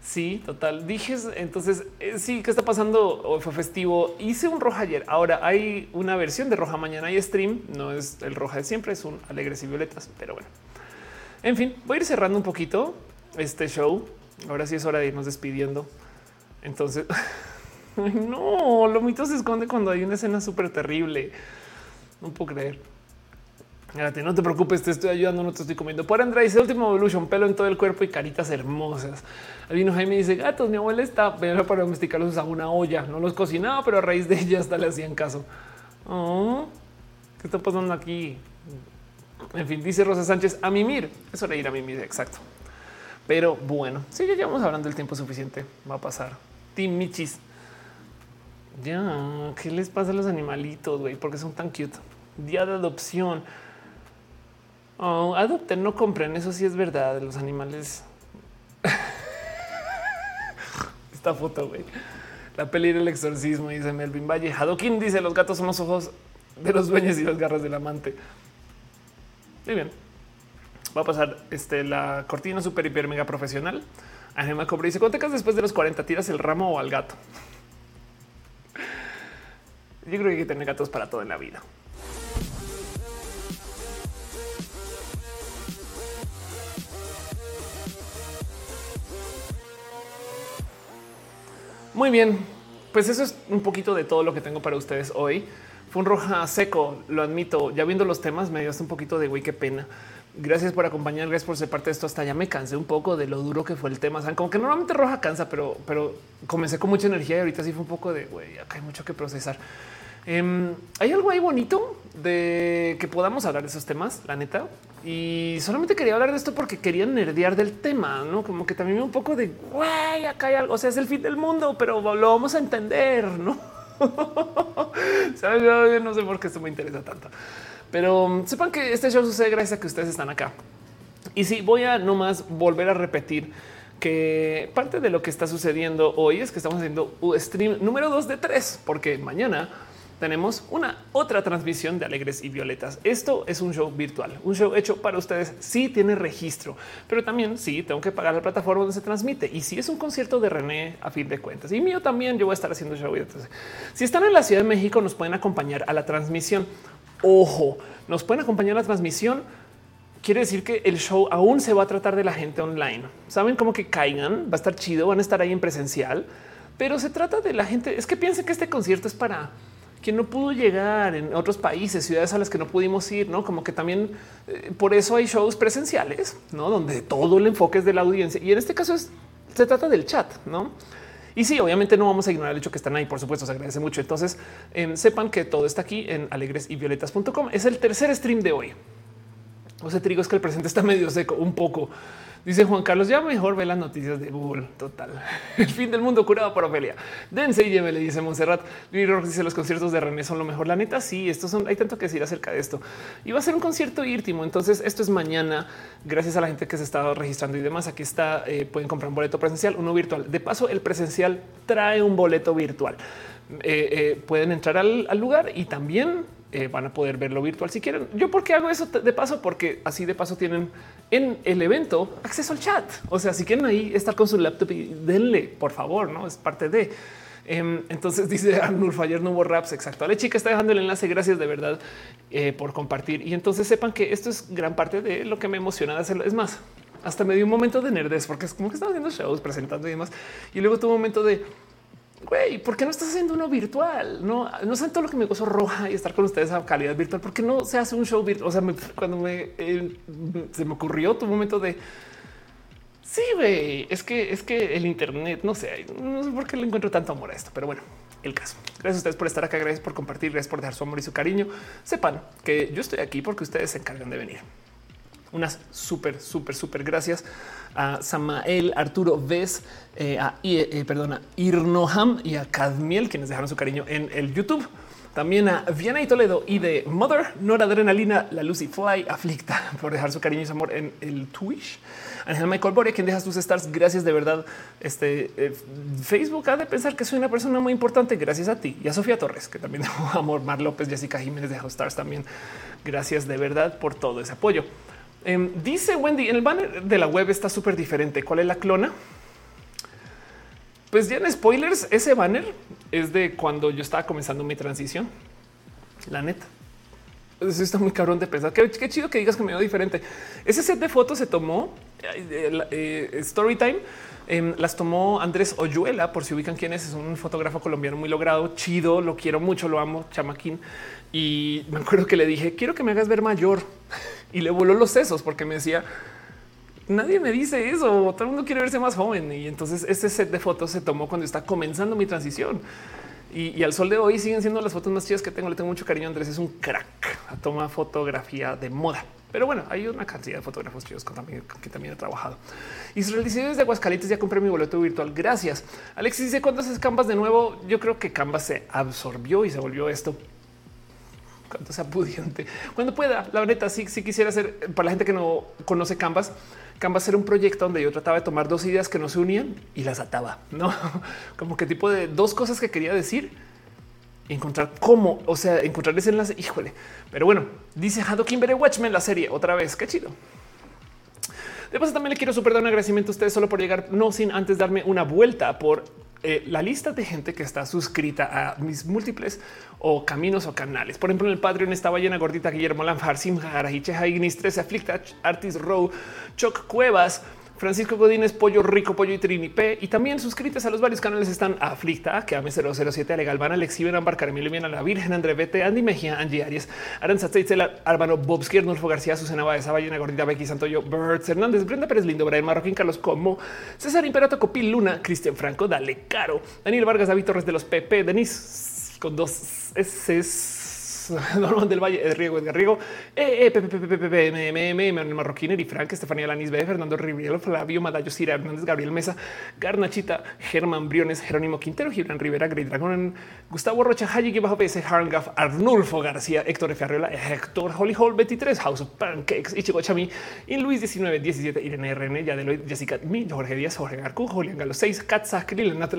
Sí, total. Dije entonces eh, sí, ¿qué está pasando? Fue festivo. Hice un roja ayer. Ahora hay una versión de roja mañana y stream. No es el roja de siempre, es un alegres y violetas, pero bueno. En fin, voy a ir cerrando un poquito este show. Ahora sí es hora de irnos despidiendo. Entonces, *laughs* no, lo mito se esconde cuando hay una escena súper terrible. No puedo creer no te preocupes, te estoy ayudando, no te estoy comiendo. Por Andrés, dice último evolution, pelo en todo el cuerpo y caritas hermosas. Vino Jaime dice gatos. Mi abuela está pero para domesticarlos usaba una olla, no los cocinaba, pero a raíz de ella hasta le hacían caso. Oh, ¿Qué está pasando aquí? *laughs* En fin, dice Rosa Sánchez a mimir. Es hora de ir a mimir. Exacto. Pero bueno, si ya llevamos hablando el tiempo suficiente. Va a pasar. Tim Michis. Ya, ¿qué les pasa a los animalitos, güey? Porque son tan cute. Día de adopción. Oh, adopten, no compren. Eso sí es verdad. Los animales. *laughs* Esta foto, güey. La peli del exorcismo, dice Melvin Valle. Hadokin dice: Los gatos son los ojos de los dueños y las garras del amante. Muy bien. Va a pasar este, la cortina super hiper mega profesional. Anema Cobre dice: Cuando te después de los 40, tiras el ramo o al gato. Yo creo que hay que tener gatos para todo en la vida. Muy bien, pues eso es un poquito de todo lo que tengo para ustedes hoy. Fue un roja seco, lo admito. Ya viendo los temas me dio hasta un poquito de güey, qué pena. Gracias por acompañar, gracias por ser parte de esto. Hasta ya me cansé un poco de lo duro que fue el tema. Como que normalmente roja cansa, pero, pero comencé con mucha energía y ahorita sí fue un poco de güey, acá hay mucho que procesar. Em, hay algo ahí bonito de que podamos hablar de esos temas, la neta. Y solamente quería hablar de esto porque quería nerdear del tema, no como que también un poco de güey, acá hay algo. O sea, es el fin del mundo, pero lo vamos a entender, no? *laughs* No sé por qué esto me interesa tanto, pero um, sepan que este show sucede gracias a que ustedes están acá. Y si voy a nomás volver a repetir que parte de lo que está sucediendo hoy es que estamos haciendo un stream número dos de tres, porque mañana tenemos una otra transmisión de Alegres y Violetas. Esto es un show virtual, un show hecho para ustedes. Sí tiene registro, pero también sí tengo que pagar la plataforma donde se transmite. Y si es un concierto de René a fin de cuentas y mío también, yo voy a estar haciendo show. Entonces, si están en la Ciudad de México, nos pueden acompañar a la transmisión. Ojo, nos pueden acompañar a la transmisión. Quiere decir que el show aún se va a tratar de la gente online. Saben cómo que caigan, va a estar chido, van a estar ahí en presencial, pero se trata de la gente. Es que piensen que este concierto es para que no pudo llegar en otros países, ciudades a las que no pudimos ir, no como que también eh, por eso hay shows presenciales, no donde todo el enfoque es de la audiencia. Y en este caso es, se trata del chat, no? Y sí, obviamente no vamos a ignorar el hecho que están ahí. Por supuesto, se agradece mucho. Entonces em, sepan que todo está aquí en alegres y violetas.com. Es el tercer stream de hoy. O sea, te digo es que el presente está medio seco, un poco. Dice Juan Carlos, ya mejor ve las noticias de Google. Total. *laughs* El fin del mundo curado por Ofelia. Dense y le dice Montserrat. dice los conciertos de René son lo mejor. La neta, sí, estos son, hay tanto que decir acerca de esto. Y va a ser un concierto íntimo. Entonces, esto es mañana. Gracias a la gente que se está registrando y demás. Aquí está, eh, pueden comprar un boleto presencial, uno virtual. De paso, el presencial trae un boleto virtual. Eh, eh, pueden entrar al lugar y también eh, van a poder verlo virtual si quieren. Yo por qué hago eso de paso, porque así de paso tienen en el evento acceso al chat. O sea, si quieren ahí estar con su laptop y denle, por favor, no es parte de. Em, entonces *laughs* dice Arnulfo, ayer no hubo raps. Exacto. La chica está dejando el enlace. Gracias de verdad eh, por compartir. Y entonces sepan que esto es gran parte de lo que me emociona de hacerlo. Es más, hasta me dio un momento de nerdes porque es como que estaba haciendo shows, presentando y demás. Y luego tuvo un momento de güey, ¿por qué no estás haciendo uno virtual? No, no sé todo lo que me gozo roja y estar con ustedes a calidad virtual. ¿Por qué no se hace un show virtual? O sea, cuando me eh, se me ocurrió tu momento de sí, güey, es que es que el Internet no sé, no sé por qué le encuentro tanto amor a esto, pero bueno, el caso. Gracias a ustedes por estar acá, gracias por compartir, gracias por dejar su amor y su cariño. Sepan que yo estoy aquí porque ustedes se encargan de venir. Unas súper, súper, súper gracias a Samael, Arturo Ves, eh, a, eh, perdona, Irnoham y a Cadmiel, quienes dejaron su cariño en el YouTube. También a Viana y Toledo y de Mother, Noradrenalina, la Lucy Fly, aflicta *laughs* por dejar su cariño y su amor en el Twitch. Ángel Michael Boria, quien deja tus stars. Gracias de verdad. Este eh, Facebook ha de pensar que soy una persona muy importante. Gracias a ti y a Sofía Torres, que también *laughs* dejó amor. Mar López, Jessica Jiménez de Stars también. Gracias de verdad por todo ese apoyo. Em, dice Wendy, en el banner de la web está súper diferente. ¿Cuál es la clona? Pues ya en spoilers, ese banner es de cuando yo estaba comenzando mi transición. La neta. Eso está muy cabrón de pensar. Qué, chido que digas que me veo diferente. Ese set de fotos se tomó eh, eh, Storytime. Em, las tomó Andrés Oyuela, por si ubican quién es. Es un fotógrafo colombiano muy logrado, chido. Lo quiero mucho, lo amo, chamaquín. Y me acuerdo que le dije, quiero que me hagas ver mayor. Y le voló los sesos porque me decía, nadie me dice eso. Todo el mundo quiere verse más joven. Y entonces ese set de fotos se tomó cuando está comenzando mi transición. Y, al sol de hoy siguen siendo las fotos más chidas que tengo. Le tengo mucho cariño. Andrés es un crack. Toma fotografía de moda. Pero bueno, hay una cantidad de fotógrafos chidos que también, que también he trabajado. Israel dice desde Aguascalientes ya compré mi boleto virtual. Gracias. Alexis dice cuántas es Canvas de nuevo. Yo creo que Canvas se absorbió y se volvió esto cuanto sea pudiente, cuando pueda. La neta, sí, sí quisiera hacer para la gente que no conoce Canvas. Canvas era un proyecto donde yo trataba de tomar dos ideas que no se unían y las ataba, no *laughs* como que tipo de dos cosas que quería decir encontrar cómo, o sea, encontrar ese enlace. Híjole, pero bueno, dice Hado Kimberly Watchmen la serie otra vez. Qué chido. De paso, también le quiero super dar un agradecimiento a ustedes solo por llegar, no sin antes darme una vuelta por eh, la lista de gente que está suscrita a mis múltiples o caminos o canales. Por ejemplo, en el Patreon estaba llena gordita Guillermo Lanfar, Sim Jarahiche, Ignis 13, Aflicta, Artis Row, Choc Cuevas, Francisco Godínez, Pollo Rico, Pollo y Trini P. Y también suscritos a los varios canales están Aflicta, que ame 007, Ale Galvana, Alexi Benambar, Carmelo Miena, La Virgen, André Bete, Andy Mejía, Angie Arias, Aranza Teitzela, Álvaro Bobski, Arnulfo García, Susana Baeza, Ballena Gordita, Becky Santoyo, Birds, Hernández, Brenda Pérez Lindo, Brian Marroquín, Carlos Como, César Imperato, Copil Luna, Cristian Franco, Dale Caro, Daniel Vargas, David Torres de los PP, Denis con dos S *laughs* Norman del Valle, de Riego, Edgar Riego, Manuel Marroquín, y Frank, Estefanía Lanis B, Fernando Riviero, Flavio Madayo, Cira Hernández, Gabriel Mesa, Garnachita, Germán Briones, Jerónimo Quintero, Gibran Rivera, Grey Dragon, Gustavo Rocha, Hayi, bajo PS, Harngaf, Arnulfo García, Héctor F. Arreola, Héctor Holly Hall, 23, House of Pancakes, Ichigo Chami, y Luis 19, 17, Irene RN, Yadeloid, Jessica Mi, Jorge Díaz, Jorge Garcu, Julián Galo 6, Katza, Krill, Nat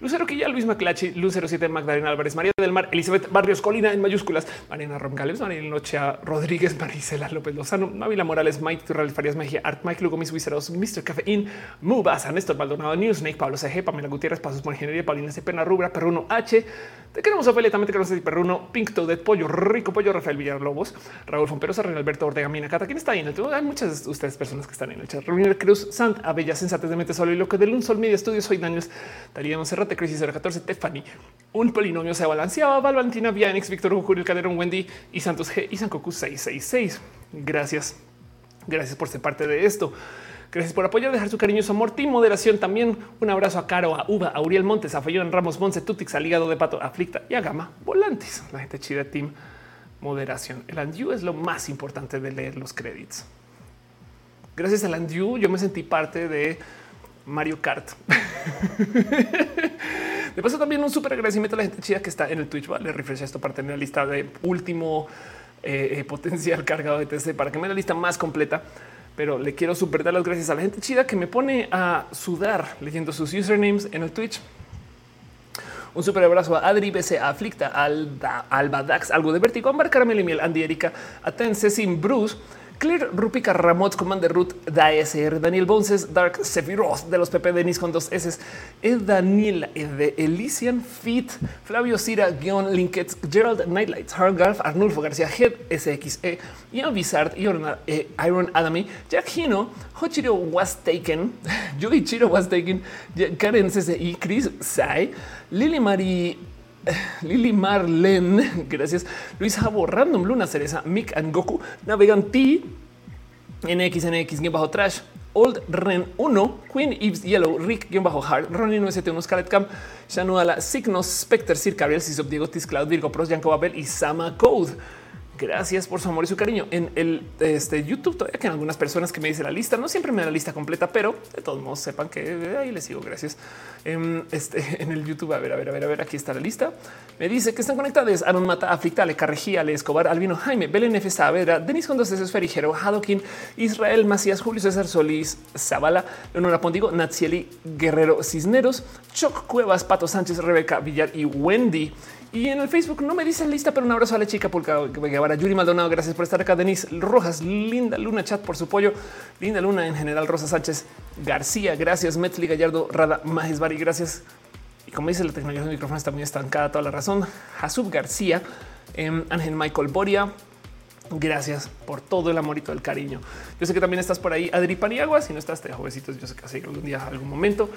Lucero Quilla, Luis Maclachi, Lucero 7, Magdalena Álvarez, María del Mar, Elizabeth Barrios Colina en mayúsculas, Mariana Romgales, Mariana Nochea Rodríguez, Maricela López Lozano, Mavila Morales, Mike Turral, Farias Mejía, Art Mike Lugo, Mis Wiseros, Mr. Cafeín, Mubasa, Néstor Maldonado, Newsnake, Pablo CG, Pamela Gutiérrez, Pasos por Ingeniería, Paulina Cepena, Rubra, Perruno H, te queremos Ophelia, también te queremos Perruno, Pink Toadette, Pollo Rico, Pollo Rafael Villalobos, Raúl Fomperosa, René Alberto Ortega, Mina Cata, ¿quién está ahí en el chat? Hay muchas de ustedes personas que están en el chat. Reunión Cruz, Sant, Abella, Sensates de Mente Solo y lo que del Un Sol Media Estudios, soy Daniels, Darío Monserrate, Crisis 014, Stephanie, un polinomio se balanceaba, Valentina Vianix, Víctor Julio Calderón, Wendy y Santos G y Sankoku 666. Gracias. Gracias por ser parte de esto. Gracias por apoyar, dejar su cariño, su amor, y moderación. También un abrazo a Caro, a Uva, a Uriel Montes, a Fayón Ramos, Monse, Tutix, al hígado de pato, Aflicta y a Gama Volantes. La gente chida, team moderación. El Andiu es lo más importante de leer los créditos. Gracias al Andiu, yo me sentí parte de Mario Kart. *laughs* De paso, también un súper agradecimiento a la gente chida que está en el Twitch. Vale, refresca esto para tener la lista de último eh, eh, potencial *laughs* cargado de TC para que me dé la lista más completa. Pero le quiero súper dar las gracias a la gente chida que me pone a sudar leyendo sus usernames en el Twitch. Un súper abrazo a Adri, BC, a Aflicta, Alba, Dax, algo de Vertigo, Ambar Caramelo y Miel, Andy Erika, a Ten, Cecil, Bruce, Claire Rupika Ramot, Commander Root, DASR, Daniel Bonses, Dark Sephiroth de los PP Denis con dos S, Ed Daniel de Elysian Fit, Flavio Cira, Guion Linkets, Gerald Nightlights, Hargarth, Arnulfo García, Head SXE, Ian Vizard, eh, Iron Adami, Jack Hino, Hochiro was taken, *laughs* Chiro was taken, Karen CCI, Chris Sai, Lily Marie. *sighs* Lili Marlen, *laughs* gracias. Luis Jabo, Random Luna Cereza, Mick and Goku, Navegan T, NX, NX, bajo Trash, Old Ren 1, Queen Eves Yellow, Rick, bajo Hard, Ronnie 971, Scarlet Cam, Shanuala, Signos, Specter, Sir Gabriel, Sisop, Diego, Cloud, Virgo Pros, Yanko Babel y Sama Code. Gracias por su amor y su cariño en el este, YouTube. Todavía que algunas personas que me dicen la lista, no siempre me da la lista completa, pero de todos modos sepan que ahí les sigo. Gracias. Em, este, *laughs* en el YouTube, a ver, a ver, a ver, a ver, aquí está la lista. Me dice que están conectados Aaron Mata, Aflicta, Le Carrejía, Le Escobar, Albino Jaime, Belén F. Saavedra, Denis Condos, Esferigero, Hadokin, Israel Macías, Julio César Solís, Zavala, Leonora Pondigo, Natsieli Guerrero Cisneros, Choc Cuevas, Pato Sánchez, Rebeca Villar y Wendy. Y en el Facebook no me dicen lista, pero un abrazo a la chica Pulca Guevara, Yuri Maldonado. Gracias por estar acá. Denise Rojas, Linda Luna, chat por su pollo. Linda Luna en general, Rosa Sánchez García. Gracias, Metzli Gallardo, Rada Majesbari. Gracias. Y como dice la tecnología del micrófono está muy estancada, toda la razón. Hasub García, em, Ángel Michael Boria. Gracias por todo el amor y todo el cariño. Yo sé que también estás por ahí, Adri Paniagua. Si no estás, te jovencitos. Yo sé que así algún día, algún momento.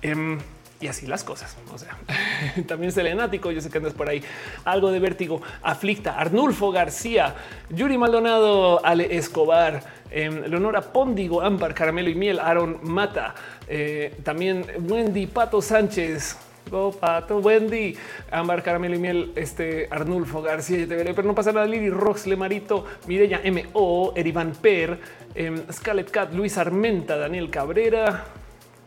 Em, y así las cosas. O sea, *laughs* también Selenático. Yo sé que andas por ahí. Algo de vértigo, aflicta, Arnulfo García, Yuri Maldonado, Ale Escobar, eh, Leonora Póndigo, Ámbar, Caramelo y Miel, Aaron Mata, eh, también Wendy Pato Sánchez. Go Pato, Wendy, Ámbar, Caramelo y Miel, este Arnulfo García, pero no pasa nada. Lili Rox, Lemarito, Mireya M.O., Erivan Per, eh, Scarlett Cat, Luis Armenta, Daniel Cabrera,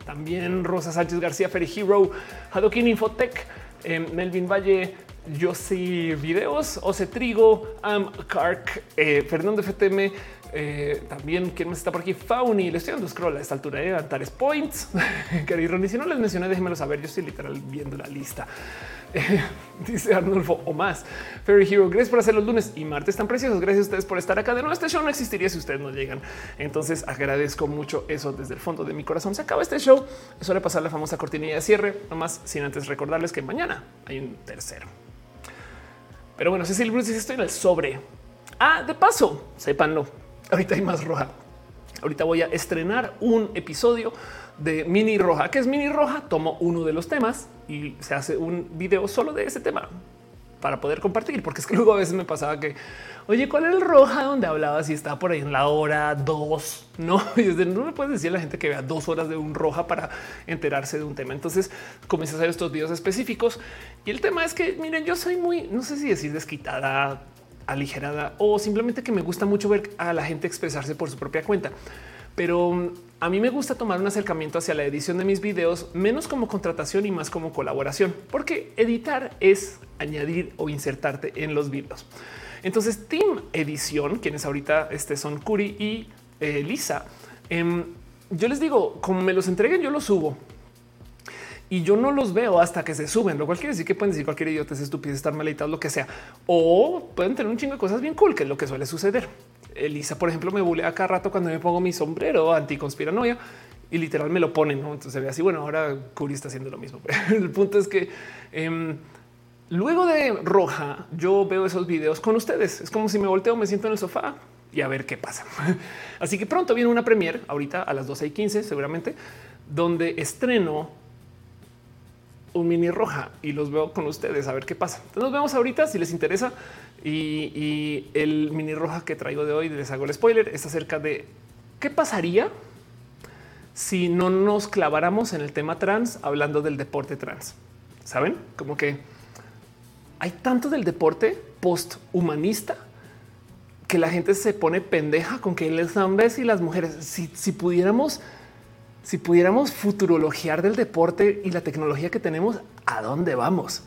también Rosa Sánchez García, Ferry Hero, Hadokin Infotech, eh, Melvin Valle, Yossi Videos, Ose Trigo, Am Kark, eh, Fernando FTM, eh, también quién más está por aquí, Fauni, le estoy dando scroll a esta altura de Antares Points, *laughs* Cari Ronnie, si no les mencioné, déjenmelo saber, yo estoy literal viendo la lista. *laughs* dice Arnulfo o más. Fairy Hero, gracias por hacer los lunes y martes tan preciosos. Gracias a ustedes por estar acá. De nuevo, este show no existiría si ustedes no llegan. Entonces agradezco mucho eso desde el fondo de mi corazón. Se acaba este show. Es hora de pasar la famosa cortinilla de cierre, nomás sin antes recordarles que mañana hay un tercero. Pero bueno, Cecil Bruce dice estoy en el sobre. Ah, de paso, sépanlo. Ahorita hay más roja. Ahorita voy a estrenar un episodio de Mini Roja. que es Mini Roja? Tomo uno de los temas y se hace un video solo de ese tema para poder compartir, porque es que *laughs* luego a veces me pasaba que, oye, ¿cuál era el roja donde hablaba si estaba por ahí en la hora dos? No, *laughs* y desde no me puedes decir a la gente que vea dos horas de un roja para enterarse de un tema. Entonces comencé a hacer estos videos específicos y el tema es que, miren, yo soy muy, no sé si decir desquitada, aligerada o simplemente que me gusta mucho ver a la gente expresarse por su propia cuenta pero mm, a mí me gusta tomar un acercamiento hacia la edición de mis videos menos como contratación y más como colaboración, porque editar es añadir o insertarte en los videos. Entonces, Team Edición, quienes ahorita este son Curi y eh, Lisa, em, yo les digo, como me los entreguen, yo los subo y yo no los veo hasta que se suben, lo cual quiere decir que pueden decir cualquier idiota es estúpido, estar mal lo que sea, o pueden tener un chingo de cosas bien cool, que es lo que suele suceder. Elisa, por ejemplo, me bulea cada rato cuando me pongo mi sombrero anticonspiranoia y literal me lo ponen. ¿no? Entonces se ve así. Bueno, ahora Curi está haciendo lo mismo. *laughs* el punto es que em, luego de Roja, yo veo esos videos con ustedes. Es como si me volteo, me siento en el sofá y a ver qué pasa. *laughs* Así que pronto viene una premier ahorita a las 12 y 15, seguramente, donde estreno un mini roja y los veo con ustedes a ver qué pasa. Nos vemos ahorita si les interesa. Y, el mini roja que traigo de hoy, les hago el spoiler, es acerca de qué pasaría si no nos claváramos en el tema trans hablando del deporte trans. Saben como que hay tanto del deporte post humanista que la gente se pone pendeja con que les hombres y las mujeres. Si, si pudiéramos, si pudiéramos futurologiar del deporte y la tecnología que tenemos, ¿a dónde vamos?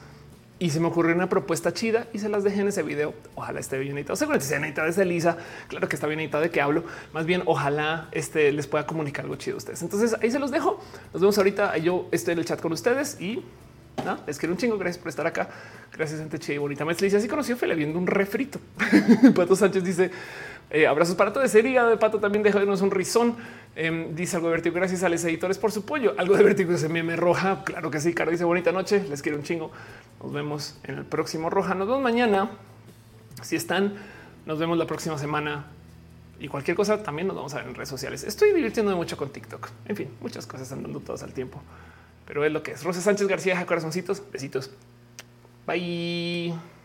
y se me ocurrió una propuesta chida y se las dejé en ese video. Ojalá esté bien editado. Seguramente sea editado desde Lisa. Claro que está bien editado de qué hablo. Más bien, ojalá este les pueda comunicar algo chido a ustedes. Entonces ahí se los dejo. Nos vemos ahorita. Yo estoy en el chat con ustedes y ¿no? les quiero un chingo. Gracias por estar acá. Gracias, gente chida y bonita. Me dice así conoció Fele viendo un refrito. *laughs* Pato Sánchez dice eh, abrazos para todo ese día de pato. También de un rizón. Em, dice algo de vértigo. Gracias a los editores por su pollo. Algo de vértigo ese meme roja. Claro que sí. Caro dice bonita noche. Les quiero un chingo. Nos vemos en el próximo roja. Nos vemos mañana. Si están, nos vemos la próxima semana y cualquier cosa también nos vamos a ver en redes sociales. Estoy divirtiéndome mucho con TikTok. En fin, muchas cosas andando todas al tiempo, pero es lo que es. Rosa Sánchez García, corazoncitos, besitos. Bye.